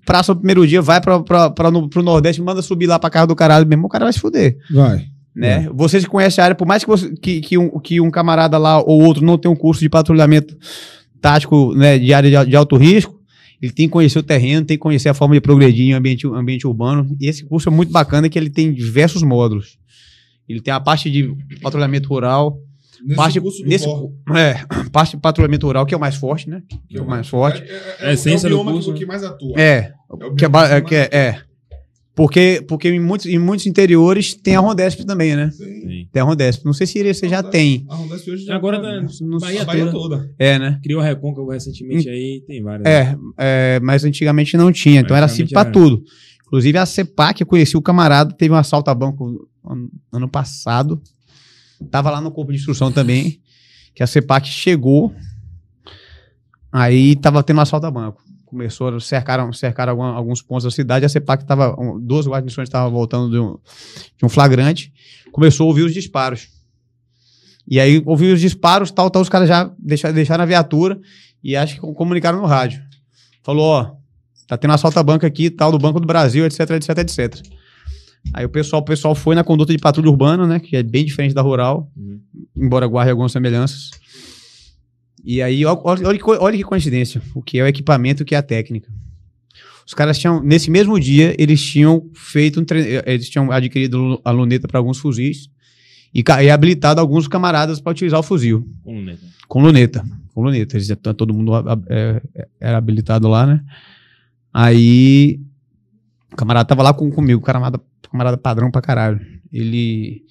[SPEAKER 3] praça no primeiro dia, vai pra, pra, pra no, pro Nordeste, manda subir lá pra casa do caralho mesmo, o cara vai se fuder
[SPEAKER 4] Vai.
[SPEAKER 3] né? Vocês que conhecem a área, por mais que, você- que, que, um, que um camarada lá ou outro não tenha um curso de patrulhamento tático né, de área de, de alto risco, ele tem que conhecer o terreno, tem que conhecer a forma de progredir em ambiente, ambiente urbano. E esse curso é muito bacana que ele tem diversos módulos. Ele tem a parte de patrulhamento rural,
[SPEAKER 4] Nesse
[SPEAKER 3] parte,
[SPEAKER 4] curso do
[SPEAKER 3] nesse, é, parte de patrulhamento rural, que é o mais forte, né? Que é o mais forte.
[SPEAKER 2] É a essência
[SPEAKER 4] o
[SPEAKER 2] do curso,
[SPEAKER 4] que
[SPEAKER 2] né?
[SPEAKER 4] mais atua.
[SPEAKER 3] É,
[SPEAKER 4] o
[SPEAKER 3] que é, é, que é, é. Porque, porque em, muitos, em muitos interiores tem a Rondesp também, né?
[SPEAKER 4] Sim.
[SPEAKER 2] Sim.
[SPEAKER 3] Tem a Rondesp. Não sei se você já
[SPEAKER 4] Rondesp.
[SPEAKER 3] tem.
[SPEAKER 4] A Rondesp hoje já
[SPEAKER 2] Agora
[SPEAKER 4] tá-
[SPEAKER 2] tá
[SPEAKER 3] não-
[SPEAKER 2] Bahia,
[SPEAKER 4] a Bahia
[SPEAKER 2] toda.
[SPEAKER 4] toda.
[SPEAKER 3] É, né?
[SPEAKER 2] Criou a Recôncavo recentemente aí, tem várias.
[SPEAKER 3] É, é, mas antigamente não tinha, então era assim pra
[SPEAKER 2] era.
[SPEAKER 3] tudo. Inclusive a CEPAC, eu conheci o camarada, teve um assalto a banco ano, ano passado. Tava lá no corpo de instrução também, que a CEPAC chegou, aí tava tendo um assalto a banco. Começou, cercaram, cercaram alguma- alguns pontos da cidade, a CEPAC tava, um, duas guarnições estavam voltando de um, de um flagrante, começou a ouvir os disparos. E aí ouviu os disparos, tal, tal, os caras já deixaram, deixaram a viatura e acho que comunicaram no rádio. Falou, ó, tá tendo assalto a banco aqui, tal, do Banco do Brasil, etc, etc, etc. Aí o pessoal, o pessoal foi na conduta de patrulha urbana, né, que é bem diferente da rural,
[SPEAKER 2] Uhum.
[SPEAKER 3] embora guarde algumas semelhanças. E aí, olha, olha, que coincidência, o que é o equipamento e o que é a técnica. Os caras tinham, nesse mesmo dia, eles tinham feito um tre- eles tinham adquirido a luneta para alguns fuzis e, e habilitado alguns camaradas para utilizar o fuzil.
[SPEAKER 2] Com luneta.
[SPEAKER 3] Com luneta. Com luneta. Eles, tá- todo mundo a- a- é, é, era habilitado lá, né? Aí. O camarada tava lá com, comigo, camarada, camarada padrão pra caralho. Ele.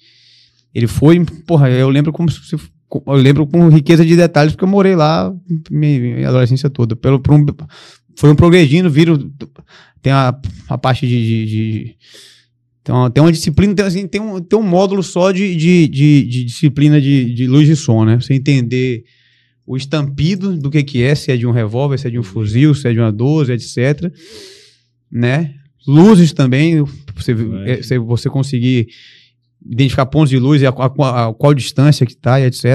[SPEAKER 3] Ele foi. Porra, eu lembro como se. Eu lembro com riqueza de detalhes, porque eu morei lá minha, adolescência toda. Pelo, por um, foram progredindo, viram. Tem a, a parte de. de- de- tem, uma, tem uma disciplina, tem, assim, tem, um, tem um módulo só de, de, de, de disciplina de, de luz de som, né? Você entender o estampido do que, que é, se é de um revólver, se é de um fuzil, se é de uma 12, etc. Né? Luzes também, você,
[SPEAKER 2] É.
[SPEAKER 3] você, conseguir identificar pontos de luz e a, a- a qual distância que tá, e etc.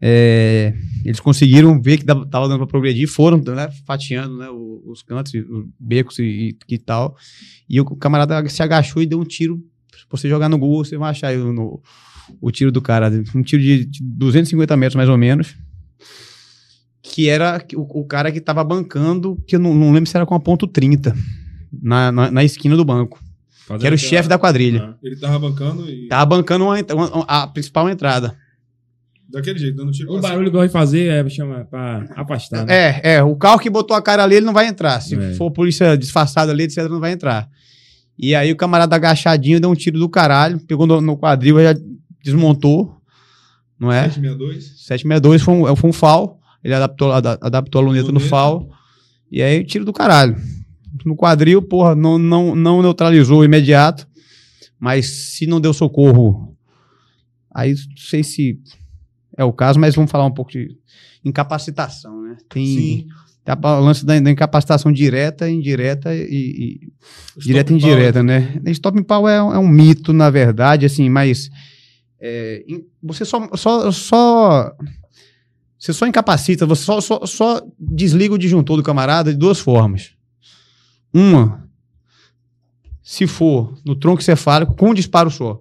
[SPEAKER 3] É, eles conseguiram ver que dava- tava dando para progredir, foram né, fatiando né, os cantos, os becos e, e, tal. E o camarada se agachou e deu um tiro. Se você jogar no Google, você vai achar no- o tiro do cara. Um tiro de, de 250 metros, mais ou menos. Que era o, o cara que tava bancando, que eu não, não lembro se era com a ponto 30, na, na, na esquina do banco. Que era o chefe da quadrilha.
[SPEAKER 2] Ah.
[SPEAKER 4] Ele tava bancando e.
[SPEAKER 3] Tava bancando uma uma- a principal entrada.
[SPEAKER 4] Daquele jeito, dando tiro
[SPEAKER 2] O barulho que de fazer é chama pra afastar. né?
[SPEAKER 3] É, é. O carro que botou a cara ali, ele não vai entrar. Se
[SPEAKER 2] É.
[SPEAKER 3] for polícia disfarçada ali, etc., não vai entrar. E aí o camarada agachadinho deu um tiro do caralho, pegou no, no quadril, já desmontou. Não é?
[SPEAKER 4] 762.
[SPEAKER 3] 762 foi um, foi um FAL. Ele adaptou, ada- adaptou a luneta, no. FAL. E aí, tiro do caralho. No quadril, porra, não, não, não neutralizou imediato. Mas se não deu socorro, aí não sei se é o caso, mas vamos falar um pouco de incapacitação, né? Tem,
[SPEAKER 4] Sim.
[SPEAKER 3] tem a- o lance da, da incapacitação direta, indireta e, e- direta e
[SPEAKER 4] power.
[SPEAKER 3] indireta, né? Stop power é, é um mito, na verdade, assim, mas é, você só, só, só você só incapacita, você só, só, só desliga o disjuntor do camarada de duas formas. Uma, se for no tronco cefálico, com um disparo só.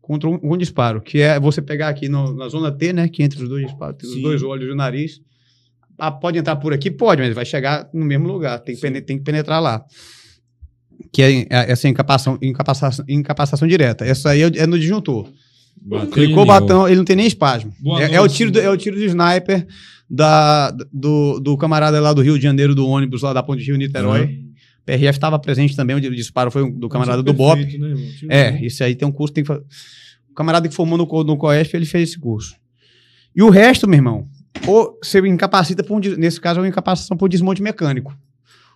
[SPEAKER 3] Com um, um disparo, que é você pegar aqui no- na zona T, né? Que entre os dois disparos, os dois olhos e o nariz. Ah, pode entrar por aqui? Pode, mas vai chegar no mesmo lugar. Tem que, tem que penetrar lá. Que é, é essa incapacitação, incapacitação, incapacitação direta. Essa aí é, é no disjuntor.
[SPEAKER 2] Bateu
[SPEAKER 3] Clicou o botão, ele não tem nem espasmo. É, é o tiro do, é o tiro do sniper da, do, do camarada lá do Rio de Janeiro, do ônibus lá da Ponte Rio Niterói. PRF estava presente também, onde o disparo foi do camarada do BOP.
[SPEAKER 4] Né? Tiro
[SPEAKER 3] É, isso aí tem um curso, tem que O camarada que formou no, no COESP, ele fez esse curso. E o resto, meu irmão, ou você incapacita por um, nesse caso, é uma incapacitação por desmonte mecânico.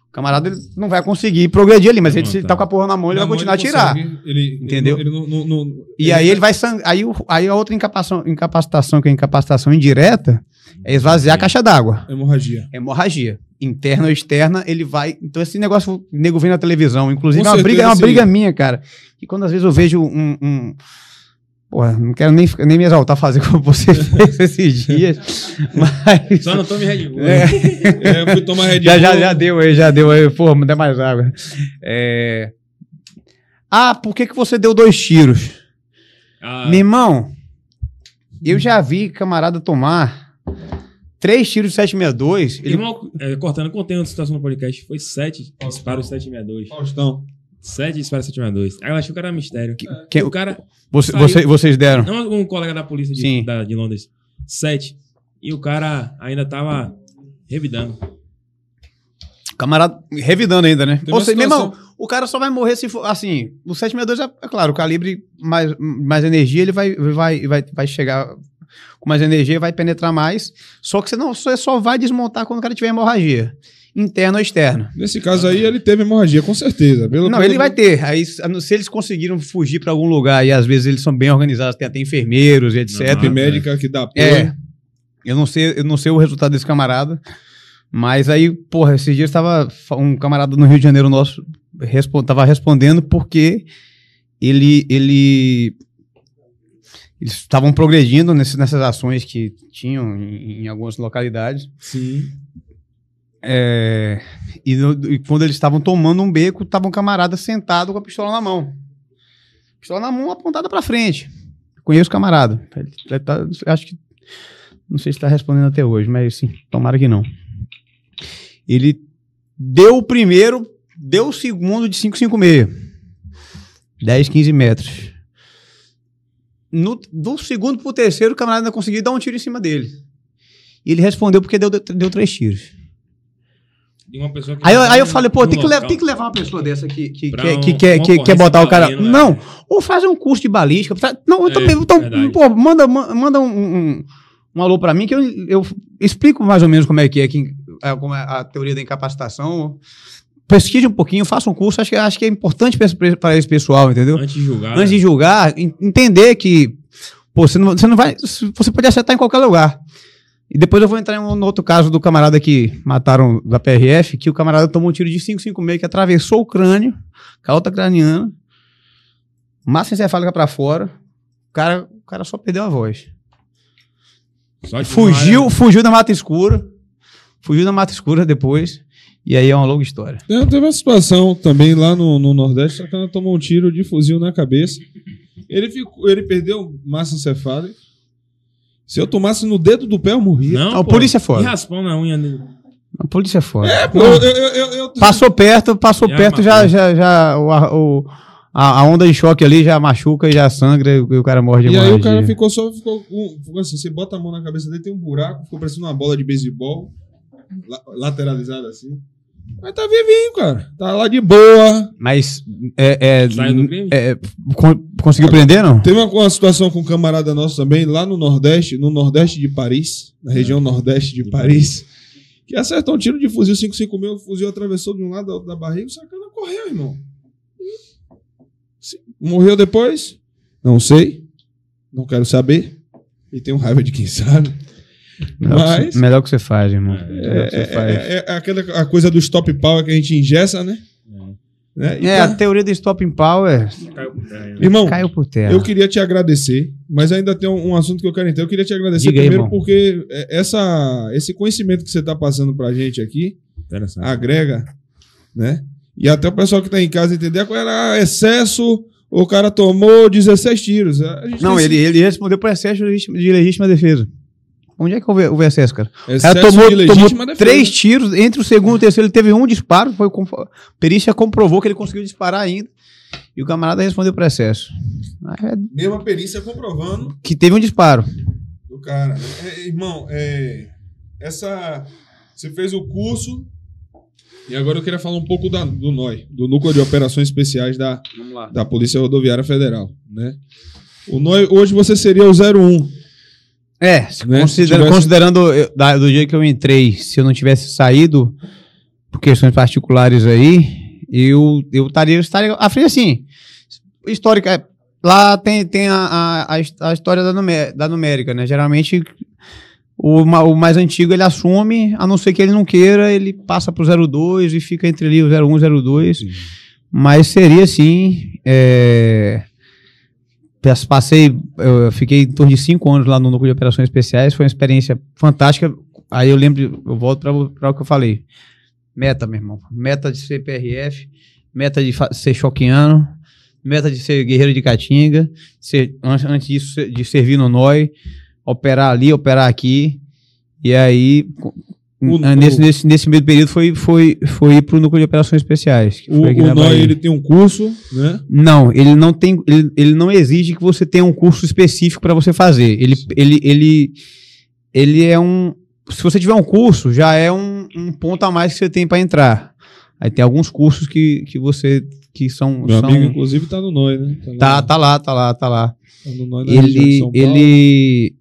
[SPEAKER 3] O camarada ele não vai conseguir progredir ali, mas ele, se ele
[SPEAKER 2] tá.
[SPEAKER 3] tá com a porra na mão, ele
[SPEAKER 4] Na
[SPEAKER 3] vai continuar a tirar.
[SPEAKER 4] Ele,
[SPEAKER 3] Entendeu?
[SPEAKER 4] Ele, não- não- não-
[SPEAKER 3] E
[SPEAKER 4] ele-
[SPEAKER 3] aí ele vai sang... aí, o- aí a outra incapacitação, incapacitação, que é incapacitação indireta, é esvaziar a caixa d'água.
[SPEAKER 4] Hemorragia.
[SPEAKER 3] Hemorragia. Interna ou externa, ele vai. Então, esse negócio o nego vem na televisão. Inclusive,
[SPEAKER 4] Com
[SPEAKER 3] é uma, briga, é uma briga minha, cara. E quando às vezes eu vejo um. um... Porra, não quero nem, nem me exaltar fazer como você *laughs* fez esses dias. Mas.
[SPEAKER 2] Só não tome Red Bull.
[SPEAKER 3] É. *laughs*
[SPEAKER 4] É, eu fui tomar Red
[SPEAKER 3] Já, já,
[SPEAKER 4] Bull.
[SPEAKER 3] já deu aí, já deu aí. Pô, me dá mais água. É... Ah, por que, que você deu dois tiros?
[SPEAKER 2] Ah,
[SPEAKER 3] Meu irmão, eu já vi camarada tomar três tiros de 762. Ele...
[SPEAKER 2] Irmão, é, cortando, contei uma situação no podcast. Foi sete disparos 762.
[SPEAKER 4] Faustão.
[SPEAKER 2] Sete disparos 762. Aí eu achei que era mistério.
[SPEAKER 3] Quem-
[SPEAKER 2] O cara.
[SPEAKER 3] Você-
[SPEAKER 2] saiu-
[SPEAKER 3] você- vocês deram?
[SPEAKER 2] Não, um colega da polícia
[SPEAKER 3] Sim.
[SPEAKER 2] de, da- de Londres. Sete. E o cara ainda tava revidando.
[SPEAKER 3] Camarada revidando ainda, né?
[SPEAKER 4] Tem
[SPEAKER 3] Ou seja, meu irmão, o cara só vai morrer se for. Assim, o 762 é, é claro, o calibre mais, mais energia, ele vai, vai, vai, vai chegar com mais energia, vai penetrar mais. Só que você não você só vai desmontar quando o cara tiver hemorragia. Interna ou externa.
[SPEAKER 4] Nesse caso aí, ele teve hemorragia, com certeza. Pelo,
[SPEAKER 3] Não,
[SPEAKER 4] pelo-
[SPEAKER 3] ele vai ter. Aí, se eles conseguiram fugir pra algum lugar e às vezes eles são bem organizados, tem até enfermeiros e etc.
[SPEAKER 2] Não,
[SPEAKER 4] Tem médica que dá apoio.
[SPEAKER 3] É. Eu não sei, eu não sei o resultado desse camarada. Mas aí, porra, esses dias tava fa- um camarada no Rio de Janeiro nosso respo- tava respondendo porque ele ele eles estavam progredindo nesse- nessas ações que tinham em, em algumas localidades.
[SPEAKER 4] Sim.
[SPEAKER 3] É, e, e quando eles estavam tomando um beco, tava um camarada sentado com a pistola na mão. Pistola na mão apontada pra frente. Conheço o camarada. Ele tá- acho que. Não sei se está respondendo até hoje, mas sim, tomara que não. Ele deu o primeiro, deu o segundo de 556. 10, 15 metros. No, do segundo pro terceiro, o camarada ainda conseguiu dar um tiro em cima dele. E ele respondeu porque deu, deu três tiros. Aí eu,
[SPEAKER 2] tava
[SPEAKER 3] aí eu falei, pô, tem que, le-
[SPEAKER 2] local.
[SPEAKER 3] tem que levar uma pessoa dessa que, que, que,
[SPEAKER 2] um-
[SPEAKER 3] que, quer- que, quer botar o cara.
[SPEAKER 2] né?
[SPEAKER 3] Não, ou faz um curso de balística. Não, eu
[SPEAKER 2] É,
[SPEAKER 3] também. Então, pô, manda, ma- manda um, um, um alô pra mim que eu, eu explico mais ou menos como é que é, que, é, como é a teoria da incapacitação. Pesquise um pouquinho, faça um curso. Acho que, acho que é importante pra esse, pessoal, entendeu?
[SPEAKER 2] Antes de julgar.
[SPEAKER 3] Antes de
[SPEAKER 2] né?
[SPEAKER 3] julgar, en- entender que pô, você, não, você não vai. Você pode acertar em qualquer lugar. E depois eu vou entrar em um outro caso do camarada que mataram da PRF, que o camarada tomou um tiro de 556 que atravessou o crânio, calota craniana, massa encefálica pra fora. O cara, o cara só perdeu a voz. Fugiu, fugiu da mata escura. Fugiu da mata escura depois. E aí é uma longa história.
[SPEAKER 4] Tem- Teve uma situação também lá no, no Nordeste, o cara tomou um tiro de fuzil na cabeça. Ele, ficou, ele perdeu massa encefálica. Se eu tomasse no dedo do pé, eu morria.
[SPEAKER 2] Não,
[SPEAKER 3] A
[SPEAKER 2] pô.
[SPEAKER 3] polícia é foda.
[SPEAKER 2] E raspão na unha dele.
[SPEAKER 3] A polícia é foda.
[SPEAKER 4] Pô, eu, eu, eu, eu-
[SPEAKER 3] Passou perto, passou
[SPEAKER 2] Já
[SPEAKER 3] perto, já, já, já o, a- o- a, a onda de choque ali já machuca e já sangra e o cara morre de
[SPEAKER 4] E aí o cara ficou só, ficou, com- ficou assim, você bota a mão na cabeça dele, tem um buraco, ficou parecendo uma bola de beisebol, la- lateralizada assim. Mas tá vivinho, cara. Tá lá de boa.
[SPEAKER 3] Mas é, é, é, con- conseguiu prender, não?
[SPEAKER 4] Teve uma, uma situação com um camarada nosso também, lá no Nordeste, no Nordeste de Paris, na região Nordeste de Paris, que acertou um tiro de fuzil 556, o fuzil atravessou de um lado da da barriga, o sacana correu, irmão. Morreu depois? Não sei. Não quero saber. E tenho raiva de quem sabe.
[SPEAKER 3] Melhor, que,
[SPEAKER 4] Mas-
[SPEAKER 3] você, melhor que você faz, irmão.
[SPEAKER 4] É,
[SPEAKER 3] faz.
[SPEAKER 4] é- é aquela a coisa do stop power que a gente ingessa, né? Né? E,
[SPEAKER 3] É, a
[SPEAKER 4] cara,
[SPEAKER 3] teoria do stop power
[SPEAKER 2] Caiu por terra.
[SPEAKER 4] Irmão,
[SPEAKER 3] caiu por terra.
[SPEAKER 4] eu queria te agradecer, mas ainda tem um, um assunto que eu quero entender. Eu queria te agradecer
[SPEAKER 3] Diga aí,
[SPEAKER 4] primeiro
[SPEAKER 3] irmão.
[SPEAKER 4] porque é, essa, esse conhecimento que você está passando pra gente aqui agrega, né? E até o pessoal que tá em casa entender qual era excesso, o cara tomou 16 tiros. A gente
[SPEAKER 3] Não, ele, ele respondeu por excesso de legítima defesa. Onde é que houve, houve excesso, cara? O
[SPEAKER 4] excesso
[SPEAKER 3] cara tomou,
[SPEAKER 4] de
[SPEAKER 3] tomou
[SPEAKER 4] defesa.
[SPEAKER 3] três tiros, entre o segundo e o terceiro ele teve um disparo, foi com, a perícia comprovou que ele conseguiu disparar ainda, e o camarada respondeu por excesso. É
[SPEAKER 4] Mesma perícia comprovando
[SPEAKER 3] Que teve um disparo.
[SPEAKER 4] do cara. É, irmão, é, essa. Você fez o curso. E agora eu queria falar um pouco da- do NOI, do Núcleo de Operações Especiais da, da Polícia Rodoviária Federal. Né? O NOI, hoje você seria o 01.
[SPEAKER 3] É,
[SPEAKER 4] Né?
[SPEAKER 3] considera-
[SPEAKER 4] tivesse-
[SPEAKER 3] considerando eu- da- do dia que eu entrei, se eu não tivesse saído por questões particulares aí, eu, eu estaria, estaria à frente assim. Histórica, é, lá tem, tem a, a, a his- a história da, numé- da numérica, né? Geralmente o, o mais antigo ele assume, a não ser que ele não queira, ele passa pro 02 e fica entre ali o 01 e 02. Mas seria assim. É... pas- Passei, eu fiquei em torno de cinco anos lá no núcleo de operações especiais, foi uma experiência fantástica. Aí eu lembro, eu volto para o que eu falei. Meta, meu irmão. Meta de ser PRF, meta de ser choqueano, meta de ser guerreiro de Caatinga, ser, antes, disso, de servir no NOI, operar ali, operar aqui. E aí,
[SPEAKER 4] O-
[SPEAKER 3] nesse,
[SPEAKER 4] o-
[SPEAKER 3] nesse, nesse meio período, foi, foi, foi ir para o núcleo de operações especiais.
[SPEAKER 4] O, o NOI ele tem um curso, né?
[SPEAKER 3] Não, ele não tem, ele, ele não exige que você tenha um curso específico para você fazer. Ele, ele, ele, ele é um, se você tiver um curso, já é um, um ponto a mais que você tem para entrar. Aí tem alguns cursos que, que você que são,
[SPEAKER 4] Meu
[SPEAKER 3] são
[SPEAKER 4] amigo, inclusive, tá no NOI, né?
[SPEAKER 3] tá,
[SPEAKER 4] lá-
[SPEAKER 3] tá lá, tá lá, tá lá.
[SPEAKER 4] tá no NOI
[SPEAKER 3] Ele, ele,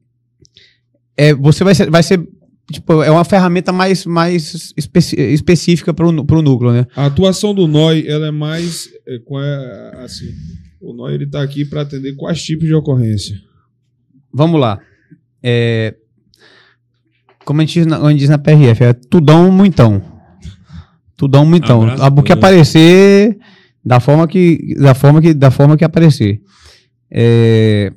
[SPEAKER 3] é, você vai ser, vai ser tipo, é uma ferramenta mais, mais específica para o núcleo, né?
[SPEAKER 4] A atuação do NOI, ela é mais. É, qual é, assim, o NOI ele tá aqui para atender quais tipos de ocorrência?
[SPEAKER 3] Vamos lá. É, como a gente, diz na- a gente diz na PRF, é tudão, muitão. Tudão, muitão.
[SPEAKER 2] Abraço,
[SPEAKER 3] Ah, O que aparecer, da forma que, da forma que, da forma que aparecer. É,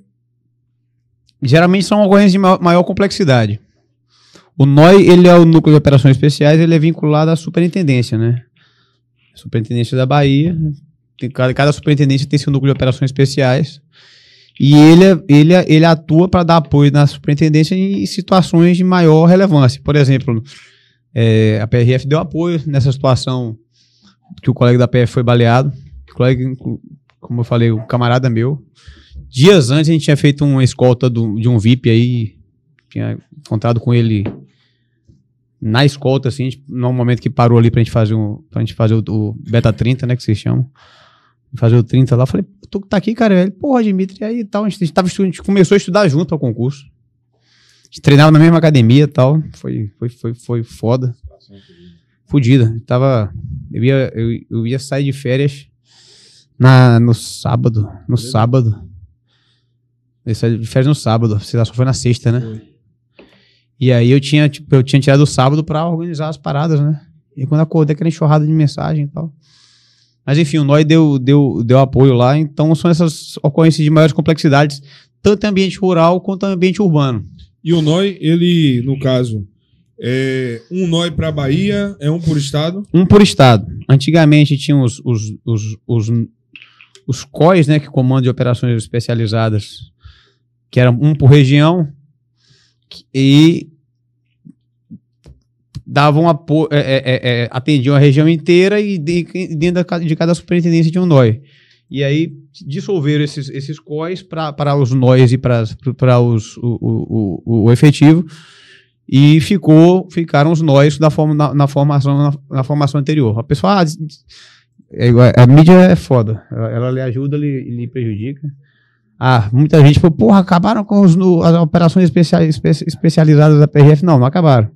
[SPEAKER 3] geralmente são ocorrências de ma- maior complexidade. O NOI, ele é o Núcleo de Operações Especiais, ele é vinculado à superintendência, né? Superintendência da Bahia. Tem, cada, cada superintendência tem seu núcleo de operações especiais. E ele, ele, ele atua para dar apoio na superintendência em situações de maior relevância. Por exemplo, é, a PRF deu apoio nessa situação que o colega da PF foi baleado. O colega, como eu falei, o camarada meu. Dias antes a gente tinha feito uma escolta do- de um VIP aí, tinha encontrado com ele na escolta, assim, gente- no momento que parou ali pra gente fazer, um, pra gente fazer o, o Beta 30, né, que vocês chamam. Fazer o 30 lá, falei, tu tá aqui, cara, ele, porra, Dimitri, e aí e tal, a gente, tava a gente começou a estudar junto ao concurso. A gente treinava na mesma academia e tal, foi, foi, foi, foi foda. Fudida, tava, eu ia, eu, eu ia sair de férias na, no sábado, no sábado. Eu de férias no sábado, sei lá, só foi na sexta, né? E aí eu tinha, tipo, eu tinha tirado o sábado pra organizar as paradas, né? E quando acordei, aquela enxurrada de mensagem e tal. Mas enfim, o NOI deu, deu, deu apoio lá, então são essas ocorrências de maiores complexidades, tanto em ambiente rural quanto em ambiente urbano.
[SPEAKER 4] E o NOI, ele, no caso, é um NOI para Bahia, é um por estado.
[SPEAKER 3] Um por estado. Antigamente tinha os, os, os, os, os COIs, né, que comandam de operações especializadas, que era um por região, e davam apoio, é, é, é, é, atendiam a região inteira e de- dentro da de cada superintendência tinha um NOI. E aí dissolveram esses, esses COIs para os NOIs e para os o, o, o, o efetivo e ficou ficaram os nós da forma, na, na formação na, na formação anterior. A pessoa ah, é a mídia é foda, ela, ela lhe ajuda, lhe, lhe prejudica. Ah, muita gente falou, porra, acabaram com os, as operações especializadas da PRF. Não, não acabaram.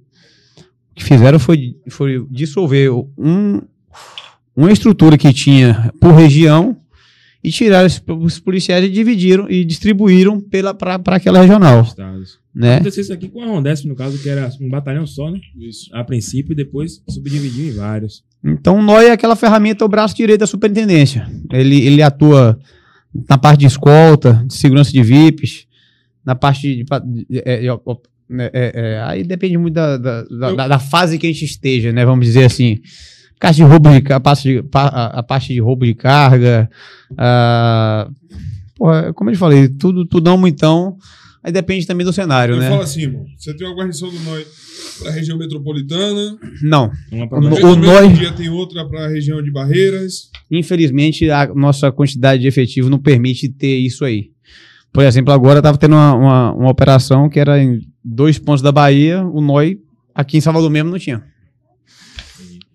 [SPEAKER 3] O que fizeram foi, foi dissolver um, uma estrutura que tinha por região e tiraram os, os policiais e dividiram e distribuíram para aquela regional,
[SPEAKER 2] Estados.
[SPEAKER 3] né?
[SPEAKER 2] Aconteceu isso aqui com a Rondesp, no caso, que era um batalhão só, né?
[SPEAKER 4] Isso.
[SPEAKER 2] A princípio, e depois subdividiu em vários.
[SPEAKER 3] Então, o NOI é aquela ferramenta, o braço direito da superintendência. Ele, ele atua na parte de escolta, de segurança de VIPs, na parte de. pa- de- é, é, né, é, é, aí depende muito da, da, da-
[SPEAKER 4] Eu-
[SPEAKER 3] da- da fase que a gente esteja, né? Vamos dizer assim. Caixa de roubo de a parte de, a, a parte de roubo de carga. A, porra, como eu te falei, tudo, tudão, muitão. Aí depende também do cenário,
[SPEAKER 4] Eu
[SPEAKER 3] né?
[SPEAKER 4] falo assim, irmão. Você tem uma guarnição do NOI para a região metropolitana.
[SPEAKER 3] Não.
[SPEAKER 2] Uma pra
[SPEAKER 3] o
[SPEAKER 4] mesmo
[SPEAKER 3] NOI-
[SPEAKER 4] dia tem outra para a região de Barreiras.
[SPEAKER 3] Infelizmente, a nossa quantidade de efetivo não permite ter isso aí. Por exemplo, agora estava tendo uma, uma, uma operação que era em dois pontos da Bahia, o NOI, aqui em Salvador mesmo, não tinha.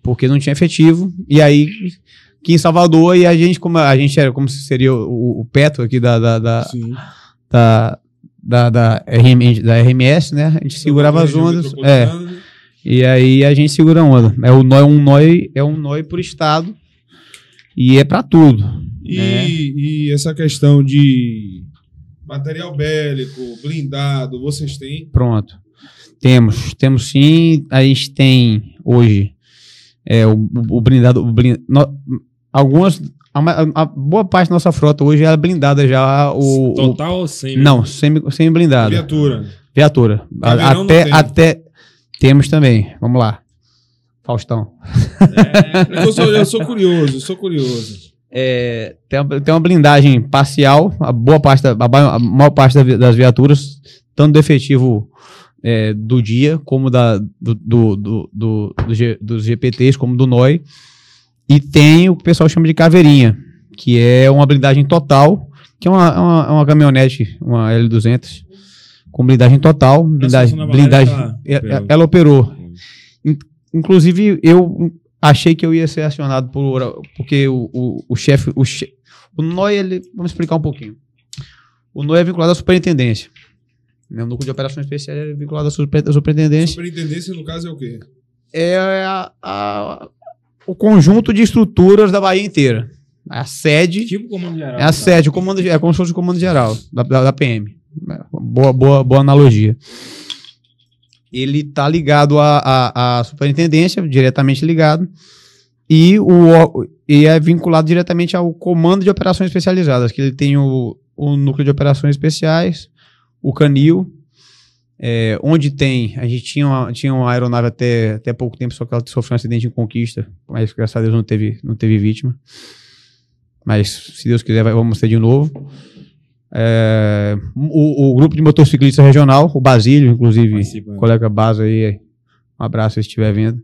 [SPEAKER 3] Porque não tinha efetivo. E aí, aqui em Salvador, e a gente, como a gente era como se seria o, o Petro aqui da, da, da, da, da, da, RM da RMS, né? A gente segurava as ondas. É. E aí a gente segura a onda. É um NOI, um NOI, é um NOI por estado e é pra tudo.
[SPEAKER 4] E,
[SPEAKER 3] É.
[SPEAKER 4] e essa questão de material bélico, blindado, vocês têm?
[SPEAKER 3] Pronto. Temos, temos sim. A gente tem hoje é, o, o blindado. O blin- no- algumas. A, a boa parte da nossa frota hoje é blindada já. O, o-
[SPEAKER 2] Total ou sem?
[SPEAKER 3] não, semi, semi blindada.
[SPEAKER 4] Viatura.
[SPEAKER 3] Viatura. A- até,
[SPEAKER 4] tem.
[SPEAKER 3] até. Temos também. Vamos lá. Faustão.
[SPEAKER 2] É,
[SPEAKER 4] Eu sou, eu sou curioso, eu sou curioso.
[SPEAKER 3] É, tem, uma, tem uma blindagem parcial, a boa parte, da, a, maior parte das viaturas, tanto do efetivo é, do dia, como da, do, do, do, do- dos GPTs, como do NOI. E tem o que o pessoal chama de caveirinha, que é uma blindagem total, que é uma, uma, uma caminhonete, uma L200, com blindagem total. Blindagem, blindagem, ela,
[SPEAKER 2] ela
[SPEAKER 3] ela operou. Inclusive, eu achei que eu ia ser acionado por. Porque o, o, o chefe. O, che, o NOI, ele. Vamos explicar um pouquinho. O NOI é vinculado à superintendência. Né? O núcleo de operações especiais é vinculado à super- à superintendência.
[SPEAKER 4] Superintendência, no caso, é o quê?
[SPEAKER 3] É a- a- o conjunto de estruturas da Bahia inteira. A sede.
[SPEAKER 2] tipo comando geral.
[SPEAKER 3] É a sede, o comando, é como se fosse o comando geral da, da, da PM. Boa, boa, boa analogia. Ele está ligado à, à, à superintendência, diretamente ligado, e, o, e é vinculado diretamente ao comando de operações especializadas, que ele tem o, o núcleo de operações especiais, o canil, é, onde tem, a gente tinha uma, tinha uma aeronave até, até pouco tempo, só que ela sofreu um acidente em conquista, mas graças a Deus não teve, não teve vítima. Mas se Deus quiser, vai- vamos ter de novo. É, o, o grupo de motociclistas regional, o Basílio, inclusive,
[SPEAKER 2] Participa.
[SPEAKER 3] colega Baso aí, um abraço se estiver vendo.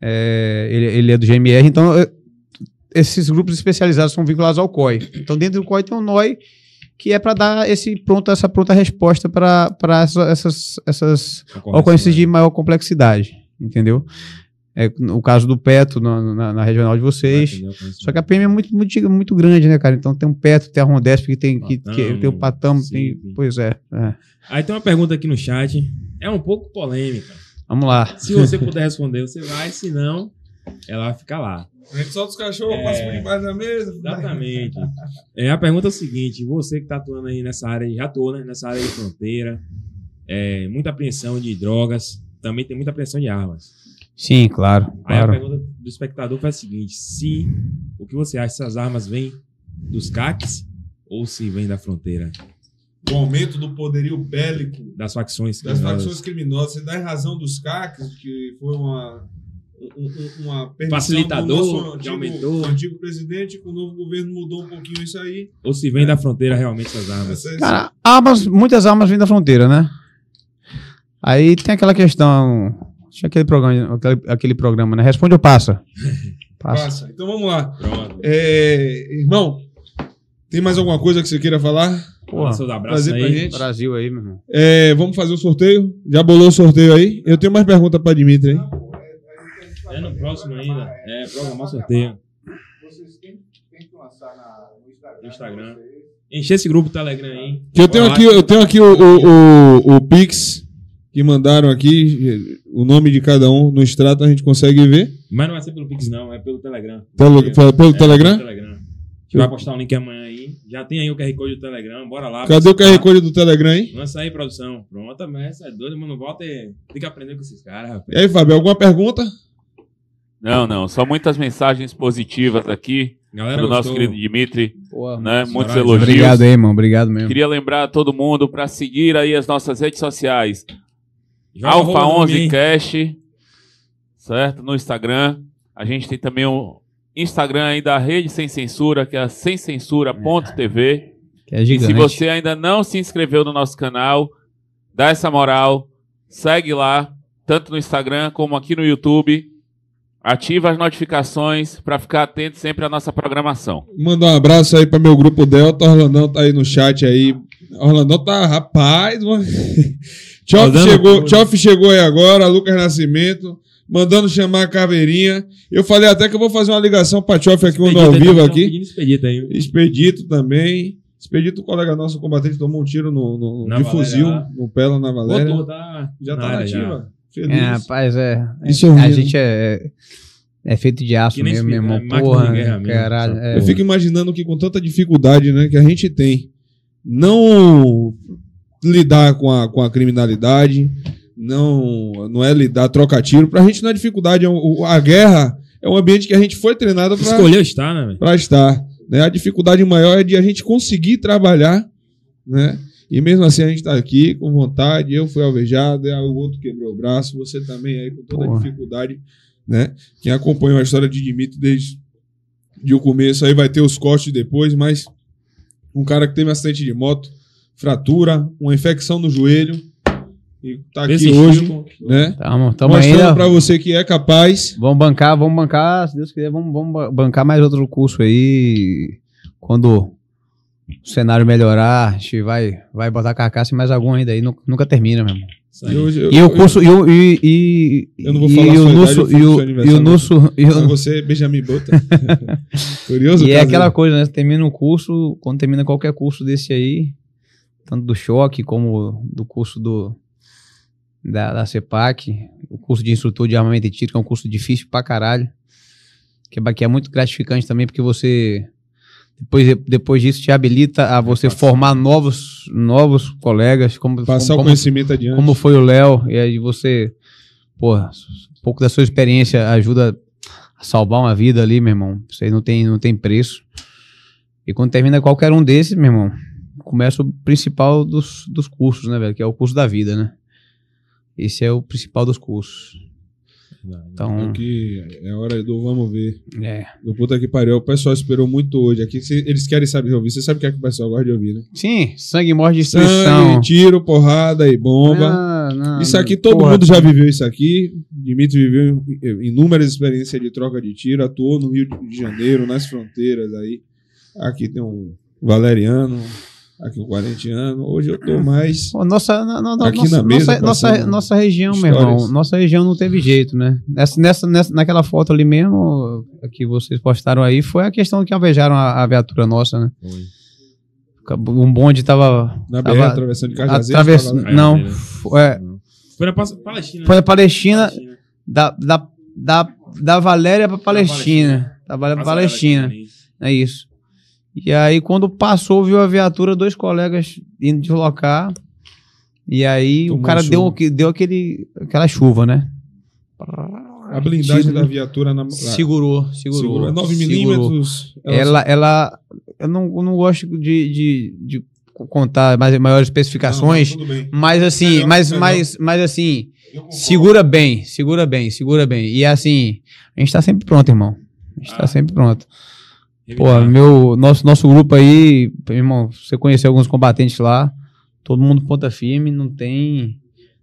[SPEAKER 3] É, ele, ele é do GMR, então é, esses grupos especializados são vinculados ao COI. Então, dentro do COI tem um NOI que é para dar esse pronto, essa pronta resposta para essa, essas, essas ocorrências de maior complexidade, entendeu? É, o caso do Petro na, na- na regional de vocês. Só que a PM é muito, muito, muito grande, né, cara? Então tem um Petro, tem a Rondesp que tem, que, que tem o Patamo, tem,
[SPEAKER 2] sim.
[SPEAKER 3] pois é, é.
[SPEAKER 2] Aí tem uma pergunta aqui no chat. É um pouco polêmica.
[SPEAKER 3] Vamos lá.
[SPEAKER 2] Se você puder responder, você vai. Se não, ela vai ficar lá.
[SPEAKER 4] A gente solta os cachorros,
[SPEAKER 2] É.
[SPEAKER 4] passa por debaixo da mesa.
[SPEAKER 2] Exatamente. É, a pergunta é o seguinte: você que está atuando aí nessa área, já atuou né, nessa área de fronteira, é, muita apreensão de drogas, também tem muita apreensão de armas.
[SPEAKER 3] Sim, claro,
[SPEAKER 2] Aí a
[SPEAKER 3] claro.
[SPEAKER 2] pergunta do espectador foi a seguinte: se o que você acha, se as armas vêm dos CACs ou se vêm da fronteira,
[SPEAKER 4] O aumento do poderio bélico
[SPEAKER 2] das facções
[SPEAKER 4] das
[SPEAKER 2] criminosas?
[SPEAKER 4] facções criminosas. Você dá em razão dos CACs, que foi uma, um- um- uma
[SPEAKER 2] Facilitador,
[SPEAKER 4] do nosso
[SPEAKER 2] que
[SPEAKER 4] antigo,
[SPEAKER 2] aumentou.
[SPEAKER 4] antigo presidente, com o novo governo mudou um pouquinho isso aí.
[SPEAKER 2] Ou se vem da fronteira realmente essas armas?
[SPEAKER 4] Essa-
[SPEAKER 3] Cara, armas, muitas armas vêm da fronteira, né? Aí tem aquela questão. Tinha aquele programa, aquele, aquele programa, né? Responde ou passa? *laughs* Passa.
[SPEAKER 4] Passa. Então vamos lá.
[SPEAKER 2] Pronto.
[SPEAKER 4] É, irmão, tem mais alguma coisa que você queira falar?
[SPEAKER 2] Porra, seus abraços
[SPEAKER 4] prazer pra
[SPEAKER 2] aí.
[SPEAKER 4] gente.
[SPEAKER 3] Brasil aí, meu irmão.
[SPEAKER 4] É, vamos fazer o sorteio? Já bolou o sorteio aí? Eu tenho mais pergunta para Dimitri aí.
[SPEAKER 2] É no próximo ainda. É, programar o sorteio. No Instagram. Encher esse grupo do Telegram aí.
[SPEAKER 4] Que eu tenho aqui, eu tenho aqui o, o, o, o Pix que mandaram aqui, o nome de cada um no extrato a gente consegue ver.
[SPEAKER 2] Mas não vai ser pelo Pix, não. É pelo Telegram.
[SPEAKER 4] Pelo, pelo, pelo
[SPEAKER 2] É,
[SPEAKER 4] Telegram?
[SPEAKER 2] Pelo Telegram. A gente vai postar o link amanhã aí. Já tem aí o QR Code do Telegram. Bora lá.
[SPEAKER 4] Cadê o QR. Code do Telegram aí?
[SPEAKER 2] Lança aí, produção. Pronto, mas essa é doido, mano. Volta e tem que aprender com esses caras, rapaz.
[SPEAKER 4] E aí, Fábio, alguma pergunta?
[SPEAKER 5] Não, não. Só muitas mensagens positivas aqui
[SPEAKER 2] Galera,
[SPEAKER 5] do nosso
[SPEAKER 2] gostou?
[SPEAKER 5] querido Dimitri. né? Muitos elogios.
[SPEAKER 3] Obrigado aí, irmão. Obrigado mesmo.
[SPEAKER 5] Queria lembrar a todo mundo para seguir aí as nossas redes sociais. Alfa
[SPEAKER 2] arroba no
[SPEAKER 5] 11
[SPEAKER 2] meio.
[SPEAKER 5] Cash, certo? No Instagram. A gente tem também o Instagram aí da Rede Sem Censura, que é a semcensura.tv.
[SPEAKER 3] Que é
[SPEAKER 5] E
[SPEAKER 3] gigante.
[SPEAKER 5] se você ainda não se inscreveu no nosso canal, dá essa moral, segue lá, tanto no Instagram como aqui no YouTube. Ativa as notificações para ficar atento sempre à nossa programação.
[SPEAKER 4] Manda um abraço aí para meu grupo Delta. Orlandão tá aí no chat aí. Orlandão tá, rapaz, *laughs* mano. Tchoff chegou. Tchoff chegou aí agora, Lucas Nascimento, mandando chamar a Caveirinha. Eu falei até que eu vou fazer uma ligação pra Tchoff aqui, um ao vivo
[SPEAKER 2] então,
[SPEAKER 4] aqui.
[SPEAKER 2] pedindo Expedito aí.
[SPEAKER 4] Expedito também. Expedito, colega nosso combatente, tomou um tiro no, no- de
[SPEAKER 2] Valéria
[SPEAKER 4] fuzil
[SPEAKER 2] lá.
[SPEAKER 4] no pé lá na Valéria.
[SPEAKER 2] Botou, tá
[SPEAKER 4] Já tá na ativa. feliz.
[SPEAKER 3] É, rapaz, é.
[SPEAKER 4] E sorrindo.
[SPEAKER 3] A gente é, é feito de aço mesmo, meu
[SPEAKER 2] esse-
[SPEAKER 3] irmão.
[SPEAKER 2] é
[SPEAKER 3] Porra,
[SPEAKER 2] de guerra mesmo,
[SPEAKER 3] caralho. é.
[SPEAKER 4] Eu fico imaginando que com tanta dificuldade né, que a gente tem, não lidar com a, com a criminalidade, não, não é lidar, trocar tiro. Pra gente não é dificuldade. é A guerra é um ambiente que a gente foi treinado pra,
[SPEAKER 2] Escolheu estar, né,
[SPEAKER 4] pra estar. Né? A dificuldade maior é de a gente conseguir trabalhar, né? E mesmo assim a gente tá aqui com vontade. Eu fui alvejado, aí o outro quebrou o braço, você também aí com toda a
[SPEAKER 3] Porra.
[SPEAKER 4] dificuldade, né? Quem acompanhou a história de Dimitri desde de o começo aí vai ter os cortes depois, mas um cara que teve um acidente de moto, fratura, uma infecção no joelho e tá aqui hoje, né?
[SPEAKER 3] Tamo, tamo
[SPEAKER 4] Mostrando
[SPEAKER 3] ainda.
[SPEAKER 4] pra você que é capaz.
[SPEAKER 3] Vamos bancar, vamos bancar, se Deus quiser, vamos, vamos ba- bancar mais outro curso aí. Quando o cenário melhorar, a gente vai, vai botar carcaça e mais algum ainda aí. nu- Nunca termina, meu irmão.
[SPEAKER 4] E eu-
[SPEAKER 3] E o
[SPEAKER 4] eu-
[SPEAKER 3] curso. E, o- e, e,
[SPEAKER 4] Eu não vou
[SPEAKER 3] e
[SPEAKER 4] falar
[SPEAKER 3] o
[SPEAKER 4] sua idade, eu
[SPEAKER 3] e e o nosso. e o-
[SPEAKER 4] você, Benjamin Button. *laughs* Curioso,
[SPEAKER 3] E é aquela coisa, né? Você termina um curso, quando termina qualquer curso desse aí, tanto do choque como do curso do da, da CEPAC, o curso de instrutor de armamento e tiro, que é um curso difícil pra caralho, que é, que é muito gratificante também, porque você depois, depois disso te habilita a você formar novos, novos colegas, como,
[SPEAKER 4] Passar o
[SPEAKER 3] como,
[SPEAKER 4] conhecimento adiante.
[SPEAKER 3] como foi o Léo, e aí você, porra, um pouco da sua experiência ajuda a salvar uma vida ali, meu irmão. Isso aí não tem, não tem preço. E quando termina qualquer um desses, meu irmão, começa o principal dos, dos cursos, né, velho? Que é o curso da vida, né? Esse é o principal dos cursos. Então,
[SPEAKER 4] Aqui é hora do vamos ver.
[SPEAKER 3] é.
[SPEAKER 4] Do puta que pariu. O pessoal esperou muito hoje. Aqui cê- eles querem saber ouvir. Você sabe o que, é que o pessoal gosta de ouvir, né?
[SPEAKER 3] Sim, sangue, morte, destruição.
[SPEAKER 4] Sangue, tiro, porrada e bomba.
[SPEAKER 3] Não, não,
[SPEAKER 4] isso aqui, todo
[SPEAKER 3] porra,
[SPEAKER 4] mundo já viveu isso aqui. Dimitri viveu in- inúmeras experiências de troca de tiro. Atuou no Rio de Janeiro, nas fronteiras aí. Aqui tem um Valeriano. Aqui 40 anos. Hoje eu tô mais.
[SPEAKER 3] Nossa, na- na- na-
[SPEAKER 4] Aqui
[SPEAKER 3] nossa,
[SPEAKER 4] na mesa,
[SPEAKER 3] nossa, nossa, nossa região, meu
[SPEAKER 4] histórias.
[SPEAKER 3] irmão, nossa região não teve jeito, né? Nessa, nessa, nessa- naquela foto ali mesmo, que vocês postaram aí, foi a questão que alvejaram a, a viatura nossa, né? Um bonde tava.
[SPEAKER 4] Na BR,
[SPEAKER 3] tava
[SPEAKER 4] atravessando de Cajazeiras.
[SPEAKER 3] atravess... Não, foi, é,
[SPEAKER 2] Foi na Palestina.
[SPEAKER 3] foi
[SPEAKER 2] né?
[SPEAKER 3] na Palestina, da, da, da, da Valéria pra Palestina. Da Valéria pra
[SPEAKER 2] Palestina.
[SPEAKER 3] Palestina. É isso. E aí, quando passou, viu a viatura, dois colegas indo deslocar. E aí
[SPEAKER 4] Tomou
[SPEAKER 3] o cara
[SPEAKER 4] chuva.
[SPEAKER 3] deu, deu aquele, aquela chuva, né?
[SPEAKER 4] A blindagem
[SPEAKER 3] Tiro-
[SPEAKER 4] da viatura na.
[SPEAKER 3] Segurou, segurou.
[SPEAKER 4] Segura 9
[SPEAKER 3] segurou.
[SPEAKER 4] milímetros.
[SPEAKER 3] Ela, ela. Eu não, não gosto de, de, de contar mais, maiores especificações.
[SPEAKER 4] Não, bem.
[SPEAKER 3] Mas assim,
[SPEAKER 4] Melhor,
[SPEAKER 3] mas,
[SPEAKER 4] melhor.
[SPEAKER 3] mas, mas assim, segura bem, segura bem, segura bem. E assim, a gente tá sempre pronto, irmão. A gente tá
[SPEAKER 2] Ah.
[SPEAKER 3] sempre pronto. Pô, meu, nosso, nosso grupo aí, irmão, você conheceu alguns combatentes lá, todo mundo ponta firme, não tem,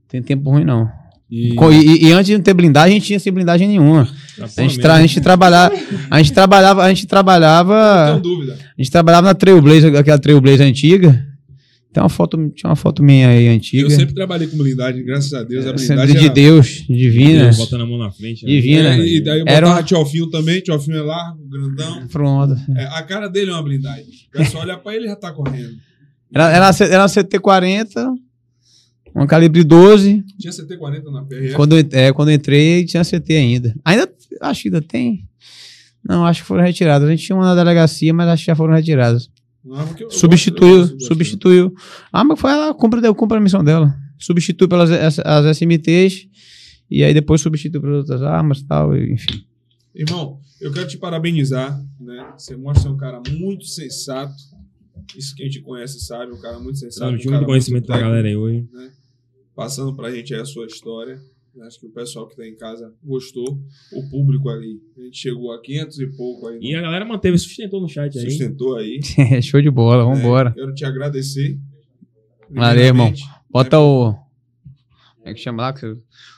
[SPEAKER 3] tem tempo ruim, não.
[SPEAKER 4] E-
[SPEAKER 3] E, e- antes de não ter blindagem, a gente tinha sem blindagem nenhuma. A gente, a gente trabalhava, a gente trabalhava, a gente
[SPEAKER 4] Não
[SPEAKER 3] trabalhava,
[SPEAKER 4] tenho dúvida.
[SPEAKER 3] a gente trabalhava na Trailblazer, aquela Trailblazer antiga. Tem uma foto, tinha uma foto minha aí antiga.
[SPEAKER 4] Eu sempre trabalhei com blindagem, graças a Deus. A
[SPEAKER 3] Sempre
[SPEAKER 4] blindagem
[SPEAKER 3] de
[SPEAKER 4] era-
[SPEAKER 3] Deus, divina.
[SPEAKER 2] Deus botando a mão na frente. né?
[SPEAKER 3] Divina.
[SPEAKER 4] É, e daí eu
[SPEAKER 3] Era
[SPEAKER 4] botava
[SPEAKER 3] uma-
[SPEAKER 4] Tiofinho também. Tiofinho é largo, grandão.
[SPEAKER 3] Pronto.
[SPEAKER 4] É, a cara dele é uma blindagem. O pessoal olha pra ele e já tá correndo.
[SPEAKER 3] Era, era, era uma CT40, um calibre 12.
[SPEAKER 4] Tinha CT40 na PRF.
[SPEAKER 3] Quando, eu- é, quando eu entrei, tinha CT ainda. Ainda, acho que ainda tem. Não, acho que foram retiradas. A gente tinha uma na delegacia, mas acho que já foram retiradas.
[SPEAKER 4] Eu-
[SPEAKER 3] substituiu,
[SPEAKER 4] gosto- eu
[SPEAKER 3] substituiu. Ah, mas foi ela, cumpre, deu, cumpre a missão dela. Substitui pelas as, as SMTs e aí depois substitui pelas outras armas e tal, e, enfim.
[SPEAKER 4] Irmão, eu quero te parabenizar, né? Você mostra ser um cara muito sensato. Isso quem te conhece sabe, um cara muito sensato. Um cara
[SPEAKER 2] muito conhecimento
[SPEAKER 4] técnico,
[SPEAKER 2] galera aí hoje.
[SPEAKER 4] né? Passando pra gente aí a sua história. Acho que o pessoal que tá em casa gostou. O público ali. A gente chegou a 500 e pouco aí.
[SPEAKER 2] E a galera manteve, sustentou no chat aí.
[SPEAKER 4] Sustentou aí. *laughs*
[SPEAKER 3] Show de bola, vambora.
[SPEAKER 4] É, quero te agradecer.
[SPEAKER 3] Valeu, irmão. Bota o. Como é que chama lá?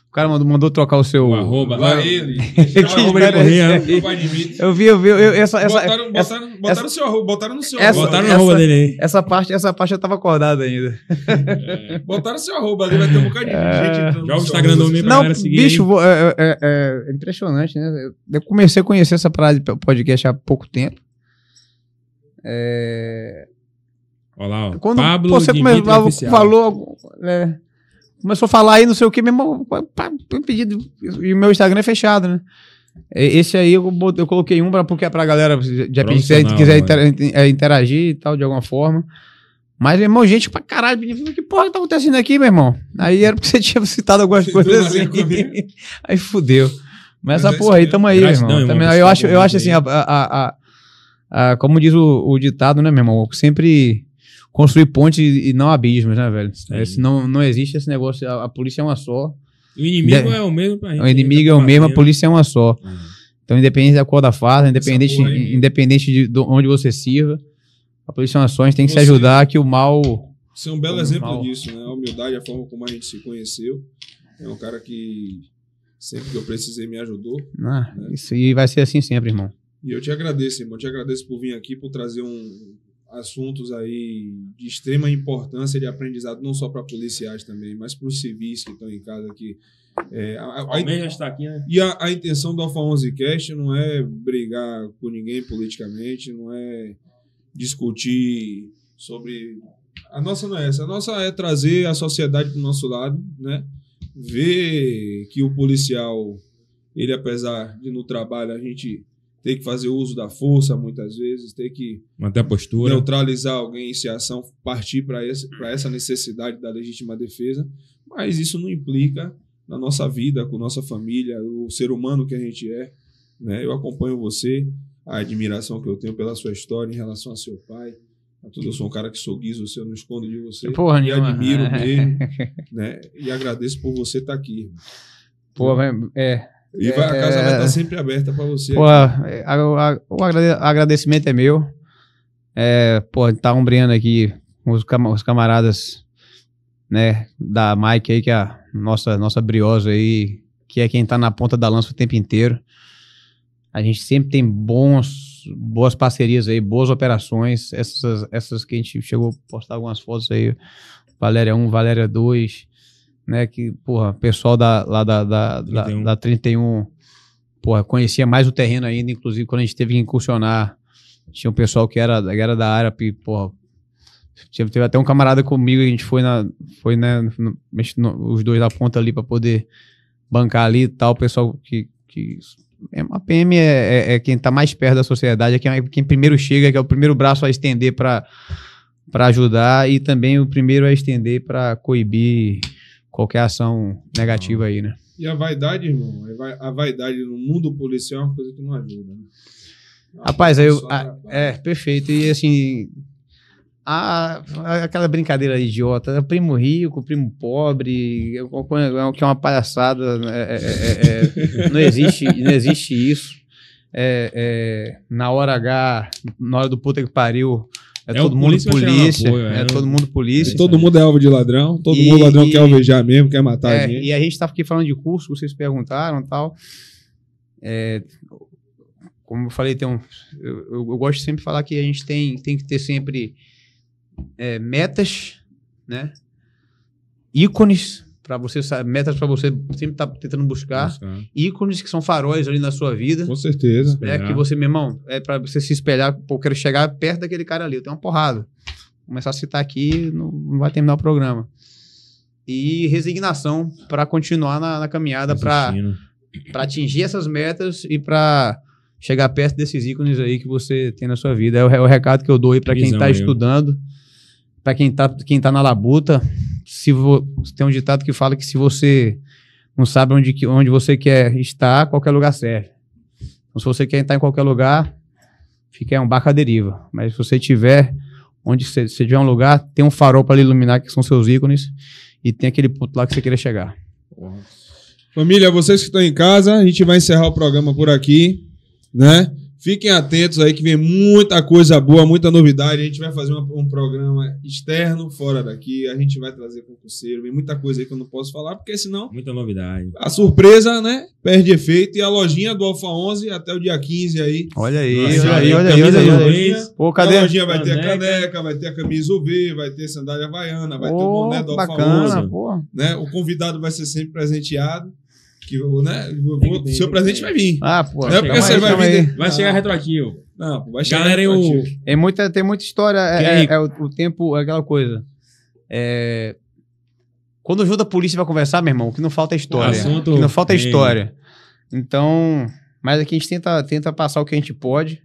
[SPEAKER 3] O cara mandou, mandou trocar o seu.
[SPEAKER 2] O arroba.
[SPEAKER 4] Lá ele. *laughs*
[SPEAKER 3] Que
[SPEAKER 4] arroba ele
[SPEAKER 3] é aí?
[SPEAKER 4] vai limite.
[SPEAKER 3] Eu vi, eu vi. Eu, essa, essa,
[SPEAKER 4] botaram,
[SPEAKER 3] essa,
[SPEAKER 4] botaram, botaram o seu arroba, botaram no seu
[SPEAKER 3] essa-
[SPEAKER 4] arroba.
[SPEAKER 2] Botaram
[SPEAKER 3] essa-
[SPEAKER 2] na roupa dele aí.
[SPEAKER 3] essa parte, essa parte eu tava acordado ainda.
[SPEAKER 4] Botaram o seu arroba ali, vai ter um bocado de
[SPEAKER 3] É.
[SPEAKER 4] gente entrando. no
[SPEAKER 2] Joga o Instagram
[SPEAKER 4] arroba.
[SPEAKER 2] do pra
[SPEAKER 3] Não,
[SPEAKER 2] galera seguir.
[SPEAKER 3] bicho, vou- é, é- é- é impressionante, né? Eu comecei a conhecer essa parada de podcast há pouco tempo. É,
[SPEAKER 2] Olha lá, ó.
[SPEAKER 3] Quando
[SPEAKER 2] Pablo
[SPEAKER 3] você
[SPEAKER 2] Dimitri Oficial.
[SPEAKER 3] falou, é, começou a falar aí, não sei o que, mesmo. pedido. E o meu Instagram é fechado, né? Esse aí eu, eu coloquei um pra, porque é pra galera, de repente, se quiser inter- é, interagir e tal, de alguma forma. Mas, meu irmão, gente pra caralho, que porra tá acontecendo aqui, meu irmão? Aí era porque *laughs* você tinha citado algumas
[SPEAKER 4] Você
[SPEAKER 3] coisas assim. aí fudeu. Mas
[SPEAKER 4] Mas
[SPEAKER 3] essa
[SPEAKER 4] é
[SPEAKER 3] porra aí,
[SPEAKER 4] isso
[SPEAKER 3] tamo aí, meu irmão. Também, eu
[SPEAKER 2] esse
[SPEAKER 3] acho, eu acho assim, a, a- a- a- como diz o, o ditado, né, meu irmão? Sempre construir pontes e, e não abismos, né, velho? É, senão não existe esse negócio. A, a polícia é uma só.
[SPEAKER 2] O inimigo
[SPEAKER 3] De-
[SPEAKER 2] é o mesmo pra gente.
[SPEAKER 3] O inimigo é o mesmo, a polícia é uma só.
[SPEAKER 2] Uhum.
[SPEAKER 3] Então, independente da cor da farda, independente,
[SPEAKER 4] porra
[SPEAKER 3] independente de, de onde você sirva, a polícia é uma só. A gente tem que se
[SPEAKER 4] Você-
[SPEAKER 3] ajudar que o mal.
[SPEAKER 4] Você é um belo exemplo
[SPEAKER 3] mal.
[SPEAKER 4] disso, né? A humildade, a forma como a gente se conheceu. É um cara que sempre que eu precisei me ajudou.
[SPEAKER 3] Ah, isso aí vai ser assim sempre, irmão.
[SPEAKER 4] E eu te agradeço, irmão. Eu te agradeço por vir aqui, por trazer um, assuntos aí de extrema importância de aprendizado, não só para policiais também, mas para os civis que estão em casa aqui. É, a- a- a-
[SPEAKER 2] está aqui, né?
[SPEAKER 4] e a, a intenção do Alfa 11 Cast não é brigar com ninguém politicamente, não é discutir sobre. A nossa não é essa. A nossa é trazer a sociedade para o nosso lado, né? Ver que o policial, ele apesar de no trabalho a gente ter que fazer uso da força muitas vezes, ter que
[SPEAKER 2] Manter a postura.
[SPEAKER 4] neutralizar alguém se a ação partir para essa necessidade da legítima defesa, mas isso não implica na nossa vida, com nossa família, o ser humano que a gente é. Né? Eu acompanho você, a admiração que eu tenho pela sua história em relação a seu pai. a tudo. Eu sou um cara que sou guiso, eu não escondo de você.
[SPEAKER 3] Porra
[SPEAKER 4] e
[SPEAKER 3] nenhuma.
[SPEAKER 4] admiro mesmo, *laughs* né? E agradeço por você estar aqui. irmão.
[SPEAKER 3] Pô, vai- é.
[SPEAKER 4] E vai, a casa
[SPEAKER 3] É.
[SPEAKER 4] vai estar sempre aberta para você.
[SPEAKER 3] Pô, é, a- a- o agrade- agradecimento é meu. É, pô, tá ombreando aqui os, os camaradas, né, da Mike aí, que é a nossa, nossa briosa aí, que é quem tá na ponta da lança o tempo inteiro. A gente sempre tem bons, boas parcerias aí, boas operações. Essas, essas que a gente chegou a postar algumas fotos aí, Valéria 1, Valéria 2, né, que, porra, pessoal da, lá da, da, da,
[SPEAKER 2] 31.
[SPEAKER 3] da 31, porra, conhecia mais o terreno ainda, inclusive quando a gente teve que incursionar, tinha um pessoal que era, era da área, porra, tinha- teve até um camarada comigo, a gente foi na, foi, né, no- no- os dois da ponta ali para poder bancar ali e tal, o pessoal que, que é, a PM é, é- é quem tá mais perto da sociedade, é quem, é quem primeiro chega, que é o primeiro braço a estender para ajudar e também o primeiro a estender para coibir qualquer ação negativa aí, né?
[SPEAKER 4] E a vaidade, irmão, a vai- a vaidade no mundo policial é uma coisa que não ajuda. Né?
[SPEAKER 3] Rapaz, aí eu,
[SPEAKER 4] Só
[SPEAKER 3] a- é, perfeito. E assim, a, a- aquela brincadeira idiota, é primo rico, primo pobre, é que é uma palhaçada, né? é- é- é- é- não, existe, não existe isso. É, é, na hora H, na hora do puta que pariu, é,
[SPEAKER 2] É o
[SPEAKER 3] todo mundo
[SPEAKER 2] polícia
[SPEAKER 3] polícia,
[SPEAKER 2] apoio,
[SPEAKER 3] é,
[SPEAKER 2] é.
[SPEAKER 3] todo mundo polícia.
[SPEAKER 4] todo mundo é alvo de ladrão, todo
[SPEAKER 3] E-
[SPEAKER 4] mundo ladrão
[SPEAKER 3] e-
[SPEAKER 4] quer alvejar mesmo, quer matar a
[SPEAKER 3] É,
[SPEAKER 4] gente.
[SPEAKER 3] e a gente estava aqui falando de curso, vocês perguntaram e tal. É, como eu falei, tem um, eu, eu- eu gosto de sempre falar que a gente tem, tem que ter sempre é, metas, né? Ícones para você metas para você sempre estar tentando buscar
[SPEAKER 2] Buscar.
[SPEAKER 3] ícones que são faróis ali na sua vida.
[SPEAKER 4] Com certeza.
[SPEAKER 3] né,
[SPEAKER 2] Espelhar.
[SPEAKER 3] que você, meu irmão, é para você se espelhar, pô, eu quero chegar perto daquele cara ali, eu tenho uma porrada. Começar a citar aqui, não, não vai terminar o programa. E resignação para continuar na, na caminhada, para atingir essas metas e para chegar perto desses ícones aí que você tem na sua vida. É o, é o recado que eu dou aí para quem está estudando, para quem tá, quem tá na labuta. Se vo- tem um ditado que fala que se você não sabe onde, onde você quer estar, qualquer lugar serve. Então, se você quer estar em qualquer lugar, fica é um barco à deriva. Mas se você tiver onde você, tiver um lugar, tem um farol para iluminar que são seus ícones e tem aquele ponto lá que você queira chegar.
[SPEAKER 4] Família, vocês que estão em casa, a gente vai encerrar o programa por aqui, né? Fiquem atentos aí que vem muita coisa boa, muita novidade. A gente vai fazer uma- um programa externo, fora daqui. A gente vai trazer concurseiro. Vem muita coisa aí que eu não posso falar, porque senão
[SPEAKER 2] Muita novidade.
[SPEAKER 4] a surpresa, né? Perde efeito. E a lojinha do Alfa 11 até o dia 15 aí.
[SPEAKER 3] Olha aí,
[SPEAKER 2] Nossa,
[SPEAKER 3] olha aí,
[SPEAKER 2] a
[SPEAKER 3] olha aí, olha aí. Olha aí. Pô,
[SPEAKER 4] A
[SPEAKER 3] cadê?
[SPEAKER 4] lojinha vai ter a
[SPEAKER 2] Caneca.
[SPEAKER 4] vai ter a camisa UV, vai ter sandália havaiana, vai ter o boné do Alfa
[SPEAKER 3] bacana,
[SPEAKER 4] 11.
[SPEAKER 3] pô.
[SPEAKER 4] Né? O convidado vai ser sempre presenteado. Que, eu, né? vou-
[SPEAKER 2] ter,
[SPEAKER 4] seu presente
[SPEAKER 2] que
[SPEAKER 4] vai vir.
[SPEAKER 3] Ah, pô.
[SPEAKER 4] Não é porque você
[SPEAKER 3] aí,
[SPEAKER 4] vai vir
[SPEAKER 2] Vai chegar retroativo.
[SPEAKER 4] Não, pô, vai chegar
[SPEAKER 2] Galera, eu.
[SPEAKER 4] retroativo.
[SPEAKER 3] Tem muita, tem muita história. É, é- é o, o tempo, é aquela coisa. É, Quando junta a polícia vai conversar, meu irmão, o que não falta é história.
[SPEAKER 2] Assunto
[SPEAKER 3] O que não falta é história. Então, mas aqui a gente tenta, tenta passar o que a gente pode.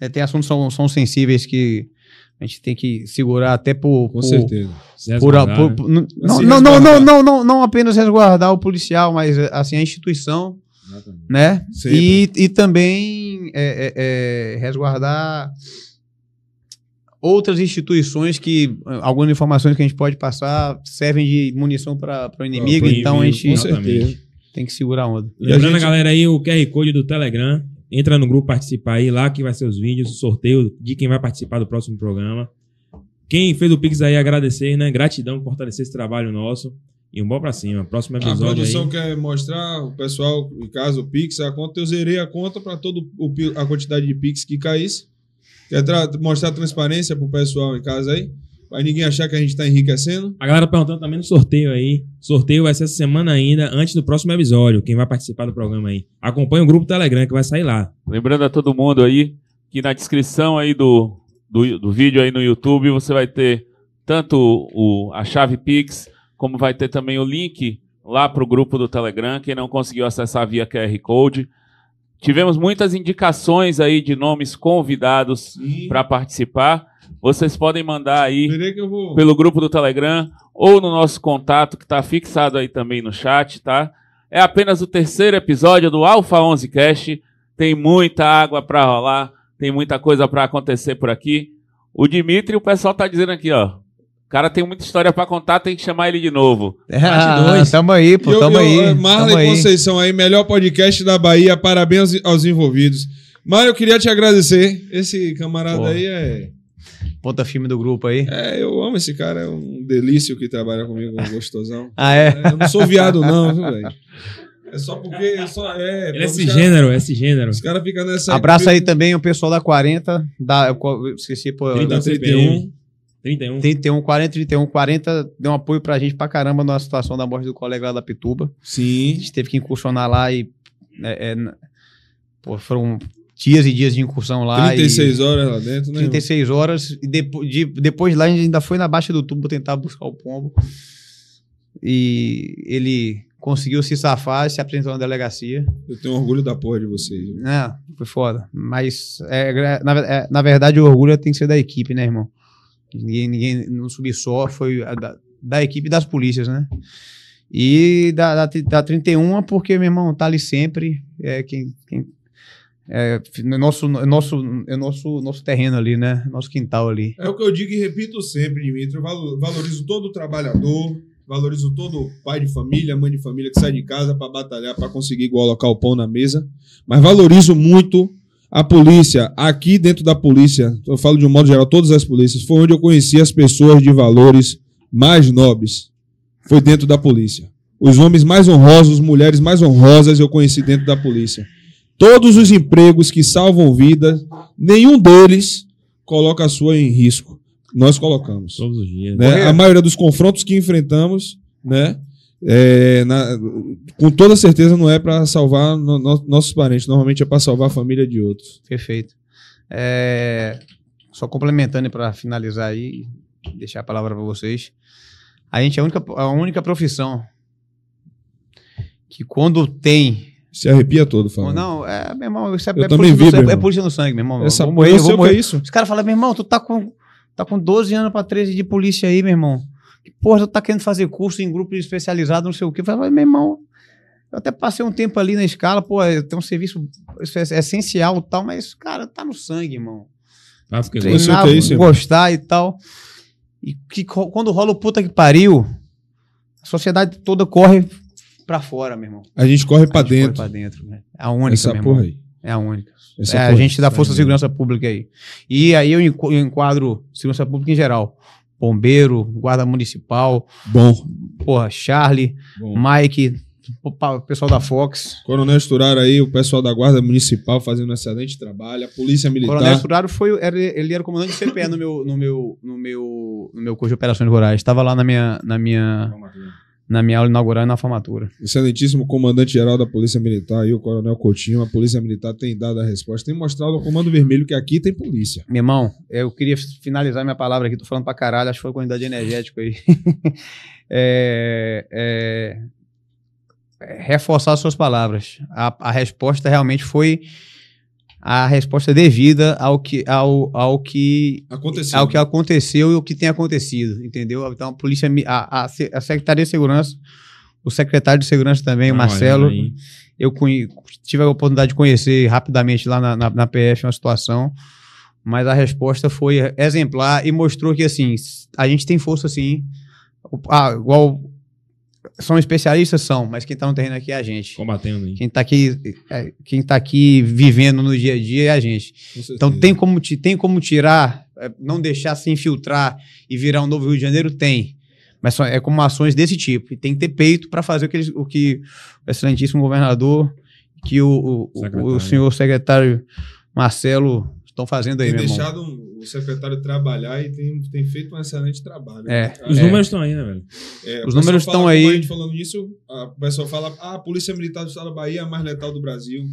[SPEAKER 3] né? Tem assuntos que são, são sensíveis que a gente tem que segurar até por.
[SPEAKER 4] Com
[SPEAKER 3] por-
[SPEAKER 4] certeza.
[SPEAKER 3] Por, por-
[SPEAKER 2] né?
[SPEAKER 3] por- não, não, não, não, não, não, não apenas resguardar o policial, mas assim a instituição, né?
[SPEAKER 4] Sempre.
[SPEAKER 3] E, e também é, é, é, resguardar outras instituições que eh, algumas informações que a gente pode passar servem de munição para o inimigo, então a gente
[SPEAKER 4] Com certeza.
[SPEAKER 2] Exatamente.
[SPEAKER 3] tem que segurar a onda.
[SPEAKER 4] E a
[SPEAKER 2] Lembrando,
[SPEAKER 4] gente-
[SPEAKER 2] galera, aí o QR Code do Telegram. Entra no grupo, participar aí, lá que vai ser os vídeos, o sorteio de quem vai participar do próximo programa. Quem fez o Pix aí, agradecer, né? Gratidão por fortalecer esse trabalho nosso. E um bom pra cima. Próximo
[SPEAKER 4] A
[SPEAKER 2] episódio
[SPEAKER 4] produção
[SPEAKER 2] aí.
[SPEAKER 4] quer mostrar o pessoal, em caso o Pix, a conta, eu zerei a conta para toda a quantidade de Pix que caísse. Quer tra- mostrar transparência pro pessoal em casa aí? Pra ninguém achar que a gente tá enriquecendo.
[SPEAKER 2] A galera perguntando também no sorteio aí. Sorteio vai ser essa semana ainda, antes do próximo episódio. Quem vai participar do programa aí. Acompanha o grupo Telegram que vai sair lá.
[SPEAKER 5] Lembrando a todo mundo aí que na descrição aí do, do, do vídeo aí no YouTube você vai ter tanto o, a chave Pix, como vai ter também o link lá para o grupo do Telegram. Quem não conseguiu acessar via QR Code. Tivemos muitas indicações aí de nomes convidados para participar. Vocês podem mandar aí
[SPEAKER 4] vou.
[SPEAKER 5] pelo grupo do Telegram ou no nosso contato que está fixado aí também no chat, tá? É apenas o terceiro episódio do Alpha 11 Cast. Tem muita água para rolar, tem muita coisa para acontecer por aqui. O Dimitri, o pessoal tá dizendo aqui, ó. O cara tem muita história para contar, tem que chamar ele de novo.
[SPEAKER 2] Parte dois.
[SPEAKER 3] tamo aí, pô,
[SPEAKER 4] E eu-
[SPEAKER 3] tamo
[SPEAKER 4] eu-
[SPEAKER 3] aí.
[SPEAKER 4] eh, Marley
[SPEAKER 3] tamo aí.
[SPEAKER 4] Conceição aí, melhor podcast da Bahia. Parabéns aos- aos envolvidos. Mário, eu queria te agradecer. Esse camarada
[SPEAKER 3] Porra.
[SPEAKER 4] aí é,
[SPEAKER 3] Ponta firme do grupo aí.
[SPEAKER 4] é. Eu amo esse cara, é um delício que trabalha comigo, um gostosão. *laughs*
[SPEAKER 3] Ah, é?
[SPEAKER 4] É, Eu não sou viado, não, viu, velho? É só porque. É só, é,
[SPEAKER 2] Ele é esse
[SPEAKER 4] cara-
[SPEAKER 2] gênero, é esse gênero.
[SPEAKER 4] Os caras ficam nessa.
[SPEAKER 3] Abraço aí também o pessoal da 40, da, eu esqueci, pô,
[SPEAKER 2] Trinta
[SPEAKER 4] Da
[SPEAKER 3] da
[SPEAKER 4] 31.
[SPEAKER 2] 31.
[SPEAKER 3] 31, 40, 31, 40, deu um apoio pra gente pra caramba na situação da morte do colega lá da Pituba. A
[SPEAKER 4] Sim.
[SPEAKER 3] gente teve que incursionar lá e. é, é, pô, foram dias e dias de incursão lá.
[SPEAKER 4] 36
[SPEAKER 3] e,
[SPEAKER 4] horas lá dentro, né?
[SPEAKER 3] 36 horas. E depo, de, depois lá a gente ainda foi na Baixa do Tubo tentar buscar o pombo. E ele conseguiu se safar e se apresentou na delegacia.
[SPEAKER 4] Eu tenho orgulho da porra de vocês.
[SPEAKER 3] É, foi foda. Mas, é, na, é, na verdade, o orgulho tem que ser da equipe, né, irmão? Ninguém, ninguém não subir só, foi da, da equipe das polícias, né? E da, da, da 31, porque, meu irmão, tá ali sempre. É quem. quem é, no nosso, nosso, nosso, nosso terreno ali, né? Nosso quintal ali.
[SPEAKER 4] É o que eu digo e repito sempre, Dimitri. Eu valo- valorizo todo o trabalhador, valorizo todo pai de família, mãe de família que sai de casa para batalhar, para conseguir colocar o pão na mesa. Mas valorizo muito a polícia. Aqui dentro da polícia, eu falo de um modo geral, todas as polícias, foi onde eu conheci as pessoas de valores mais nobres. Foi dentro da polícia. Os homens mais honrosos, mulheres mais honrosas eu conheci dentro da polícia. Todos os empregos que salvam vidas, nenhum deles coloca a sua em risco. Nós colocamos.
[SPEAKER 2] Todos os dias.
[SPEAKER 4] né? A maioria dos confrontos que enfrentamos, né? é, na- com toda certeza não é para salvar no- no- nossos parentes, normalmente é para salvar a família de outros.
[SPEAKER 3] Perfeito. É, só complementando para finalizar aí, deixar a palavra para vocês. A gente é a única, a única profissão que quando tem.
[SPEAKER 4] Se arrepia todo falando.
[SPEAKER 3] Não, é, meu irmão, isso é,
[SPEAKER 4] Eu
[SPEAKER 3] é
[SPEAKER 4] também vibro,
[SPEAKER 3] sangue, é polícia no sangue, meu irmão.
[SPEAKER 4] Essa
[SPEAKER 3] vou morrer,
[SPEAKER 4] eu
[SPEAKER 3] vou
[SPEAKER 4] que
[SPEAKER 3] morrer.
[SPEAKER 4] é isso.
[SPEAKER 3] Os caras falam, meu irmão, tu tá com, tá com 12 anos pra 13 de polícia aí, meu irmão. Que porra, tu tá querendo fazer curso em grupo especializado, não sei o quê. Eu falei, meu irmão, eu até passei um tempo ali na escala, pô, tem um serviço isso é essencial e tal, mas, cara, tá no sangue, irmão.
[SPEAKER 2] Ah,
[SPEAKER 4] o
[SPEAKER 3] Treinar,
[SPEAKER 4] que é isso, irmão.
[SPEAKER 3] gostar e tal. E que quando rola o puta que pariu, a sociedade toda corre pra fora, meu irmão.
[SPEAKER 4] A gente corre para
[SPEAKER 3] gente corre
[SPEAKER 4] dentro.
[SPEAKER 3] Pra dentro, né? É a única,
[SPEAKER 4] Essa
[SPEAKER 3] meu
[SPEAKER 4] porra
[SPEAKER 3] irmão.
[SPEAKER 4] aí.
[SPEAKER 3] É a única.
[SPEAKER 4] Essa
[SPEAKER 3] é a
[SPEAKER 4] aí.
[SPEAKER 3] gente da Força de Segurança Pública aí. E aí eu enqu- eu enquadro segurança pública em geral. Bombeiro, guarda municipal,
[SPEAKER 4] Bom.
[SPEAKER 3] porra, Charlie,
[SPEAKER 4] bom.
[SPEAKER 3] Mike, o pessoal da Fox.
[SPEAKER 4] Coronel Esturaro aí, o pessoal da Guarda Municipal fazendo um excelente trabalho, a Polícia Militar.
[SPEAKER 3] Coronel Esturaro foi, era, ele era comandante de CPE no meu, no meu, no meu, no meu curso de operações rurais. Estava lá na minha, na minha, na minha aula inaugural e na formatura.
[SPEAKER 4] Excelentíssimo comandante-geral da Polícia Militar e o Coronel Coutinho, a Polícia Militar tem dado a resposta, tem mostrado ao Comando Vermelho que aqui tem polícia.
[SPEAKER 3] Meu irmão, eu queria finalizar minha palavra aqui, tô falando pra caralho, acho que foi quantidade energética aí. *laughs* É, é, é, reforçar suas palavras. A, a resposta realmente foi a resposta devida ao que, ao, ao que
[SPEAKER 4] Aconteceu.
[SPEAKER 3] ao que aconteceu e o que tem acontecido, entendeu? Então, a polícia, a, a, a Secretaria de Segurança, o secretário de Segurança também, o Marcelo, eu tive a oportunidade de conhecer rapidamente lá na, na, na PF uma situação, mas a resposta foi exemplar e mostrou que, assim, a gente tem força, sim. O- Ah, igual são especialistas, são, mas quem tá no terreno aqui é a gente.
[SPEAKER 2] Combatendo aí.
[SPEAKER 3] Quem tá aqui, é, quem tá aqui vivendo no dia a dia é a gente. Então tem como, tem como tirar, é, não deixar se infiltrar e virar um novo Rio de Janeiro? Tem. Mas só- é como ações desse tipo. E tem que ter peito para fazer o que, eles- o que o excelentíssimo governador, que o, o- o,
[SPEAKER 2] Secretário.
[SPEAKER 3] o senhor secretário Marcelo estão fazendo aí,
[SPEAKER 4] tem
[SPEAKER 3] meu irmão.
[SPEAKER 4] deixado o secretário trabalhar e tem, tem feito um excelente trabalho.
[SPEAKER 3] É.
[SPEAKER 2] Os
[SPEAKER 3] É.
[SPEAKER 2] números estão aí, né, velho?
[SPEAKER 4] É,
[SPEAKER 3] Os números
[SPEAKER 4] fala,
[SPEAKER 3] estão aí.
[SPEAKER 4] A gente falando isso, a- o pessoal fala, ah, a Polícia Militar do Estado da Bahia é a mais letal do Brasil.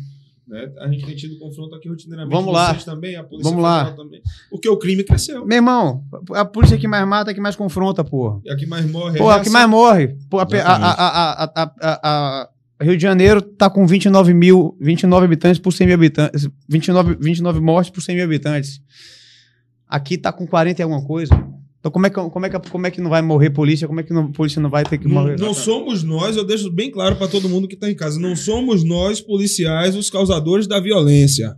[SPEAKER 4] Né? A gente tem tido confronto aqui rotineiramente.
[SPEAKER 3] Vamos lá.
[SPEAKER 4] Vocês também, a Polícia
[SPEAKER 3] Vamos lá.
[SPEAKER 4] Também. Porque o crime cresceu.
[SPEAKER 3] Meu irmão, a polícia que mais mata é que mais confronta, porra.
[SPEAKER 4] E a que mais morre é
[SPEAKER 3] Pô, a que mais morre. Pô, a, a- a- a Rio de Janeiro tá com 29 mil, 29 habitantes por 100 mil habitantes. 29, 29 mortes por 100 mil habitantes. Aqui tá com 40 e alguma coisa. Então como é que, como é que, como é que não vai morrer polícia? Como é que não, polícia não vai ter que
[SPEAKER 4] Não,
[SPEAKER 3] morrer?
[SPEAKER 4] não somos nós, eu deixo bem claro para todo mundo que está em casa, não somos nós, policiais, os causadores da violência.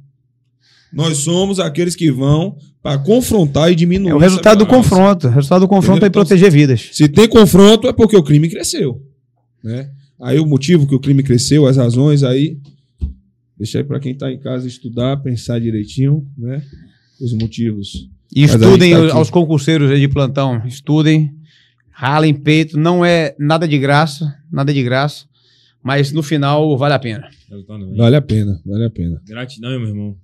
[SPEAKER 4] Nós somos aqueles que vão para confrontar e diminuir.
[SPEAKER 3] É o resultado do confronto. O resultado do confronto é
[SPEAKER 4] Entendeu?
[SPEAKER 3] proteger vidas.
[SPEAKER 4] Se tem confronto é porque o crime cresceu, né? Aí o motivo que o crime cresceu, as razões aí, deixa aí para quem está em casa estudar, pensar direitinho, né? Os motivos.
[SPEAKER 3] E estudem
[SPEAKER 4] tá
[SPEAKER 3] aos concurseiros aí de plantão. Estudem, ralem peito. Não é nada de graça, nada de graça. Mas no final vale a pena.
[SPEAKER 4] Vale a pena, vale a pena.
[SPEAKER 2] Gratidão, meu irmão.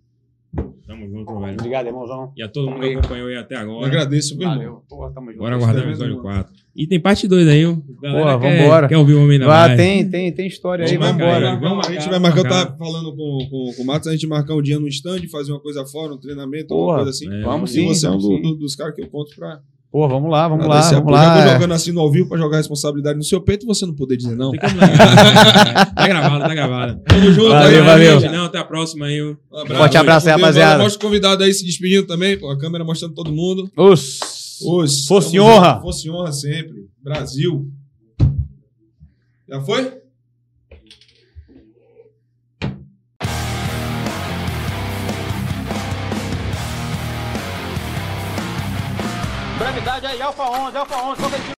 [SPEAKER 2] Tamo junto, velho.
[SPEAKER 3] Obrigado, irmãozão.
[SPEAKER 2] E a todo mundo que acompanhou aí até
[SPEAKER 4] Eu
[SPEAKER 2] agora.
[SPEAKER 4] agradeço, meu irmão.
[SPEAKER 3] Valeu. Porra, tamo junto.
[SPEAKER 2] Bora aguardar o episódio
[SPEAKER 4] uma.
[SPEAKER 2] 4. E tem parte 2 aí, ó. Quer-
[SPEAKER 3] vambora.
[SPEAKER 2] Quer ouvir o homem
[SPEAKER 3] Vai,
[SPEAKER 2] mais.
[SPEAKER 3] tem, tem, tem história aí,
[SPEAKER 2] Vamos
[SPEAKER 3] vambora.
[SPEAKER 2] aí. Vamos
[SPEAKER 4] a gente vai marcar. Eu tava falando com, com, com o Matos, a gente marcar um dia no stand, fazer uma coisa fora, um treinamento,
[SPEAKER 3] Porra,
[SPEAKER 4] alguma coisa assim.
[SPEAKER 2] é,
[SPEAKER 3] Vamos
[SPEAKER 4] E
[SPEAKER 3] sim.
[SPEAKER 4] você é um do- dos caras que eu conto pra.
[SPEAKER 3] Pô, vamos lá, vamos
[SPEAKER 4] pra
[SPEAKER 3] lá, vamos
[SPEAKER 4] apoio. Já tô
[SPEAKER 3] lá.
[SPEAKER 4] jogando assim no ao vivo pra jogar a responsabilidade no seu peito e você não poder dizer não.
[SPEAKER 2] Negar. *laughs* tá gravado, tá gravado.
[SPEAKER 4] Tamo junto,
[SPEAKER 3] Valeu,
[SPEAKER 4] aí,
[SPEAKER 3] valeu.
[SPEAKER 4] gente.
[SPEAKER 2] Não, até a próxima aí.
[SPEAKER 4] Um
[SPEAKER 3] Forte abraço aí, rapaziada.
[SPEAKER 4] Mostra o convidado aí se despedindo também, pô, a câmera mostrando todo mundo.
[SPEAKER 3] Os.
[SPEAKER 4] Os,
[SPEAKER 3] Fosse honra.
[SPEAKER 4] Fosse honra sempre. Brasil. Já foi?
[SPEAKER 9] Brevidade aí, Alfa 11, Alfa 11,